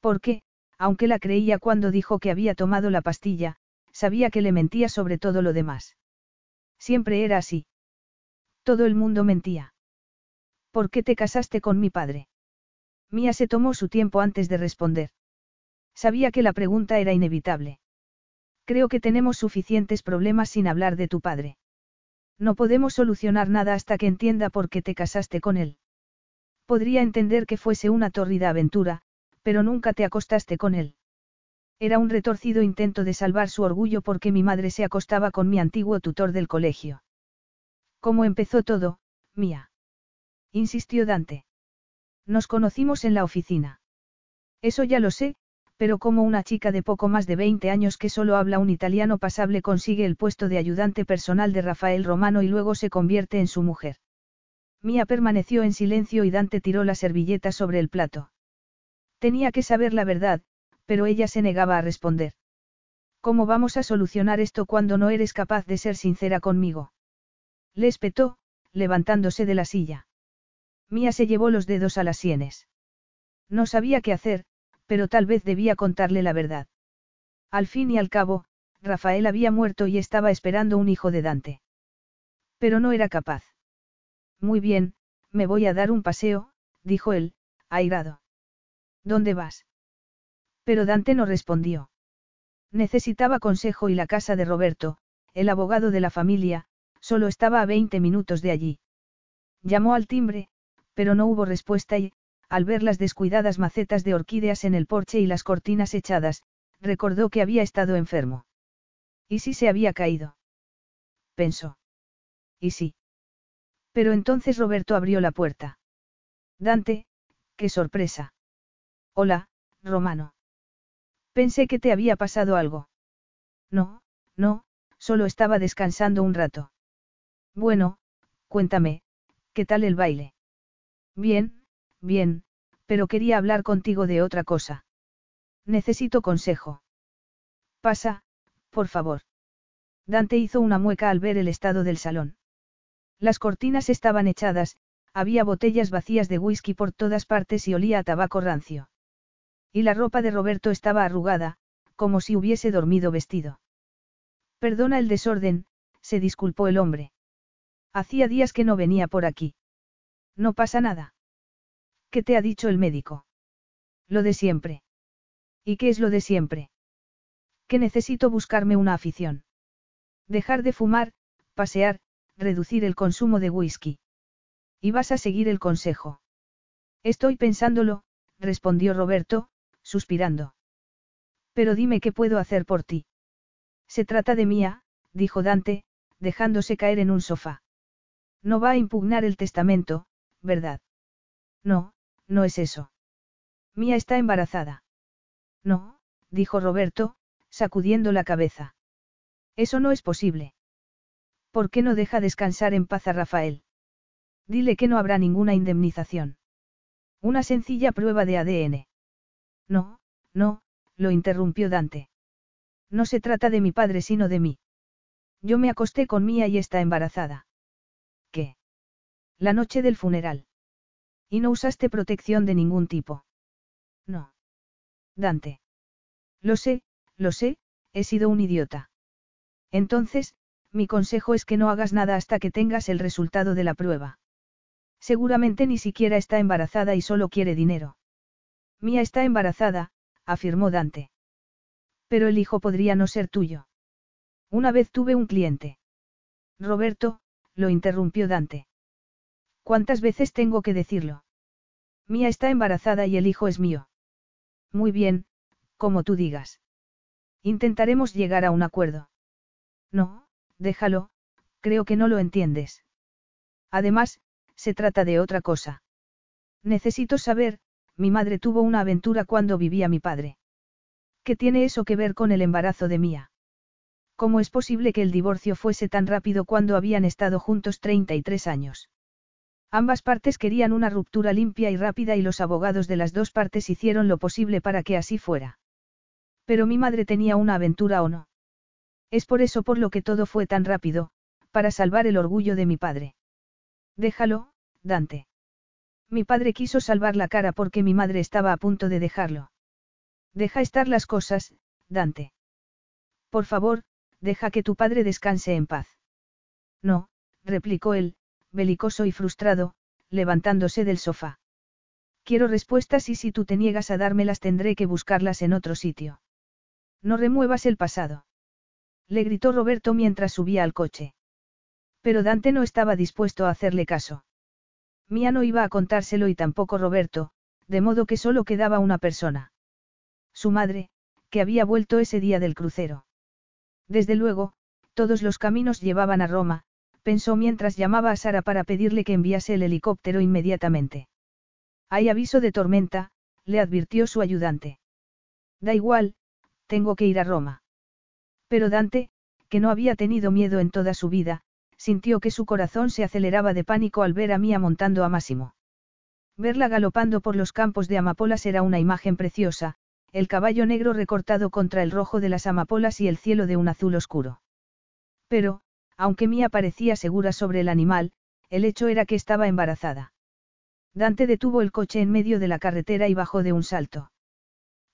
Porque, aunque la creía cuando dijo que había tomado la pastilla, sabía que le mentía sobre todo lo demás. Siempre era así. Todo el mundo mentía. ¿Por qué te casaste con mi padre? Mía se tomó su tiempo antes de responder. Sabía que la pregunta era inevitable. Creo que tenemos suficientes problemas sin hablar de tu padre. No podemos solucionar nada hasta que entienda por qué te casaste con él. Podría entender que fuese una tórrida aventura, pero nunca te acostaste con él. Era un retorcido intento de salvar su orgullo porque mi madre se acostaba con mi antiguo tutor del colegio. ¿Cómo empezó todo, mía? insistió Dante. Nos conocimos en la oficina. Eso ya lo sé, pero como una chica de poco más de 20 años que solo habla un italiano pasable consigue el puesto de ayudante personal de Rafael Romano y luego se convierte en su mujer. Mía permaneció en silencio y Dante tiró la servilleta sobre el plato. Tenía que saber la verdad, pero ella se negaba a responder. ¿Cómo vamos a solucionar esto cuando no eres capaz de ser sincera conmigo? Le espetó, levantándose de la silla. Mía se llevó los dedos a las sienes. No sabía qué hacer, pero tal vez debía contarle la verdad. Al fin y al cabo, Rafael había muerto y estaba esperando un hijo de Dante. Pero no era capaz. Muy bien, me voy a dar un paseo, dijo él, airado. ¿Dónde vas? Pero Dante no respondió. Necesitaba consejo y la casa de Roberto, el abogado de la familia, solo estaba a 20 minutos de allí. Llamó al timbre, pero no hubo respuesta y, al ver las descuidadas macetas de orquídeas en el porche y las cortinas echadas, recordó que había estado enfermo. ¿Y si se había caído? Pensó. ¿Y sí? Pero entonces Roberto abrió la puerta. Dante, qué sorpresa. Hola, Romano. Pensé que te había pasado algo. No, no, solo estaba descansando un rato. Bueno, cuéntame, ¿qué tal el baile? Bien, bien, pero quería hablar contigo de otra cosa. Necesito consejo. Pasa, por favor. Dante hizo una mueca al ver el estado del salón. Las cortinas estaban echadas, había botellas vacías de whisky por todas partes y olía a tabaco rancio. Y la ropa de Roberto estaba arrugada, como si hubiese dormido vestido. Perdona el desorden, se disculpó el hombre. Hacía días que no venía por aquí. No pasa nada. ¿Qué te ha dicho el médico? Lo de siempre. ¿Y qué es lo de siempre? Que necesito buscarme una afición. Dejar de fumar, pasear, reducir el consumo de whisky. Y vas a seguir el consejo. Estoy pensándolo, respondió Roberto, suspirando. Pero dime qué puedo hacer por ti. Se trata de Mía, dijo Dante, dejándose caer en un sofá. No va a impugnar el testamento, ¿verdad? No, no es eso. Mía está embarazada. No, dijo Roberto, sacudiendo la cabeza. Eso no es posible. ¿Por qué no deja descansar en paz a Rafael? Dile que no habrá ninguna indemnización. Una sencilla prueba de ADN. No, no, lo interrumpió Dante. No se trata de mi padre sino de mí. Yo me acosté con Mía y está embarazada. ¿Qué? La noche del funeral. Y no usaste protección de ningún tipo. No. Dante. Lo sé, lo sé, he sido un idiota. Entonces, mi consejo es que no hagas nada hasta que tengas el resultado de la prueba. Seguramente ni siquiera está embarazada y solo quiere dinero. Mía está embarazada, afirmó Dante. Pero el hijo podría no ser tuyo. Una vez tuve un cliente. Roberto, lo interrumpió Dante. ¿Cuántas veces tengo que decirlo? Mía está embarazada y el hijo es mío. Muy bien, como tú digas. Intentaremos llegar a un acuerdo. No, déjalo, creo que no lo entiendes. Además, se trata de otra cosa. Necesito saber, mi madre tuvo una aventura cuando vivía mi padre. ¿Qué tiene eso que ver con el embarazo de Mía? ¿Cómo es posible que el divorcio fuese tan rápido cuando habían estado juntos 33 años? Ambas partes querían una ruptura limpia y rápida y los abogados de las dos partes hicieron lo posible para que así fuera. Pero mi madre tenía una aventura o no. Es por eso por lo que todo fue tan rápido, para salvar el orgullo de mi padre. Déjalo, Dante. Mi padre quiso salvar la cara porque mi madre estaba a punto de dejarlo. Deja estar las cosas, Dante. Por favor, deja que tu padre descanse en paz. No, replicó él, belicoso y frustrado, levantándose del sofá. Quiero respuestas y si tú te niegas a dármelas tendré que buscarlas en otro sitio. No remuevas el pasado. Le gritó Roberto mientras subía al coche. Pero Dante no estaba dispuesto a hacerle caso. Mía no iba a contárselo y tampoco Roberto, de modo que solo quedaba una persona. Su madre, que había vuelto ese día del crucero. Desde luego, todos los caminos llevaban a Roma, pensó mientras llamaba a Sara para pedirle que enviase el helicóptero inmediatamente. Hay aviso de tormenta, le advirtió su ayudante. Da igual, tengo que ir a Roma. Pero Dante, que no había tenido miedo en toda su vida, sintió que su corazón se aceleraba de pánico al ver a Mía montando a Máximo. Verla galopando por los campos de amapolas era una imagen preciosa, el caballo negro recortado contra el rojo de las amapolas y el cielo de un azul oscuro. Pero, aunque Mía parecía segura sobre el animal, el hecho era que estaba embarazada. Dante detuvo el coche en medio de la carretera y bajó de un salto.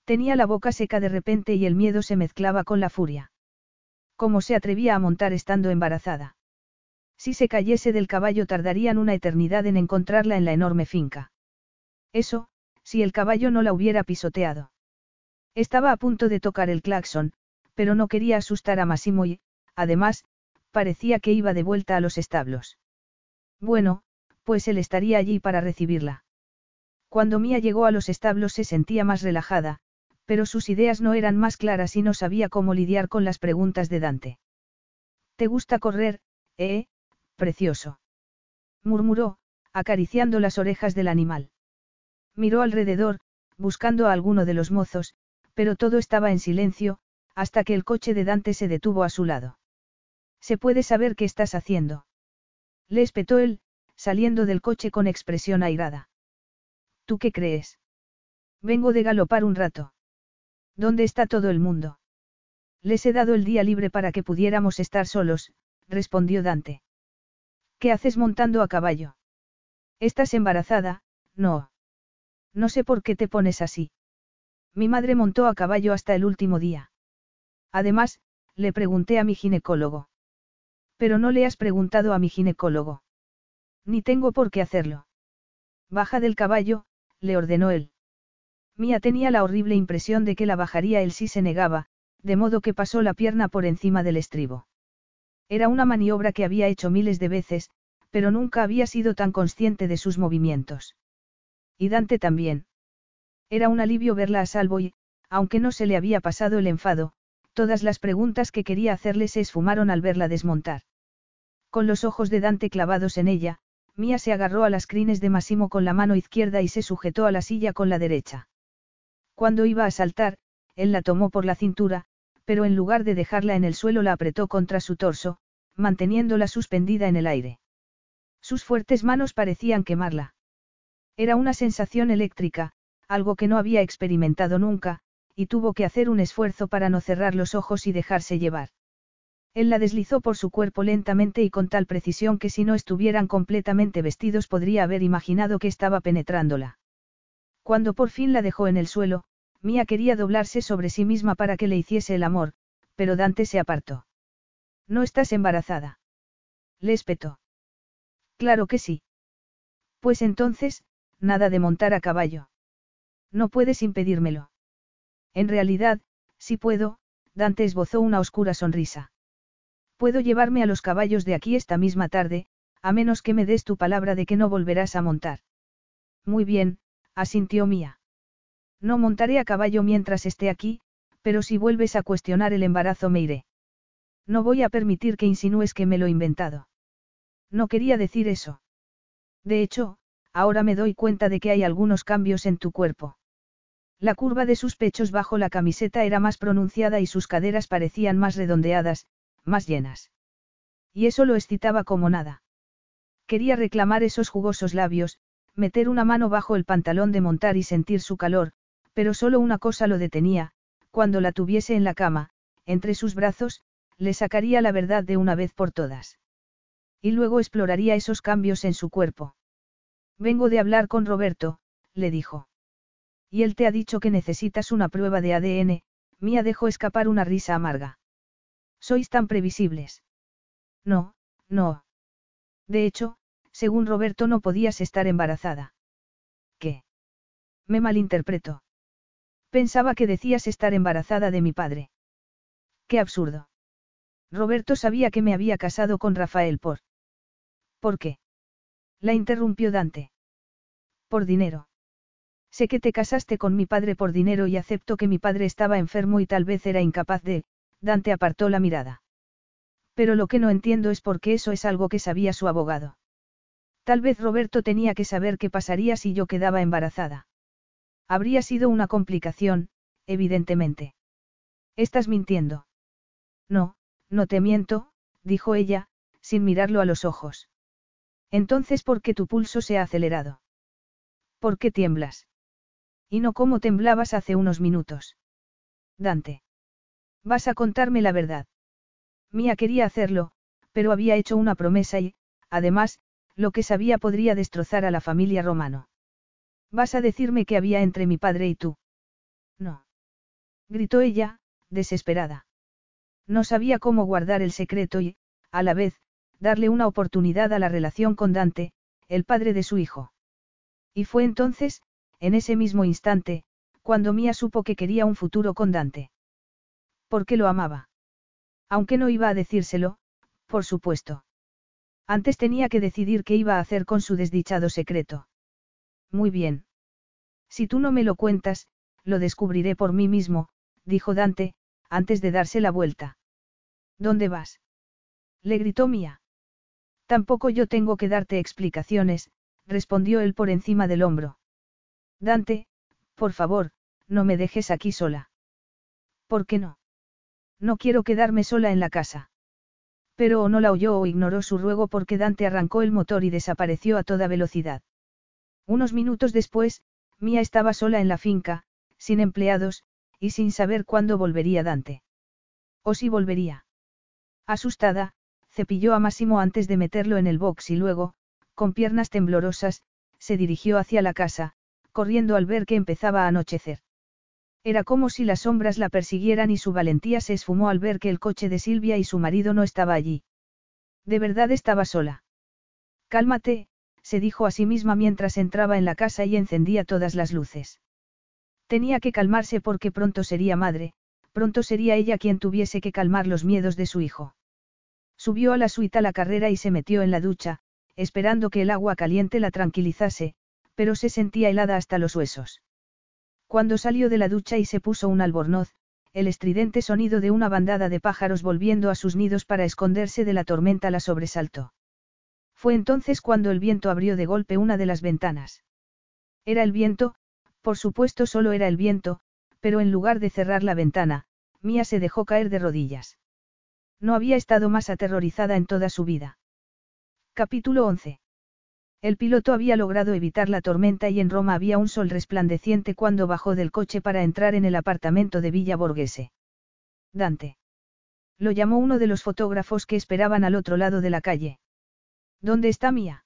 Tenía la boca seca de repente y el miedo se mezclaba con la furia. ¿Cómo se atrevía a montar estando embarazada? Si se cayese del caballo tardarían una eternidad en encontrarla en la enorme finca. Eso, si el caballo no la hubiera pisoteado. Estaba a punto de tocar el claxon, pero no quería asustar a Massimo y, además, parecía que iba de vuelta a los establos. Bueno, pues él estaría allí para recibirla. Cuando Mía llegó a los establos se sentía más relajada, pero sus ideas no eran más claras y no sabía cómo lidiar con las preguntas de Dante. ¿Te gusta correr, eh? Precioso. murmuró, acariciando las orejas del animal. Miró alrededor, buscando a alguno de los mozos, pero todo estaba en silencio, hasta que el coche de Dante se detuvo a su lado. ¿Se puede saber qué estás haciendo? Le espetó él, saliendo del coche con expresión airada. ¿Tú qué crees? Vengo de galopar un rato. ¿Dónde está todo el mundo? Les he dado el día libre para que pudiéramos estar solos, respondió Dante. ¿Qué haces montando a caballo? ¿Estás embarazada? No. No sé por qué te pones así. Mi madre montó a caballo hasta el último día. Además, le pregunté a mi ginecólogo. Pero no le has preguntado a mi ginecólogo. Ni tengo por qué hacerlo. Baja del caballo, le ordenó él. Mía tenía la horrible impresión de que la bajaría él si se negaba, de modo que pasó la pierna por encima del estribo. Era una maniobra que había hecho miles de veces, pero nunca había sido tan consciente de sus movimientos. Y Dante también. Era un alivio verla a salvo y, aunque no se le había pasado el enfado, todas las preguntas que quería hacerle se esfumaron al verla desmontar. Con los ojos de Dante clavados en ella, Mía se agarró a las crines de Massimo con la mano izquierda y se sujetó a la silla con la derecha. Cuando iba a saltar, él la tomó por la cintura, pero en lugar de dejarla en el suelo la apretó contra su torso, manteniéndola suspendida en el aire. Sus fuertes manos parecían quemarla. Era una sensación eléctrica, algo que no había experimentado nunca, y tuvo que hacer un esfuerzo para no cerrar los ojos y dejarse llevar. Él la deslizó por su cuerpo lentamente y con tal precisión que si no estuvieran completamente vestidos podría haber imaginado que estaba penetrándola. Cuando por fin la dejó en el suelo, Mía quería doblarse sobre sí misma para que le hiciese el amor, pero Dante se apartó. ¿No estás embarazada? Le espetó. Claro que sí. Pues entonces, nada de montar a caballo. No puedes impedírmelo. En realidad, si puedo, Dante esbozó una oscura sonrisa. Puedo llevarme a los caballos de aquí esta misma tarde, a menos que me des tu palabra de que no volverás a montar. Muy bien, asintió Mía. No montaré a caballo mientras esté aquí, pero si vuelves a cuestionar el embarazo me iré. No voy a permitir que insinúes que me lo he inventado. No quería decir eso. De hecho, ahora me doy cuenta de que hay algunos cambios en tu cuerpo. La curva de sus pechos bajo la camiseta era más pronunciada y sus caderas parecían más redondeadas, más llenas. Y eso lo excitaba como nada. Quería reclamar esos jugosos labios, meter una mano bajo el pantalón de montar y sentir su calor, pero solo una cosa lo detenía, cuando la tuviese en la cama, entre sus brazos, le sacaría la verdad de una vez por todas. Y luego exploraría esos cambios en su cuerpo. Vengo de hablar con Roberto, le dijo. Y él te ha dicho que necesitas una prueba de ADN, Mía dejó escapar una risa amarga. Sois tan previsibles. No, no. De hecho, según Roberto no podías estar embarazada. ¿Qué? Me malinterpreto. Pensaba que decías estar embarazada de mi padre. Qué absurdo. Roberto sabía que me había casado con Rafael por. ¿Por qué? La interrumpió Dante. Por dinero. Sé que te casaste con mi padre por dinero y acepto que mi padre estaba enfermo y tal vez era incapaz de... Dante apartó la mirada. Pero lo que no entiendo es por qué eso es algo que sabía su abogado. Tal vez Roberto tenía que saber qué pasaría si yo quedaba embarazada. Habría sido una complicación, evidentemente. Estás mintiendo. No, no te miento, dijo ella, sin mirarlo a los ojos. Entonces, ¿por qué tu pulso se ha acelerado? ¿Por qué tiemblas? Y no como temblabas hace unos minutos. Dante. Vas a contarme la verdad. Mía quería hacerlo, pero había hecho una promesa y, además, lo que sabía podría destrozar a la familia romano. Vas a decirme que había entre mi padre y tú. No. Gritó ella, desesperada. No sabía cómo guardar el secreto y, a la vez, darle una oportunidad a la relación con Dante, el padre de su hijo. Y fue entonces, en ese mismo instante, cuando Mía supo que quería un futuro con Dante. Porque lo amaba. Aunque no iba a decírselo, por supuesto. Antes tenía que decidir qué iba a hacer con su desdichado secreto. Muy bien. Si tú no me lo cuentas, lo descubriré por mí mismo, dijo Dante, antes de darse la vuelta. ¿Dónde vas? Le gritó Mía. Tampoco yo tengo que darte explicaciones, respondió él por encima del hombro. Dante, por favor, no me dejes aquí sola. ¿Por qué no? No quiero quedarme sola en la casa. Pero o no la oyó o ignoró su ruego porque Dante arrancó el motor y desapareció a toda velocidad. Unos minutos después, Mía estaba sola en la finca, sin empleados, y sin saber cuándo volvería Dante. O si volvería. Asustada, cepilló a Máximo antes de meterlo en el box y luego, con piernas temblorosas, se dirigió hacia la casa, corriendo al ver que empezaba a anochecer. Era como si las sombras la persiguieran y su valentía se esfumó al ver que el coche de Silvia y su marido no estaba allí. De verdad estaba sola. Cálmate, se dijo a sí misma mientras entraba en la casa y encendía todas las luces. Tenía que calmarse porque pronto sería madre, pronto sería ella quien tuviese que calmar los miedos de su hijo. Subió a la suite la carrera y se metió en la ducha, esperando que el agua caliente la tranquilizase, pero se sentía helada hasta los huesos. Cuando salió de la ducha y se puso un albornoz, el estridente sonido de una bandada de pájaros volviendo a sus nidos para esconderse de la tormenta la sobresaltó. Fue entonces cuando el viento abrió de golpe una de las ventanas. Era el viento, por supuesto solo era el viento, pero en lugar de cerrar la ventana, Mía se dejó caer de rodillas. No había estado más aterrorizada en toda su vida. Capítulo 11. El piloto había logrado evitar la tormenta y en Roma había un sol resplandeciente cuando bajó del coche para entrar en el apartamento de Villa Borghese. Dante. Lo llamó uno de los fotógrafos que esperaban al otro lado de la calle. ¿Dónde está Mía?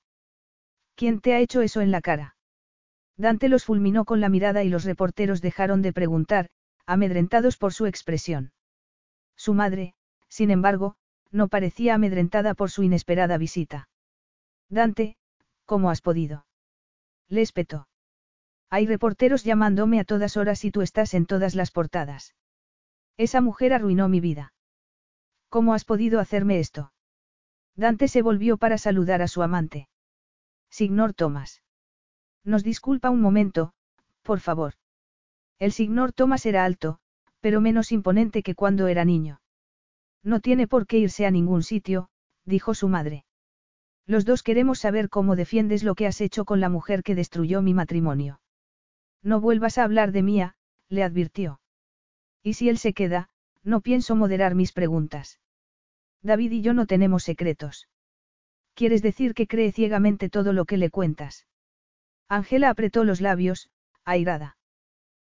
¿Quién te ha hecho eso en la cara? Dante los fulminó con la mirada y los reporteros dejaron de preguntar, amedrentados por su expresión. Su madre, sin embargo, no parecía amedrentada por su inesperada visita. Dante, ¿cómo has podido? Le espetó. Hay reporteros llamándome a todas horas y tú estás en todas las portadas. Esa mujer arruinó mi vida. ¿Cómo has podido hacerme esto? Dante se volvió para saludar a su amante. Signor Thomas. Nos disculpa un momento, por favor. El señor Thomas era alto, pero menos imponente que cuando era niño. No tiene por qué irse a ningún sitio, dijo su madre. Los dos queremos saber cómo defiendes lo que has hecho con la mujer que destruyó mi matrimonio. No vuelvas a hablar de Mía, le advirtió. Y si él se queda, no pienso moderar mis preguntas. David y yo no tenemos secretos. ¿Quieres decir que cree ciegamente todo lo que le cuentas? Ángela apretó los labios, airada.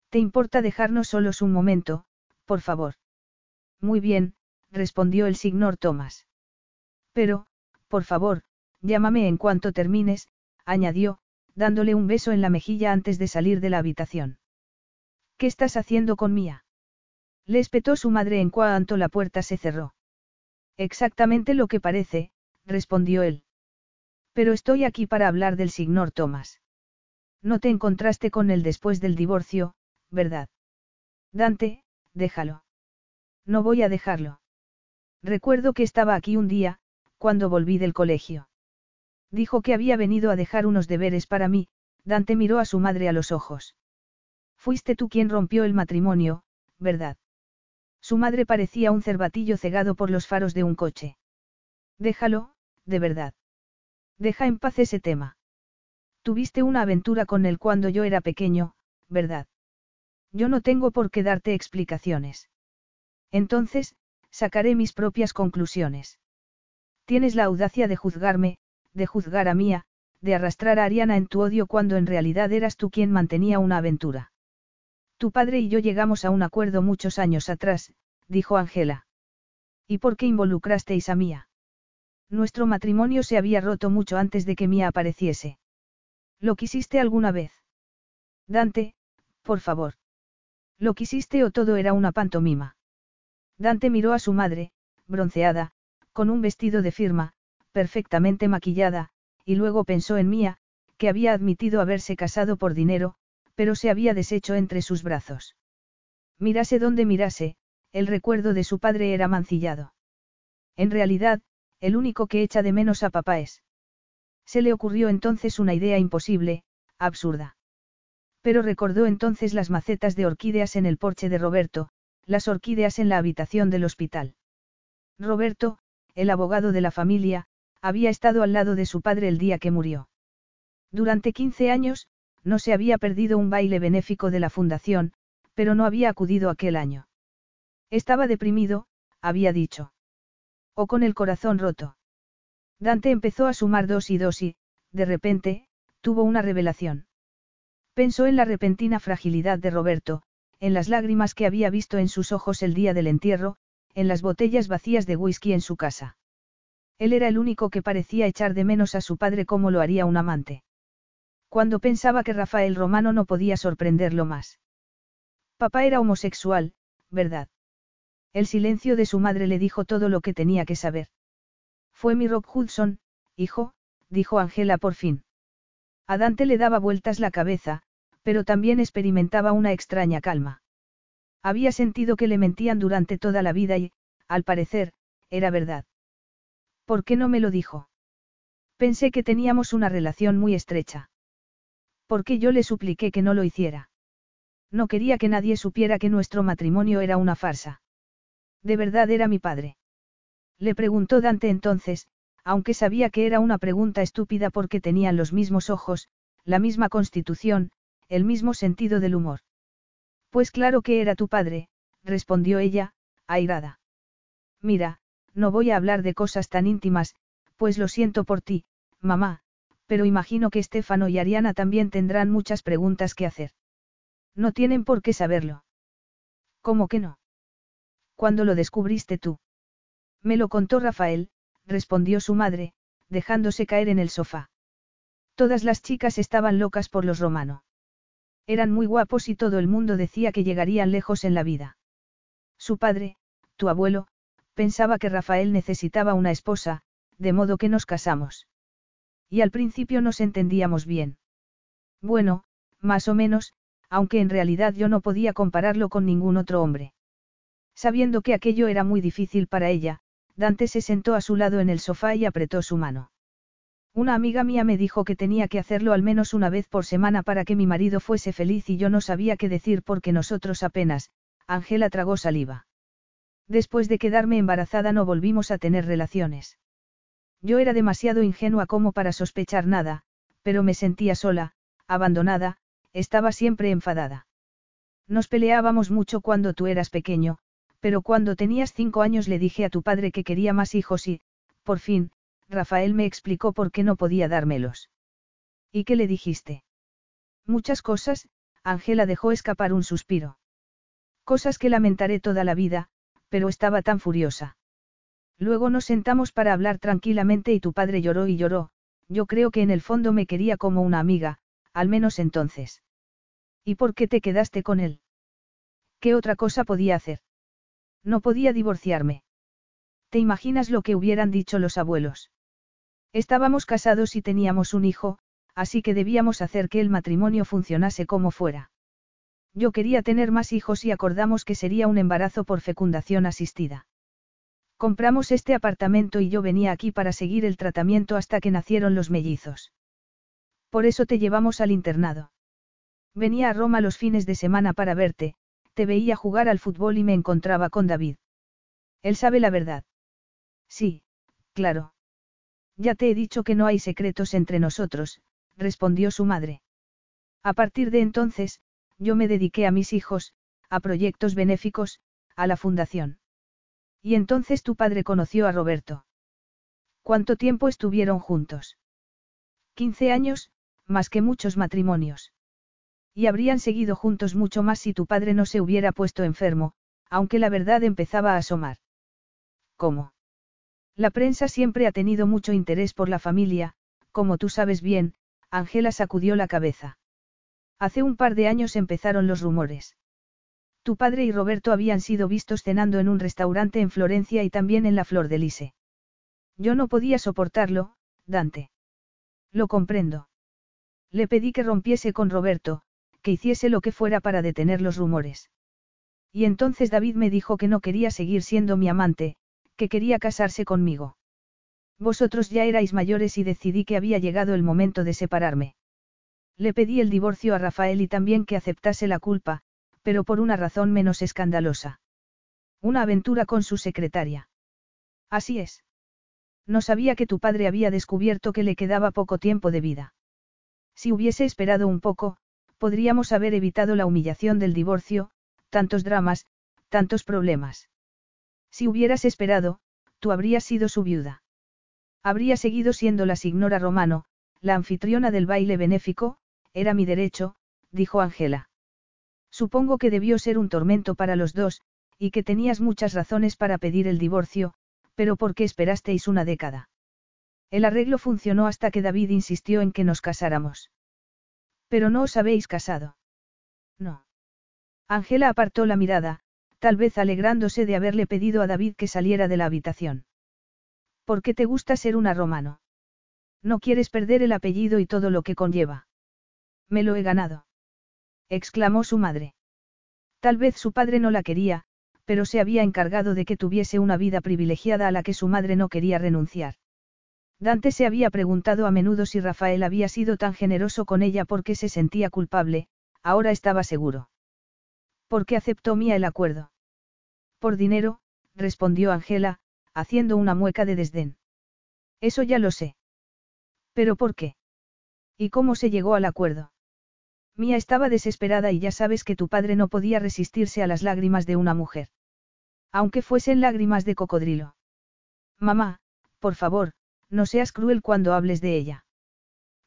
¿Te importa dejarnos solos un momento, por favor? Muy bien, respondió el señor Thomas. Pero, por favor, llámame en cuanto termines, añadió, dándole un beso en la mejilla antes de salir de la habitación. ¿Qué estás haciendo con Mía? Le espetó su madre en cuanto la puerta se cerró. Exactamente lo que parece, respondió él. Pero estoy aquí para hablar del señor Thomas. No te encontraste con él después del divorcio, ¿verdad? Dante, déjalo. No voy a dejarlo. Recuerdo que estaba aquí un día, cuando volví del colegio. Dijo que había venido a dejar unos deberes para mí, Dante miró a su madre a los ojos. Fuiste tú quien rompió el matrimonio, ¿verdad? Su madre parecía un cervatillo cegado por los faros de un coche. Déjalo, de verdad. Deja en paz ese tema. Tuviste una aventura con él cuando yo era pequeño, ¿verdad? Yo no tengo por qué darte explicaciones. Entonces, sacaré mis propias conclusiones. Tienes la audacia de juzgarme, de juzgar a Mía, de arrastrar a Ariana en tu odio cuando en realidad eras tú quien mantenía una aventura. Tu padre y yo llegamos a un acuerdo muchos años atrás, dijo Ángela. ¿Y por qué involucrasteis a Mía? Nuestro matrimonio se había roto mucho antes de que Mía apareciese. ¿Lo quisiste alguna vez? Dante, por favor. ¿Lo quisiste o todo era una pantomima? Dante miró a su madre, bronceada, con un vestido de firma, perfectamente maquillada, y luego pensó en Mía, que había admitido haberse casado por dinero, pero se había deshecho entre sus brazos. Mirase donde mirase, el recuerdo de su padre era mancillado. En realidad, el único que echa de menos a papá es. Se le ocurrió entonces una idea imposible, absurda. Pero recordó entonces las macetas de orquídeas en el porche de Roberto, las orquídeas en la habitación del hospital. Roberto, el abogado de la familia, había estado al lado de su padre el día que murió. Durante 15 años, no se había perdido un baile benéfico de la fundación, pero no había acudido aquel año. Estaba deprimido, había dicho. O con el corazón roto. Dante empezó a sumar dos y dos y, de repente, tuvo una revelación. Pensó en la repentina fragilidad de Roberto, en las lágrimas que había visto en sus ojos el día del entierro, en las botellas vacías de whisky en su casa. Él era el único que parecía echar de menos a su padre como lo haría un amante. Cuando pensaba que Rafael Romano no podía sorprenderlo más. Papá era homosexual, ¿verdad? El silencio de su madre le dijo todo lo que tenía que saber. Fue mi Rock Hudson, hijo, dijo Angela por fin. A Dante le daba vueltas la cabeza, pero también experimentaba una extraña calma. Había sentido que le mentían durante toda la vida y, al parecer, era verdad. ¿Por qué no me lo dijo? Pensé que teníamos una relación muy estrecha. ¿Por qué yo le supliqué que no lo hiciera? No quería que nadie supiera que nuestro matrimonio era una farsa. ¿De verdad era mi padre? Le preguntó Dante entonces, aunque sabía que era una pregunta estúpida porque tenían los mismos ojos, la misma constitución, el mismo sentido del humor. Pues claro que era tu padre, respondió ella, airada. Mira, no voy a hablar de cosas tan íntimas, pues lo siento por ti, mamá, pero imagino que Estefano y Ariana también tendrán muchas preguntas que hacer. No tienen por qué saberlo. ¿Cómo que no? ¿Cuándo lo descubriste tú? Me lo contó Rafael, respondió su madre, dejándose caer en el sofá. Todas las chicas estaban locas por los romano. Eran muy guapos y todo el mundo decía que llegarían lejos en la vida. Su padre, tu abuelo, pensaba que Rafael necesitaba una esposa, de modo que nos casamos. Y al principio nos entendíamos bien. Bueno, más o menos, aunque en realidad yo no podía compararlo con ningún otro hombre. Sabiendo que aquello era muy difícil para ella, Dante se sentó a su lado en el sofá y apretó su mano. Una amiga mía me dijo que tenía que hacerlo al menos una vez por semana para que mi marido fuese feliz y yo no sabía qué decir porque nosotros apenas, Ángela tragó saliva. Después de quedarme embarazada no volvimos a tener relaciones. Yo era demasiado ingenua como para sospechar nada, pero me sentía sola, abandonada, estaba siempre enfadada. Nos peleábamos mucho cuando tú eras pequeño, pero cuando tenías cinco años le dije a tu padre que quería más hijos y, por fin, Rafael me explicó por qué no podía dármelos. ¿Y qué le dijiste? Muchas cosas, Ángela dejó escapar un suspiro. Cosas que lamentaré toda la vida, pero estaba tan furiosa. Luego nos sentamos para hablar tranquilamente y tu padre lloró y lloró, yo creo que en el fondo me quería como una amiga, al menos entonces. ¿Y por qué te quedaste con él? ¿Qué otra cosa podía hacer? No podía divorciarme. ¿Te imaginas lo que hubieran dicho los abuelos? Estábamos casados y teníamos un hijo, así que debíamos hacer que el matrimonio funcionase como fuera. Yo quería tener más hijos y acordamos que sería un embarazo por fecundación asistida. Compramos este apartamento y yo venía aquí para seguir el tratamiento hasta que nacieron los mellizos. Por eso te llevamos al internado. Venía a Roma los fines de semana para verte, te veía jugar al fútbol y me encontraba con David. Él sabe la verdad. Sí, claro. Ya te he dicho que no hay secretos entre nosotros, respondió su madre. A partir de entonces, yo me dediqué a mis hijos, a proyectos benéficos, a la fundación. Y entonces tu padre conoció a Roberto. ¿Cuánto tiempo estuvieron juntos? Quince años, más que muchos matrimonios. Y habrían seguido juntos mucho más si tu padre no se hubiera puesto enfermo, aunque la verdad empezaba a asomar. ¿Cómo? La prensa siempre ha tenido mucho interés por la familia, como tú sabes bien, Ángela sacudió la cabeza. Hace un par de años empezaron los rumores. Tu padre y Roberto habían sido vistos cenando en un restaurante en Florencia y también en la Flor de Lise. Yo no podía soportarlo, Dante. Lo comprendo. Le pedí que rompiese con Roberto, que hiciese lo que fuera para detener los rumores. Y entonces David me dijo que no quería seguir siendo mi amante, que quería casarse conmigo. Vosotros ya erais mayores y decidí que había llegado el momento de separarme. Le pedí el divorcio a Rafael y también que aceptase la culpa, pero por una razón menos escandalosa. Una aventura con su secretaria. Así es. No sabía que tu padre había descubierto que le quedaba poco tiempo de vida. Si hubiese esperado un poco, podríamos haber evitado la humillación del divorcio, tantos dramas, tantos problemas. Si hubieras esperado, tú habrías sido su viuda. Habría seguido siendo la signora Romano, la anfitriona del baile benéfico, era mi derecho, dijo Ángela. Supongo que debió ser un tormento para los dos, y que tenías muchas razones para pedir el divorcio, pero ¿por qué esperasteis una década? El arreglo funcionó hasta que David insistió en que nos casáramos. Pero no os habéis casado. No. Ángela apartó la mirada, tal vez alegrándose de haberle pedido a David que saliera de la habitación. ¿Por qué te gusta ser una romano? No quieres perder el apellido y todo lo que conlleva. Me lo he ganado. exclamó su madre. Tal vez su padre no la quería, pero se había encargado de que tuviese una vida privilegiada a la que su madre no quería renunciar. Dante se había preguntado a menudo si Rafael había sido tan generoso con ella porque se sentía culpable, ahora estaba seguro. ¿Por qué aceptó Mía el acuerdo? Por dinero, respondió Ángela, haciendo una mueca de desdén. Eso ya lo sé. ¿Pero por qué? ¿Y cómo se llegó al acuerdo? Mía estaba desesperada y ya sabes que tu padre no podía resistirse a las lágrimas de una mujer. Aunque fuesen lágrimas de cocodrilo. Mamá, por favor, no seas cruel cuando hables de ella.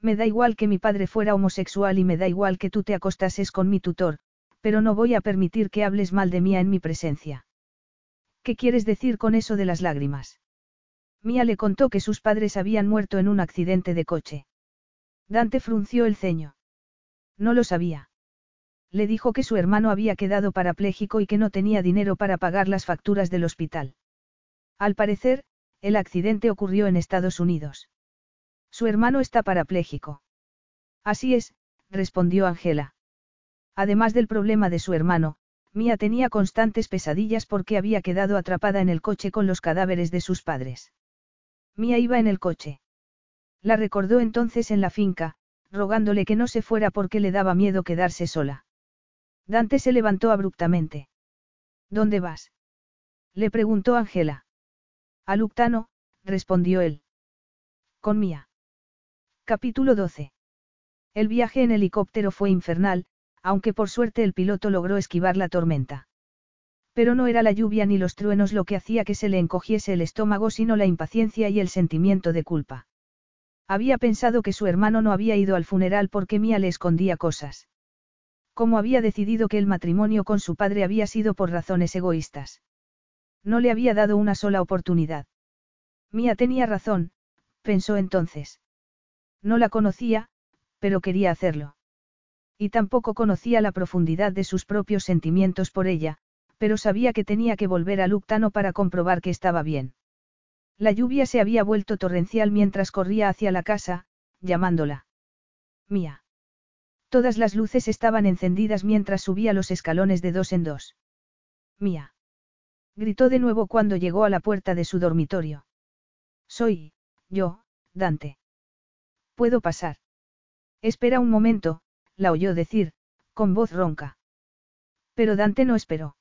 Me da igual que mi padre fuera homosexual y me da igual que tú te acostases con mi tutor, pero no voy a permitir que hables mal de Mía en mi presencia. ¿Qué quieres decir con eso de las lágrimas? Mía le contó que sus padres habían muerto en un accidente de coche. Dante frunció el ceño. No lo sabía. Le dijo que su hermano había quedado parapléjico y que no tenía dinero para pagar las facturas del hospital. Al parecer, el accidente ocurrió en Estados Unidos. Su hermano está parapléjico. Así es, respondió Ángela. Además del problema de su hermano, Mía tenía constantes pesadillas porque había quedado atrapada en el coche con los cadáveres de sus padres. Mía iba en el coche. La recordó entonces en la finca, rogándole que no se fuera porque le daba miedo quedarse sola. Dante se levantó abruptamente. ¿Dónde vas? Le preguntó Ángela. A Luctano, respondió él. Con Mía. Capítulo 12. El viaje en helicóptero fue infernal, aunque por suerte el piloto logró esquivar la tormenta. Pero no era la lluvia ni los truenos lo que hacía que se le encogiese el estómago sino la impaciencia y el sentimiento de culpa. Había pensado que su hermano no había ido al funeral porque Mía le escondía cosas. Como había decidido que el matrimonio con su padre había sido por razones egoístas. No le había dado una sola oportunidad. Mía tenía razón, pensó entonces. No la conocía, pero quería hacerlo. Y tampoco conocía la profundidad de sus propios sentimientos por ella, pero sabía que tenía que volver a Luctano para comprobar que estaba bien. La lluvia se había vuelto torrencial mientras corría hacia la casa, llamándola. Mía. Todas las luces estaban encendidas mientras subía los escalones de dos en dos. Mía. Gritó de nuevo cuando llegó a la puerta de su dormitorio. Soy, yo, Dante. ¿Puedo pasar? Espera un momento, la oyó decir, con voz ronca. Pero Dante no esperó.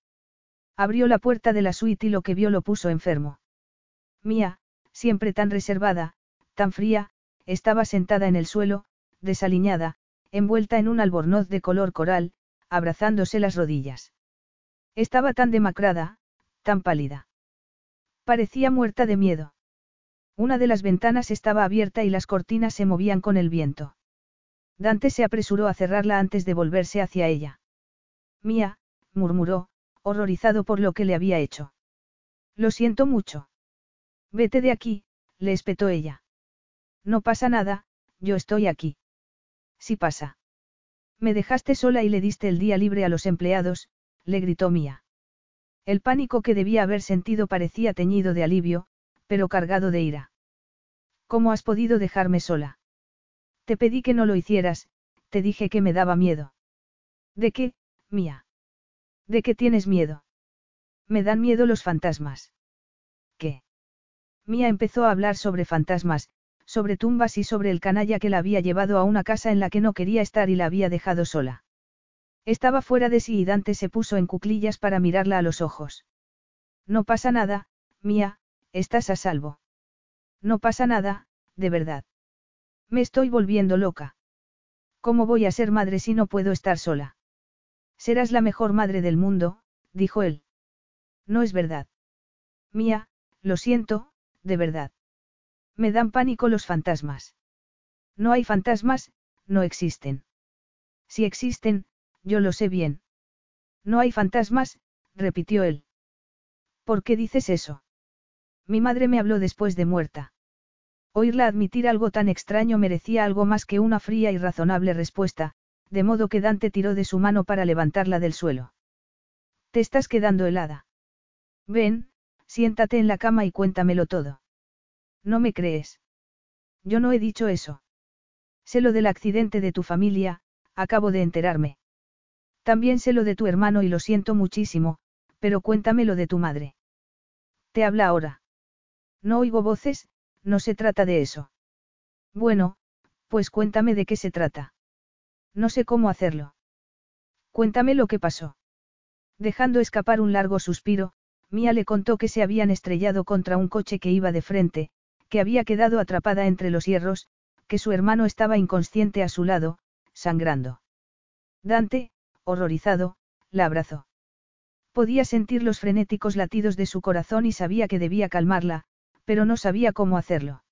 Abrió la puerta de la suite y lo que vio lo puso enfermo. Mía, siempre tan reservada, tan fría, estaba sentada en el suelo, desaliñada, envuelta en un albornoz de color coral, abrazándose las rodillas. Estaba tan demacrada, tan pálida. Parecía muerta de miedo. Una de las ventanas estaba abierta y las cortinas se movían con el viento. Dante se apresuró a cerrarla antes de volverse hacia ella. Mía, murmuró, horrorizado por lo que le había hecho. Lo siento mucho. Vete de aquí, le espetó ella. No pasa nada, yo estoy aquí. Sí pasa. Me dejaste sola y le diste el día libre a los empleados, le gritó Mía. El pánico que debía haber sentido parecía teñido de alivio, pero cargado de ira. ¿Cómo has podido dejarme sola? Te pedí que no lo hicieras, te dije que me daba miedo. ¿De qué, mía? ¿De qué tienes miedo? Me dan miedo los fantasmas. Mía empezó a hablar sobre fantasmas, sobre tumbas y sobre el canalla que la había llevado a una casa en la que no quería estar y la había dejado sola. Estaba fuera de sí y Dante se puso en cuclillas para mirarla a los ojos. No pasa nada, Mía, estás a salvo. No pasa nada, de verdad. Me estoy volviendo loca. ¿Cómo voy a ser madre si no puedo estar sola? Serás la mejor madre del mundo, dijo él. No es verdad. Mía, lo siento, de verdad. Me dan pánico los fantasmas. No hay fantasmas, no existen. Si existen, yo lo sé bien. No hay fantasmas, repitió él. ¿Por qué dices eso? Mi madre me habló después de muerta. Oírla admitir algo tan extraño merecía algo más que una fría y razonable respuesta, de modo que Dante tiró de su mano para levantarla del suelo. Te estás quedando helada. Ven, siéntate en la cama y cuéntamelo todo. ¿No me crees? Yo no he dicho eso. Sé lo del accidente de tu familia, acabo de enterarme. También sé lo de tu hermano y lo siento muchísimo, pero cuéntame lo de tu madre. Te habla ahora. No oigo voces, no se trata de eso. Bueno, pues cuéntame de qué se trata. No sé cómo hacerlo. Cuéntame lo que pasó. Dejando escapar un largo suspiro, Mía le contó que se habían estrellado contra un coche que iba de frente, que había quedado atrapada entre los hierros, que su hermano estaba inconsciente a su lado, sangrando. Dante, horrorizado, la abrazó. Podía sentir los frenéticos latidos de su corazón y sabía que debía calmarla, pero no sabía cómo hacerlo.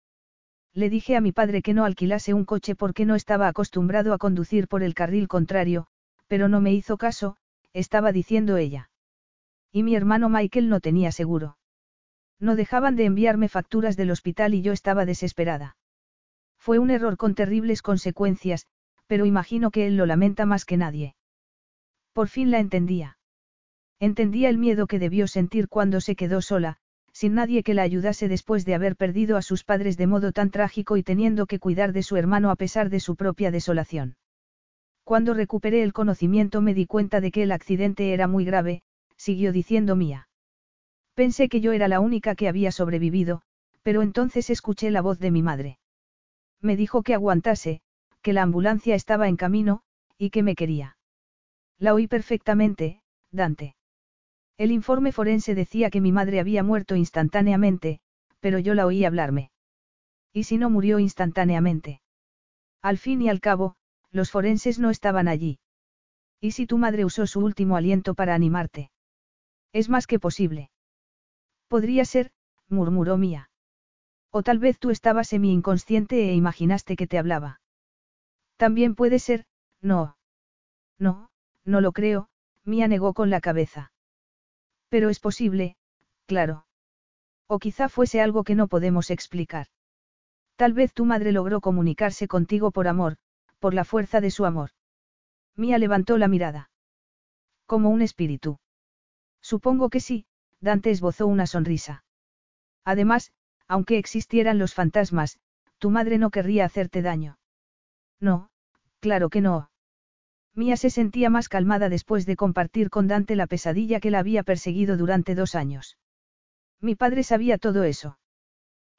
Le dije a mi padre que no alquilase un coche porque no estaba acostumbrado a conducir por el carril contrario, pero no me hizo caso, estaba diciendo ella. Y mi hermano Michael no tenía seguro. No dejaban de enviarme facturas del hospital y yo estaba desesperada. Fue un error con terribles consecuencias, pero imagino que él lo lamenta más que nadie. Por fin la entendía. Entendía el miedo que debió sentir cuando se quedó sola, sin nadie que la ayudase después de haber perdido a sus padres de modo tan trágico y teniendo que cuidar de su hermano a pesar de su propia desolación. Cuando recuperé el conocimiento me di cuenta de que el accidente era muy grave, siguió diciendo Mía. Pensé que yo era la única que había sobrevivido, pero entonces escuché la voz de mi madre. Me dijo que aguantase, que la ambulancia estaba en camino, y que me quería. La oí perfectamente, Dante. El informe forense decía que mi madre había muerto instantáneamente, pero yo la oí hablarme. ¿Y si no murió instantáneamente? Al fin y al cabo, los forenses no estaban allí. ¿Y si tu madre usó su último aliento para animarte? Es más que posible. Podría ser, murmuró Mía. O tal vez tú estabas semi-inconsciente e imaginaste que te hablaba. También puede ser, no. No, no lo creo, Mía negó con la cabeza. Pero es posible, claro. O quizá fuese algo que no podemos explicar. Tal vez tu madre logró comunicarse contigo por amor, por la fuerza de su amor. Mía levantó la mirada. Como un espíritu. Supongo que sí, Dante esbozó una sonrisa. Además, aunque existieran los fantasmas, tu madre no querría hacerte daño. No, claro que no. Mía se sentía más calmada después de compartir con Dante la pesadilla que la había perseguido durante dos años. Mi padre sabía todo eso.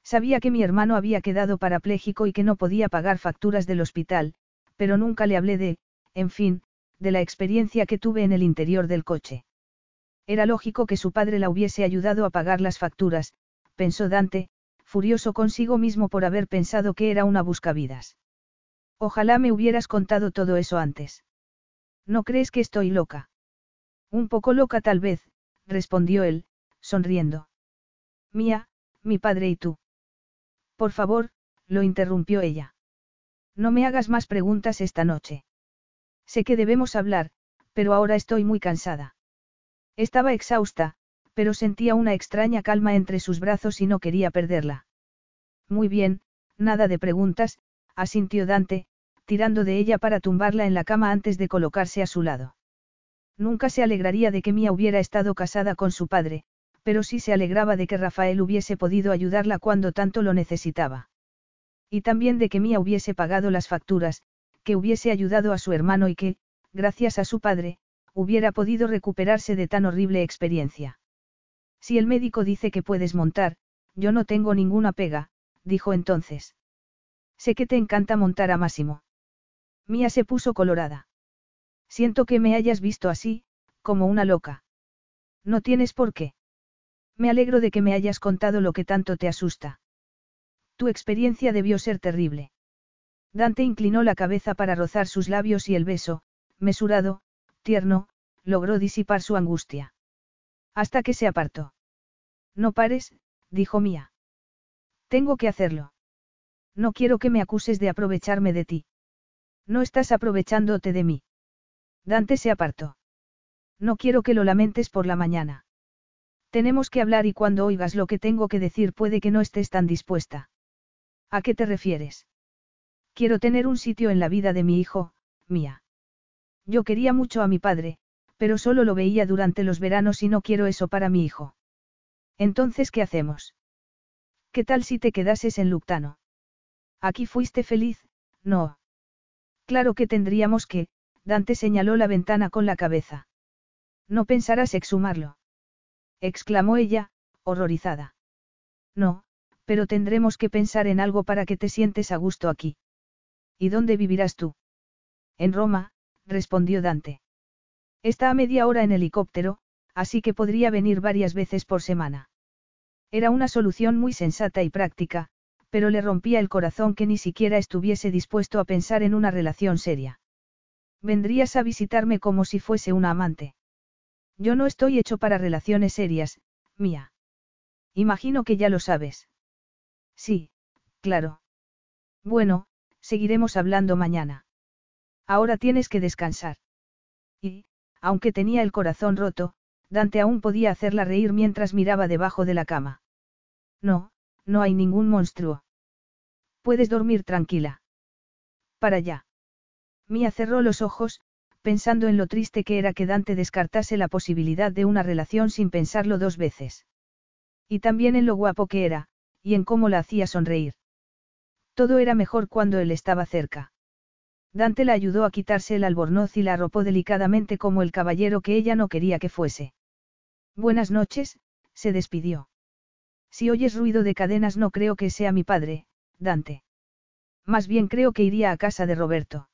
Sabía que mi hermano había quedado parapléjico y que no podía pagar facturas del hospital, pero nunca le hablé de, en fin, de la experiencia que tuve en el interior del coche. Era lógico que su padre la hubiese ayudado a pagar las facturas, pensó Dante, furioso consigo mismo por haber pensado que era una buscavidas. Ojalá me hubieras contado todo eso antes. ¿No crees que estoy loca? Un poco loca tal vez, respondió él, sonriendo. Mía, mi padre y tú. Por favor, lo interrumpió ella. No me hagas más preguntas esta noche. Sé que debemos hablar, pero ahora estoy muy cansada. Estaba exhausta, pero sentía una extraña calma entre sus brazos y no quería perderla. Muy bien, nada de preguntas, asintió Dante, tirando de ella para tumbarla en la cama antes de colocarse a su lado. Nunca se alegraría de que Mía hubiera estado casada con su padre, pero sí se alegraba de que Rafael hubiese podido ayudarla cuando tanto lo necesitaba. Y también de que Mía hubiese pagado las facturas, que hubiese ayudado a su hermano y que, gracias a su padre, hubiera podido recuperarse de tan horrible experiencia. Si el médico dice que puedes montar, yo no tengo ninguna pega, dijo entonces. Sé que te encanta montar a Máximo. Mía se puso colorada. Siento que me hayas visto así, como una loca. No tienes por qué. Me alegro de que me hayas contado lo que tanto te asusta. Tu experiencia debió ser terrible. Dante inclinó la cabeza para rozar sus labios y el beso, mesurado, tierno, logró disipar su angustia. Hasta que se apartó. No pares, dijo Mía. Tengo que hacerlo. No quiero que me acuses de aprovecharme de ti. No estás aprovechándote de mí. Dante se apartó. No quiero que lo lamentes por la mañana. Tenemos que hablar y cuando oigas lo que tengo que decir puede que no estés tan dispuesta. ¿A qué te refieres? Quiero tener un sitio en la vida de mi hijo, mía. Yo quería mucho a mi padre, pero solo lo veía durante los veranos y no quiero eso para mi hijo. Entonces, ¿qué hacemos? ¿Qué tal si te quedases en Luctano? Aquí fuiste feliz, no. Claro que tendríamos que, Dante señaló la ventana con la cabeza. No pensarás exhumarlo. exclamó ella, horrorizada. No, pero tendremos que pensar en algo para que te sientes a gusto aquí. ¿Y dónde vivirás tú? En Roma, respondió Dante. Está a media hora en helicóptero, así que podría venir varias veces por semana. Era una solución muy sensata y práctica, pero le rompía el corazón que ni siquiera estuviese dispuesto a pensar en una relación seria. Vendrías a visitarme como si fuese una amante. Yo no estoy hecho para relaciones serias, mía. Imagino que ya lo sabes. Sí, claro. Bueno, seguiremos hablando mañana. Ahora tienes que descansar. Y, aunque tenía el corazón roto, Dante aún podía hacerla reír mientras miraba debajo de la cama. No, no hay ningún monstruo. Puedes dormir tranquila. Para allá. Mía cerró los ojos, pensando en lo triste que era que Dante descartase la posibilidad de una relación sin pensarlo dos veces. Y también en lo guapo que era, y en cómo la hacía sonreír. Todo era mejor cuando él estaba cerca. Dante la ayudó a quitarse el albornoz y la arropó delicadamente como el caballero que ella no quería que fuese. Buenas noches, se despidió. Si oyes ruido de cadenas no creo que sea mi padre, Dante. Más bien creo que iría a casa de Roberto.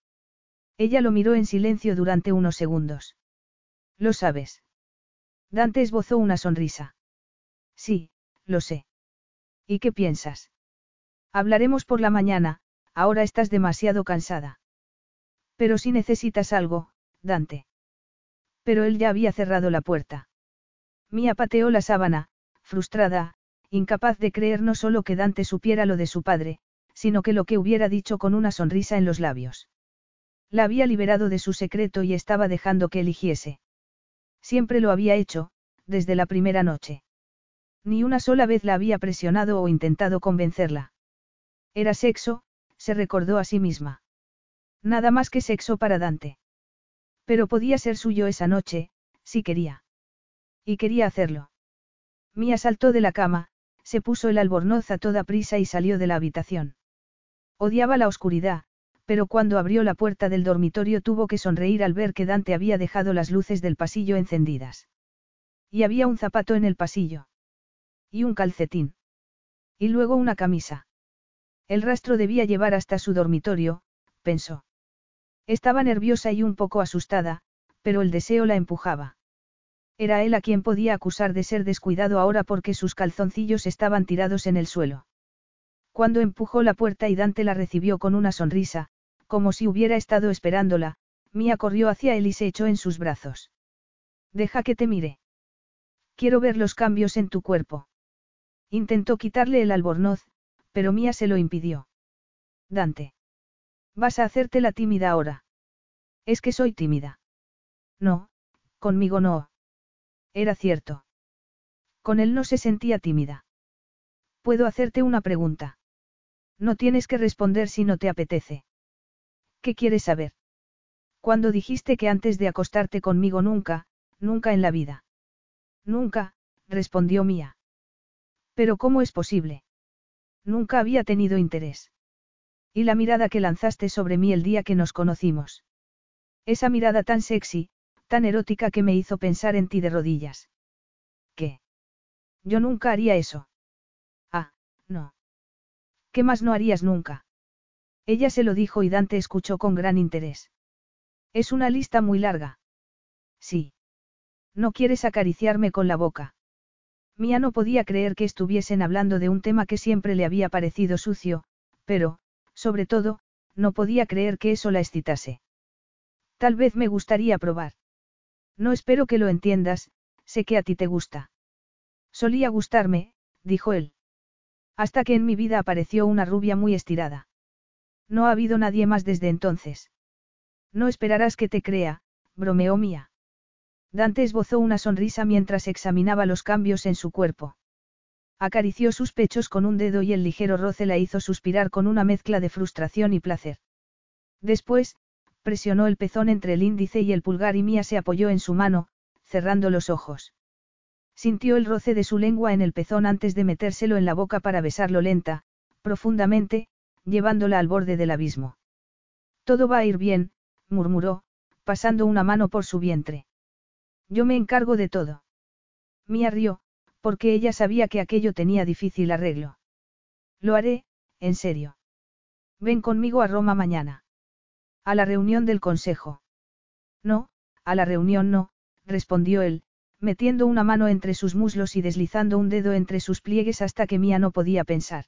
Ella lo miró en silencio durante unos segundos. ¿Lo sabes? Dante esbozó una sonrisa. Sí, lo sé. ¿Y qué piensas? Hablaremos por la mañana, ahora estás demasiado cansada. Pero si necesitas algo, Dante. Pero él ya había cerrado la puerta. Mía pateó la sábana, frustrada, incapaz de creer no solo que Dante supiera lo de su padre, sino que lo que hubiera dicho con una sonrisa en los labios. La había liberado de su secreto y estaba dejando que eligiese. Siempre lo había hecho, desde la primera noche. Ni una sola vez la había presionado o intentado convencerla. Era sexo, se recordó a sí misma. Nada más que sexo para Dante. Pero podía ser suyo esa noche, si quería. Y quería hacerlo. Mía saltó de la cama, se puso el albornoz a toda prisa y salió de la habitación. Odiaba la oscuridad, pero cuando abrió la puerta del dormitorio tuvo que sonreír al ver que Dante había dejado las luces del pasillo encendidas. Y había un zapato en el pasillo. Y un calcetín. Y luego una camisa. El rastro debía llevar hasta su dormitorio, pensó. Estaba nerviosa y un poco asustada, pero el deseo la empujaba. Era él a quien podía acusar de ser descuidado ahora porque sus calzoncillos estaban tirados en el suelo. Cuando empujó la puerta y Dante la recibió con una sonrisa, como si hubiera estado esperándola, Mía corrió hacia él y se echó en sus brazos. Deja que te mire. Quiero ver los cambios en tu cuerpo. Intentó quitarle el albornoz, pero Mía se lo impidió. Dante. Vas a hacerte la tímida ahora. Es que soy tímida. No, conmigo no. Era cierto. Con él no se sentía tímida. Puedo hacerte una pregunta. No tienes que responder si no te apetece. ¿Qué quieres saber? Cuando dijiste que antes de acostarte conmigo nunca, nunca en la vida. Nunca, respondió Mía. Pero ¿cómo es posible? Nunca había tenido interés. Y la mirada que lanzaste sobre mí el día que nos conocimos. Esa mirada tan sexy, tan erótica que me hizo pensar en ti de rodillas. ¿Qué? Yo nunca haría eso. Ah, no. ¿Qué más no harías nunca? Ella se lo dijo y Dante escuchó con gran interés. Es una lista muy larga. Sí. No quieres acariciarme con la boca. Mía no podía creer que estuviesen hablando de un tema que siempre le había parecido sucio, pero, sobre todo, no podía creer que eso la excitase. Tal vez me gustaría probar. No espero que lo entiendas, sé que a ti te gusta. Solía gustarme, dijo él. Hasta que en mi vida apareció una rubia muy estirada. No ha habido nadie más desde entonces. No esperarás que te crea, bromeó Mía. Dante esbozó una sonrisa mientras examinaba los cambios en su cuerpo. Acarició sus pechos con un dedo y el ligero roce la hizo suspirar con una mezcla de frustración y placer. Después, presionó el pezón entre el índice y el pulgar y Mía se apoyó en su mano, cerrando los ojos. Sintió el roce de su lengua en el pezón antes de metérselo en la boca para besarlo lenta, profundamente, llevándola al borde del abismo. Todo va a ir bien, murmuró, pasando una mano por su vientre. Yo me encargo de todo. Mía rió, porque ella sabía que aquello tenía difícil arreglo. Lo haré, en serio. Ven conmigo a Roma mañana. A la reunión del consejo. No, a la reunión no, respondió él, metiendo una mano entre sus muslos y deslizando un dedo entre sus pliegues hasta que Mía no podía pensar.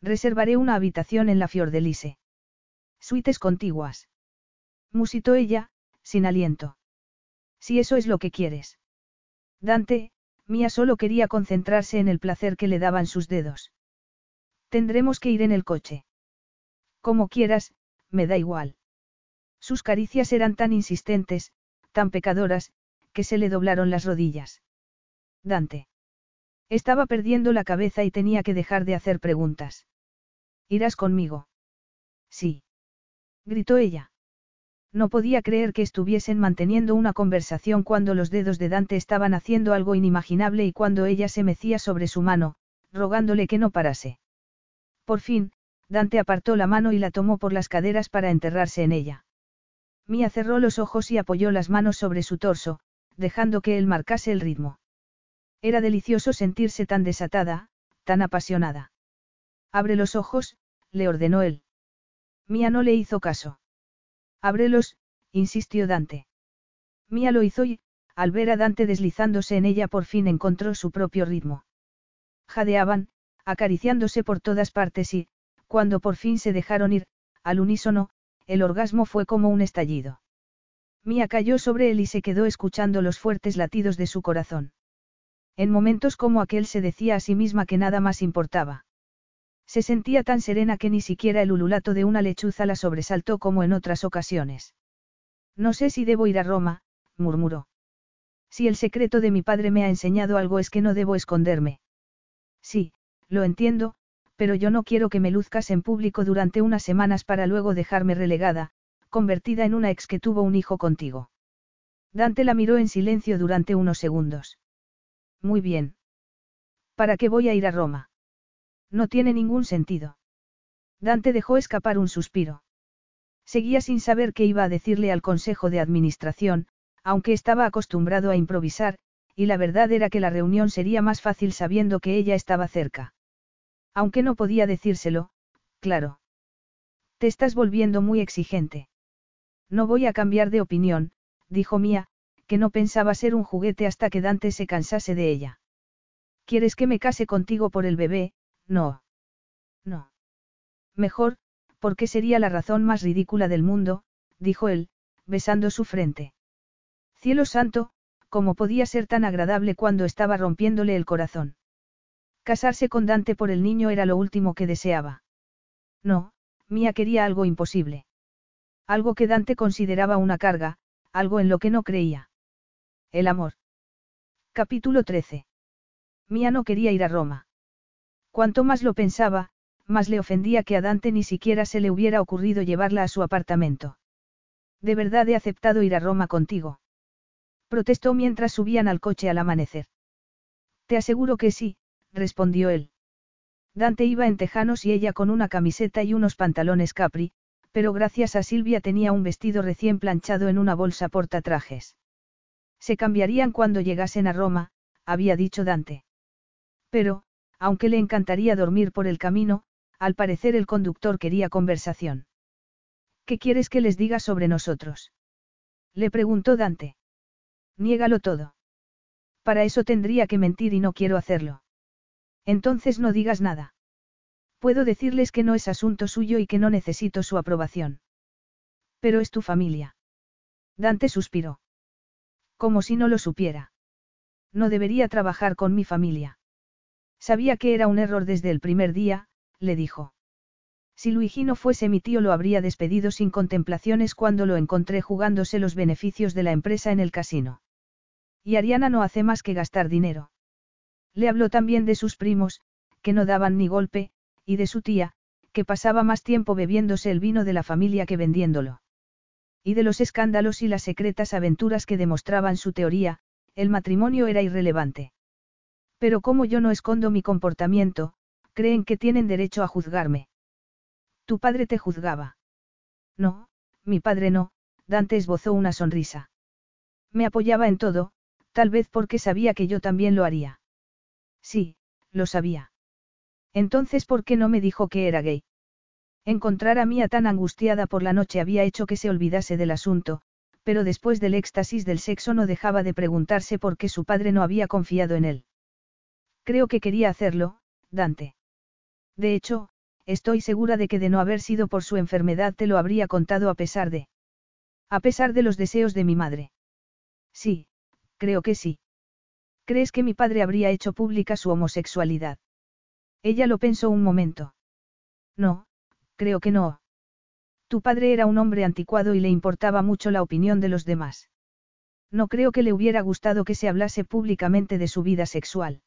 Reservaré una habitación en la Fiordelise. Suites contiguas. Musitó ella, sin aliento. Si eso es lo que quieres. Dante, Mía solo quería concentrarse en el placer que le daban sus dedos. Tendremos que ir en el coche. Como quieras, me da igual. Sus caricias eran tan insistentes, tan pecadoras, que se le doblaron las rodillas. Dante. Estaba perdiendo la cabeza y tenía que dejar de hacer preguntas. ¿Irás conmigo? Sí. Gritó ella. No podía creer que estuviesen manteniendo una conversación cuando los dedos de Dante estaban haciendo algo inimaginable y cuando ella se mecía sobre su mano, rogándole que no parase. Por fin, Dante apartó la mano y la tomó por las caderas para enterrarse en ella. Mía cerró los ojos y apoyó las manos sobre su torso, dejando que él marcase el ritmo. Era delicioso sentirse tan desatada, tan apasionada. Abre los ojos, le ordenó él. Mía no le hizo caso. Ábrelos, insistió Dante. Mía lo hizo y, al ver a Dante deslizándose en ella por fin encontró su propio ritmo. Jadeaban, acariciándose por todas partes y, cuando por fin se dejaron ir, al unísono, el orgasmo fue como un estallido. Mía cayó sobre él y se quedó escuchando los fuertes latidos de su corazón. En momentos como aquel se decía a sí misma que nada más importaba. Se sentía tan serena que ni siquiera el ululato de una lechuza la sobresaltó como en otras ocasiones. No sé si debo ir a Roma, murmuró. Si el secreto de mi padre me ha enseñado algo es que no debo esconderme. Sí, lo entiendo, pero yo no quiero que me luzcas en público durante unas semanas para luego dejarme relegada, convertida en una ex que tuvo un hijo contigo. Dante la miró en silencio durante unos segundos. Muy bien. ¿Para qué voy a ir a Roma? No tiene ningún sentido. Dante dejó escapar un suspiro. Seguía sin saber qué iba a decirle al Consejo de Administración, aunque estaba acostumbrado a improvisar, y la verdad era que la reunión sería más fácil sabiendo que ella estaba cerca. Aunque no podía decírselo, claro. Te estás volviendo muy exigente. No voy a cambiar de opinión, dijo Mía, que no pensaba ser un juguete hasta que Dante se cansase de ella. ¿Quieres que me case contigo por el bebé? No. No. Mejor, porque sería la razón más ridícula del mundo, dijo él, besando su frente. Cielo santo, ¿cómo podía ser tan agradable cuando estaba rompiéndole el corazón? Casarse con Dante por el niño era lo último que deseaba. No, Mía quería algo imposible. Algo que Dante consideraba una carga, algo en lo que no creía. El amor. Capítulo 13. Mía no quería ir a Roma. Cuanto más lo pensaba, más le ofendía que a Dante ni siquiera se le hubiera ocurrido llevarla a su apartamento. De verdad he aceptado ir a Roma contigo. Protestó mientras subían al coche al amanecer. Te aseguro que sí, respondió él. Dante iba en tejanos y ella con una camiseta y unos pantalones capri, pero gracias a Silvia tenía un vestido recién planchado en una bolsa portatrajes. Se cambiarían cuando llegasen a Roma, había dicho Dante. Pero, aunque le encantaría dormir por el camino, al parecer el conductor quería conversación. ¿Qué quieres que les diga sobre nosotros? Le preguntó Dante. Niégalo todo. Para eso tendría que mentir y no quiero hacerlo. Entonces no digas nada. Puedo decirles que no es asunto suyo y que no necesito su aprobación. Pero es tu familia. Dante suspiró. Como si no lo supiera. No debería trabajar con mi familia. Sabía que era un error desde el primer día, le dijo. Si Luigi no fuese mi tío lo habría despedido sin contemplaciones cuando lo encontré jugándose los beneficios de la empresa en el casino. Y Ariana no hace más que gastar dinero. Le habló también de sus primos, que no daban ni golpe, y de su tía, que pasaba más tiempo bebiéndose el vino de la familia que vendiéndolo. Y de los escándalos y las secretas aventuras que demostraban su teoría, el matrimonio era irrelevante. Pero como yo no escondo mi comportamiento, creen que tienen derecho a juzgarme. Tu padre te juzgaba. No, mi padre no, Dante esbozó una sonrisa. Me apoyaba en todo, tal vez porque sabía que yo también lo haría. Sí, lo sabía. Entonces, ¿por qué no me dijo que era gay? Encontrar a Mía tan angustiada por la noche había hecho que se olvidase del asunto, pero después del éxtasis del sexo no dejaba de preguntarse por qué su padre no había confiado en él. Creo que quería hacerlo, Dante. De hecho, estoy segura de que de no haber sido por su enfermedad te lo habría contado a pesar de... A pesar de los deseos de mi madre. Sí, creo que sí. ¿Crees que mi padre habría hecho pública su homosexualidad? Ella lo pensó un momento. No, creo que no. Tu padre era un hombre anticuado y le importaba mucho la opinión de los demás. No creo que le hubiera gustado que se hablase públicamente de su vida sexual.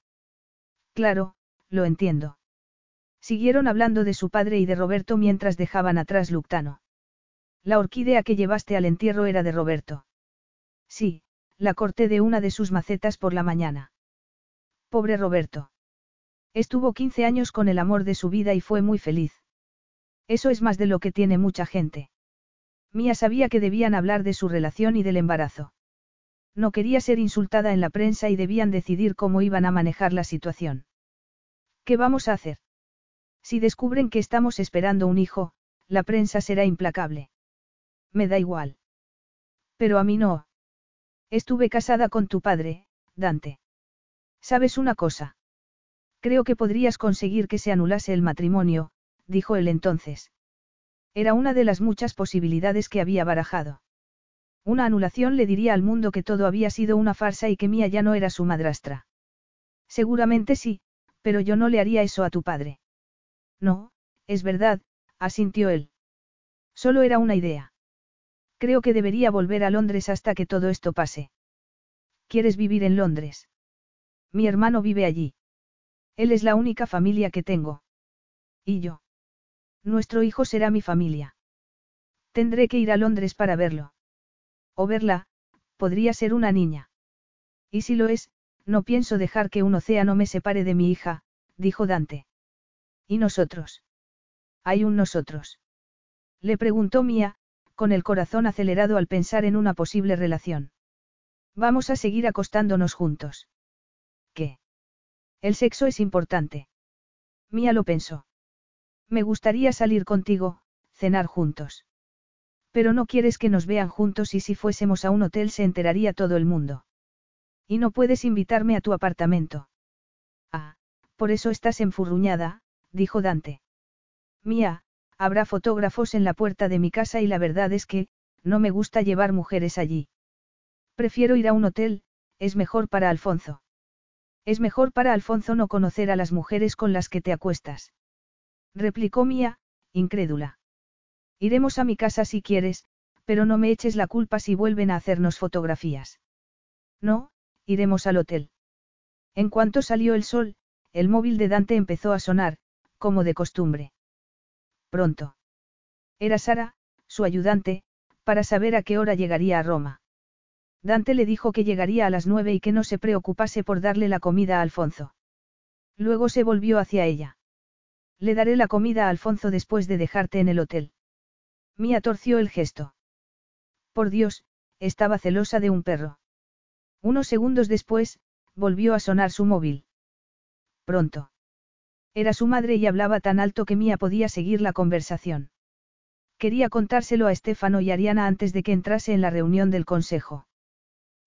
Claro, lo entiendo. Siguieron hablando de su padre y de Roberto mientras dejaban atrás Luctano. La orquídea que llevaste al entierro era de Roberto. Sí, la corté de una de sus macetas por la mañana. Pobre Roberto. Estuvo 15 años con el amor de su vida y fue muy feliz. Eso es más de lo que tiene mucha gente. Mía sabía que debían hablar de su relación y del embarazo. No quería ser insultada en la prensa y debían decidir cómo iban a manejar la situación. ¿Qué vamos a hacer? Si descubren que estamos esperando un hijo, la prensa será implacable. Me da igual. Pero a mí no. Estuve casada con tu padre, Dante. ¿Sabes una cosa? Creo que podrías conseguir que se anulase el matrimonio, dijo él entonces. Era una de las muchas posibilidades que había barajado. Una anulación le diría al mundo que todo había sido una farsa y que Mía ya no era su madrastra. Seguramente sí, pero yo no le haría eso a tu padre. No, es verdad, asintió él. Solo era una idea. Creo que debería volver a Londres hasta que todo esto pase. ¿Quieres vivir en Londres? Mi hermano vive allí. Él es la única familia que tengo. ¿Y yo? Nuestro hijo será mi familia. Tendré que ir a Londres para verlo. O verla, podría ser una niña. Y si lo es, no pienso dejar que un océano me separe de mi hija, dijo Dante. ¿Y nosotros? Hay un nosotros. Le preguntó Mía, con el corazón acelerado al pensar en una posible relación. Vamos a seguir acostándonos juntos. ¿Qué? El sexo es importante. Mía lo pensó. Me gustaría salir contigo, cenar juntos. Pero no quieres que nos vean juntos y si fuésemos a un hotel se enteraría todo el mundo. Y no puedes invitarme a tu apartamento. Ah, por eso estás enfurruñada, dijo Dante. Mía, habrá fotógrafos en la puerta de mi casa y la verdad es que, no me gusta llevar mujeres allí. Prefiero ir a un hotel, es mejor para Alfonso. Es mejor para Alfonso no conocer a las mujeres con las que te acuestas replicó Mía, incrédula. Iremos a mi casa si quieres, pero no me eches la culpa si vuelven a hacernos fotografías. No, iremos al hotel. En cuanto salió el sol, el móvil de Dante empezó a sonar, como de costumbre. Pronto. Era Sara, su ayudante, para saber a qué hora llegaría a Roma. Dante le dijo que llegaría a las nueve y que no se preocupase por darle la comida a Alfonso. Luego se volvió hacia ella. Le daré la comida a Alfonso después de dejarte en el hotel. Mía torció el gesto. Por Dios, estaba celosa de un perro. Unos segundos después, volvió a sonar su móvil. Pronto. Era su madre y hablaba tan alto que Mía podía seguir la conversación. Quería contárselo a Estefano y Ariana antes de que entrase en la reunión del consejo.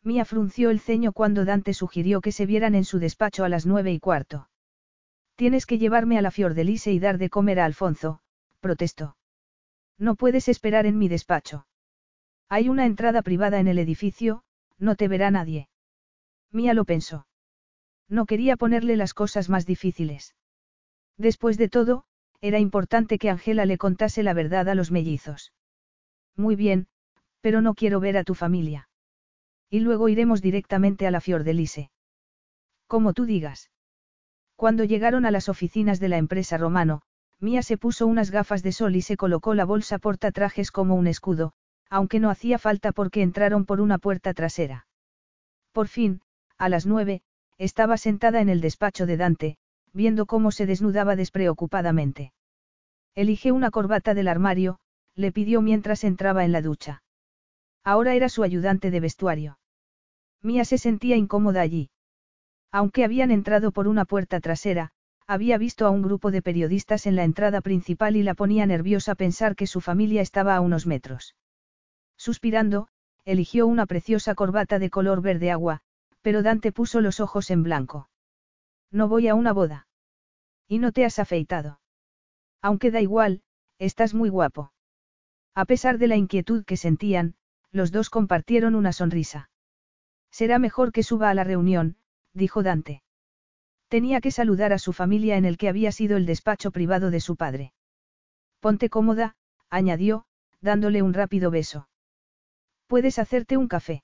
Mía frunció el ceño cuando Dante sugirió que se vieran en su despacho a las nueve y cuarto. Tienes que llevarme a la Fiordelise y dar de comer a Alfonso, protestó. No puedes esperar en mi despacho. Hay una entrada privada en el edificio, no te verá nadie. Mía lo pensó. No quería ponerle las cosas más difíciles. Después de todo, era importante que Angela le contase la verdad a los mellizos. Muy bien, pero no quiero ver a tu familia. Y luego iremos directamente a la Fiordelise. Como tú digas. Cuando llegaron a las oficinas de la empresa Romano, Mía se puso unas gafas de sol y se colocó la bolsa portatrajes como un escudo, aunque no hacía falta porque entraron por una puerta trasera. Por fin, a las nueve, estaba sentada en el despacho de Dante, viendo cómo se desnudaba despreocupadamente. Elige una corbata del armario, le pidió mientras entraba en la ducha. Ahora era su ayudante de vestuario. Mía se sentía incómoda allí. Aunque habían entrado por una puerta trasera, había visto a un grupo de periodistas en la entrada principal y la ponía nerviosa pensar que su familia estaba a unos metros. Suspirando, eligió una preciosa corbata de color verde agua, pero Dante puso los ojos en blanco. No voy a una boda. Y no te has afeitado. Aunque da igual, estás muy guapo. A pesar de la inquietud que sentían, los dos compartieron una sonrisa. Será mejor que suba a la reunión, dijo Dante. Tenía que saludar a su familia en el que había sido el despacho privado de su padre. Ponte cómoda, añadió, dándole un rápido beso. Puedes hacerte un café.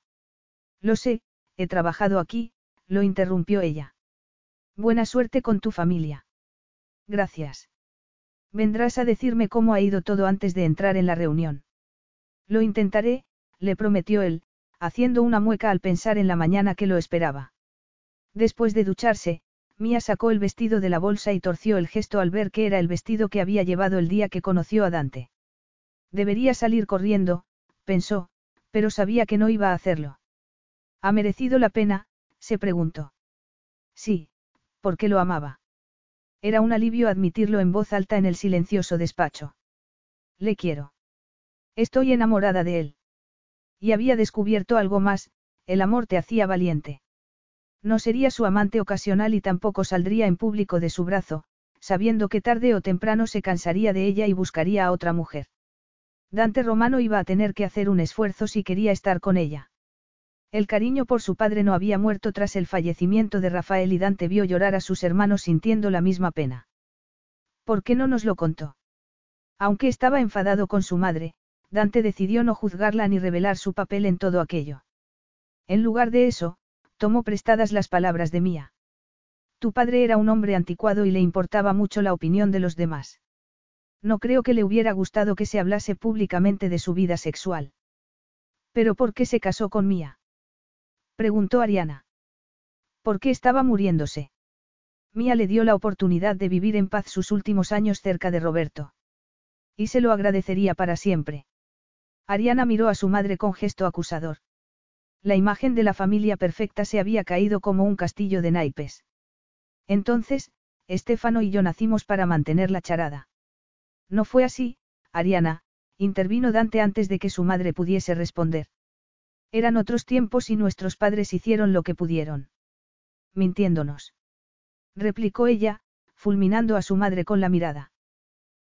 Lo sé, he trabajado aquí, lo interrumpió ella. Buena suerte con tu familia. Gracias. Vendrás a decirme cómo ha ido todo antes de entrar en la reunión. Lo intentaré, le prometió él, haciendo una mueca al pensar en la mañana que lo esperaba. Después de ducharse, Mía sacó el vestido de la bolsa y torció el gesto al ver que era el vestido que había llevado el día que conoció a Dante. Debería salir corriendo, pensó, pero sabía que no iba a hacerlo. ¿Ha merecido la pena? se preguntó. Sí, porque lo amaba. Era un alivio admitirlo en voz alta en el silencioso despacho. Le quiero. Estoy enamorada de él. Y había descubierto algo más, el amor te hacía valiente. No sería su amante ocasional y tampoco saldría en público de su brazo, sabiendo que tarde o temprano se cansaría de ella y buscaría a otra mujer. Dante Romano iba a tener que hacer un esfuerzo si quería estar con ella. El cariño por su padre no había muerto tras el fallecimiento de Rafael y Dante vio llorar a sus hermanos sintiendo la misma pena. ¿Por qué no nos lo contó? Aunque estaba enfadado con su madre, Dante decidió no juzgarla ni revelar su papel en todo aquello. En lugar de eso, tomó prestadas las palabras de Mía. Tu padre era un hombre anticuado y le importaba mucho la opinión de los demás. No creo que le hubiera gustado que se hablase públicamente de su vida sexual. ¿Pero por qué se casó con Mía? Preguntó Ariana. ¿Por qué estaba muriéndose? Mía le dio la oportunidad de vivir en paz sus últimos años cerca de Roberto. Y se lo agradecería para siempre. Ariana miró a su madre con gesto acusador. La imagen de la familia perfecta se había caído como un castillo de naipes. Entonces, Estefano y yo nacimos para mantener la charada. No fue así, Ariana, intervino Dante antes de que su madre pudiese responder. Eran otros tiempos y nuestros padres hicieron lo que pudieron. Mintiéndonos. Replicó ella, fulminando a su madre con la mirada.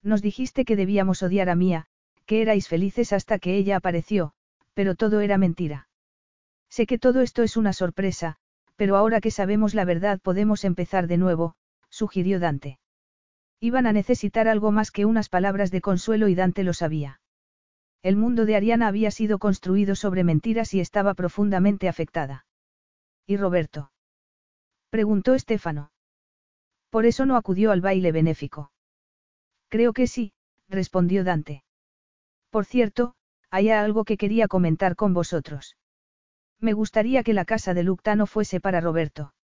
Nos dijiste que debíamos odiar a Mía, que erais felices hasta que ella apareció, pero todo era mentira. Sé que todo esto es una sorpresa, pero ahora que sabemos la verdad podemos empezar de nuevo, sugirió Dante. Iban a necesitar algo más que unas palabras de consuelo y Dante lo sabía. El mundo de Ariana había sido construido sobre mentiras y estaba profundamente afectada. ¿Y Roberto? Preguntó Estefano. Por eso no acudió al baile benéfico. Creo que sí, respondió Dante. Por cierto, hay algo que quería comentar con vosotros. Me gustaría que la casa de Luctano fuese para Roberto.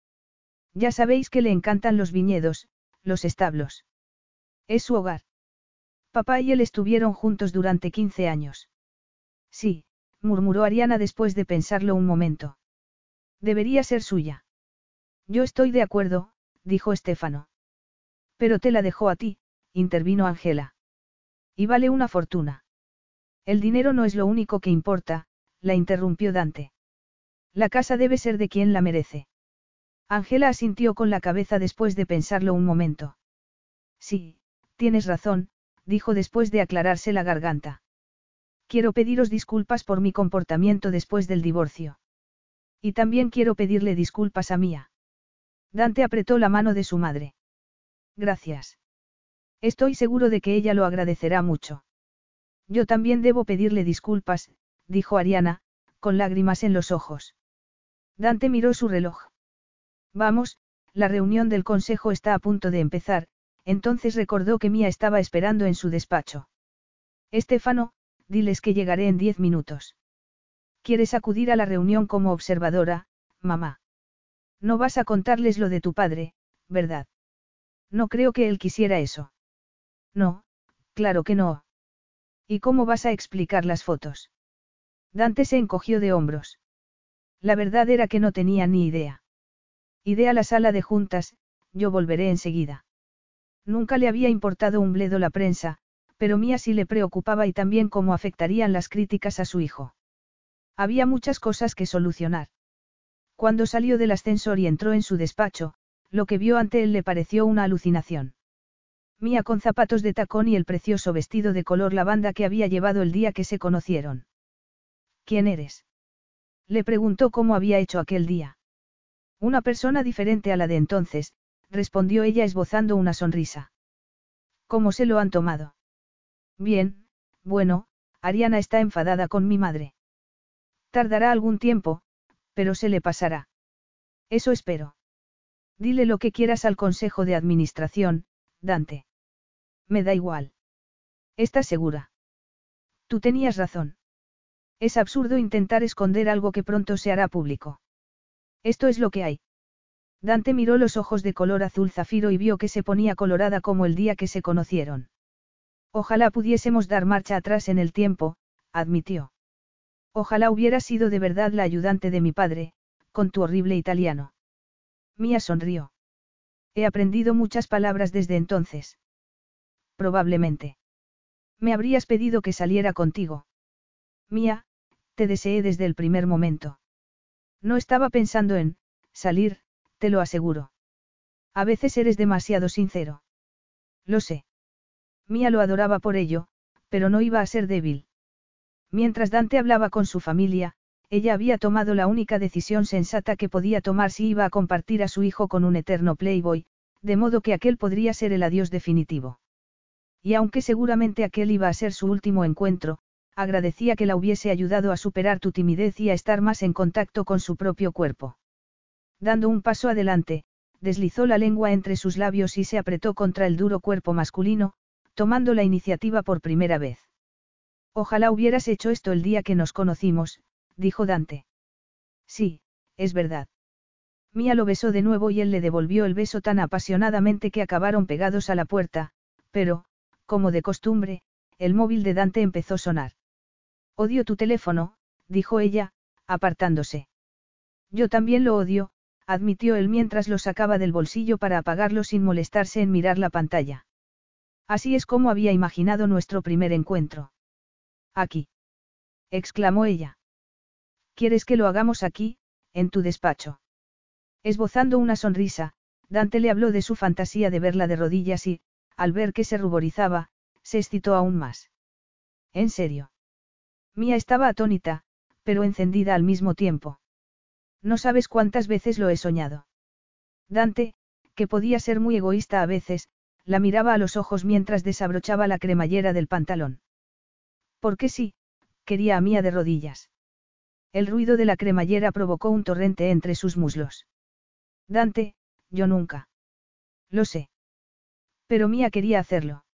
Ya sabéis que le encantan los viñedos, los establos. Es su hogar. Papá y él estuvieron juntos durante 15 años. Sí, murmuró Ariana después de pensarlo un momento. Debería ser suya. Yo estoy de acuerdo, dijo Estefano. Pero te la dejó a ti, intervino Angela. Y vale una fortuna. El dinero no es lo único que importa, la interrumpió Dante. La casa debe ser de quien la merece. Angela asintió con la cabeza después de pensarlo un momento. Sí, tienes razón, dijo después de aclararse la garganta. Quiero pediros disculpas por mi comportamiento después del divorcio. Y también quiero pedirle disculpas a Mía. Dante apretó la mano de su madre. Gracias. Estoy seguro de que ella lo agradecerá mucho. Yo también debo pedirle disculpas, dijo Ariana, con lágrimas en los ojos. Dante miró su reloj. Vamos, la reunión del consejo está a punto de empezar, entonces recordó que Mía estaba esperando en su despacho. Estefano, diles que llegaré en diez minutos. ¿Quieres acudir a la reunión como observadora, mamá? No vas a contarles lo de tu padre, ¿verdad? No creo que él quisiera eso. No, claro que no. ¿Y cómo vas a explicar las fotos? Dante se encogió de hombros. La verdad era que no tenía ni idea. Idea la sala de juntas, yo volveré enseguida. Nunca le había importado un bledo la prensa, pero Mía sí le preocupaba y también cómo afectarían las críticas a su hijo. Había muchas cosas que solucionar. Cuando salió del ascensor y entró en su despacho, lo que vio ante él le pareció una alucinación. Mía con zapatos de tacón y el precioso vestido de color lavanda que había llevado el día que se conocieron. ¿Quién eres? Le preguntó cómo había hecho aquel día. Una persona diferente a la de entonces, respondió ella esbozando una sonrisa. ¿Cómo se lo han tomado? Bien, bueno, Ariana está enfadada con mi madre. Tardará algún tiempo, pero se le pasará. Eso espero. Dile lo que quieras al Consejo de Administración, Dante. Me da igual. ¿Estás segura? Tú tenías razón. Es absurdo intentar esconder algo que pronto se hará público. Esto es lo que hay. Dante miró los ojos de color azul zafiro y vio que se ponía colorada como el día que se conocieron. Ojalá pudiésemos dar marcha atrás en el tiempo, admitió. Ojalá hubiera sido de verdad la ayudante de mi padre, con tu horrible italiano. Mía sonrió. He aprendido muchas palabras desde entonces. Probablemente. Me habrías pedido que saliera contigo. Mía, te deseé desde el primer momento. No estaba pensando en, salir, te lo aseguro. A veces eres demasiado sincero. Lo sé. Mía lo adoraba por ello, pero no iba a ser débil. Mientras Dante hablaba con su familia, ella había tomado la única decisión sensata que podía tomar si iba a compartir a su hijo con un eterno playboy, de modo que aquel podría ser el adiós definitivo. Y aunque seguramente aquel iba a ser su último encuentro, agradecía que la hubiese ayudado a superar tu timidez y a estar más en contacto con su propio cuerpo. Dando un paso adelante, deslizó la lengua entre sus labios y se apretó contra el duro cuerpo masculino, tomando la iniciativa por primera vez. Ojalá hubieras hecho esto el día que nos conocimos, dijo Dante. Sí, es verdad. Mía lo besó de nuevo y él le devolvió el beso tan apasionadamente que acabaron pegados a la puerta, pero, como de costumbre, el móvil de Dante empezó a sonar. Odio tu teléfono, dijo ella, apartándose. Yo también lo odio, admitió él mientras lo sacaba del bolsillo para apagarlo sin molestarse en mirar la pantalla. Así es como había imaginado nuestro primer encuentro. Aquí. exclamó ella. ¿Quieres que lo hagamos aquí, en tu despacho? Esbozando una sonrisa, Dante le habló de su fantasía de verla de rodillas y, al ver que se ruborizaba, se excitó aún más. ¿En serio? Mía estaba atónita, pero encendida al mismo tiempo. No sabes cuántas veces lo he soñado. Dante, que podía ser muy egoísta a veces, la miraba a los ojos mientras desabrochaba la cremallera del pantalón. Porque sí, quería a Mía de rodillas. El ruido de la cremallera provocó un torrente entre sus muslos. Dante, yo nunca. Lo sé. Pero Mía quería hacerlo.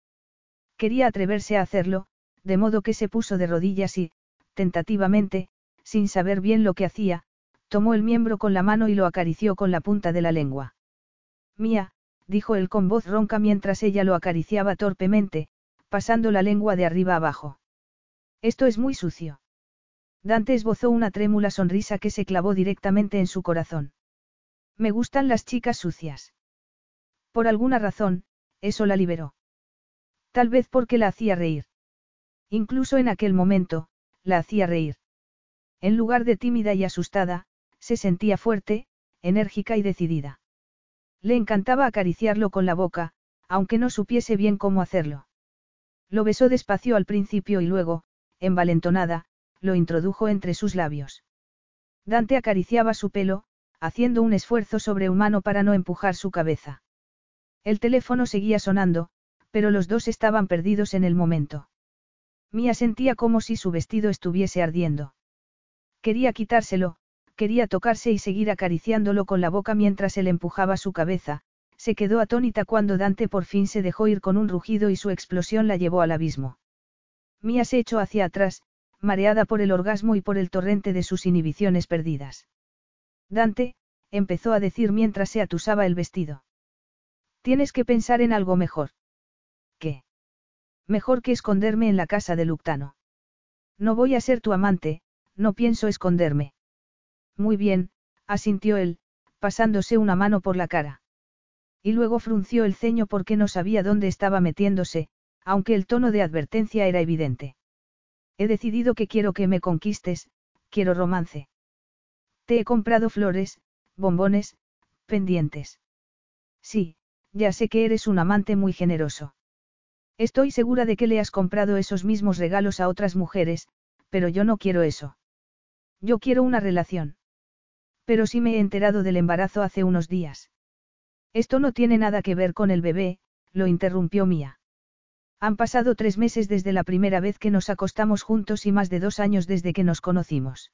Quería atreverse a hacerlo, de modo que se puso de rodillas y, tentativamente, sin saber bien lo que hacía, tomó el miembro con la mano y lo acarició con la punta de la lengua. Mía, dijo él con voz ronca mientras ella lo acariciaba torpemente, pasando la lengua de arriba abajo. Esto es muy sucio. Dante esbozó una trémula sonrisa que se clavó directamente en su corazón. Me gustan las chicas sucias. Por alguna razón, eso la liberó. Tal vez porque la hacía reír. Incluso en aquel momento, la hacía reír. En lugar de tímida y asustada, se sentía fuerte, enérgica y decidida. Le encantaba acariciarlo con la boca, aunque no supiese bien cómo hacerlo. Lo besó despacio al principio y luego, envalentonada, lo introdujo entre sus labios. Dante acariciaba su pelo, haciendo un esfuerzo sobrehumano para no empujar su cabeza. El teléfono seguía sonando, pero los dos estaban perdidos en el momento. Mía sentía como si su vestido estuviese ardiendo. Quería quitárselo, quería tocarse y seguir acariciándolo con la boca mientras él empujaba su cabeza, se quedó atónita cuando Dante por fin se dejó ir con un rugido y su explosión la llevó al abismo. Mía se echó hacia atrás, mareada por el orgasmo y por el torrente de sus inhibiciones perdidas. Dante, empezó a decir mientras se atusaba el vestido. Tienes que pensar en algo mejor. Mejor que esconderme en la casa de Luctano. No voy a ser tu amante, no pienso esconderme. Muy bien, asintió él, pasándose una mano por la cara. Y luego frunció el ceño porque no sabía dónde estaba metiéndose, aunque el tono de advertencia era evidente. He decidido que quiero que me conquistes, quiero romance. Te he comprado flores, bombones, pendientes. Sí, ya sé que eres un amante muy generoso. Estoy segura de que le has comprado esos mismos regalos a otras mujeres, pero yo no quiero eso. Yo quiero una relación. Pero sí me he enterado del embarazo hace unos días. Esto no tiene nada que ver con el bebé, lo interrumpió Mía. Han pasado tres meses desde la primera vez que nos acostamos juntos y más de dos años desde que nos conocimos.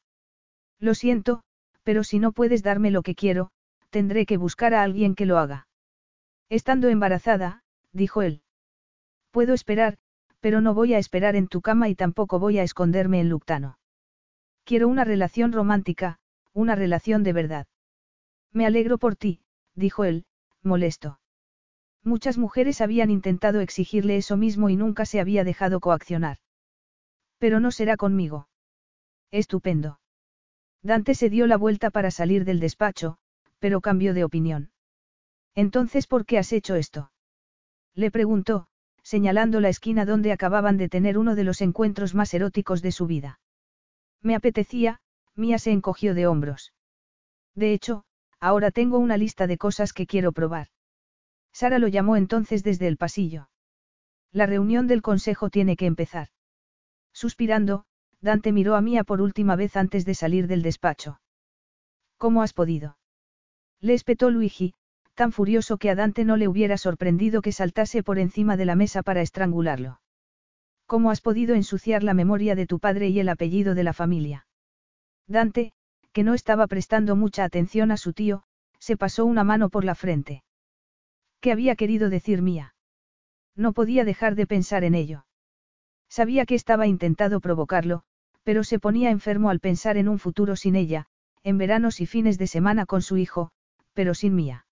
Lo siento, pero si no puedes darme lo que quiero, tendré que buscar a alguien que lo haga. Estando embarazada, dijo él. Puedo esperar, pero no voy a esperar en tu cama y tampoco voy a esconderme en Luctano. Quiero una relación romántica, una relación de verdad. Me alegro por ti, dijo él, molesto. Muchas mujeres habían intentado exigirle eso mismo y nunca se había dejado coaccionar. Pero no será conmigo. Estupendo. Dante se dio la vuelta para salir del despacho, pero cambió de opinión. Entonces, ¿por qué has hecho esto? Le preguntó, señalando la esquina donde acababan de tener uno de los encuentros más eróticos de su vida. Me apetecía, Mía se encogió de hombros. De hecho, ahora tengo una lista de cosas que quiero probar. Sara lo llamó entonces desde el pasillo. La reunión del consejo tiene que empezar. Suspirando, Dante miró a Mía por última vez antes de salir del despacho. ¿Cómo has podido? Le espetó Luigi, tan furioso que a Dante no le hubiera sorprendido que saltase por encima de la mesa para estrangularlo. ¿Cómo has podido ensuciar la memoria de tu padre y el apellido de la familia? Dante, que no estaba prestando mucha atención a su tío, se pasó una mano por la frente. ¿Qué había querido decir Mía? No podía dejar de pensar en ello. Sabía que estaba intentado provocarlo, pero se ponía enfermo al pensar en un futuro sin ella, en veranos y fines de semana con su hijo, pero sin Mía.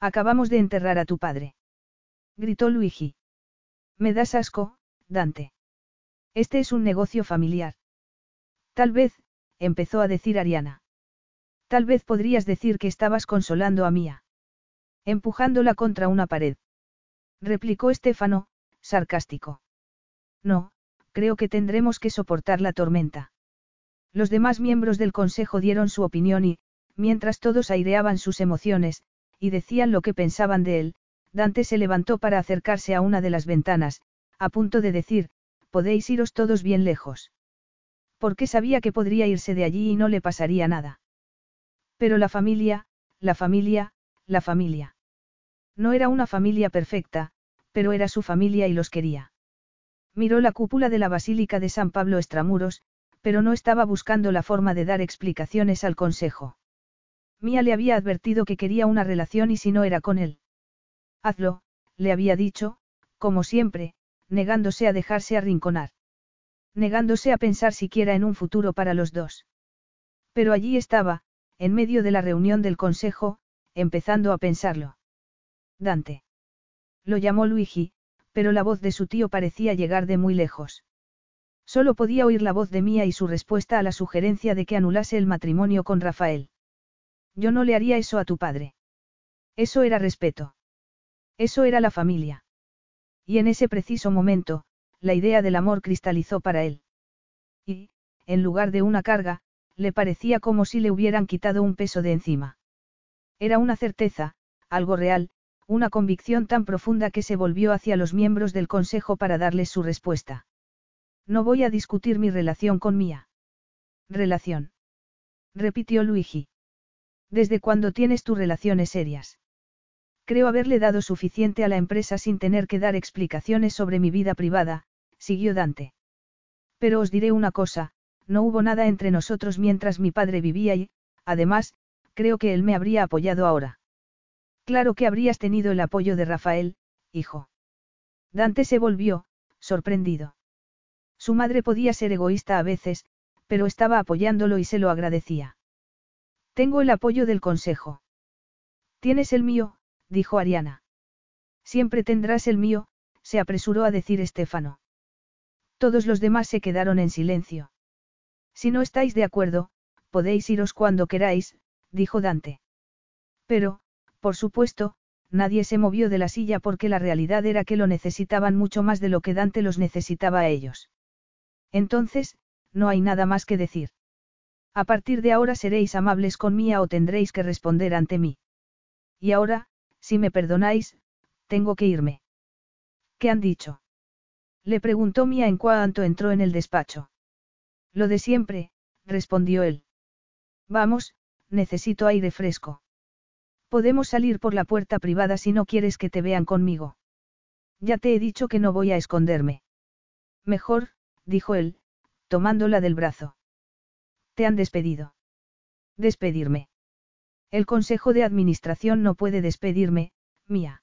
Acabamos de enterrar a tu padre. Gritó Luigi. Me das asco, Dante. Este es un negocio familiar. Tal vez, empezó a decir Ariana. Tal vez podrías decir que estabas consolando a Mía. Empujándola contra una pared. Replicó Estefano, sarcástico. No, creo que tendremos que soportar la tormenta. Los demás miembros del consejo dieron su opinión y, mientras todos aireaban sus emociones, y decían lo que pensaban de él, Dante se levantó para acercarse a una de las ventanas, a punto de decir, podéis iros todos bien lejos porque sabía que podría irse de allí y no le pasaría nada. Pero la familia, la familia, la familia. No era una familia perfecta, pero era su familia y los quería. Miró la cúpula de la Basílica de San Pablo Extramuros, pero no estaba buscando la forma de dar explicaciones al consejo. Mía le había advertido que quería una relación y si no era con él. Hazlo, le había dicho, como siempre, negándose a dejarse arrinconar negándose a pensar siquiera en un futuro para los dos. Pero allí estaba, en medio de la reunión del consejo, empezando a pensarlo. Dante. Lo llamó Luigi, pero la voz de su tío parecía llegar de muy lejos. Solo podía oír la voz de Mía y su respuesta a la sugerencia de que anulase el matrimonio con Rafael. Yo no le haría eso a tu padre. Eso era respeto. Eso era la familia. Y en ese preciso momento, la idea del amor cristalizó para él. Y, en lugar de una carga, le parecía como si le hubieran quitado un peso de encima. Era una certeza, algo real, una convicción tan profunda que se volvió hacia los miembros del Consejo para darles su respuesta. No voy a discutir mi relación con Mía. Relación. Repitió Luigi. ¿Desde cuándo tienes tus relaciones serias? Creo haberle dado suficiente a la empresa sin tener que dar explicaciones sobre mi vida privada, siguió Dante. Pero os diré una cosa, no hubo nada entre nosotros mientras mi padre vivía y, además, creo que él me habría apoyado ahora. Claro que habrías tenido el apoyo de Rafael, hijo. Dante se volvió, sorprendido. Su madre podía ser egoísta a veces, pero estaba apoyándolo y se lo agradecía. Tengo el apoyo del consejo. Tienes el mío, dijo Ariana. Siempre tendrás el mío, se apresuró a decir Estefano. Todos los demás se quedaron en silencio. Si no estáis de acuerdo, podéis iros cuando queráis, dijo Dante. Pero, por supuesto, nadie se movió de la silla porque la realidad era que lo necesitaban mucho más de lo que Dante los necesitaba a ellos. Entonces, no hay nada más que decir. A partir de ahora seréis amables con Mía o tendréis que responder ante mí. Y ahora, si me perdonáis, tengo que irme. ¿Qué han dicho? Le preguntó Mía en cuanto entró en el despacho. Lo de siempre, respondió él. Vamos, necesito aire fresco. Podemos salir por la puerta privada si no quieres que te vean conmigo. Ya te he dicho que no voy a esconderme. Mejor, dijo él, tomándola del brazo. Te han despedido. Despedirme. El Consejo de Administración no puede despedirme, mía.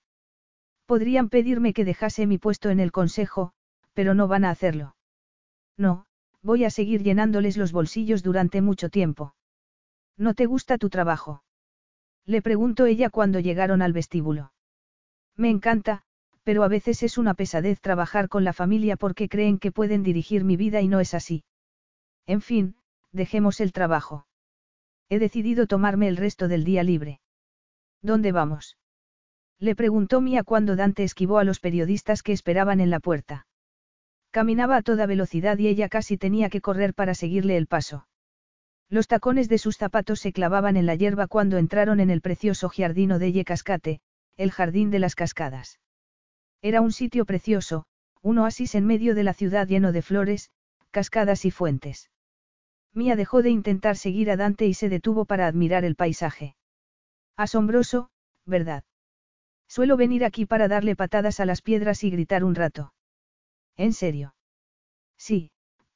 Podrían pedirme que dejase mi puesto en el Consejo, pero no van a hacerlo. No, voy a seguir llenándoles los bolsillos durante mucho tiempo. ¿No te gusta tu trabajo? Le preguntó ella cuando llegaron al vestíbulo. Me encanta, pero a veces es una pesadez trabajar con la familia porque creen que pueden dirigir mi vida y no es así. En fin, dejemos el trabajo. He decidido tomarme el resto del día libre. ¿Dónde vamos? Le preguntó Mía cuando Dante esquivó a los periodistas que esperaban en la puerta. Caminaba a toda velocidad y ella casi tenía que correr para seguirle el paso. Los tacones de sus zapatos se clavaban en la hierba cuando entraron en el precioso jardino de Yecascate, el jardín de las cascadas. Era un sitio precioso, un oasis en medio de la ciudad lleno de flores, cascadas y fuentes. Mía dejó de intentar seguir a Dante y se detuvo para admirar el paisaje. Asombroso, ¿verdad? Suelo venir aquí para darle patadas a las piedras y gritar un rato. ¿En serio? Sí,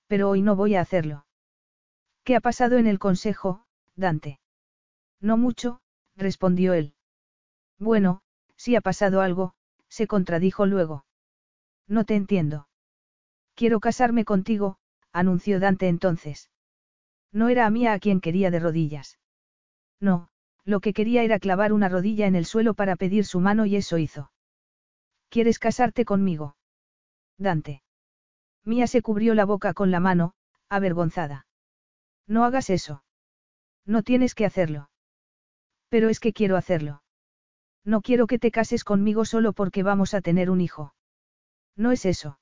pero hoy no voy a hacerlo. ¿Qué ha pasado en el consejo, Dante? No mucho, respondió él. Bueno, si ha pasado algo, se contradijo luego. No te entiendo. Quiero casarme contigo, anunció Dante entonces. No era a mí a quien quería de rodillas. No, lo que quería era clavar una rodilla en el suelo para pedir su mano y eso hizo. ¿Quieres casarte conmigo? Dante. Mía se cubrió la boca con la mano, avergonzada. No hagas eso. No tienes que hacerlo. Pero es que quiero hacerlo. No quiero que te cases conmigo solo porque vamos a tener un hijo. No es eso.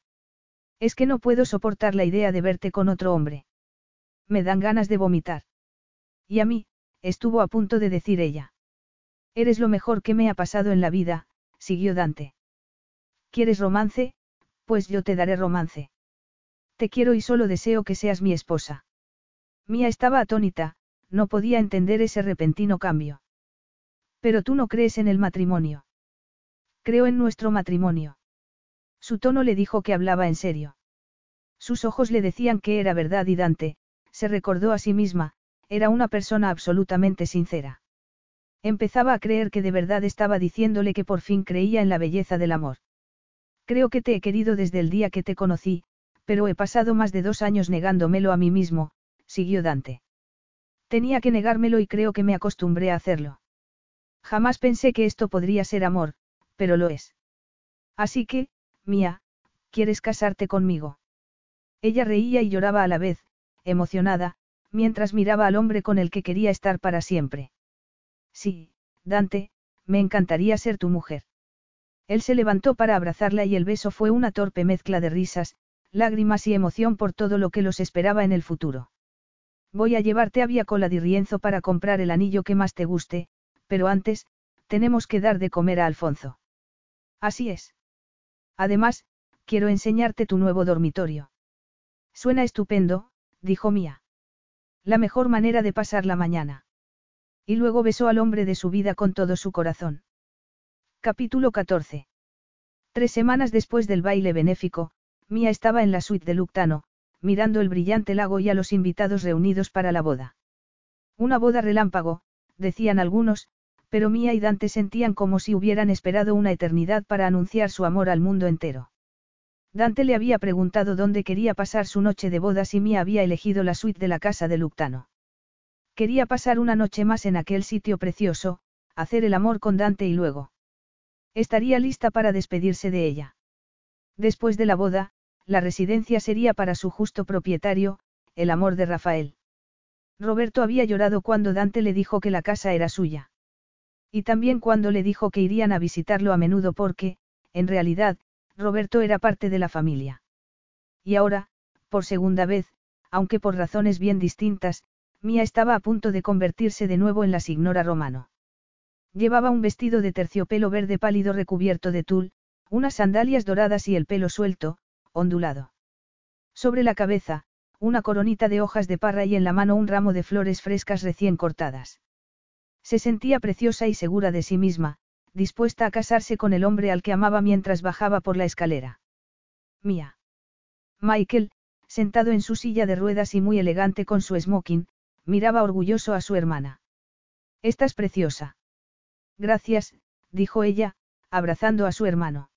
Es que no puedo soportar la idea de verte con otro hombre. Me dan ganas de vomitar. Y a mí, estuvo a punto de decir ella. Eres lo mejor que me ha pasado en la vida, siguió Dante. ¿Quieres romance? Pues yo te daré romance. Te quiero y solo deseo que seas mi esposa. Mía estaba atónita, no podía entender ese repentino cambio. Pero tú no crees en el matrimonio. Creo en nuestro matrimonio. Su tono le dijo que hablaba en serio. Sus ojos le decían que era verdad y Dante, se recordó a sí misma, era una persona absolutamente sincera. Empezaba a creer que de verdad estaba diciéndole que por fin creía en la belleza del amor. Creo que te he querido desde el día que te conocí, pero he pasado más de dos años negándomelo a mí mismo, siguió Dante. Tenía que negármelo y creo que me acostumbré a hacerlo. Jamás pensé que esto podría ser amor, pero lo es. Así que, Mía, ¿quieres casarte conmigo? Ella reía y lloraba a la vez, emocionada, mientras miraba al hombre con el que quería estar para siempre. Sí, Dante, me encantaría ser tu mujer. Él se levantó para abrazarla y el beso fue una torpe mezcla de risas, lágrimas y emoción por todo lo que los esperaba en el futuro. Voy a llevarte a Via Cola Rienzo para comprar el anillo que más te guste, pero antes, tenemos que dar de comer a Alfonso. Así es. Además, quiero enseñarte tu nuevo dormitorio. Suena estupendo, dijo Mía. La mejor manera de pasar la mañana. Y luego besó al hombre de su vida con todo su corazón. Capítulo 14. Tres semanas después del baile benéfico, Mía estaba en la suite de Luctano, mirando el brillante lago y a los invitados reunidos para la boda. Una boda relámpago, decían algunos, pero Mía y Dante sentían como si hubieran esperado una eternidad para anunciar su amor al mundo entero. Dante le había preguntado dónde quería pasar su noche de bodas y Mía había elegido la suite de la casa de Luctano. Quería pasar una noche más en aquel sitio precioso, hacer el amor con Dante y luego. Estaría lista para despedirse de ella. Después de la boda, la residencia sería para su justo propietario, el amor de Rafael. Roberto había llorado cuando Dante le dijo que la casa era suya. Y también cuando le dijo que irían a visitarlo a menudo porque, en realidad, Roberto era parte de la familia. Y ahora, por segunda vez, aunque por razones bien distintas, Mía estaba a punto de convertirse de nuevo en la signora romano. Llevaba un vestido de terciopelo verde pálido recubierto de tul, unas sandalias doradas y el pelo suelto, ondulado. Sobre la cabeza, una coronita de hojas de parra y en la mano un ramo de flores frescas recién cortadas. Se sentía preciosa y segura de sí misma, dispuesta a casarse con el hombre al que amaba mientras bajaba por la escalera. Mía. Michael, sentado en su silla de ruedas y muy elegante con su smoking, miraba orgulloso a su hermana. Estás preciosa. Gracias, dijo ella, abrazando a su hermano.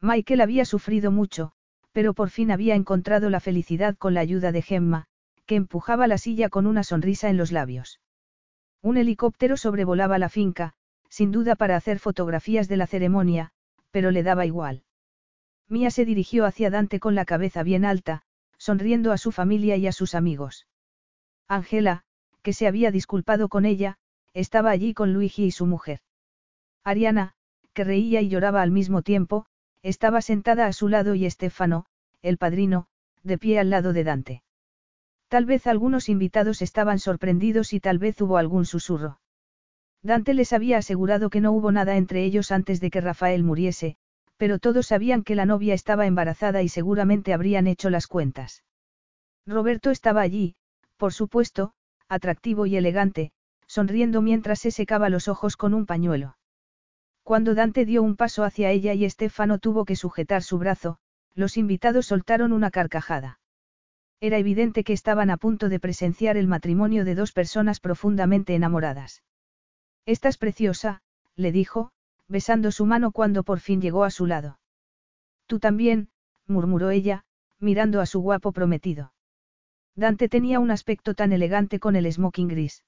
Michael había sufrido mucho, pero por fin había encontrado la felicidad con la ayuda de Gemma, que empujaba la silla con una sonrisa en los labios. Un helicóptero sobrevolaba la finca, sin duda para hacer fotografías de la ceremonia, pero le daba igual. Mía se dirigió hacia Dante con la cabeza bien alta, sonriendo a su familia y a sus amigos. Ángela, que se había disculpado con ella, estaba allí con Luigi y su mujer. Ariana, que reía y lloraba al mismo tiempo, estaba sentada a su lado y Estefano, el padrino, de pie al lado de Dante. Tal vez algunos invitados estaban sorprendidos y tal vez hubo algún susurro. Dante les había asegurado que no hubo nada entre ellos antes de que Rafael muriese, pero todos sabían que la novia estaba embarazada y seguramente habrían hecho las cuentas. Roberto estaba allí, por supuesto, atractivo y elegante, sonriendo mientras se secaba los ojos con un pañuelo. Cuando Dante dio un paso hacia ella y Estefano tuvo que sujetar su brazo, los invitados soltaron una carcajada. Era evidente que estaban a punto de presenciar el matrimonio de dos personas profundamente enamoradas. Estás preciosa, le dijo, besando su mano cuando por fin llegó a su lado. Tú también, murmuró ella, mirando a su guapo prometido. Dante tenía un aspecto tan elegante con el smoking gris.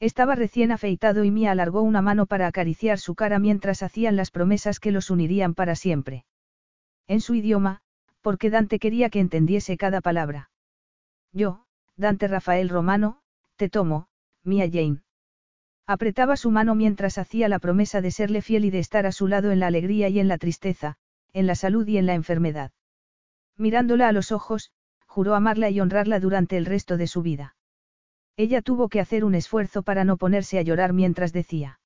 Estaba recién afeitado y Mia alargó una mano para acariciar su cara mientras hacían las promesas que los unirían para siempre. En su idioma, porque Dante quería que entendiese cada palabra. Yo, Dante Rafael Romano, te tomo, Mia Jane. Apretaba su mano mientras hacía la promesa de serle fiel y de estar a su lado en la alegría y en la tristeza, en la salud y en la enfermedad. Mirándola a los ojos, juró amarla y honrarla durante el resto de su vida. Ella tuvo que hacer un esfuerzo para no ponerse a llorar mientras decía.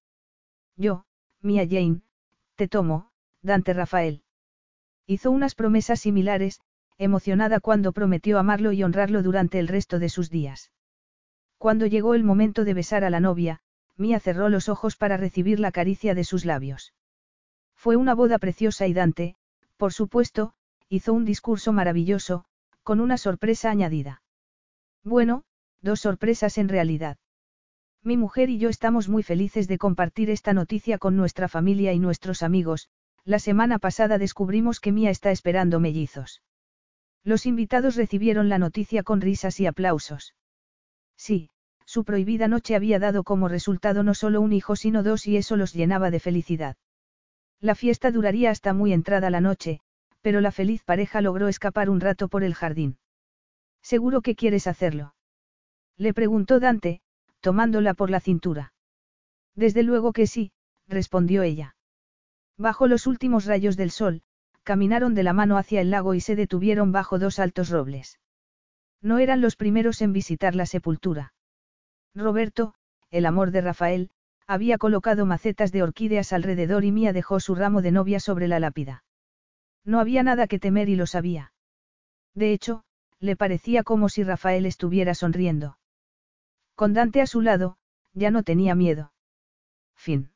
Yo, Mia Jane, te tomo, Dante Rafael. Hizo unas promesas similares, emocionada cuando prometió amarlo y honrarlo durante el resto de sus días. Cuando llegó el momento de besar a la novia, Mia cerró los ojos para recibir la caricia de sus labios. Fue una boda preciosa y Dante, por supuesto, hizo un discurso maravilloso, con una sorpresa añadida. Bueno, dos sorpresas en realidad. Mi mujer y yo estamos muy felices de compartir esta noticia con nuestra familia y nuestros amigos, la semana pasada descubrimos que Mía está esperando mellizos. Los invitados recibieron la noticia con risas y aplausos. Sí, su prohibida noche había dado como resultado no solo un hijo sino dos y eso los llenaba de felicidad. La fiesta duraría hasta muy entrada la noche, pero la feliz pareja logró escapar un rato por el jardín. ¿Seguro que quieres hacerlo? Le preguntó Dante, tomándola por la cintura. Desde luego que sí, respondió ella. Bajo los últimos rayos del sol, caminaron de la mano hacia el lago y se detuvieron bajo dos altos robles. No eran los primeros en visitar la sepultura. Roberto, el amor de Rafael, había colocado macetas de orquídeas alrededor y Mía dejó su ramo de novia sobre la lápida. No había nada que temer y lo sabía. De hecho, le parecía como si Rafael estuviera sonriendo. Con Dante a su lado, ya no tenía miedo. Fin.